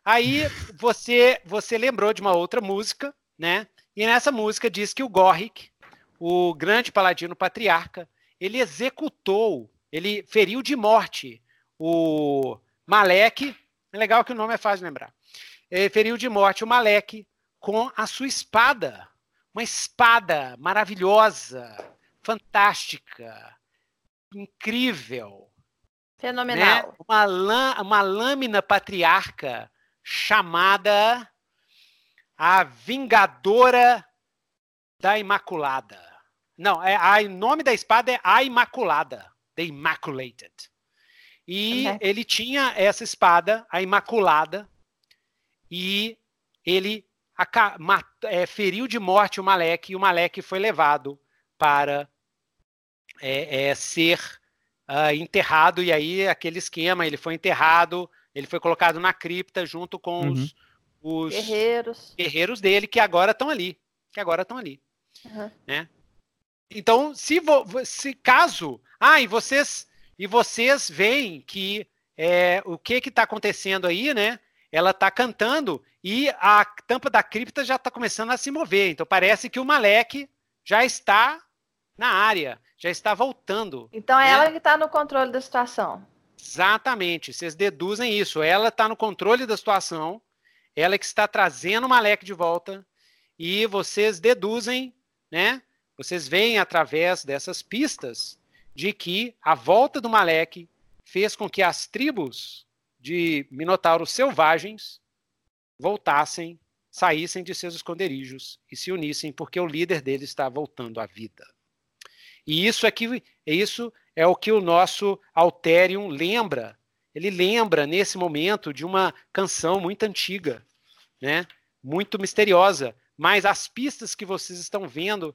Aí você você lembrou de uma outra música, né? E nessa música diz que o Gorrick, o grande paladino patriarca, ele executou, ele feriu de morte o Malek. É legal que o nome é fácil de lembrar. Ele feriu de morte o Malek com a sua espada uma espada maravilhosa, fantástica, incrível. Fenomenal. Né? Uma, lã, uma lâmina patriarca chamada a Vingadora da Imaculada. Não, é, a, o nome da espada é a Imaculada, The Immaculated. E uhum. ele tinha essa espada, a Imaculada, e ele é, feriu de morte o Malek e o Malek foi levado para é, é, ser uh, enterrado. E aí, aquele esquema, ele foi enterrado, ele foi colocado na cripta junto com uhum. os, os, guerreiros. guerreiros dele que agora estão ali. Que agora estão ali. Uhum. Né? Então, se, se caso. Ah, e vocês, e vocês veem que é, o que está acontecendo aí, né? ela está cantando e a tampa da cripta já está começando a se mover. Então parece que o Malek já está na área, já está voltando. Então é né? ela que está no controle da situação. Exatamente, vocês deduzem isso. Ela está no controle da situação, ela que está trazendo o Malek de volta e vocês deduzem, né? Vocês veem através dessas pistas de que a volta do Malek fez com que as tribos de minotauros selvagens voltassem, saíssem de seus esconderijos e se unissem porque o líder deles está voltando à vida. E isso é que isso é o que o nosso Alterium lembra. Ele lembra nesse momento de uma canção muito antiga, né? Muito misteriosa, mas as pistas que vocês estão vendo,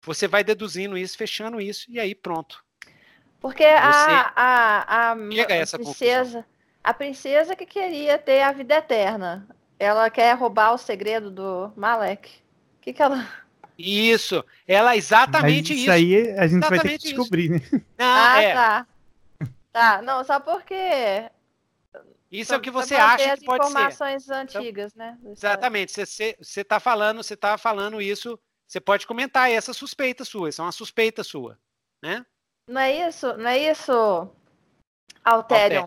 você vai deduzindo isso, fechando isso e aí pronto. Porque a, a, a, a princesa, a princesa que queria ter a vida eterna. Ela quer roubar o segredo do Malek. O que, que ela. Isso, ela exatamente Mas isso. Isso aí a gente Exatamente vai ter que descobrir, isso. né? Não, ah, é. tá. Tá, não, só porque. Isso é o que você acha que pode ser. informações antigas, né? da história. Exatamente. Você está falando, você tá falando isso. Você pode comentar essa suspeita sua. Isso é uma suspeita sua, né? Não é isso? Não é isso, Alterion?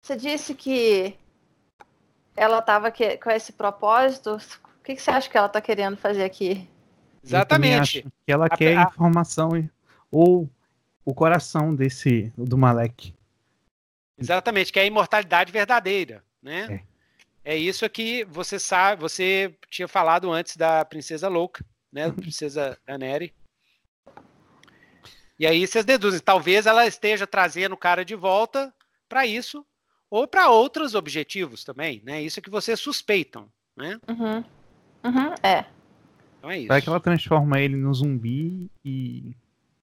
Você disse que ela estava com esse propósito. O que, que você acha que ela está querendo fazer aqui? Exatamente. acho Que ela A- quer a- informação e- ou o coração desse do Malek. Exatamente, que é a imortalidade verdadeira, né? É. isso que você sabe, você tinha falado antes da princesa louca, né? Da princesa Aneri. E aí vocês deduzem, talvez ela esteja trazendo o cara de volta para isso ou para outros objetivos também, né? Isso é que vocês suspeitam, né? Uhum. Uhum, é. Então é isso. Vai que ela transforma ele no zumbi e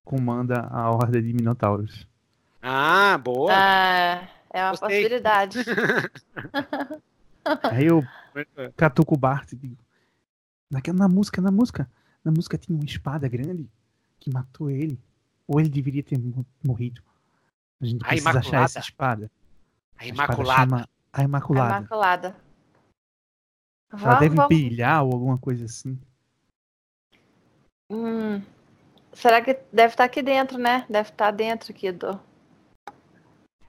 comanda a horda de minotauros. Ah, boa. Ah, é uma Gostei. possibilidade. Aí eu catuco o Bart e digo: naquela, na música, na música, na música tinha uma espada grande que matou ele. Ou ele deveria ter mo- morrido. A gente A precisa achar essa espada. A A Imaculada. a Imaculada. Imaculada. Ela Vamos, deve vamos. brilhar ou alguma coisa assim. Hum, será que deve estar aqui dentro, né? Deve estar dentro aqui do.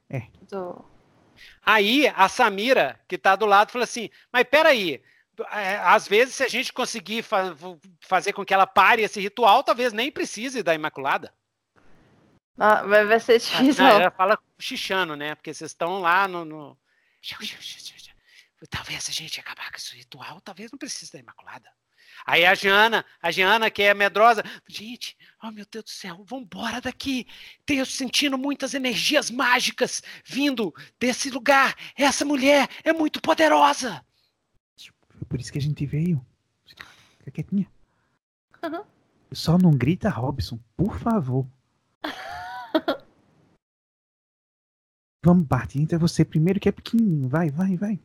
É. Do... Aí a Samira, que tá do lado, falou assim: Mas peraí, é, às vezes, se a gente conseguir fa- fazer com que ela pare esse ritual, talvez nem precise da Imaculada. Ah, vai, ser difícil. Ah, ela fala xixando, né? Porque vocês estão lá no. no- Talvez se a gente acabar com esse ritual, talvez não precise da Imaculada. Aí a Giana, a Giana, que é medrosa, gente, oh meu Deus do céu, vambora daqui. Tenho sentindo muitas energias mágicas vindo desse lugar. Essa mulher é muito poderosa. Foi por isso que a gente veio. Fica quietinha. Uhum. Só não grita Robson, por favor. Vamos, Bart, entra você primeiro que é pequenininho. Vai, vai, vai.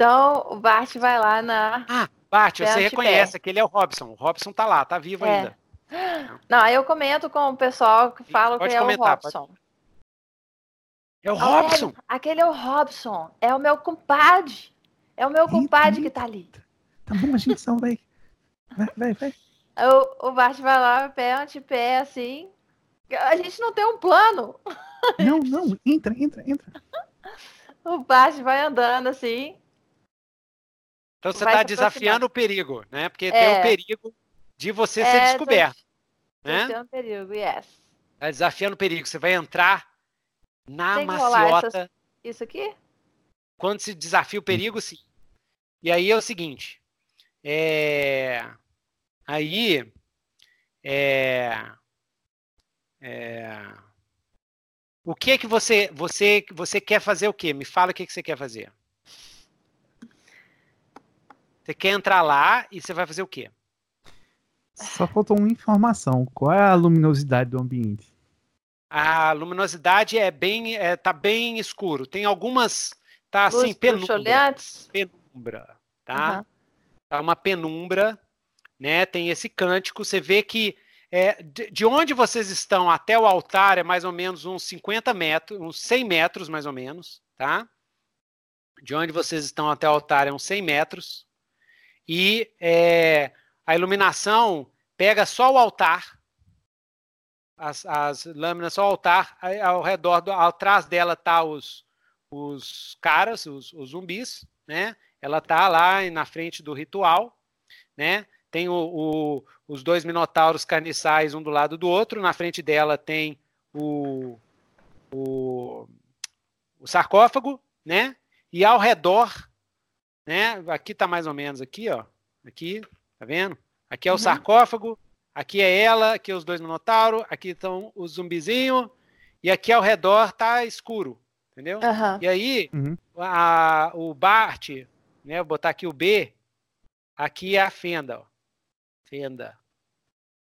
Então o Bart vai lá na. Ah, Bart, você reconhece que ele é o Robson. O Robson tá lá, tá vivo É. ainda. Não, aí eu comento com o pessoal que fala Pode que é comentar, o Robson. É o Robson. Aquele é o Robson. É o meu compadre. É o meu Eita, compadre que eita. tá ali. Tá bom, a gente salva aí. Vai, vai, vai. Aí O, o Bart vai lá, pé ante pé, assim. A gente não tem um plano. Não, não, entra, entra, entra. O Bart vai andando assim. Então você está desafiando o perigo, né? Porque É. tem o perigo de você ser É, tô- descoberto, Tô né? tendo perigo, yes. Tá desafiando o perigo. Você vai entrar na Tem maciota essas- Isso aqui? quando se desafia o perigo, sim. E aí é o seguinte, é... aí é... é... o que que você você você quer fazer o quê? Me fala o que que você quer fazer. Você quer entrar lá e você vai fazer o quê? Só faltou uma informação. Qual é a luminosidade do ambiente? A luminosidade é bem, é, tá bem escuro. Tem algumas, tá assim, penumbra, penumbra, tá? Aham. Tá uma penumbra, né? Tem esse cântico. Você vê que é, de, de onde vocês estão até o altar é mais ou menos uns 50 metros, uns 100 metros mais ou menos, tá? De onde vocês estão até o altar é uns 100 metros. E é, a iluminação pega só o altar, as, as lâminas só o altar, ao redor, do, atrás dela tá os, os caras, os, os zumbis, né? Ela tá lá na frente do ritual, né? Tem o, o- os dois minotauros carniçais um do lado do outro, na frente dela tem o, o, o sarcófago, né? E ao redor, né? Aqui tá mais ou menos aqui, ó. Aqui, tá vendo? Aqui é o Uhum. sarcófago, aqui é ela, aqui é os dois minotauros, aqui estão os zumbizinhos, e aqui ao redor tá escuro, entendeu? Aham. E aí, Uhum. a- o Bart, né? Vou botar aqui o B. Aqui é a fenda, ó. Fenda.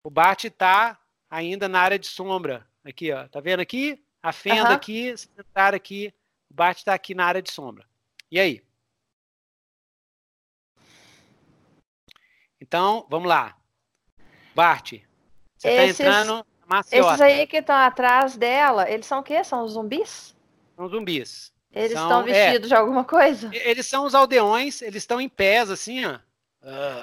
O Bart tá ainda na área de sombra. Aqui, ó. Tá vendo aqui? A fenda aqui, se tentar aqui. O O Bart está aqui na área de sombra. E aí? Então, vamos lá. Bart, você está entrando Maciota. Esses aí que estão atrás dela, eles são o quê? São zumbis? São zumbis. Eles são, estão vestidos é, de alguma coisa? Eles são os aldeões, eles estão em pés, assim, ó.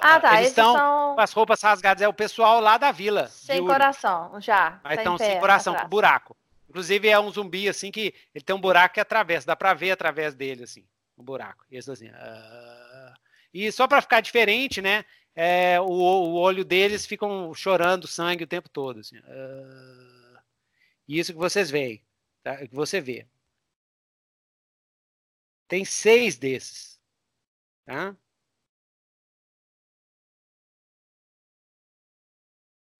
Ah, tá. Eles estão são... com as roupas rasgadas. É o pessoal lá da vila. Sem coração, já. Mas estão sem coração, com buraco. Inclusive é um zumbi, assim, que ele tem um buraco que atravessa. Dá pra ver através dele, assim, um buraco. Esse assim. Uh... E só pra ficar diferente, né? É, o, o, olho deles ficam chorando sangue o tempo todo. Assim. Uh... Isso que vocês veem. Tá? Que você vê. Tem seis desses. Tá?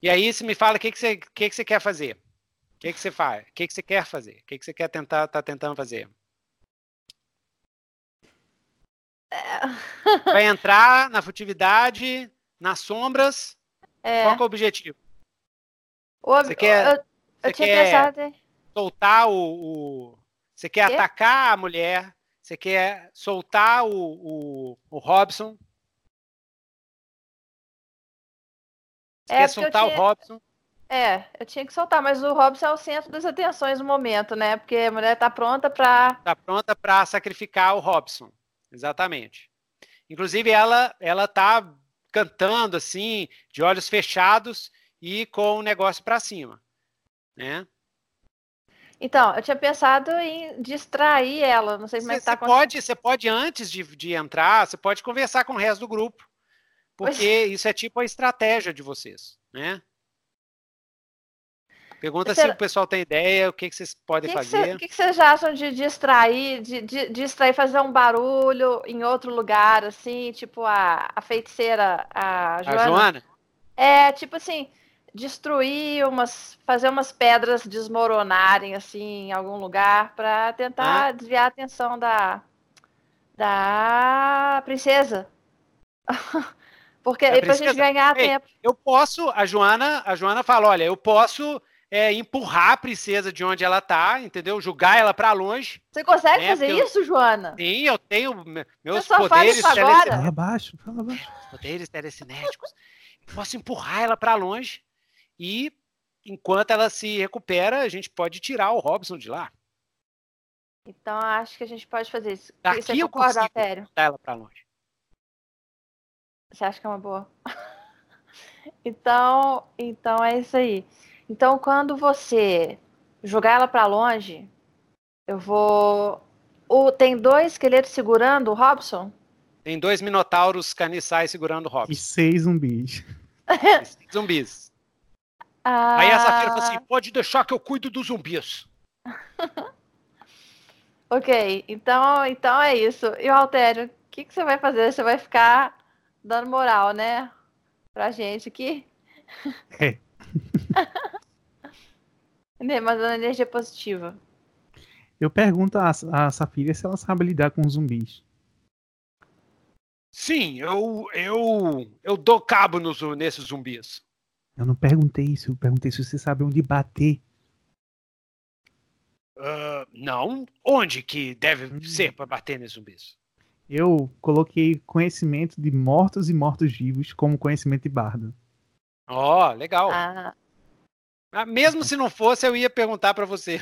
E aí você me fala o que, que, você, que, que você quer fazer. O que, que você faz? O que, que você quer fazer? O que, que você quer tentar, tá tentando fazer? Vai entrar na furtividade, nas sombras. É. Qual é o objetivo? O ob... Você quer, eu, eu você quer pensado... soltar o, o... Você quer atacar a mulher? Você quer soltar o, o, o Robson? Você é, quer soltar tinha... o Robson? É, eu tinha que soltar, mas o Robson é o centro das atenções no momento, né? Porque a mulher tá pronta para Tá pronta para sacrificar o Robson. Exatamente. Inclusive ela ela tá cantando assim, de olhos fechados e com o negócio para cima, né? Então, eu tinha pensado em distrair ela, não sei como é que tá Você pode, você pode antes de, de entrar, você pode conversar com o resto do grupo. Porque é. isso é tipo a estratégia de vocês, né? Pergunta se o pessoal tem ideia, o que, que vocês podem que fazer. o que, que, vocês acham de distrair, de, de, distrair, fazer um barulho em outro lugar, assim, tipo a, a feiticeira, a Joana? A Joana? É, tipo assim, destruir umas, fazer umas pedras desmoronarem, assim, em algum lugar, para tentar ah. desviar a atenção da, da princesa. Porque é pra gente ganhar Ei, tempo. Eu posso, a Joana, a Joana fala, olha, eu posso é, empurrar a princesa de onde ela tá, entendeu? Jogar ela para longe. Você consegue né? fazer Porque isso, eu... Joana? Sim, eu tenho meus Você poderes telecinéticos. Fala abaixo, fala abaixo. Poderes telecinéticos. Eu posso empurrar ela para longe e enquanto ela se recupera, a gente pode tirar o Robson de lá. Então acho que a gente pode fazer isso. Daqui Você eu consigo botar ela para longe. Você acha que é uma boa? então, então é isso aí. Então, quando você jogar ela para longe, eu vou. O, tem dois esqueletos segurando o Robson? Tem dois minotauros carniçais segurando o Robson. E seis zumbis. e seis zumbis. Ah... Aí a Safira fala assim: pode deixar que eu cuido dos zumbis. ok, então, então é isso. E o Altério, o que, que você vai fazer? Você vai ficar dando moral, né? Pra gente aqui. É. né, mas dando energia positiva. Eu pergunto a, a Safira se ela sabe lidar com zumbis. Sim, eu eu eu dou cabo nos, nesses zumbis. Eu não perguntei isso, eu perguntei se você sabe onde bater. Uh, não. Onde que deve hum. ser para bater nesses zumbis? eu coloquei conhecimento de mortos e mortos-vivos como conhecimento de bardo. Ó, oh, legal. Ah. Ah. mesmo se não fosse, eu ia perguntar para você.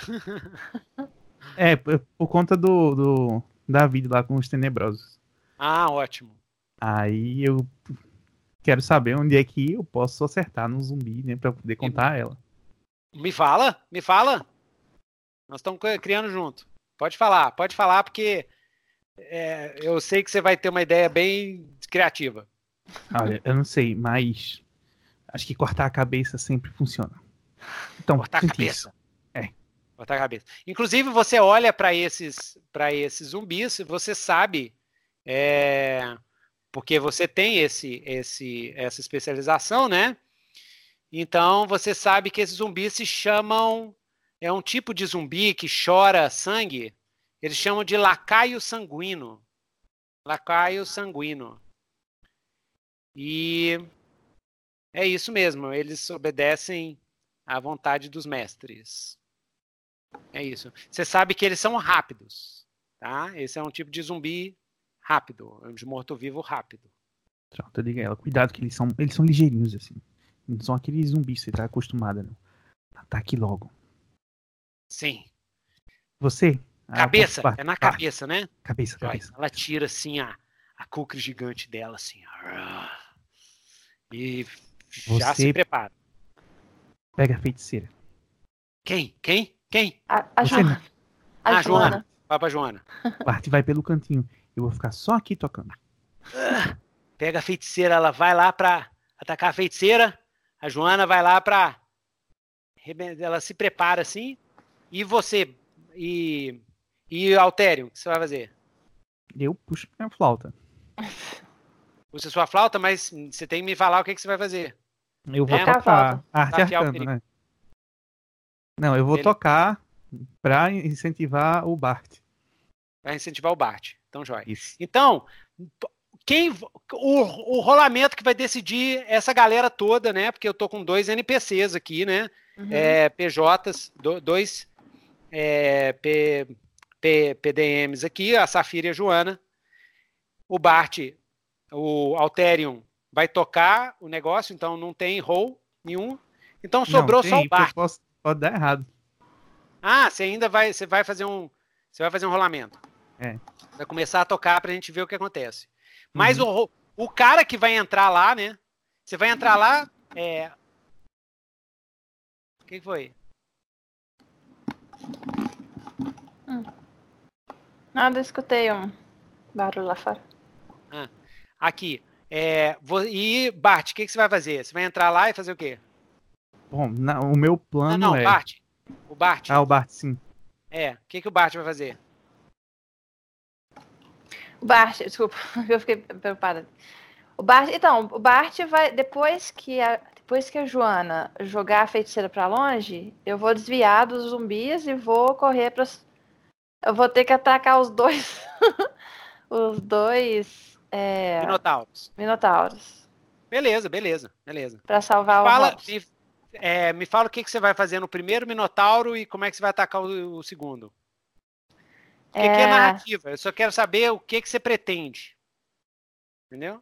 é, por conta do, do David lá com os tenebrosos. Ah, ótimo. Aí eu quero saber onde é que eu posso acertar no zumbi, né, para poder contar ela. Me fala, me fala. Nós estamos criando junto. Pode falar, pode falar, porque é, eu sei que você vai ter uma ideia bem criativa. Olha, eu não sei, mas acho que cortar a cabeça sempre funciona. Então, cortar a cabeça. É. Cortar a cabeça. Inclusive, você olha para esses, esses zumbis, você sabe, é, porque você tem esse, esse, essa especialização, né? Então, você sabe que esses zumbis se chamam. É um tipo de zumbi que chora sangue eles chamam de lacaio sanguíneo. Lacaio sanguíneo. E é isso mesmo, eles obedecem à vontade dos mestres. É isso. Você sabe que eles são rápidos. Tá? Esse é um tipo de zumbi rápido, de morto-vivo rápido. Pronto, liga ela. Cuidado que eles são, eles são ligeirinhos, assim. Não são aqueles zumbis que você tá acostumada, não. Ataque logo. Sim. Você? Cabeça, ah, é na cabeça, né? Cabeça, cabeça. Ela tira assim a, a cucre gigante dela, assim. E já Você se prepara. Pega a feiticeira. Quem? Quem? Quem? A, a Joana. A, a Joana. Joana. Vai pra Joana. Bart vai pelo cantinho. Eu vou ficar só aqui tocando. Pega a feiticeira, ela vai lá pra atacar a feiticeira. A Joana vai lá pra. Ela se prepara assim. E você. E. E Altério, o que você vai fazer? Eu puxo minha flauta. Puxa sua flauta, mas você tem que me falar o que, que você vai fazer. Eu vou é, tocar arte arcana, né? Não, eu vou Ele... tocar para incentivar o Bart. Para incentivar o Bart. Então, joia. Isso. Então, quem o, o rolamento que vai decidir essa galera toda, né? Porque eu tô com dois NPCs aqui, né? Uhum. É, PJs, do, dois é, P, P, PDMs aqui, a Safira e a Joana. O Bart, o Alterium vai tocar o negócio, então não tem roll nenhum. Então sobrou tem, só o Bart. Posso, pode dar errado. Ah, você ainda vai, você vai fazer um, você vai fazer um rolamento. É. Vai começar a tocar pra gente ver o que acontece. Mas uhum. o, o cara que vai entrar lá, né? Você vai entrar lá, é... O que foi? Hum. Nada, escutei um barulho lá fora. Ah, aqui. É, vou, e Bart, o que, que, você vai fazer? Você vai entrar lá e fazer o quê? Bom, na, o meu plano não, não, é. Bart. O Bart. Ah, o Bart, sim. É. O que, que o Bart vai fazer? O Bart, desculpa, eu fiquei preocupada. O Bart, então, o Bart vai depois que a, depois que a Joana jogar a feiticeira para longe, eu vou desviar dos zumbis e vou correr para eu vou ter que atacar os dois os dois é... Minotauros. Minotauros. Beleza, beleza, beleza. Para salvar fala, o me, é, me fala o que, que você vai fazer no primeiro Minotauro e como é que você vai atacar o, o segundo. O que é... que é narrativa? Eu só quero saber o que, que você pretende. Entendeu?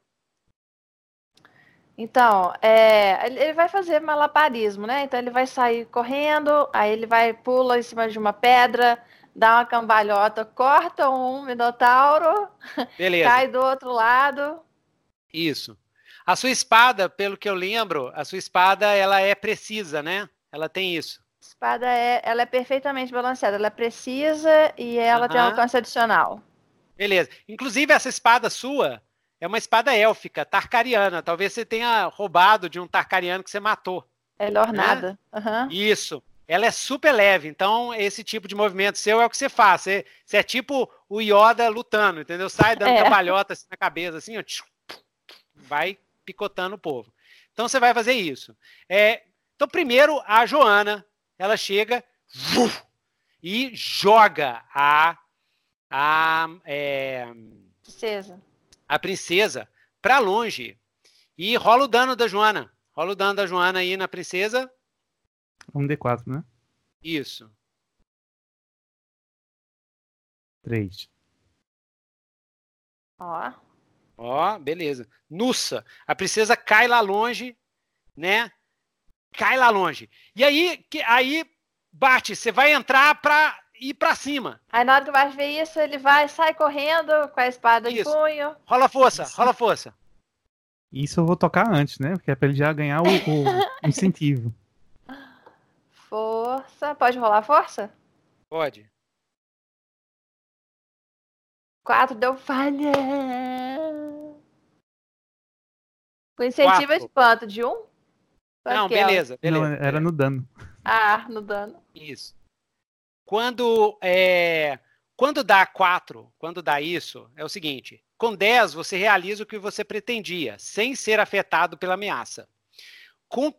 Então, é, ele vai fazer malabarismo, né? Então ele vai sair correndo, aí ele vai pula em cima de uma pedra, dá uma cambalhota, corta um minotauro, Beleza. cai do outro lado. Isso. A sua espada, pelo que eu lembro, a sua espada ela é precisa, né? Ela tem isso. A espada é, ela é perfeitamente balanceada, ela é precisa e ela tem um alcance adicional. Beleza. Inclusive essa espada sua é uma espada élfica, tarcariana. Talvez você tenha roubado de um tarcariano que você matou. Ela é ornada. Né? Uhum. Isso ela é super leve. Então, esse tipo de movimento seu é o que você faz. Você, você é tipo o Yoda lutando, entendeu? Sai dando é. cambalhota assim, na cabeça, assim, ó, vai picotando o povo. Então, você vai fazer isso. É, então, primeiro, a Joana, ela chega e joga a, a, é, princesa. a princesa para longe. E rola o dano da Joana. Rola o dano da Joana aí na princesa. Um D4, né? Isso. Três. Ó. Ó, beleza. Nussa. A princesa cai lá longe, né? Cai lá longe. E aí, que, aí bate, você vai entrar pra ir pra cima. Aí na hora que o Bart vê isso, ele vai, sai correndo com a espada isso. de punho. Rola força, rola força. Isso eu vou tocar antes, né? Porque é pra ele já ganhar o, o incentivo. Força. Pode rolar força? Pode. Quatro deu falha. O incentivo é de quanto? De um? Não, beleza, beleza. Não, era no dano. Ah, no dano. Isso. Quando é, quando dá 4, quando dá isso, é o seguinte: com 10 você realiza o que você pretendia, sem ser afetado pela ameaça. Com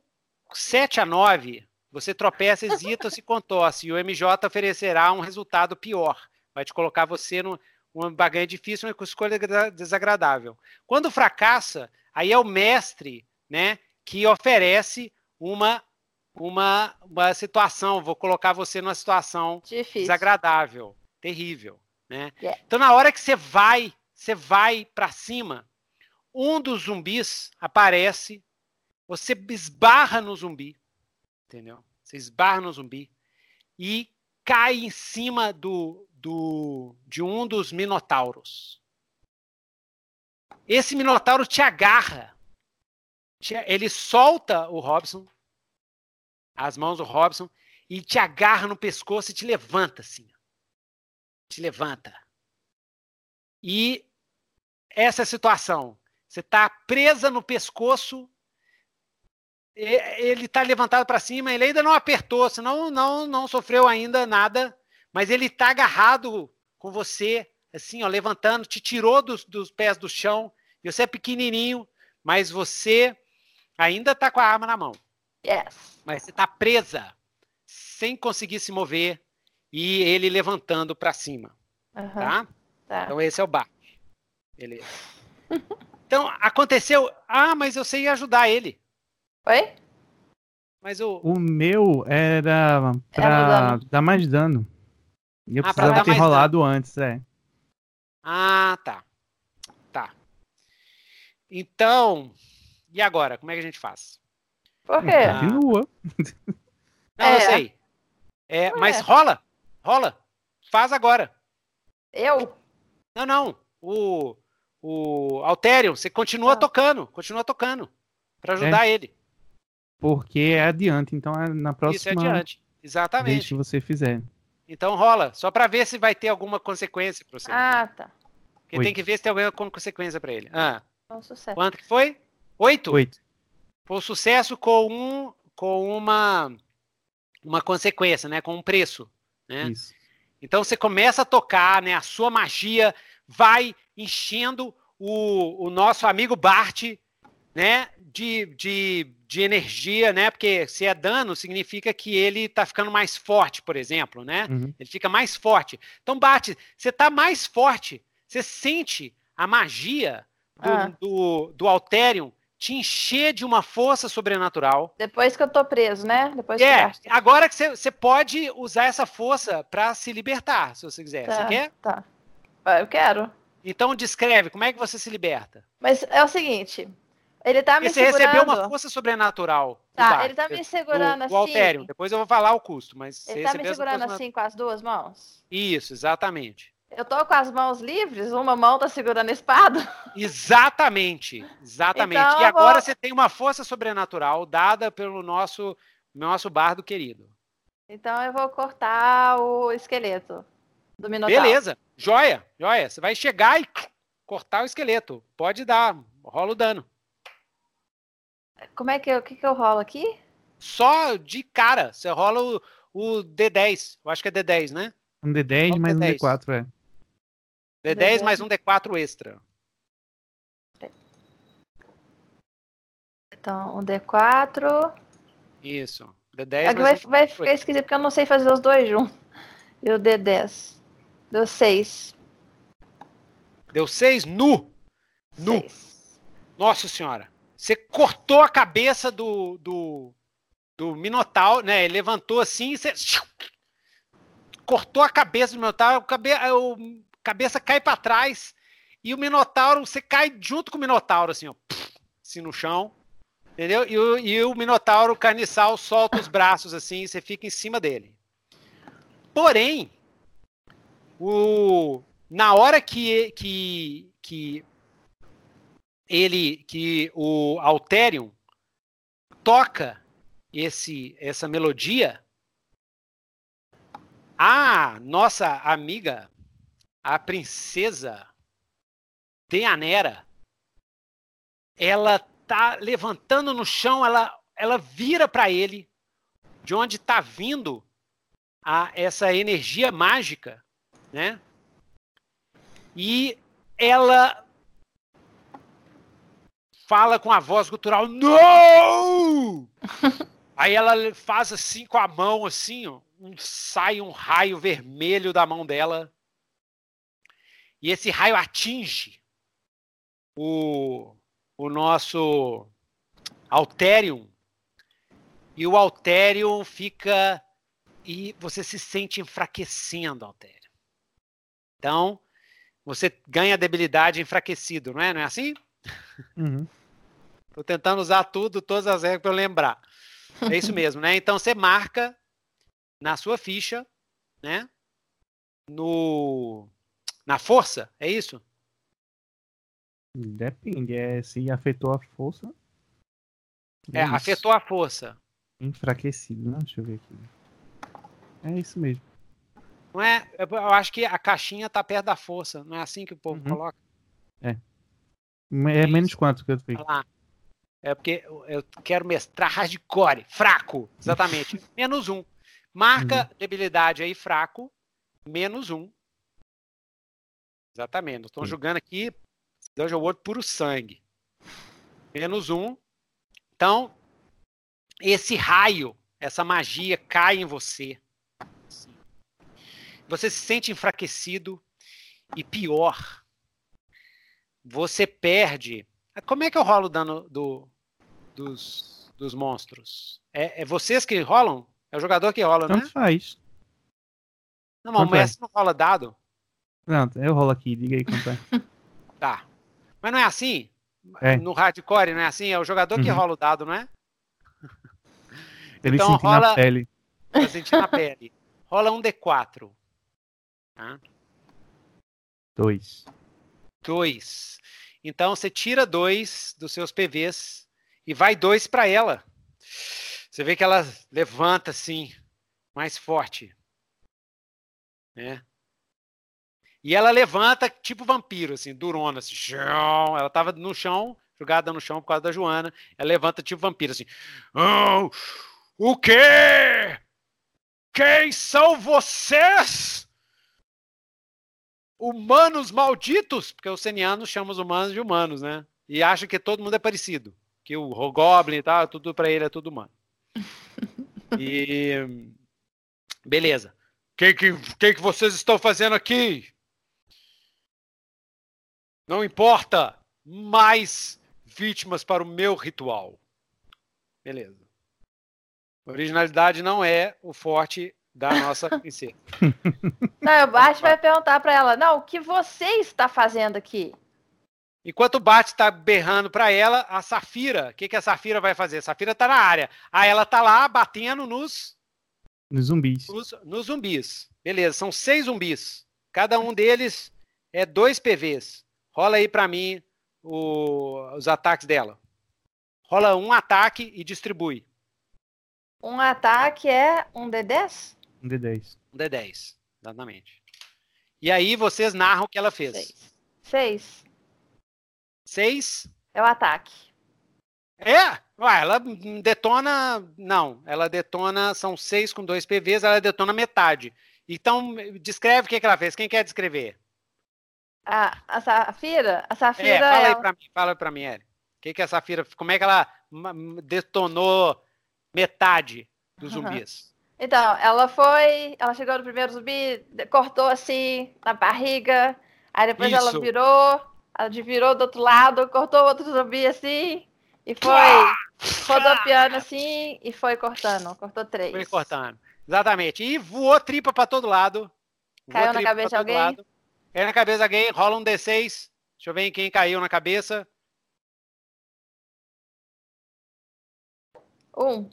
7 a 9, você tropeça, hesita, se contorce, e o MJ oferecerá um resultado pior. Vai te colocar você num uma baganha difícil, uma escolha desagradável. Quando fracassa, aí é o mestre, né, que oferece uma uma, uma situação, vou colocar você numa situação Difícil. desagradável, terrível, né? Yeah. Então na hora que você vai, você vai para cima, um dos zumbis aparece, você esbarra no zumbi, entendeu? Você esbarra no zumbi e cai em cima do, do de um dos minotauros. Esse minotauro te agarra. Ele solta o Robson, as mãos do Robson, e te agarra no pescoço e te levanta assim. Te levanta. E essa é situação. Você está presa no pescoço, ele está levantado para cima, ele ainda não apertou, senão não, não sofreu ainda nada, mas ele está agarrado com você, assim, ó, levantando, te tirou dos, dos pés do chão, e você é pequenininho, mas você ainda está com a arma na mão. Yes. Mas você está presa, sem conseguir se mover, e ele levantando para cima. Uhum. Tá? tá? Então esse é o bar. Beleza. Então, aconteceu. Ah, mas eu sei ajudar ele. Oi? Mas o. O meu era pra dar mais dano. E eu ah, precisava ter rolado dano. antes, é. Ah, tá. Tá. Então. E agora? Como é que a gente faz? Por quê? Continua. Não, é. eu sei. É, mas rola. Rola. Faz agora. Eu? Não, não. O o Altério, você continua ah. tocando, continua tocando para ajudar é. ele. Porque é adiante, então é na próxima. Isso é adiante, exatamente. Vez que você fizer. Então rola, só para ver se vai ter alguma consequência para você. Ah, tá. Porque Oito. tem que ver se tem alguma consequência para ele. Ah. Um sucesso. Quanto que foi? Oito? Oito. Foi um sucesso com um com uma uma consequência, né? Com um preço, né? Isso. Então você começa a tocar, né? A sua magia vai enchendo o, o nosso amigo Bart né, de, de, de energia, né? Porque se é dano, significa que ele está ficando mais forte, por exemplo, né? Uhum. Ele fica mais forte. Então, Bart, você está mais forte, você sente a magia do, ah. do, do Alterium te encher de uma força sobrenatural. Depois que eu tô preso, né? Depois é, que agora que você pode usar essa força para se libertar, se você quiser. Você tá, quer? Tá. Eu quero. Então descreve, como é que você se liberta? Mas é o seguinte, ele tá me você segurando... recebeu uma força sobrenatural. Tá, ele tá me segurando assim. O Altério, depois eu vou falar o custo, mas Ele tá me segurando assim com as duas mãos? Isso, exatamente. Eu tô com as mãos livres, uma mão tá segurando a espada. Exatamente, exatamente. Então, e agora vou... você tem uma força sobrenatural dada pelo nosso nosso bardo querido. Então eu vou cortar o esqueleto do Minotauro. Beleza. Joia, joia. Você vai chegar e cortar o esqueleto. Pode dar, rola o dano. Como é que eu, que, que eu rolo aqui? Só de cara. Você rola o, o D10. Eu acho que é D10, né? Um D10 mais D10. um D4, é. D10, D10 mais um D4 extra. Então, um D4. Isso. D10 vai, um vai ficar esquisito porque eu não sei fazer os dois juntos. E o D10. Deu seis. Deu seis? Nu! Nu! Seis. Nossa senhora! Você cortou a cabeça do, do, do Minotauro, né? Ele levantou assim e você. Cortou a cabeça do Minotauro, o cabeça cai para trás e o Minotauro, você cai junto com o Minotauro, assim, ó, assim no chão, entendeu? E o, e o Minotauro carniçal solta os braços assim e você fica em cima dele. Porém, o, na hora que, que, que ele, que o Alterium toca esse, essa melodia, a nossa amiga, a princesa Deanera, ela tá levantando no chão, ela, ela vira para ele, de onde está vindo a, essa energia mágica, né? E ela fala com a voz gutural, não! Aí ela faz assim com a mão, assim, ó, um, sai um raio vermelho da mão dela. E esse raio atinge o, o nosso Alterium. E o Alterium fica. E você se sente enfraquecendo, Alterium. Então, você ganha debilidade enfraquecido, não é? Não é assim? Uhum. Tô tentando usar tudo, todas as regras para eu lembrar. É isso mesmo, né? Então você marca na sua ficha, né? No na força, é isso? Depende, é se afetou a força. É, é afetou a força. Enfraquecido, né? Deixa eu ver aqui. É isso mesmo. Não é? Eu acho que a caixinha tá perto da força. Não é assim que o povo uhum. coloca? É. É menos quanto que eu fiz? Lá. É porque eu quero mestrar hardcore, fraco, exatamente. menos um. Marca uhum. debilidade aí, fraco, menos um. Exatamente. Estão jogando aqui Dungeon World puro sangue. Menos um. Então, esse raio, essa magia cai em você. Você se sente enfraquecido e pior, você perde. Como é que eu rolo o dano do, dos, dos monstros? É, é, vocês que rolam? É o jogador que rola, Tanto né? faz. Não, mas o mestre não rola dado. Não, eu rolo aqui, diga aí quanto é. tá. Mas não é assim? É. No hardcore não é assim? É o jogador uhum. que rola o dado, não é? Ele então, rola... na pele. Sentir na pele. Rola um D4. Tá? Dois. Dois. Então você tira dois dos seus PVs e vai dois para ela. Você vê que ela levanta assim, mais forte. Né? E ela levanta tipo vampiro, assim, durona, assim. Ela tava no chão, jogada no chão por causa da Joana. Ela levanta tipo vampiro, assim. Oh, o quê? Quem são vocês? Humanos malditos? Porque os senianos chamam os humanos de humanos, né? E acham que todo mundo é parecido. Que o Goblin e tal, tudo para ele é tudo humano. E. Beleza. O que, que, que, que vocês estão fazendo aqui? Não importa. Mais vítimas para o meu ritual. Beleza. Originalidade não é o forte da nossa princesa. Não, o Bart vai perguntar para ela: Não, o que você está fazendo aqui? Enquanto o Bart está berrando para ela, a Safira, o que, que a Safira vai fazer? A Safira está na área. Aí ela está lá batendo nos. Nos zumbis. Nos, nos zumbis. Beleza, são seis zumbis. Cada um deles é dois PVs. Rola aí para mim o, os ataques dela. Rola um ataque e distribui. Um ataque é um D10? Um D10. Um D10, exatamente. E aí vocês narram o que ela fez. Seis. Seis. Seis? É o ataque. É? Ué, ela detona. Não, ela detona. São seis com dois PVs, ela detona metade. Então, descreve o que, que ela fez. Quem quer descrever? A, a Safira? A Safira. É, fala aí pra mim, fala pra mim, Eri. O que, que é a Safira. Como é que ela detonou metade dos zumbis? Então, ela foi. Ela chegou no primeiro zumbi, cortou assim na barriga. Aí depois Isso. ela virou. Ela virou do outro lado, cortou outro zumbi assim. E foi rodopiando assim e foi cortando. Cortou três. Foi cortando. Exatamente. E voou tripa pra todo lado. Caiu na cabeça de alguém? Lado. Caiu na cabeça de alguém, rola um D6. Deixa eu ver em quem caiu na cabeça. Um.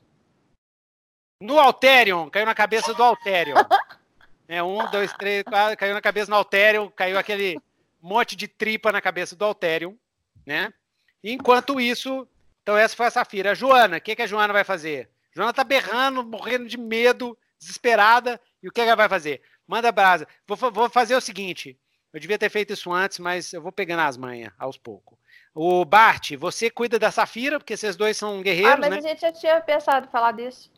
No Alterion, caiu na cabeça do Alterion. é, um, dois, três, quatro, caiu na cabeça do Alterion, caiu aquele monte de tripa na cabeça do Alterion, né? Enquanto isso, então essa foi a Safira. A Joana, o que, que a Joana vai fazer? A Joana tá berrando, morrendo de medo, desesperada, e o que, que ela vai fazer? Manda brasa. Vou, vou fazer o seguinte, eu devia ter feito isso antes, mas eu vou pegando as manhas aos poucos. O Bart, você cuida da Safira, porque vocês dois são guerreiros, ah, mas né? a gente já tinha pensado em falar disso.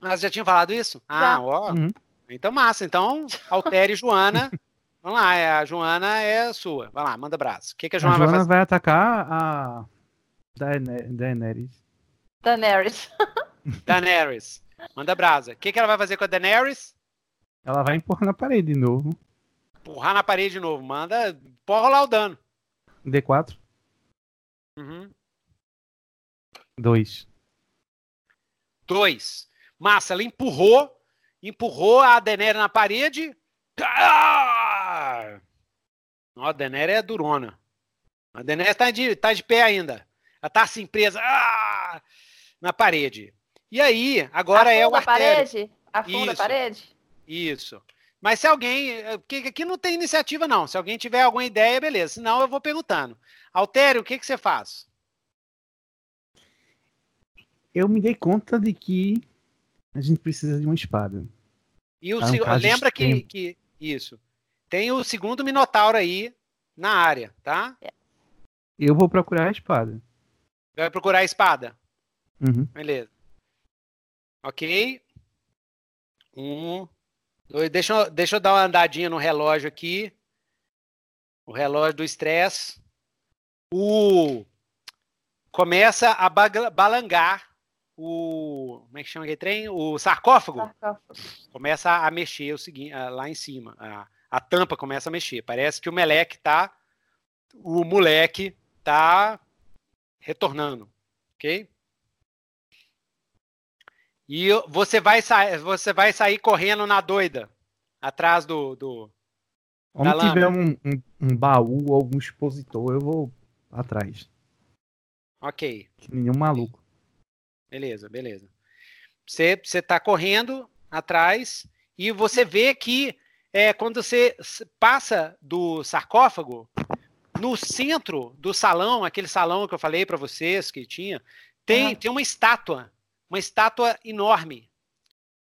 Ah, já tinham falado isso? Ah, já. ó. Uhum. Então, massa. Então, altere Joana. Vamos lá, é, a Joana é sua. Vai lá, manda abraço. O que, que a Joana, a Joana vai fazer? vai atacar a Daenerys. Daenerys. Daenerys. Manda brasa. O que, que ela vai fazer com a Daenerys? Ela vai empurrar na parede de novo. Empurrar na parede de novo. Manda. Pode rolar o dano. D4. Uhum. Dois. Dois. Massa, ela empurrou, empurrou a Daenerys na parede. Ah! A Daenerys é durona. A Daenerys tá de, tá de pé ainda. Ela tá assim, presa ah, na parede. E aí, agora é o a parede? Afunda Isso. a parede? Isso. Mas se alguém. Porque aqui não tem iniciativa, não. Se alguém tiver alguma ideia, beleza. Senão eu vou perguntando. Altério, o que, que você faz? Eu me dei conta de que a gente precisa de uma espada. E o, é um lembra que, que. Isso. Tem o segundo Minotauro aí na área, tá? Eu vou procurar a espada. Vai procurar a espada? Uhum. Beleza. Ok. Um, dois. Deixa, eu, deixa eu dar uma andadinha no relógio aqui. O relógio do estresse. O começa a balangar o como é que chama aquele trem? O sarcófago, sarcófago. começa a mexer o seguinte lá em cima. A, a tampa começa a mexer. Parece que o meleque tá. O moleque tá retornando. Ok? E você vai, sair, você vai sair correndo na doida. Atrás do. do Onde tiver um, um, um, baú ou algum expositor, eu vou atrás. Ok. Nenhum maluco. Beleza, beleza. Você, você tá correndo atrás e você vê que é, quando você passa do sarcófago, no centro do salão, aquele salão que eu falei para vocês que tinha, tem, uhum. tem uma estátua, uma estátua enorme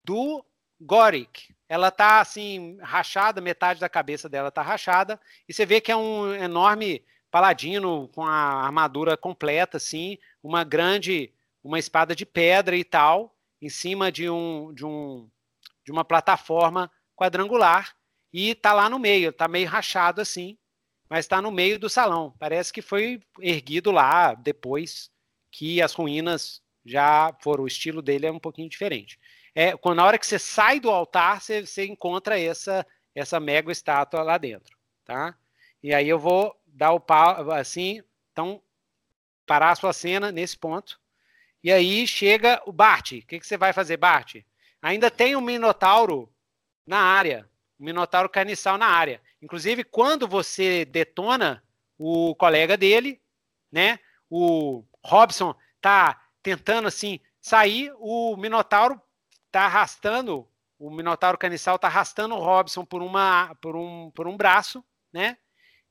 do Goric. Ela tá assim rachada, metade da cabeça dela tá rachada e você vê que é um enorme paladino com a armadura completa, assim, uma grande, uma espada de pedra e tal, em cima de um de um de uma plataforma quadrangular e tá lá no meio, tá meio rachado assim, mas está no meio do salão. Parece que foi erguido lá depois que as ruínas já foram. O estilo dele é um pouquinho diferente. É, quando, na hora que você sai do altar, você, você encontra essa, essa mega estátua lá dentro, tá? E aí eu vou dar o pau, assim, então, parar a sua cena nesse ponto. E aí chega o Bart. O que, que você vai fazer, Bart? Ainda tem um Minotauro na área. Um Minotauro carniçal na área. Inclusive, quando você detona o colega dele, né? O Robson tá tentando assim sair, o Minotauro tá arrastando, o Minotauro Caniçal tá arrastando o Robson por uma por um por um braço, né?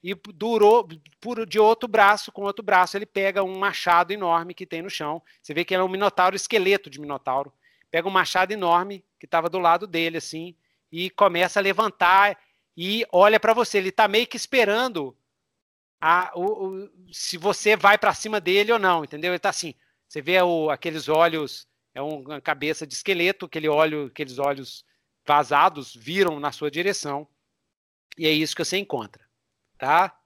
E durou por de outro braço com outro braço ele pega um machado enorme que tem no chão. Você vê que ele é um Minotauro esqueleto de Minotauro. Pega um machado enorme que estava do lado dele assim e começa a levantar e olha para você. Ele está meio que esperando a, o, o, se você vai para cima dele ou não, entendeu? Ele está assim. Você vê o, aqueles olhos, é uma cabeça de esqueleto, aquele olho, aqueles olhos vazados viram na sua direção. E é isso que você encontra, tá?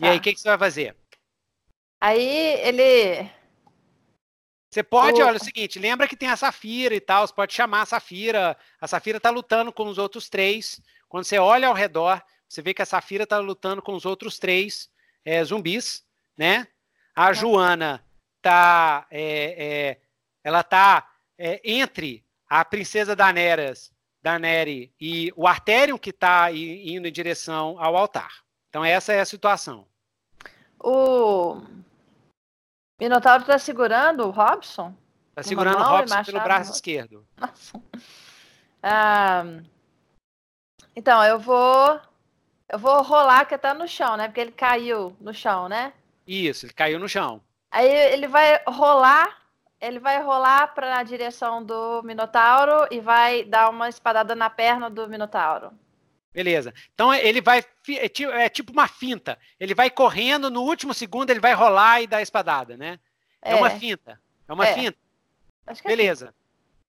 E aí, o tá. que, que você vai fazer? Aí ele você pode, olha, é o seguinte, lembra que tem a Safira e tal, você pode chamar a Safira. A Safira tá lutando com os outros três. Quando você olha ao redor, você vê que a Safira está lutando com os outros três é, zumbis, né? A tá. Joana tá, é, ela tá entre a princesa Daenerys, Daenerys e o Arterion que está indo em direção ao altar. Então essa é a situação. O Minotauro está segurando o Robson? Está segurando o Robson pelo braço esquerdo. Nossa. Ah, então, eu vou. Eu vou rolar que tá no chão, né? Porque ele caiu no chão, né? Isso, ele caiu no chão. Aí ele vai rolar, ele vai rolar para a direção do Minotauro e vai dar uma espadada na perna do Minotauro. Beleza. Então ele vai. É, é tipo uma finta. Ele vai correndo, no último segundo ele vai rolar e dar a espadada, né? É, é uma finta. É uma é. finta. É Beleza.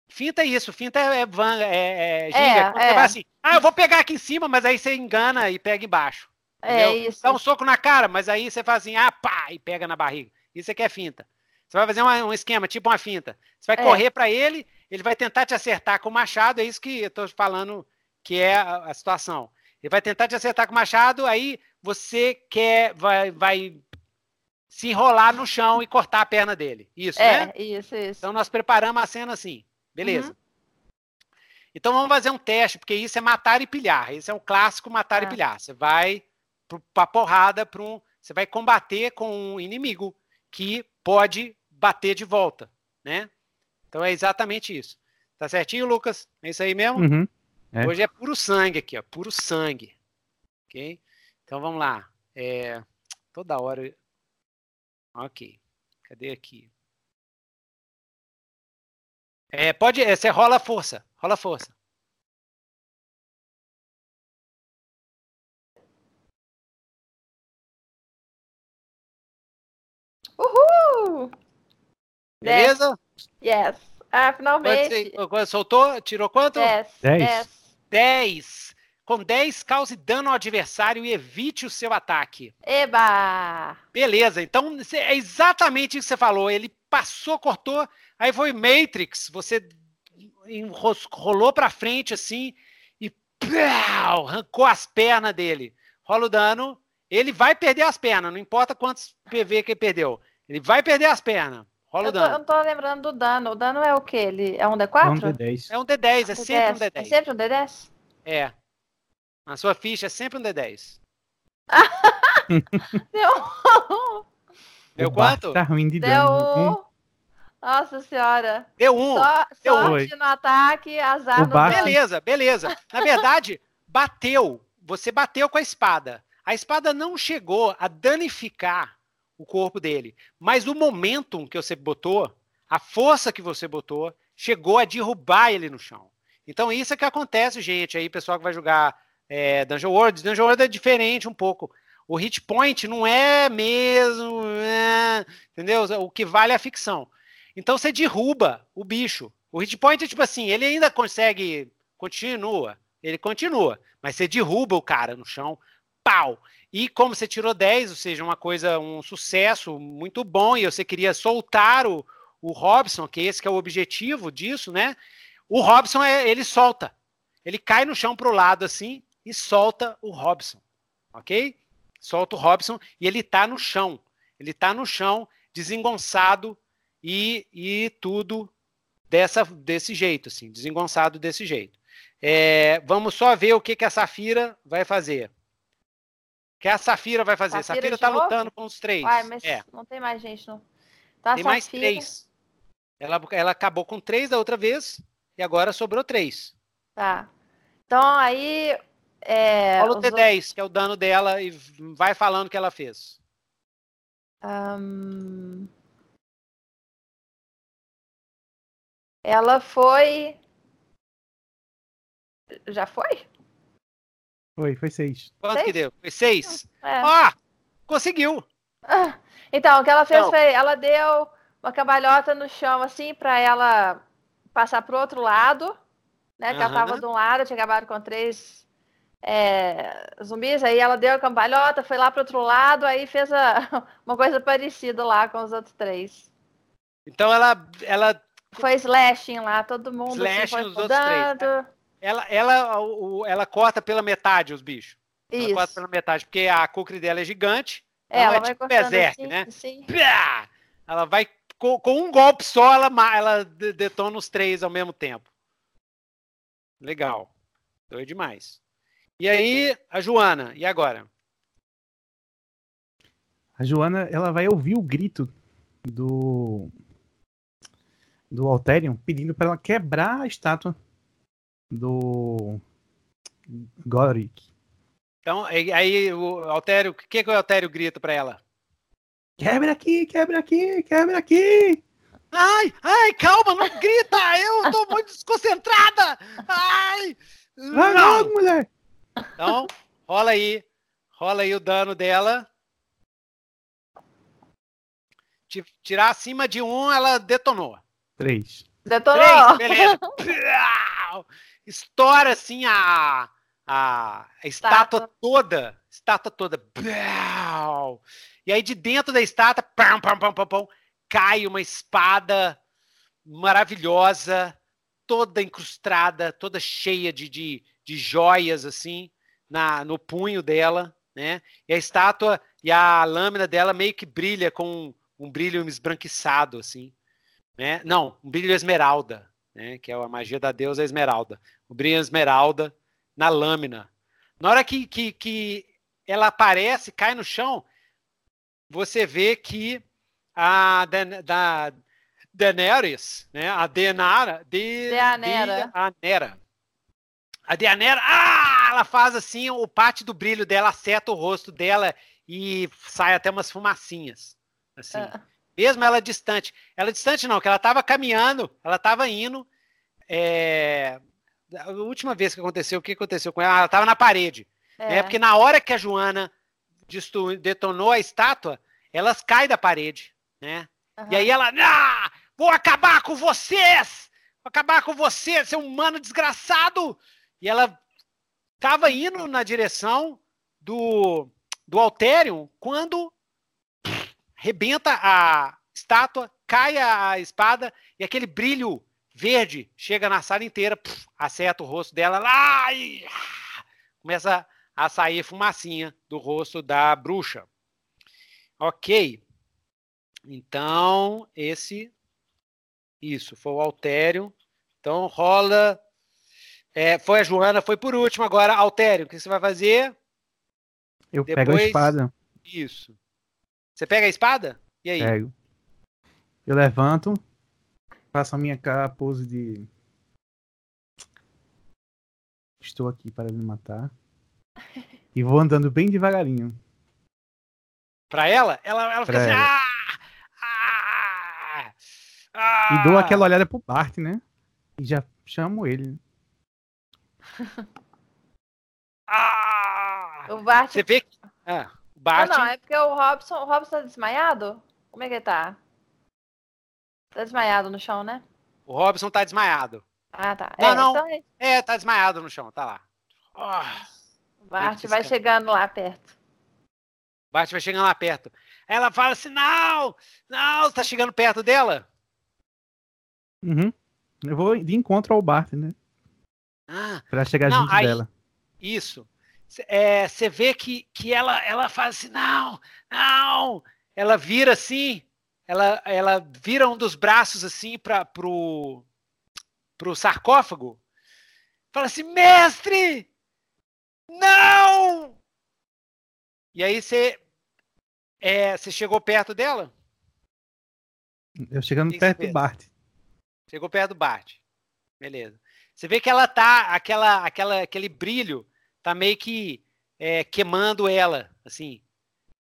Finta é isso, finta é, van, é, é ginga. É, você vai assim, ah, eu vou pegar aqui em cima, mas aí você engana e pega embaixo. É entendeu? isso. Dá um soco na cara, mas aí você faz assim, ah, pá, e pega na barriga. Isso aqui é finta. Você vai fazer uma, um esquema, tipo uma finta. Você vai é. correr para ele, ele vai tentar te acertar com o machado, é isso que eu tô falando que é a, a situação. Ele vai tentar te acertar com o machado, aí você quer, vai, vai se enrolar no chão e cortar a perna dele. Isso, é, né? Isso, isso. Então nós preparamos a cena assim. Beleza. Uhum. Então vamos fazer um teste, porque isso é matar e pilhar. Esse é o clássico matar e é. pilhar. Você vai para porrada, para um, você vai combater com um inimigo que pode bater de volta, né? Então é exatamente isso. Tá certinho, Lucas? É isso aí mesmo? Uhum, é. Hoje é puro sangue aqui, ó, puro sangue. Ok? Então vamos lá. É, toda hora. Ok. Cadê aqui? É, pode. É, você rola força. Rola força. Uhul! Beleza? Yes. Ah, finalmente. Você, soltou? Tirou quanto? 10. 10. 10. Com 10, cause dano ao adversário e evite o seu ataque. Eba! Beleza, então é exatamente isso que você falou. Ele passou, cortou, aí foi Matrix, você rolou pra frente assim e pau, arrancou as pernas dele. Rola o dano, ele vai perder as pernas, não importa quantos PV que ele perdeu. Ele vai perder as pernas. Rola eu o dano. eu não tô lembrando do dano. O dano é o que? Ele é um D4? É um D10. É um D10, é sempre um D10. É sempre um D10? É. Na sua ficha é sempre um D10. Deu. Deu quanto? Tá ruim de Deu. dano. Nossa senhora. Deu um. Só, Deu sorte um. no ataque, azar O no dano. Beleza, beleza. Na verdade, bateu. Você bateu com a espada. A espada não chegou a danificar o corpo dele. Mas o momentum que você botou, a força que você botou, chegou a derrubar ele no chão. Então isso é que acontece, gente, aí, pessoal que vai jogar é, Dungeon World. Dungeon World é diferente um pouco. O hit point não é mesmo, é, entendeu? O que vale é a ficção. Então você derruba o bicho. O hit point é tipo assim, ele ainda consegue, continua, ele continua, mas você derruba o cara no chão, pau. E como você tirou 10, ou seja, uma coisa, um sucesso muito bom, e você queria soltar o, o Robson, que esse que é o objetivo disso, né? O Robson, é, ele solta. Ele cai no chão pro lado assim e solta o Robson, ok? Solta o Robson e ele tá no chão. Ele tá no chão, desengonçado e, e tudo dessa, desse jeito, assim, desengonçado desse jeito. É, vamos só ver o que, que a Safira vai fazer. Que a Safira vai fazer? Safira Safira tá novo? lutando com os três. Uai, mas É, não tem mais gente, não. Tá, tem mais três. Ela, ela acabou com três da outra vez e agora sobrou três. Tá. Então aí. É, Rola o os T10, que é o dano dela, e vai falando o que ela fez. Ahn, Ela foi. Já foi? Foi, foi seis. Quanto Seis? que deu? Foi seis? É. Ah! Conseguiu! Então, o que ela fez Não. foi, ela deu uma cambalhota no chão, assim, pra ela passar pro outro lado, né? Que ela tava de um lado, tinha acabado com três é, zumbis, aí ela deu a cambalhota, foi lá pro outro lado, aí fez a- uma coisa parecida lá com os outros três. Então ela, ela, Foi slashing lá, todo mundo assim, Slashing foi nos outros três, né? Ela, ela, o- ela corta pela metade os bichos. Ela Isso. corta pela metade, porque a cucre dela é gigante. É, Então ela é vai tipo berserk, assim, né? Pá! Ela vai com, com um golpe só, ela, ela de- detona os três ao mesmo tempo. Legal. Doido demais. E aí, a Joana, e agora? A Joana, ela vai ouvir o grito do do Alterion pedindo para ela quebrar a estátua do Goric. Então, aí, o Altério, o que, que o Altério grita pra ela? Quebra aqui, quebra aqui, quebra aqui. Ai, ai, calma, não grita! Eu tô muito desconcentrada! Ai! Vai Não! logo, mulher. Então, rola aí. Rola aí o dano dela. Ti- Tirar acima de um, ela detonou. Três. Detonou. Três, beleza. Estoura assim a, a, a estátua Estátua. toda. Estátua toda. E aí de dentro da estátua, pam, pam, pam, pam, pam, cai uma espada maravilhosa, toda incrustada, toda cheia de, de, de joias assim na, no punho dela, né? E a estátua e a lâmina dela meio que brilha com um brilho esbranquiçado assim, né? Não, um brilho esmeralda, né? Que é a magia da deusa esmeralda. O brilho esmeralda na lâmina. Na hora que, que, que ela aparece, cai no chão, você vê que a da, da Daenerys, né? A Denara, de, Deanera. Deanera. A Deanera, ah, ela faz assim, o parte do brilho dela acerta o rosto dela e sai até umas fumacinhas, assim. Ah. Mesmo ela distante. Ela distante não, que ela estava caminhando, ela estava indo. É... A última vez que aconteceu, o que aconteceu com ela? Ela estava na parede. É. Né? Porque na hora que a Joana detonou a estátua, elas caem da parede, né? Uhum. E aí ela, ah, vou acabar com vocês! Vou acabar com vocês, seu humano desgraçado! E ela estava indo na direção do, do Alterium quando rebenta a estátua, cai a espada e aquele brilho verde chega na sala inteira, puf, acerta o rosto dela lá e ah, começa a sair fumacinha do rosto da bruxa. Ok. Então, esse. Isso, foi o Altério. Então, rola. É, foi a Joana, foi por último agora. Altério, o que você vai fazer? Eu Depois... pego a espada. Isso. Você pega a espada? E aí? Pego. Eu levanto, faço a minha cara, pose de. Estou aqui para me matar. E vou andando bem devagarinho. Pra ela? Ela, ela fica assim. Ah, ah, ah, e dou aquela olhada pro Bart, né? E já chamo ele. ah, o Bart. Você vê que. Ah. Bate. Não, não, é porque o Robson, o Robson tá desmaiado? Como é que ele tá? Tá desmaiado no chão, né? O Robson tá desmaiado. Ah, tá. Não, é, não. Então... É, é tá desmaiado no chão, tá lá. Oh, o Bart vai chegando lá perto. Bart vai chegando lá perto. Ela fala assim: não, não, você tá chegando perto dela? Uhum. Eu vou de encontro ao Bart, né? Ah, pra chegar não, junto aí, dela. Isso você é, vê que, que ela, ela faz assim, não, não, ela vira assim, ela, ela vira um dos braços assim para pro, pro sarcófago, fala assim, mestre, não! E aí você é, você chegou perto dela? Eu chegando perto do Bart. Chegou perto do Bart. Beleza. Você vê que ela tá aquela aquela aquele brilho tá meio que é, queimando ela, assim,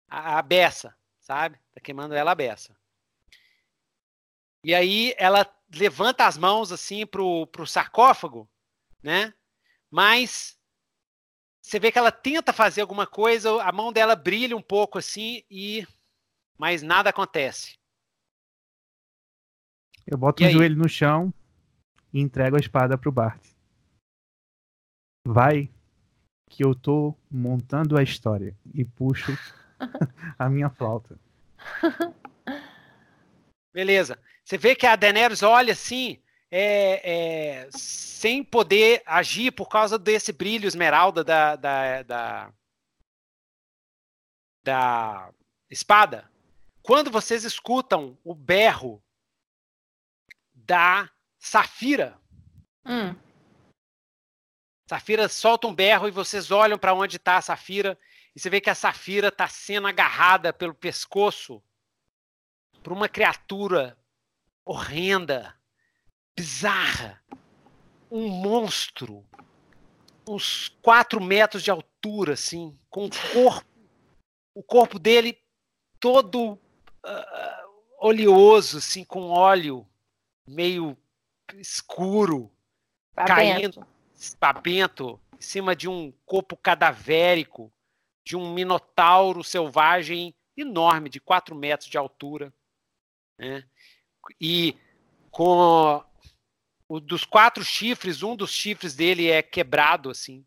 a, a beça, sabe? Tá queimando ela a beça. E aí ela levanta as mãos assim pro, pro sarcófago, né? Mas você vê que ela tenta fazer alguma coisa, a mão dela brilha um pouco assim e mas nada acontece. Eu boto o aí? joelho no chão e entrego a espada pro Bart. Vai, que eu tô montando a história e puxo a minha flauta. Beleza. Você vê que a Daenerys olha assim, é, é, sem poder agir por causa desse brilho esmeralda da, da, da, da espada. Quando vocês escutam o berro da Safira, hum. Safira solta um berro e vocês olham para onde está a Safira e você vê que a Safira está sendo agarrada pelo pescoço por uma criatura horrenda, bizarra, um monstro, uns quatro metros de altura, assim, com o corpo, o corpo dele todo uh, oleoso, assim, com óleo meio escuro, tá caindo babento em cima de um corpo cadavérico de um minotauro selvagem enorme, de 4 metros de altura. Né? E com o dos quatro chifres, um dos chifres dele é quebrado assim.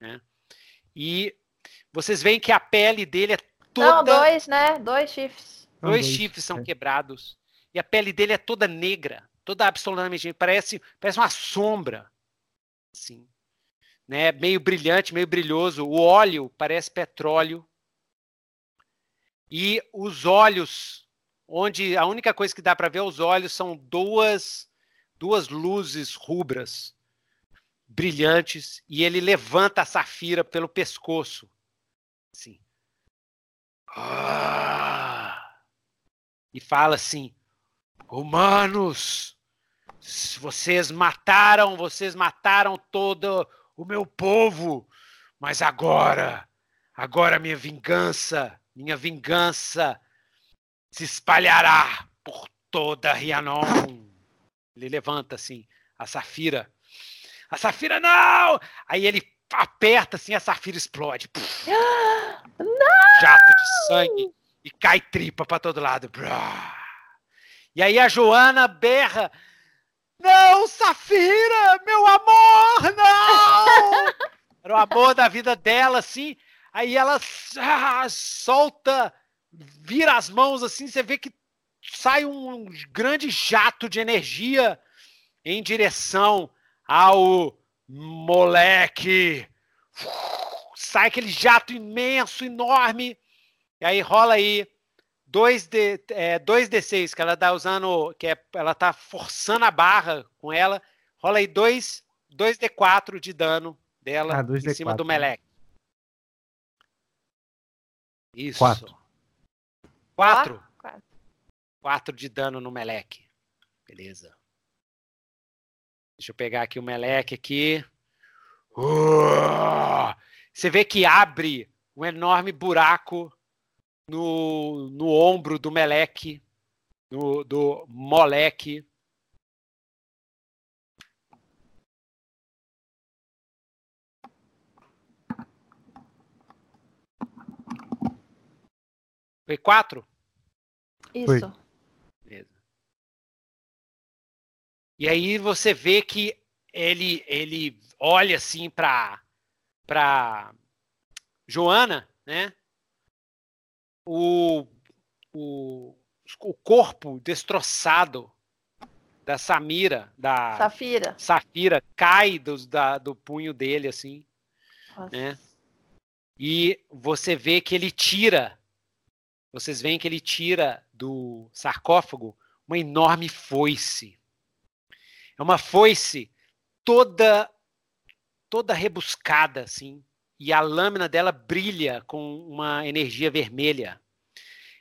Né? E vocês veem que a pele dele é toda. Não, dois, né? Dois chifres. Dois, dois chifres são é. quebrados. E a pele dele é toda negra, toda absolutamente. Parece, parece uma sombra assim, né? Meio brilhante, meio brilhoso. O óleo parece petróleo. E os olhos, onde a única coisa que dá para ver os olhos são duas duas luzes rubras, brilhantes, e ele levanta a Safira pelo pescoço. Assim. Ah, e fala assim: Humanos, vocês mataram, vocês mataram todo o meu povo, mas agora, agora minha vingança, minha vingança se espalhará por toda Rianon. Ele levanta assim, a Safira. A Safira não! Aí ele aperta assim, a Safira explode. Não! Jato de sangue e cai tripa para todo lado. E aí a Joana berra: Não, Safira, meu amor, não! Era o amor da vida dela, assim. Aí ela ah, solta, vira as mãos assim, você vê que sai um grande jato de energia em direção ao moleque. Sai aquele jato imenso, enorme. E aí rola aí 2D, é, 2D6, que ela tá usando, que é, ela tá forçando a barra com ela. Rola aí 2, 2D4 de dano dela ah, em cima do meleque. Isso. 4. 4? 4 de dano no meleque. Beleza. Deixa eu pegar aqui o meleque aqui. Uh! Você vê que abre um enorme buraco no, no ombro do meleque, no, do moleque. Foi quatro? Isso. Foi. E aí você vê que ele ele olha assim para para Joana, né? O, o, o corpo destroçado da Samira, da Safira, Safira cai do, da, do punho dele assim, Nossa. né? E você vê que ele tira, vocês veem que ele tira do sarcófago uma enorme foice. É uma foice toda toda rebuscada assim, e a lâmina dela brilha com uma energia vermelha.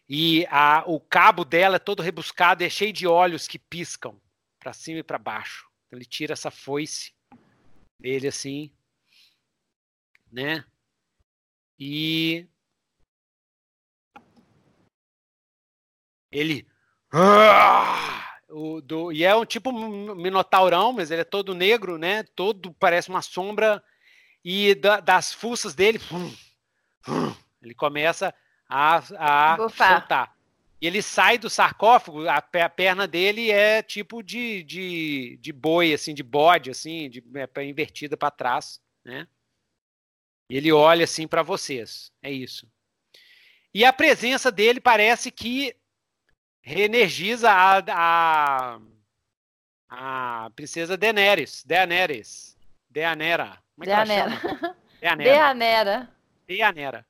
E a, o cabo dela é todo rebuscado e é cheio de olhos que piscam para cima e para baixo. Então ele tira essa foice dele assim, né? E ele ah! O, do, e é um tipo minotaurão, mas ele é todo negro, né? Todo parece uma sombra. E da, das fuças dele, hum, hum, ele começa a, a soltar. E ele sai do sarcófago, a, a perna dele é tipo de, de, de boi, assim, de bode, assim, de, é, invertida para trás, né? E ele olha assim para vocês. É isso. E a presença dele parece que reenergiza a, a, a princesa Daenerys. Daenerys. Deanera. Como é Deanera. Deanera. Deanera. Deanera.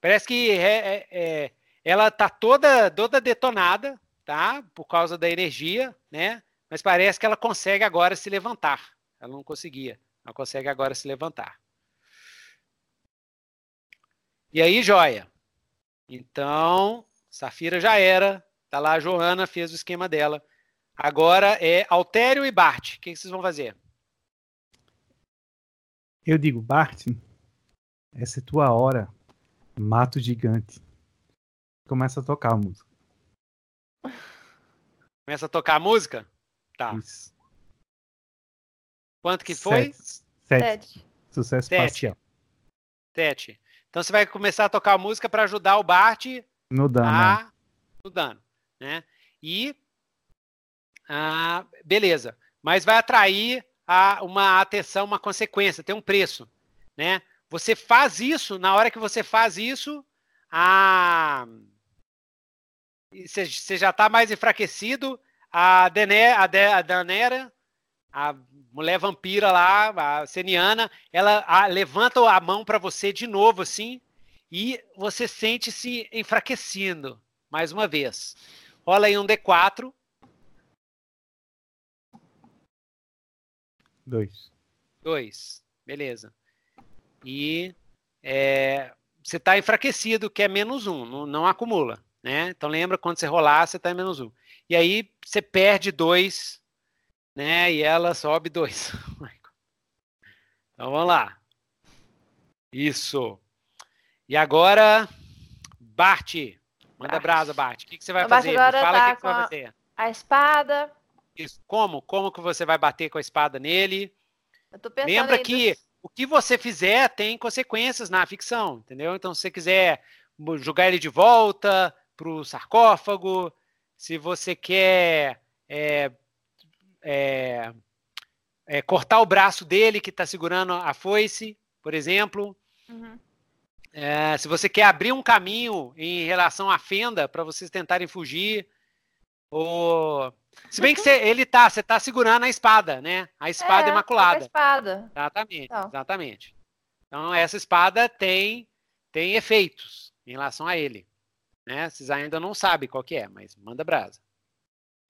Parece que é, é, é, ela tá toda, toda detonada, tá? Por causa da energia, né? Mas parece que ela consegue agora se levantar. Ela não conseguia. Ela consegue agora se levantar. E aí, joia. Então, Safira já era. Tá lá a Joana, fez o esquema dela. Agora é Altério e Bart. O que, vocês vão fazer? Eu digo, Bart, essa é tua hora. Mato gigante. Começa a tocar a música. Começa a tocar a música? Tá. Isso. Quanto que foi? Sete. Sete. Sucesso Sete. espacial. Sete. Então você vai começar a tocar a música para ajudar o Bart no dano. A... Né? No dano né? E ah, beleza, mas vai atrair a, uma atenção, uma consequência, tem um preço, né? Você faz isso, na hora que você faz isso, a você já está mais enfraquecido, a, Dené, a, De, a Danera, a mulher vampira lá, a Seniana, ela a, levanta a mão para você de novo, assim, e você sente se enfraquecendo mais uma vez. Rola aí um D4. Dois. Dois. Beleza. E é, você está enfraquecido, que é menos um, não, não, acumula. Né? Então lembra quando você rolar, você está em menos um. E aí você perde dois, né? E ela sobe dois. então vamos lá. Isso. E agora, Bart. Manda Bart. brasa, Bart. O que, que você vai o fazer? Agora Fala tá o que, que você vai fazer. A espada. Isso. Como? Como que você vai bater com a espada nele? Lembra que dos... o que você fizer tem consequências na ficção, entendeu? Então, se você quiser jogar ele de volta para o sarcófago, se você quer é, é, é, cortar o braço dele que está segurando a foice, por exemplo. Uhum. É, se você quer abrir um caminho em relação à fenda para vocês tentarem fugir, ou se bem que você, ele tá, você tá segurando a espada, né? A espada é, imaculada. A espada. Exatamente, então. exatamente. Então essa espada tem tem efeitos em relação a ele, né? Vocês ainda não sabem qual que é, mas manda brasa.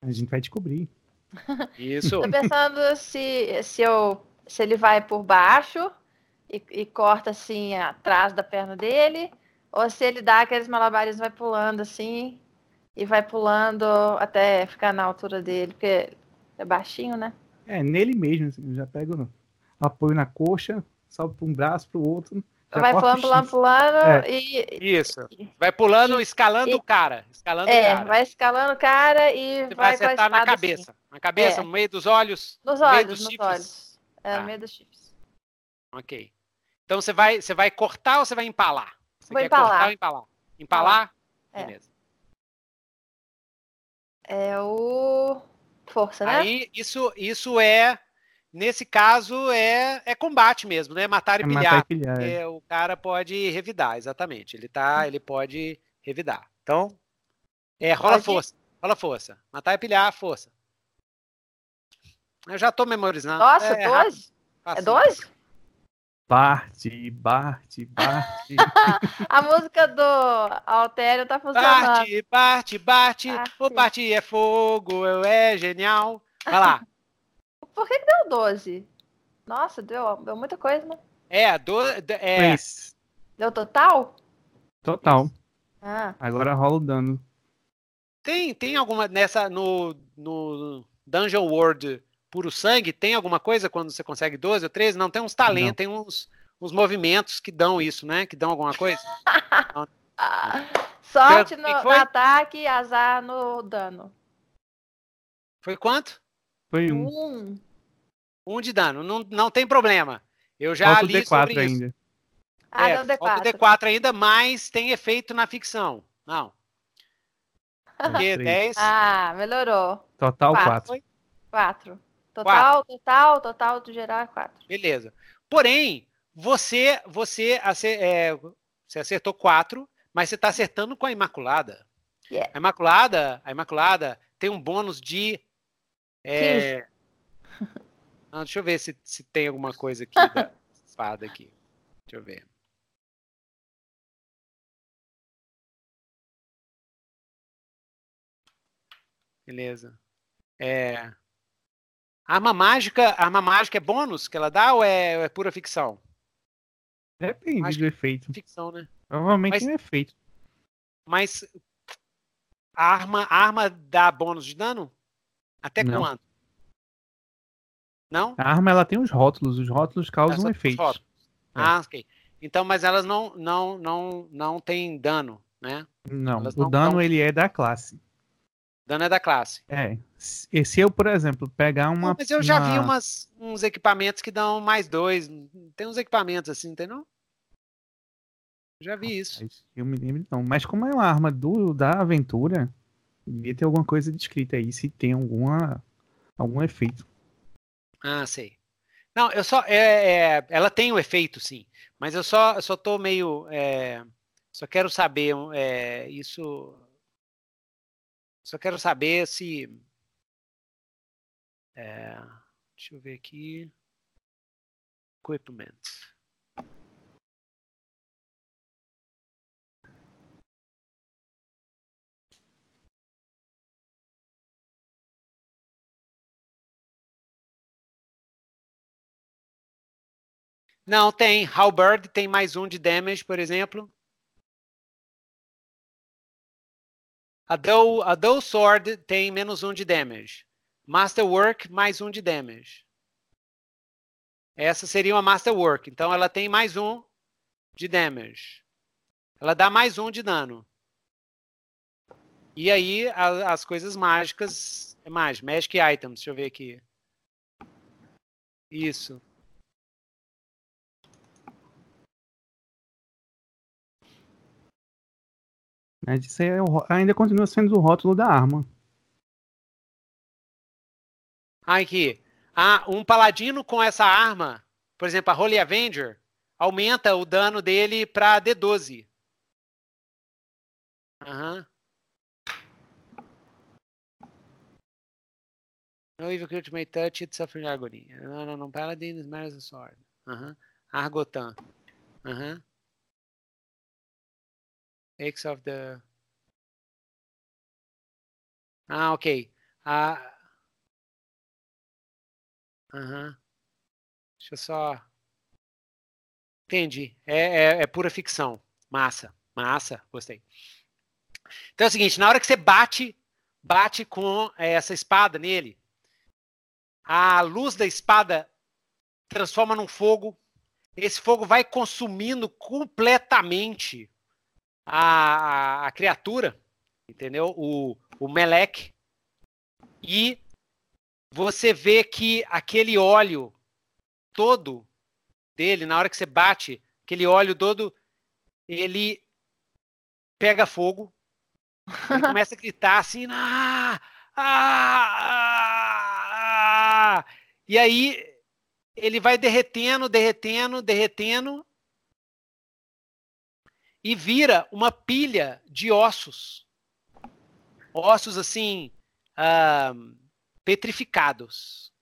A gente vai descobrir. Isso. Tô pensando se se eu se ele vai por baixo e, e, corta assim atrás da perna dele, ou se ele dá aqueles malabares e vai pulando assim e vai pulando até ficar na altura dele, porque é baixinho, né? É, nele mesmo, assim, já pega apoio na coxa, sobe para um braço para o outro. Vai pulando, pulando, pulando é. e. Isso. Vai pulando, e, escalando e, o cara. Escalando é, o cara. vai escalando o cara e Você vai, vai acertar na cabeça. Assim. Na cabeça, é. no meio dos olhos. Nos olhos, nos chifres. olhos. É, no tá. meio dos chifres. Ok. Então você vai, você vai cortar ou você vai empalar? Você Vou empalar. cortar ou empalar? Empalar? É. Beleza. É o força, né? Aí isso, isso é nesse caso é, é combate mesmo, né? Matar e é pilhar. Matar e pilhar é. O cara pode revidar, exatamente. Ele tá, ele pode revidar. Então, é rola pode... força, rola força. Matar e pilhar, força. Eu já tô memorizando. Nossa, é, 12? É 12? Barte, Barte, Barte. a música do Altério tá funcionando. Barte, Barte, Barte. O Barte é fogo, é genial. Vai lá. Por que, que deu 12? Nossa, deu, deu muita coisa, né? É, do, é. Deu total? Total. Ah. Agora rola o dano. Tem, tem alguma nessa no, no Dungeon World puro sangue, tem alguma coisa quando você consegue 12 ou 13? Não, tem uns talentos, tem uns, uns movimentos que dão isso, né? Que dão alguma coisa. Sorte no, no, ataque e azar no dano. Foi quanto? Foi um. Um, um de dano. Não, não tem problema. Eu já falta li D4 sobre ainda. isso. Ah, é, D4. Falta D4 ainda, mas tem efeito na ficção. Não. Porque 10. Ah, melhorou. Total 4. 4. Total, quatro. total, total do geral é 4. Beleza. Porém, você você, é, você acertou 4, mas você está acertando com a Imaculada. Yeah. A Imaculada, a Imaculada tem um bônus de. É... Não, deixa eu ver se, se tem alguma coisa aqui da espada aqui. Deixa eu ver. Beleza. É. Arma mágica, arma mágica é bônus que ela dá ou é, é pura ficção? Depende mágica do efeito. Ficção, né? Provavelmente mas, é efeito. Mas a arma, a arma dá bônus de dano? Até Não. quanto? Não? A arma ela tem os rótulos, os rótulos causam efeitos. É. Ah, ok. Então, mas elas não não não não têm dano, né? Não, elas o não dano ele é da classe. Dano é da classe. É. E se eu, por exemplo, pegar uma. Não, mas eu já vi umas, uns equipamentos que dão mais dois. Tem uns equipamentos assim, tem não? Já vi isso. Eu me lembro não. Mas como é uma arma do, da aventura, devia ter alguma coisa descrita aí, se tem alguma algum efeito. Ah, sei. Não, eu só. É, é, ela tem o um efeito, sim. Mas eu só, eu só tô meio. É, só quero saber é, isso só quero saber se. É, deixa eu ver aqui. Equipment. Não, tem. Halberd tem mais um de damage, por exemplo. A Dull, a Dull Sword tem menos um de damage. Masterwork, mais um de damage. Essa seria uma Masterwork. Então ela tem mais um de damage. Ela dá mais um de dano. E aí a, as coisas mágicas. É mágico. Magic items. Deixa eu ver aqui. Isso. Mas isso é, ainda continua sendo o rótulo da arma. Aqui. Ah, um paladino com essa arma, por exemplo, a Holy Avenger, aumenta o dano dele para D12. Aham. No evil creature may touch it, suffering agony. Não, não, não. Paladin smells a sword. Aham. Argotan. Aham. X of the... Ah, ok. Ah... Aham. Deixa eu só... Entendi. É, é, é, pura ficção. Massa. Massa. Gostei. Então é o seguinte, na hora que você bate, bate com essa espada nele, a luz da espada transforma num fogo. Esse fogo vai consumindo completamente a, a, criatura, entendeu? O, o meleque. E você vê que aquele óleo todo dele, na hora que você bate, aquele óleo todo, ele pega fogo, ele começa a gritar assim, ah, ah, ah, e aí ele vai derretendo, derretendo, derretendo, e vira uma pilha de ossos. Ossos assim, uh, petrificados.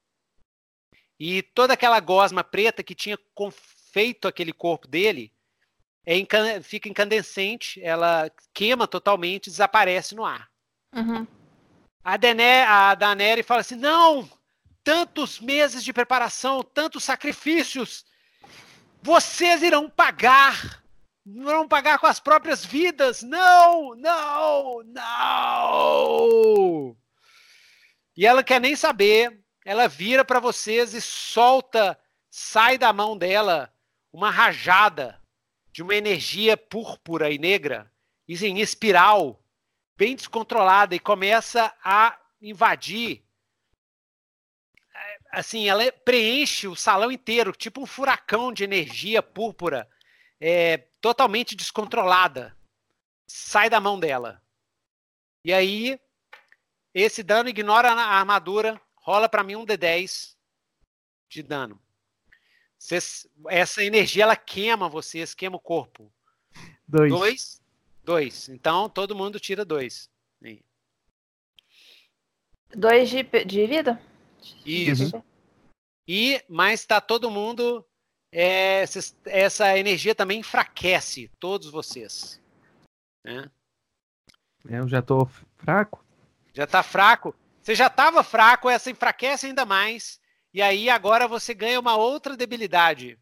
E toda aquela gosma preta que tinha feito aquele corpo dele é fica incandescente, ela queima totalmente, desaparece no ar. Uhum. A, Dené, a Daneri fala assim: não, tantos meses de preparação, tantos sacrifícios, vocês irão pagar vão pagar com as próprias vidas. Não, não, não. E ela quer nem saber. Ela vira para vocês e solta, sai da mão dela uma rajada de uma energia púrpura e negra, em espiral, bem descontrolada, e começa a invadir. Assim, ela preenche o salão inteiro, tipo um furacão de energia púrpura é, totalmente descontrolada sai da mão dela. E aí, esse dano ignora a armadura, rola para mim um D10 de dano. Cês, essa energia ela queima vocês, queima o corpo. Dois. Dois. Dois. Então todo mundo tira dois. Aí. Dois de, de vida? Isso. Uhum. E, mas tá todo mundo é, essa energia também enfraquece todos vocês. Né? Eu já estou fraco. Já está fraco. Você já estava fraco, essa enfraquece ainda mais. E aí agora você ganha uma outra debilidade.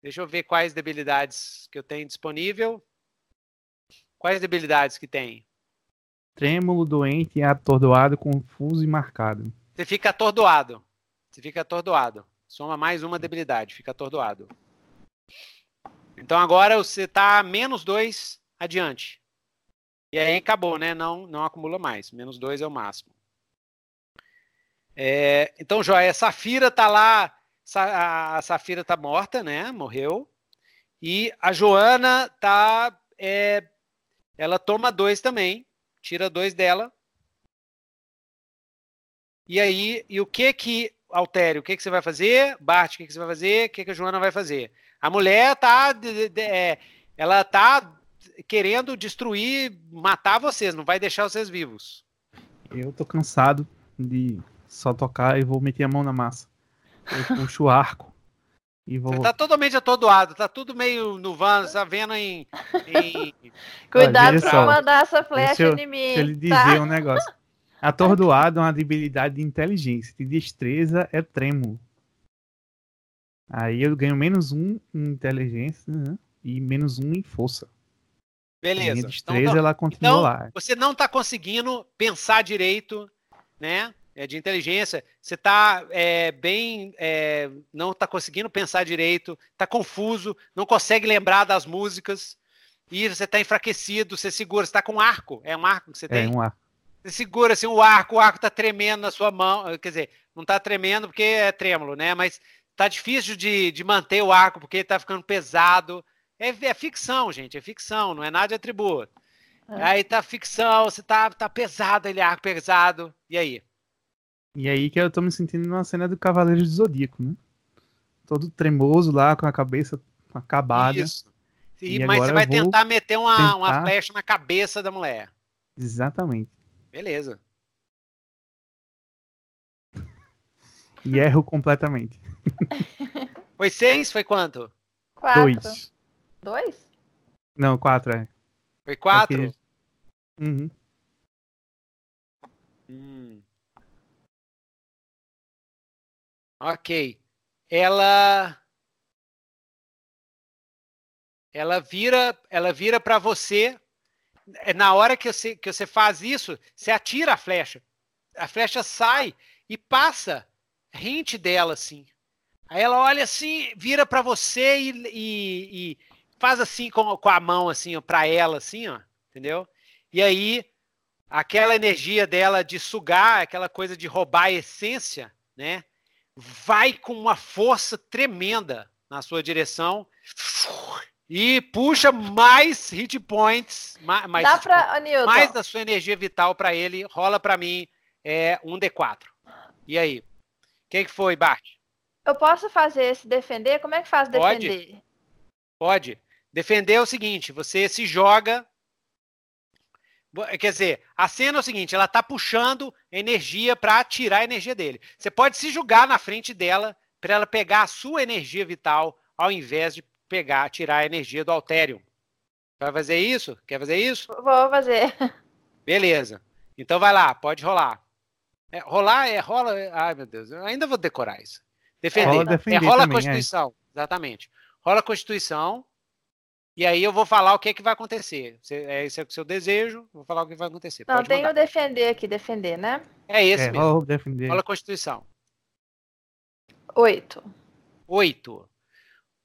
Deixa eu ver quais debilidades que eu tenho disponível. Quais debilidades que tem? Trêmulo, doente, atordoado, confuso e marcado. Você fica atordoado. Você fica atordoado. Soma mais uma debilidade, fica atordoado. Então agora você está menos dois adiante. E aí acabou, né? Não, não acumula mais. Menos dois é o máximo. É, então, Joia, Safira tá lá. A Safira tá morta, né? Morreu. E a Joana tá. É, ela toma dois também. Tira dois dela. E aí, e o que que Altério, o que, que você vai fazer? Bart, o que, que você vai fazer? O que, que a Joana vai fazer? A mulher tá. De, de, é, ela tá querendo destruir, matar vocês, não vai deixar vocês vivos. Eu tô cansado de só tocar e vou meter a mão na massa. Eu puxo o arco. E vou... Você tá totalmente atordoado, tá tudo meio no van, tá vendo em. em... Cuidado pra mandar essa flecha em mim. Deixa ele dizer tá? um negócio. Atordoado é uma debilidade de inteligência. De destreza é trêmulo. Aí eu ganho menos um em inteligência né? e menos um em força. Beleza. Então, ela continua então, lá. Você não está conseguindo pensar direito, né? É de inteligência. Você está é, bem. É, não está conseguindo pensar direito, está confuso, não consegue lembrar das músicas. E você está enfraquecido, você segura, você está com um arco. É um arco que você é, tem? É um arco. Você segura assim o arco, o arco está tremendo na sua mão. Quer dizer, não está tremendo porque é trêmulo, né? Mas tá difícil de, de manter o arco porque ele tá ficando pesado. É, é ficção, gente, é ficção, não é nada de atributo. É. Aí tá ficção, você tá, tá pesado, ele arco pesado. E aí? E aí que eu tô me sentindo numa cena do Cavaleiro do Zodíaco, né? Todo tremoso lá, com a cabeça acabada. Isso. E, mas você vai tentar meter uma, tentar... uma flecha na cabeça da mulher. Exatamente. Beleza. E erro completamente. Foi seis? Foi quanto? Quatro. Dois. Dois? Não, quatro, é. Foi quatro? Aqui. Uhum. Hum. Ok. Ela ela vira, ela vira para você. É, na hora que você, que você faz isso, você atira a flecha. A flecha sai e passa rente dela assim. Aí ela olha assim, vira para você e, e, e, faz assim com, com a mão assim para ela assim, ó, entendeu? E aí aquela energia dela de sugar, aquela coisa de roubar a essência, né? Vai com uma força tremenda na sua direção e puxa mais hit points, mais, Dá pra, mais da sua energia vital para ele. Rola para mim é um D4. E aí? Quem que foi, Bart? Eu posso fazer esse defender? Como é que faz defender? Pode. Pode. Defender é o seguinte: você se joga. Quer dizer, a cena é o seguinte: ela tá puxando energia para tirar a energia dele. Você pode se jogar na frente dela para ela pegar a sua energia vital ao invés de pegar, tirar a energia do Alterium. Vai fazer isso? Quer fazer isso? Vou fazer. Beleza. Então vai lá, pode rolar. É, rolar é rola. Ai, meu Deus, eu ainda vou decorar isso. Defender. Rola, defender é rola também, a é. Constituição. É. Exatamente. Rola a Constituição. E aí eu vou falar o que, é que vai acontecer. É, esse é o seu desejo, vou falar o que vai acontecer. Não, tem o defender aqui, defender, né? É esse é, mesmo. Rola, defender. rola a Constituição. Oito. Oito.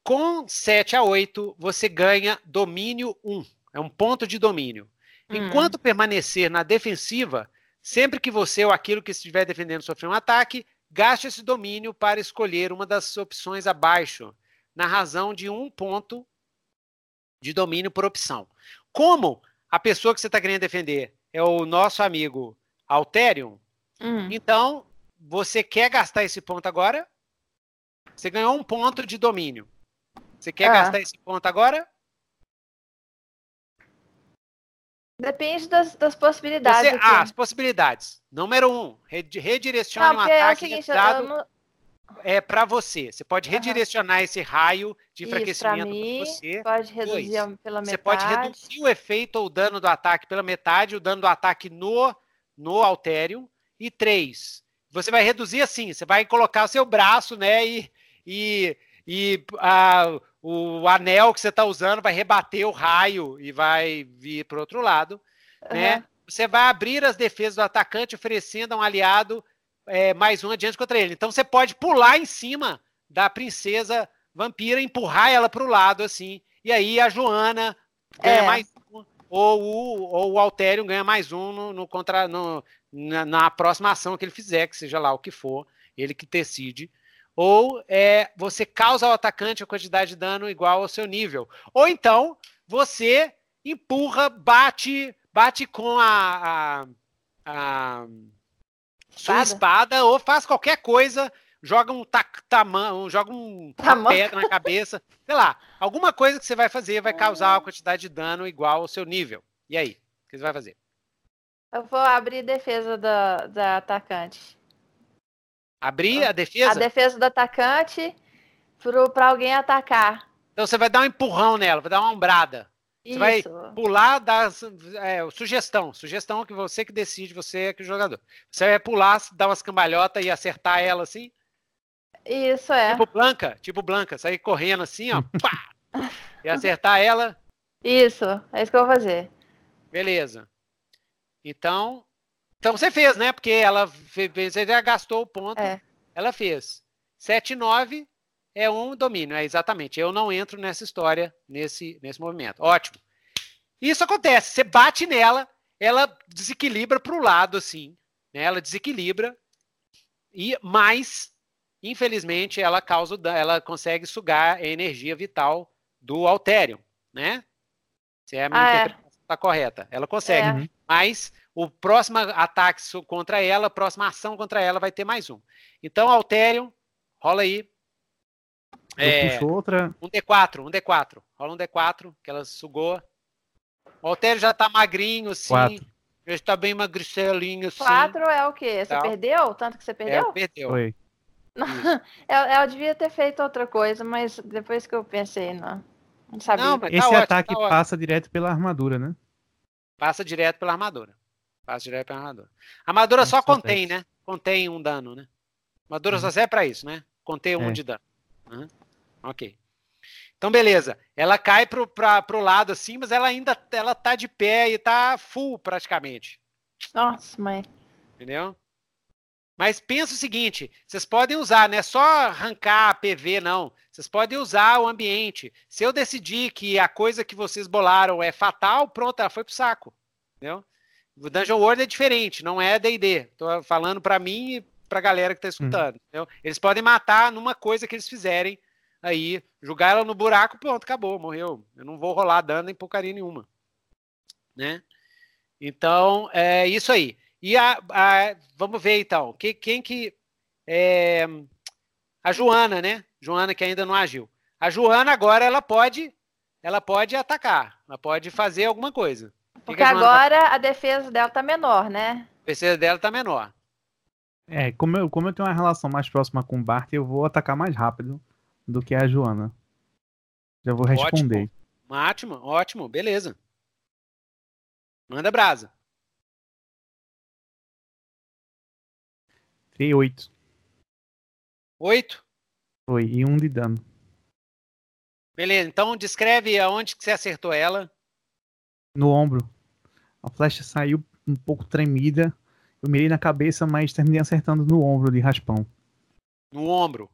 Com 7 a 8, você ganha domínio 1. É um ponto de domínio. Hum. Enquanto permanecer na defensiva, Sempre que você ou aquilo que estiver defendendo sofrer um ataque, gaste esse domínio para escolher uma das opções abaixo, na razão de um ponto de domínio por opção. Como a pessoa que você está querendo defender é o nosso amigo Alterium, hum. então você quer gastar esse ponto agora? Você ganhou um ponto de domínio. Você quer ah. gastar esse ponto agora? Depende das, das possibilidades. Você, ah, as possibilidades. Número um, redirecione não, um ataque é seguinte, não... é para você. Você pode redirecionar uhum. esse raio de enfraquecimento para você. Pode reduzir Dois. pela metade. Você pode reduzir o efeito ou o dano do ataque pela metade, o dano do ataque no, no Altério. E três, você vai reduzir assim, você vai colocar o seu braço, né, e, e, e a, o anel que você está usando vai rebater o raio e vai vir para o outro lado, uhum. né? Você vai abrir as defesas do atacante, oferecendo a um aliado é, mais um adiante contra ele. Então você pode pular em cima da princesa vampira, empurrar ela para o lado, assim, e aí a Joana ganha é. mais um, ou o, ou o Altério ganha mais um no, no contra, no, na, na próxima ação que ele fizer, que seja lá o que for, ele que decide ou é, você causa ao atacante a quantidade de dano igual ao seu nível. Ou então você empurra, bate, bate com a, a, a sua espada ou faz qualquer coisa, joga um tamanho, joga um pedra na cabeça, sei lá, alguma coisa que você vai fazer vai causar a quantidade de dano igual ao seu nível. E aí, o que você vai fazer? Eu vou abrir defesa da, da atacante. Abrir a defesa? A defesa do atacante para alguém atacar. Então você vai dar um empurrão nela, vai dar uma ombrada. Você Isso. vai pular, dar é, sugestão. Sugestão que você que decide, você é que o jogador. Você vai pular, dar umas cambalhotas e acertar ela assim. Isso é. Tipo Blanca, tipo Blanca, sair correndo assim, ó, pá, e acertar ela. Isso, é isso que eu vou fazer. Beleza. Então, então você fez, né? Porque ela você já gastou o ponto. É. Ela fez. 7 e 9 é um domínio, é exatamente. Eu não entro nessa história, nesse, nesse movimento. Ótimo. Isso acontece. Você bate nela, ela desequilibra para o lado, assim. Né? Ela desequilibra. E mais, infelizmente, ela causa, ela consegue sugar a energia vital do Altério, né? Se é a minha ah, é. interpretação está correta. Ela consegue. É. Mas o próximo ataque contra ela, a próxima ação contra ela vai ter mais um. Então, Altério, rola aí. É, outra. Um D4, um D4. Rola um D4, que ela sugou. O Altério já tá magrinho, assim. Quatro. Já está bem magricelinho, assim. Quatro é o quê? Você perdeu? Tanto que você perdeu? É, perdeu. Foi. eu, eu devia ter feito outra coisa, mas depois que eu pensei, não. Não sabia. Não, Esse tá ataque tá passa direto pela armadura, né? Passa direto pela armadura. Passa direto pela armadura. A armadura só contém, né? Contém um dano, né? A armadura uhum. só serve pra isso, né? Contém um é. de dano. Uhum. Ok. Então, beleza. Ela cai pro, pra, pro lado assim, mas ela ainda ela tá de pé e tá full praticamente. Nossa, mãe. Entendeu? Mas pensa o seguinte: vocês podem usar, não é só arrancar a PV, não. Vocês podem usar o ambiente. Se eu decidir que a coisa que vocês bolaram é fatal, pronto, ela foi pro saco. Entendeu? O Dungeon World é diferente, não é D&D. Tô falando para mim e pra galera que tá escutando. Hum. Eles podem matar numa coisa que eles fizerem aí, jogar ela no buraco, pronto, acabou, morreu. Eu não vou rolar dano em porcaria nenhuma. Né? Então, é isso aí. E a, a vamos ver então, que, quem que. É, a Joana, né? Joana que ainda não agiu. A Joana agora ela pode, ela pode atacar, ela pode fazer alguma coisa. Porque a agora tá... a defesa dela tá menor, né? A defesa dela tá menor. É, como eu, como eu tenho uma relação mais próxima com o Bart, eu vou atacar mais rápido do que a Joana. Já vou responder. Ótimo, ótimo, ótimo beleza. Manda brasa. Tirei oito. Oito? Foi, e um de dano. Beleza, então descreve aonde que você acertou ela. No ombro. A flecha saiu um pouco tremida. Eu mirei na cabeça, mas terminei acertando no ombro de raspão. No ombro?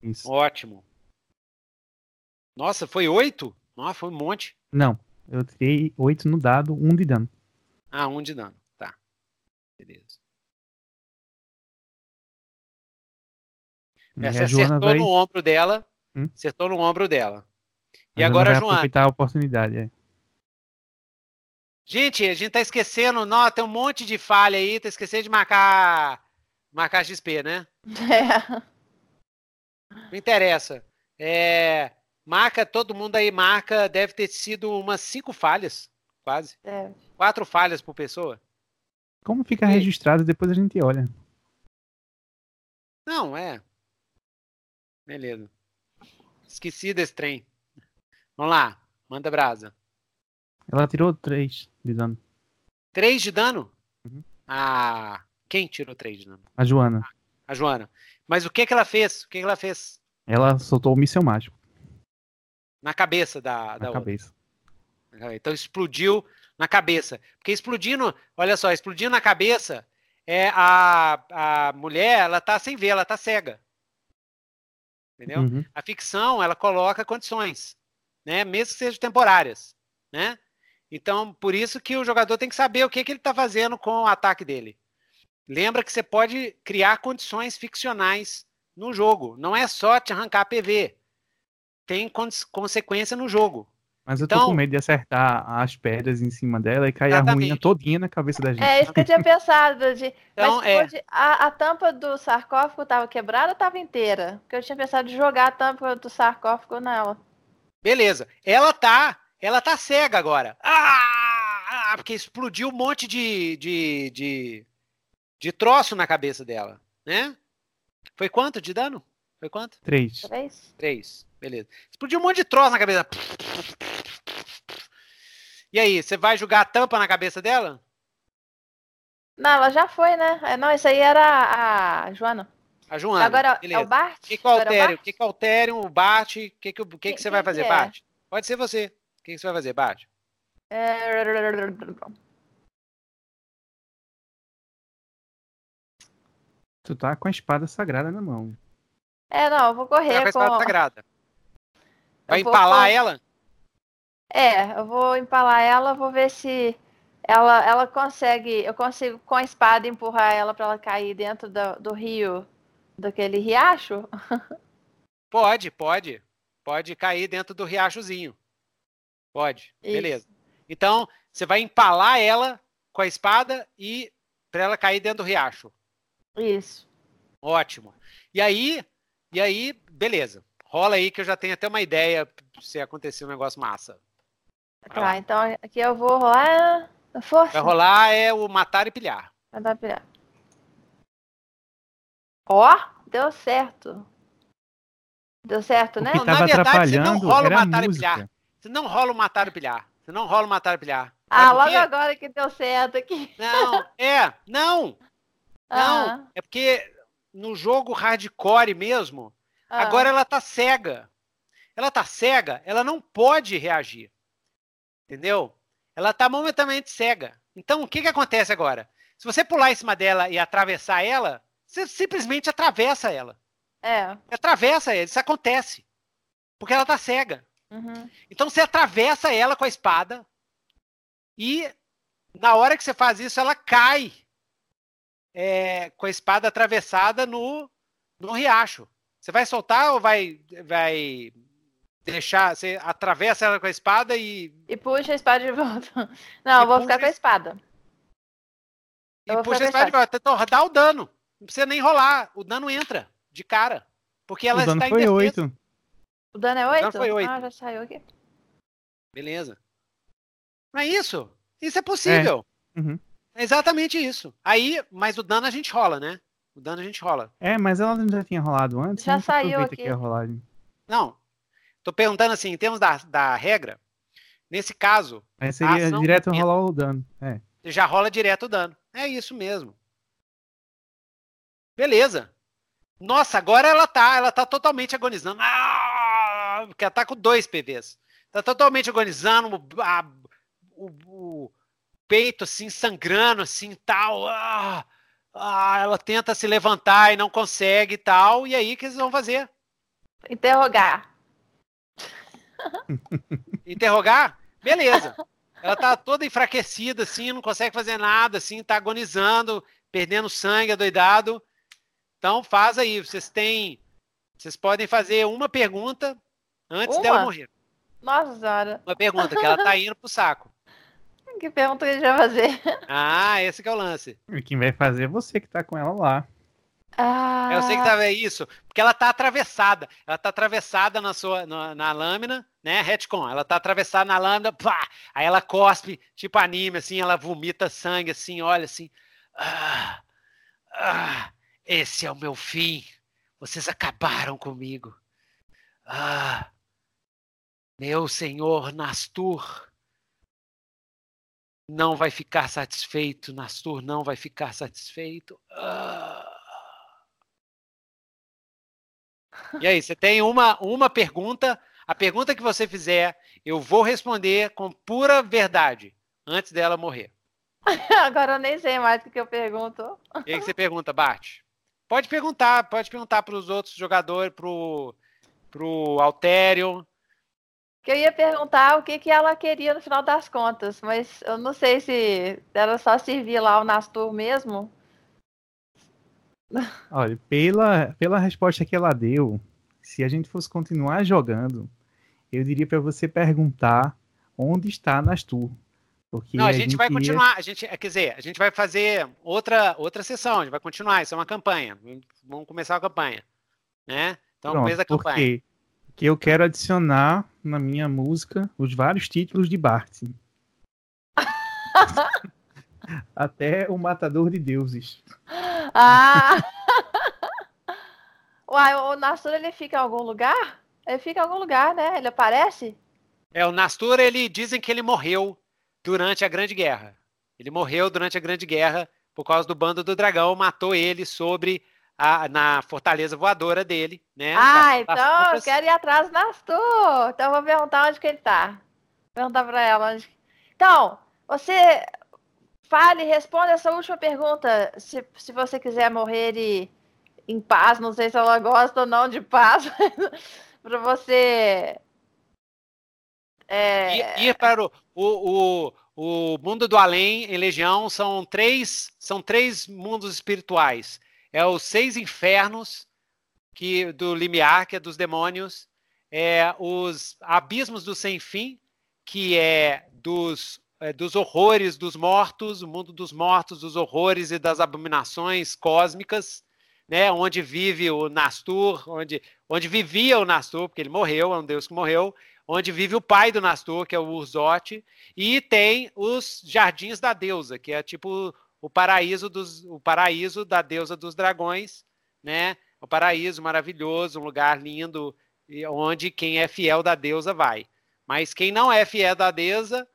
Isso. Ótimo. Nossa, foi oito? Nossa, foi um monte. Não, eu tirei oito no dado, um de dano. Ah, um de dano. Tá. Beleza. Você acertou vai... no ombro dela. Hum? Acertou no ombro dela. E agora Joana. aproveitar a oportunidade, é. Gente, a gente tá esquecendo, não, tem um monte de falha aí, tá esquecendo de marcar marcar XP, né? É. Não interessa. É, marca, todo mundo aí marca, deve ter sido umas cinco falhas, quase. É. Quatro falhas por pessoa. Como fica e... registrado, depois a gente olha. Não, é. Beleza. Esqueci desse trem. Vamos lá, manda brasa. Ela tirou 3 de dano. 3 de dano? Uhum. Ah, quem tirou 3 de dano? A Joana. A Joana. Mas o que que ela fez? O que que ela fez? Ela soltou o míssel mágico. Na cabeça da, da na cabeça. Então explodiu na cabeça. Porque explodindo, olha só, explodindo na cabeça, é a, a mulher, ela tá sem ver, ela tá cega. Entendeu? Uhum. A ficção, ela coloca condições, né? Mesmo que sejam temporárias, né? Então, por isso que o jogador tem que saber o que, que ele está fazendo com o ataque dele. Lembra que você pode criar condições ficcionais no jogo. Não é só te arrancar PV. Tem consequência no jogo. Mas eu tô então, com medo de acertar as pedras em cima dela e cair exatamente. a ruína todinha na cabeça da gente. É isso que eu tinha pensado. De... Então, Mas é... a, a, tampa do sarcófago estava quebrada ou estava inteira? Porque eu tinha pensado de jogar a tampa do sarcófago nela. Beleza. Ela tá ela tá cega agora. Ah! Porque explodiu um monte de, de, de, de troço na cabeça dela, né? Foi quanto de dano? Foi quanto? Três. Três? Três. Beleza. Explodiu um monte de troço na cabeça. E aí, você vai jogar a tampa na cabeça dela? Não, ela já foi, né? É, não, isso aí era a Joana. A Joana. Agora beleza. é o Bart? O que, que altera? O que, que altera o Bart? O que, que, que, que, você vai fazer, é? Bart? Pode ser você. O que, você vai fazer, Bate? É... Tu tá com a espada sagrada na mão. É, não, eu vou correr tá com a espada sagrada. Vai empalar ela? É, eu vou empalar ela, vou ver se ela, ela consegue, eu consigo com a espada empurrar ela para ela cair dentro do, do rio, daquele riacho? Pode, pode. Pode cair dentro do riachozinho. Pode, Isso. beleza. Então, você vai empalar ela com a espada e para ela cair dentro do riacho. Isso. Ótimo. E aí, e aí, beleza. Rola aí que eu já tenho até uma ideia se acontecer um negócio massa. Vai tá, lá. então aqui eu vou rolar a força. Vai rolar é o matar e pilhar. Matar e pilhar. Ó, deu certo. Deu certo, né? Não, na verdade, você não rola o matar e pilhar. Você não rola o matar e pilhar. Você não rola o matar e pilhar. Ah, logo agora que deu certo aqui. Não, é, não. Não, é porque no jogo hardcore mesmo, ah. agora ela tá cega. Ela tá cega, ela não pode reagir. Entendeu? Ela está momentaneamente cega. Então, o que, que acontece agora? Se você pular em cima dela e atravessar ela, você simplesmente atravessa ela. É. Atravessa ela, isso acontece. Porque ela está cega. Uhum. Então você atravessa ela com a espada e na hora que você faz isso, ela cai é, com a espada atravessada no, no riacho. Você vai soltar ou vai, vai deixar, você atravessa ela com a espada e. E puxa a espada de volta. Não, eu vou ficar com a espada. E puxa a espada, de volta. Então, dá o dano. Não precisa nem rolar. O dano entra de cara. Porque ela o dano está foi 8. O dano é 8? O dano foi 8. Ah, já saiu aqui. Beleza. Não é isso? Isso é possível. É. Uhum. é exatamente isso. Aí, mas o dano a gente rola, né? O dano a gente rola. É, mas ela já tinha rolado antes. Já saiu aqui. Não, Tô perguntando assim, em termos da, da regra, nesse caso. Aí seria direto rolar o dano. É. Já rola direto o dano. É isso mesmo. Beleza. Nossa, agora ela tá, ela tá totalmente agonizando. Ah, porque ela tá com dois PVs. Tá totalmente agonizando, a, o, o, peito assim, sangrando, assim, tal. Ah, ah, ela tenta se levantar e não consegue e tal. E aí, o que eles vão fazer? Interrogar. Interrogar? Beleza. Ela tá toda enfraquecida, assim, não consegue fazer nada, assim, tá agonizando, perdendo sangue, adoidado. Então faz aí, vocês têm. Vocês podem fazer uma pergunta antes uma? dela morrer. Nossa senhora. Uma pergunta, que ela tá indo pro saco. Que pergunta que a gente vai fazer? Ah, esse que é o lance. E quem vai fazer é você que tá com ela lá. Ah. Eu sei que tava isso, porque ela tá atravessada. Ela tá atravessada na sua na, na lâmina, né? Retcon. Ela tá atravessada na lâmina, pá! Aí ela cospe, tipo anime, assim, ela vomita sangue, assim, olha assim. Ah, ah, esse é o meu fim. Vocês acabaram comigo. Ah, meu senhor Nastur não vai ficar satisfeito. Nastur não vai ficar satisfeito. Ah. E aí, você tem uma, uma pergunta. A pergunta que você fizer, eu vou responder com pura verdade antes dela morrer. Agora eu nem sei mais o que eu pergunto. O que, você pergunta, Bart? Pode perguntar, pode perguntar para os outros jogadores, pro, pro Altério. Que eu ia perguntar o que, que ela queria no final das contas, mas eu não sei se ela só servia lá o Nastur mesmo Olha, pela, pela resposta que ela deu, se a gente fosse continuar jogando, eu diria para você perguntar onde está Nastur. Porque Não, a, a gente, gente, vai ia... continuar, a gente, quer dizer, a gente vai fazer outra outra sessão, a gente vai continuar, isso é uma campanha. Vamos começar a campanha, né? Então, Pronto, começa a campanha. Porque que eu quero adicionar na minha música os vários títulos de Bart. Até o Matador de Deuses. Ah! Uai, o Nastur ele fica em algum lugar? Ele fica em algum lugar, né? Ele aparece? É, o Nastur, ele dizem que ele morreu durante a Grande Guerra. Ele morreu durante a Grande Guerra por causa do bando do dragão, matou ele sobre a, na fortaleza voadora dele, né? Ah, então eu quero ir atrás do Nastur. Então eu vou perguntar onde que ele tá. Perguntar para ela. Então, você fale, responda essa última pergunta. Se, se você quiser morrer e, em paz, não sei se ela gosta ou não de paz, para você. É... Ir, para o, o, o, o mundo do além em Legião são três, são três mundos espirituais. É os seis infernos que do limiar, que é dos demônios, é os abismos do sem fim, que é dos, é, dos horrores dos mortos, o mundo dos mortos, dos horrores e das abominações cósmicas, né, onde vive o Nastur, onde, onde vivia o Nastur, porque ele morreu, é um deus que morreu, onde vive o pai do Nastur, que é o Urzote, e tem os jardins da deusa, que é tipo o paraíso dos o paraíso da deusa dos dragões, né? O paraíso maravilhoso, um lugar lindo, onde quem é fiel da deusa vai. Mas quem não é fiel da deusa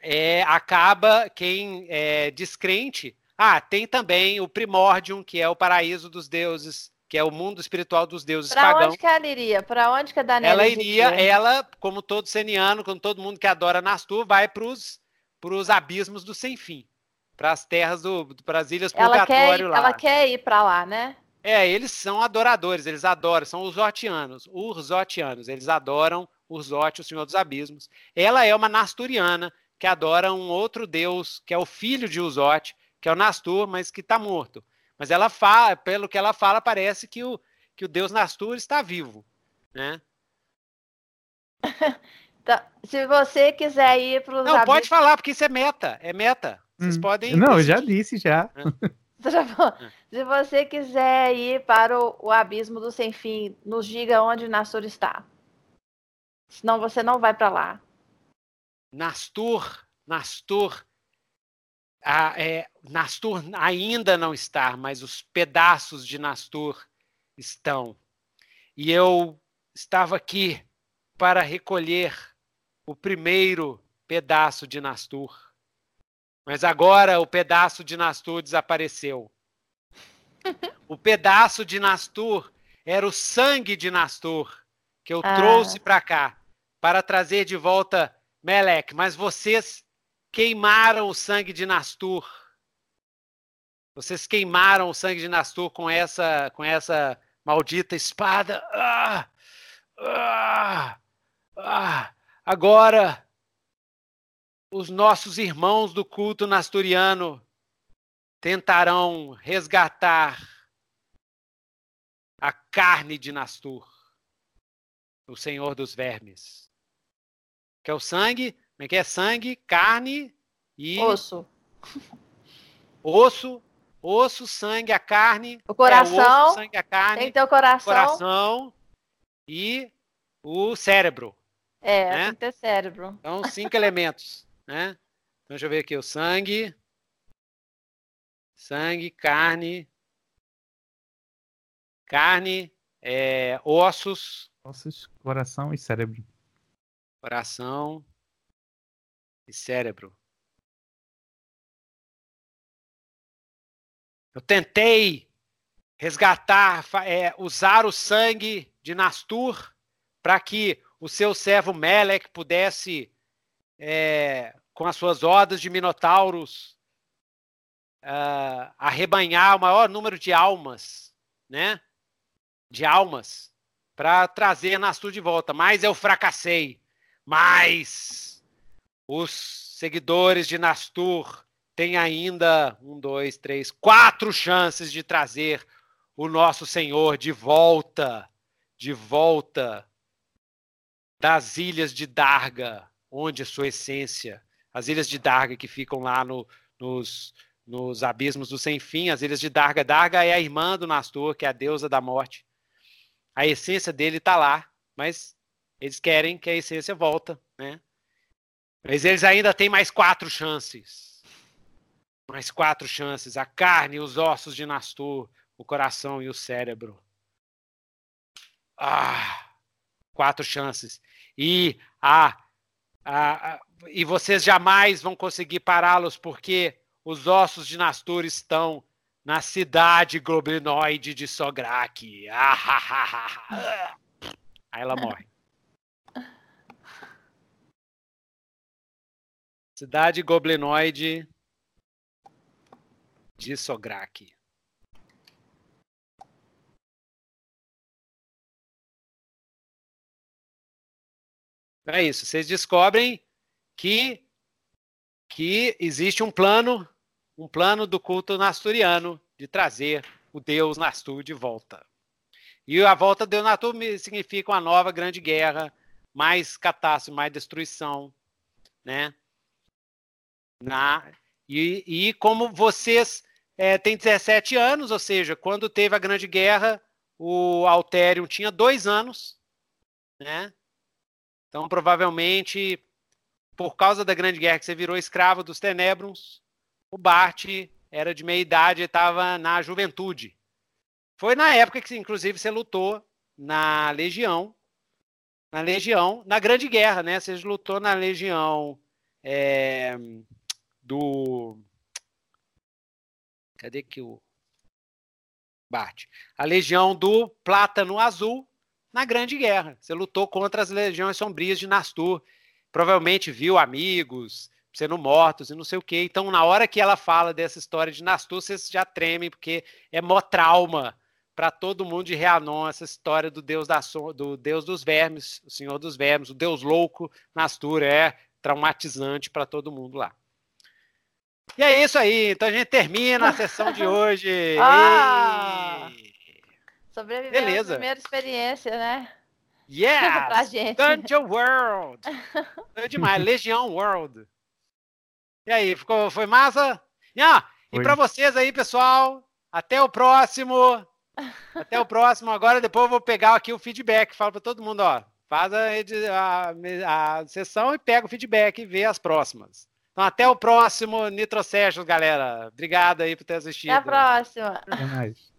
é, acaba quem é descrente. Ah, tem também o Primordium, que é o paraíso dos deuses, que é o mundo espiritual dos deuses pra pagãos. Para onde que ela iria? Para onde que a Daniela Ela iria, iria, ela, como todo seniano, como todo mundo que adora Nastur, vai para os abismos do sem fim, para as terras do, para as ilhas ela purgatório quer, lá. Ela quer ir para lá, né? É, eles são adoradores, eles adoram, são os Otianos, os Otianos, eles adoram Urzote, o Senhor dos Abismos. Ela é uma Nasturiana que adora um outro deus, que é o filho de Urzote, que é o Nastur, mas que está morto. Mas ela fala, pelo que ela fala, parece que o, que o deus Nastur está vivo, né? Então, se você quiser ir para os Não, abismos... pode falar, porque isso é meta, é meta. Vocês hum. podem... Não, eu já disse, já. É. Se você quiser ir para o, o abismo do sem fim, nos diga onde Nastur está. Senão você não vai para lá. Nastur, Nastur, ah, é, Nastur ainda não está, mas os pedaços de Nastur estão. E eu estava aqui para recolher o primeiro pedaço de Nastur. Mas agora o pedaço de Nastur desapareceu. o pedaço de Nastur era o sangue de Nastur que eu ah. trouxe para cá para trazer de volta Melek, mas vocês queimaram o sangue de Nastur. Vocês queimaram o sangue de Nastur com essa com essa maldita espada. Ah, ah, ah. Agora os nossos irmãos do culto nasturiano tentarão resgatar a carne de Nastur o Senhor dos Vermes. Que é o sangue, como é que é? Sangue, carne e. Osso. Osso, osso, sangue, a carne. O coração. É o osso, sangue, a carne. Tem que ter o coração. Coração e o cérebro. É, né? tem que ter cérebro. Então, cinco elementos, né? Então, deixa eu ver aqui o sangue. Sangue, carne. Carne, é, ossos, ossos, coração e cérebro. Coração e cérebro. Eu tentei resgatar, é, usar o sangue de Nastur para que o seu servo Melek pudesse, é, com as suas hordas de minotauros, uh, arrebanhar o maior número de almas, né? De almas para trazer Nastur de volta, mas eu fracassei. Mas os seguidores de Nastur têm ainda um, dois, três, quatro chances de trazer o nosso Senhor de volta, de volta das ilhas de Darga, onde a sua essência, as ilhas de Darga que ficam lá no, nos, nos abismos do sem fim, as ilhas de Darga. Darga é a irmã do Nastur, que é a deusa da morte a essência dele está lá, mas eles querem que a essência volta, né? Mas eles ainda têm mais quatro chances. Mais quatro chances. A carne, os ossos de Nastur, o coração e o cérebro. Ah, quatro chances. E a, a, a e vocês jamais vão conseguir pará-los porque os ossos de Nastur estão na cidade goblinoide de Sograk. Aí ela morre. Cidade goblinoide de Sograk. É isso. Vocês descobrem que que existe um plano, um plano do culto nasturiano de trazer o deus Nastur de volta. E a volta do deus Nastur significa uma nova grande guerra, mais catástrofe, mais destruição, né? Na, e, e como vocês é, têm 17 anos, ou seja, quando teve a grande guerra, o Altério tinha dois anos, né? Então, provavelmente, por causa da Grande Guerra que você virou escravo dos Tenebrons, o Bart era de meia idade e estava na juventude. Foi na época que, inclusive, você lutou na Legião, na Legião, na Grande Guerra, né? Você lutou na Legião é, do. Cadê que o. Bart? A Legião do Plátano Azul, na Grande Guerra. Você lutou contra as legiões sombrias de Nastur. Provavelmente viu amigos sendo mortos e não sei o quê. Então, na hora que ela fala dessa história de Nastur, vocês já tremem, porque é mó trauma para todo mundo de Reanon, essa história do deus, da do deus dos vermes, o senhor dos vermes, o deus louco Nastur. É traumatizante para todo mundo lá. E é isso aí. Então a gente termina a sessão de hoje. Ah! Sobreviver Beleza. a primeira experiência, né? Yeah! pra gente. Dungeon World! Foi demais, Legião World. E aí, ficou, foi massa? Ah, e para vocês aí, pessoal, até o próximo. Até o próximo. Agora, depois eu vou pegar aqui o feedback. Falo para todo mundo, ó, faz a, a, a, sessão e pega o feedback e vê as próximas. Então, até o próximo Nitro Sessions, galera. Obrigado aí por ter assistido. Até a próxima. Até mais.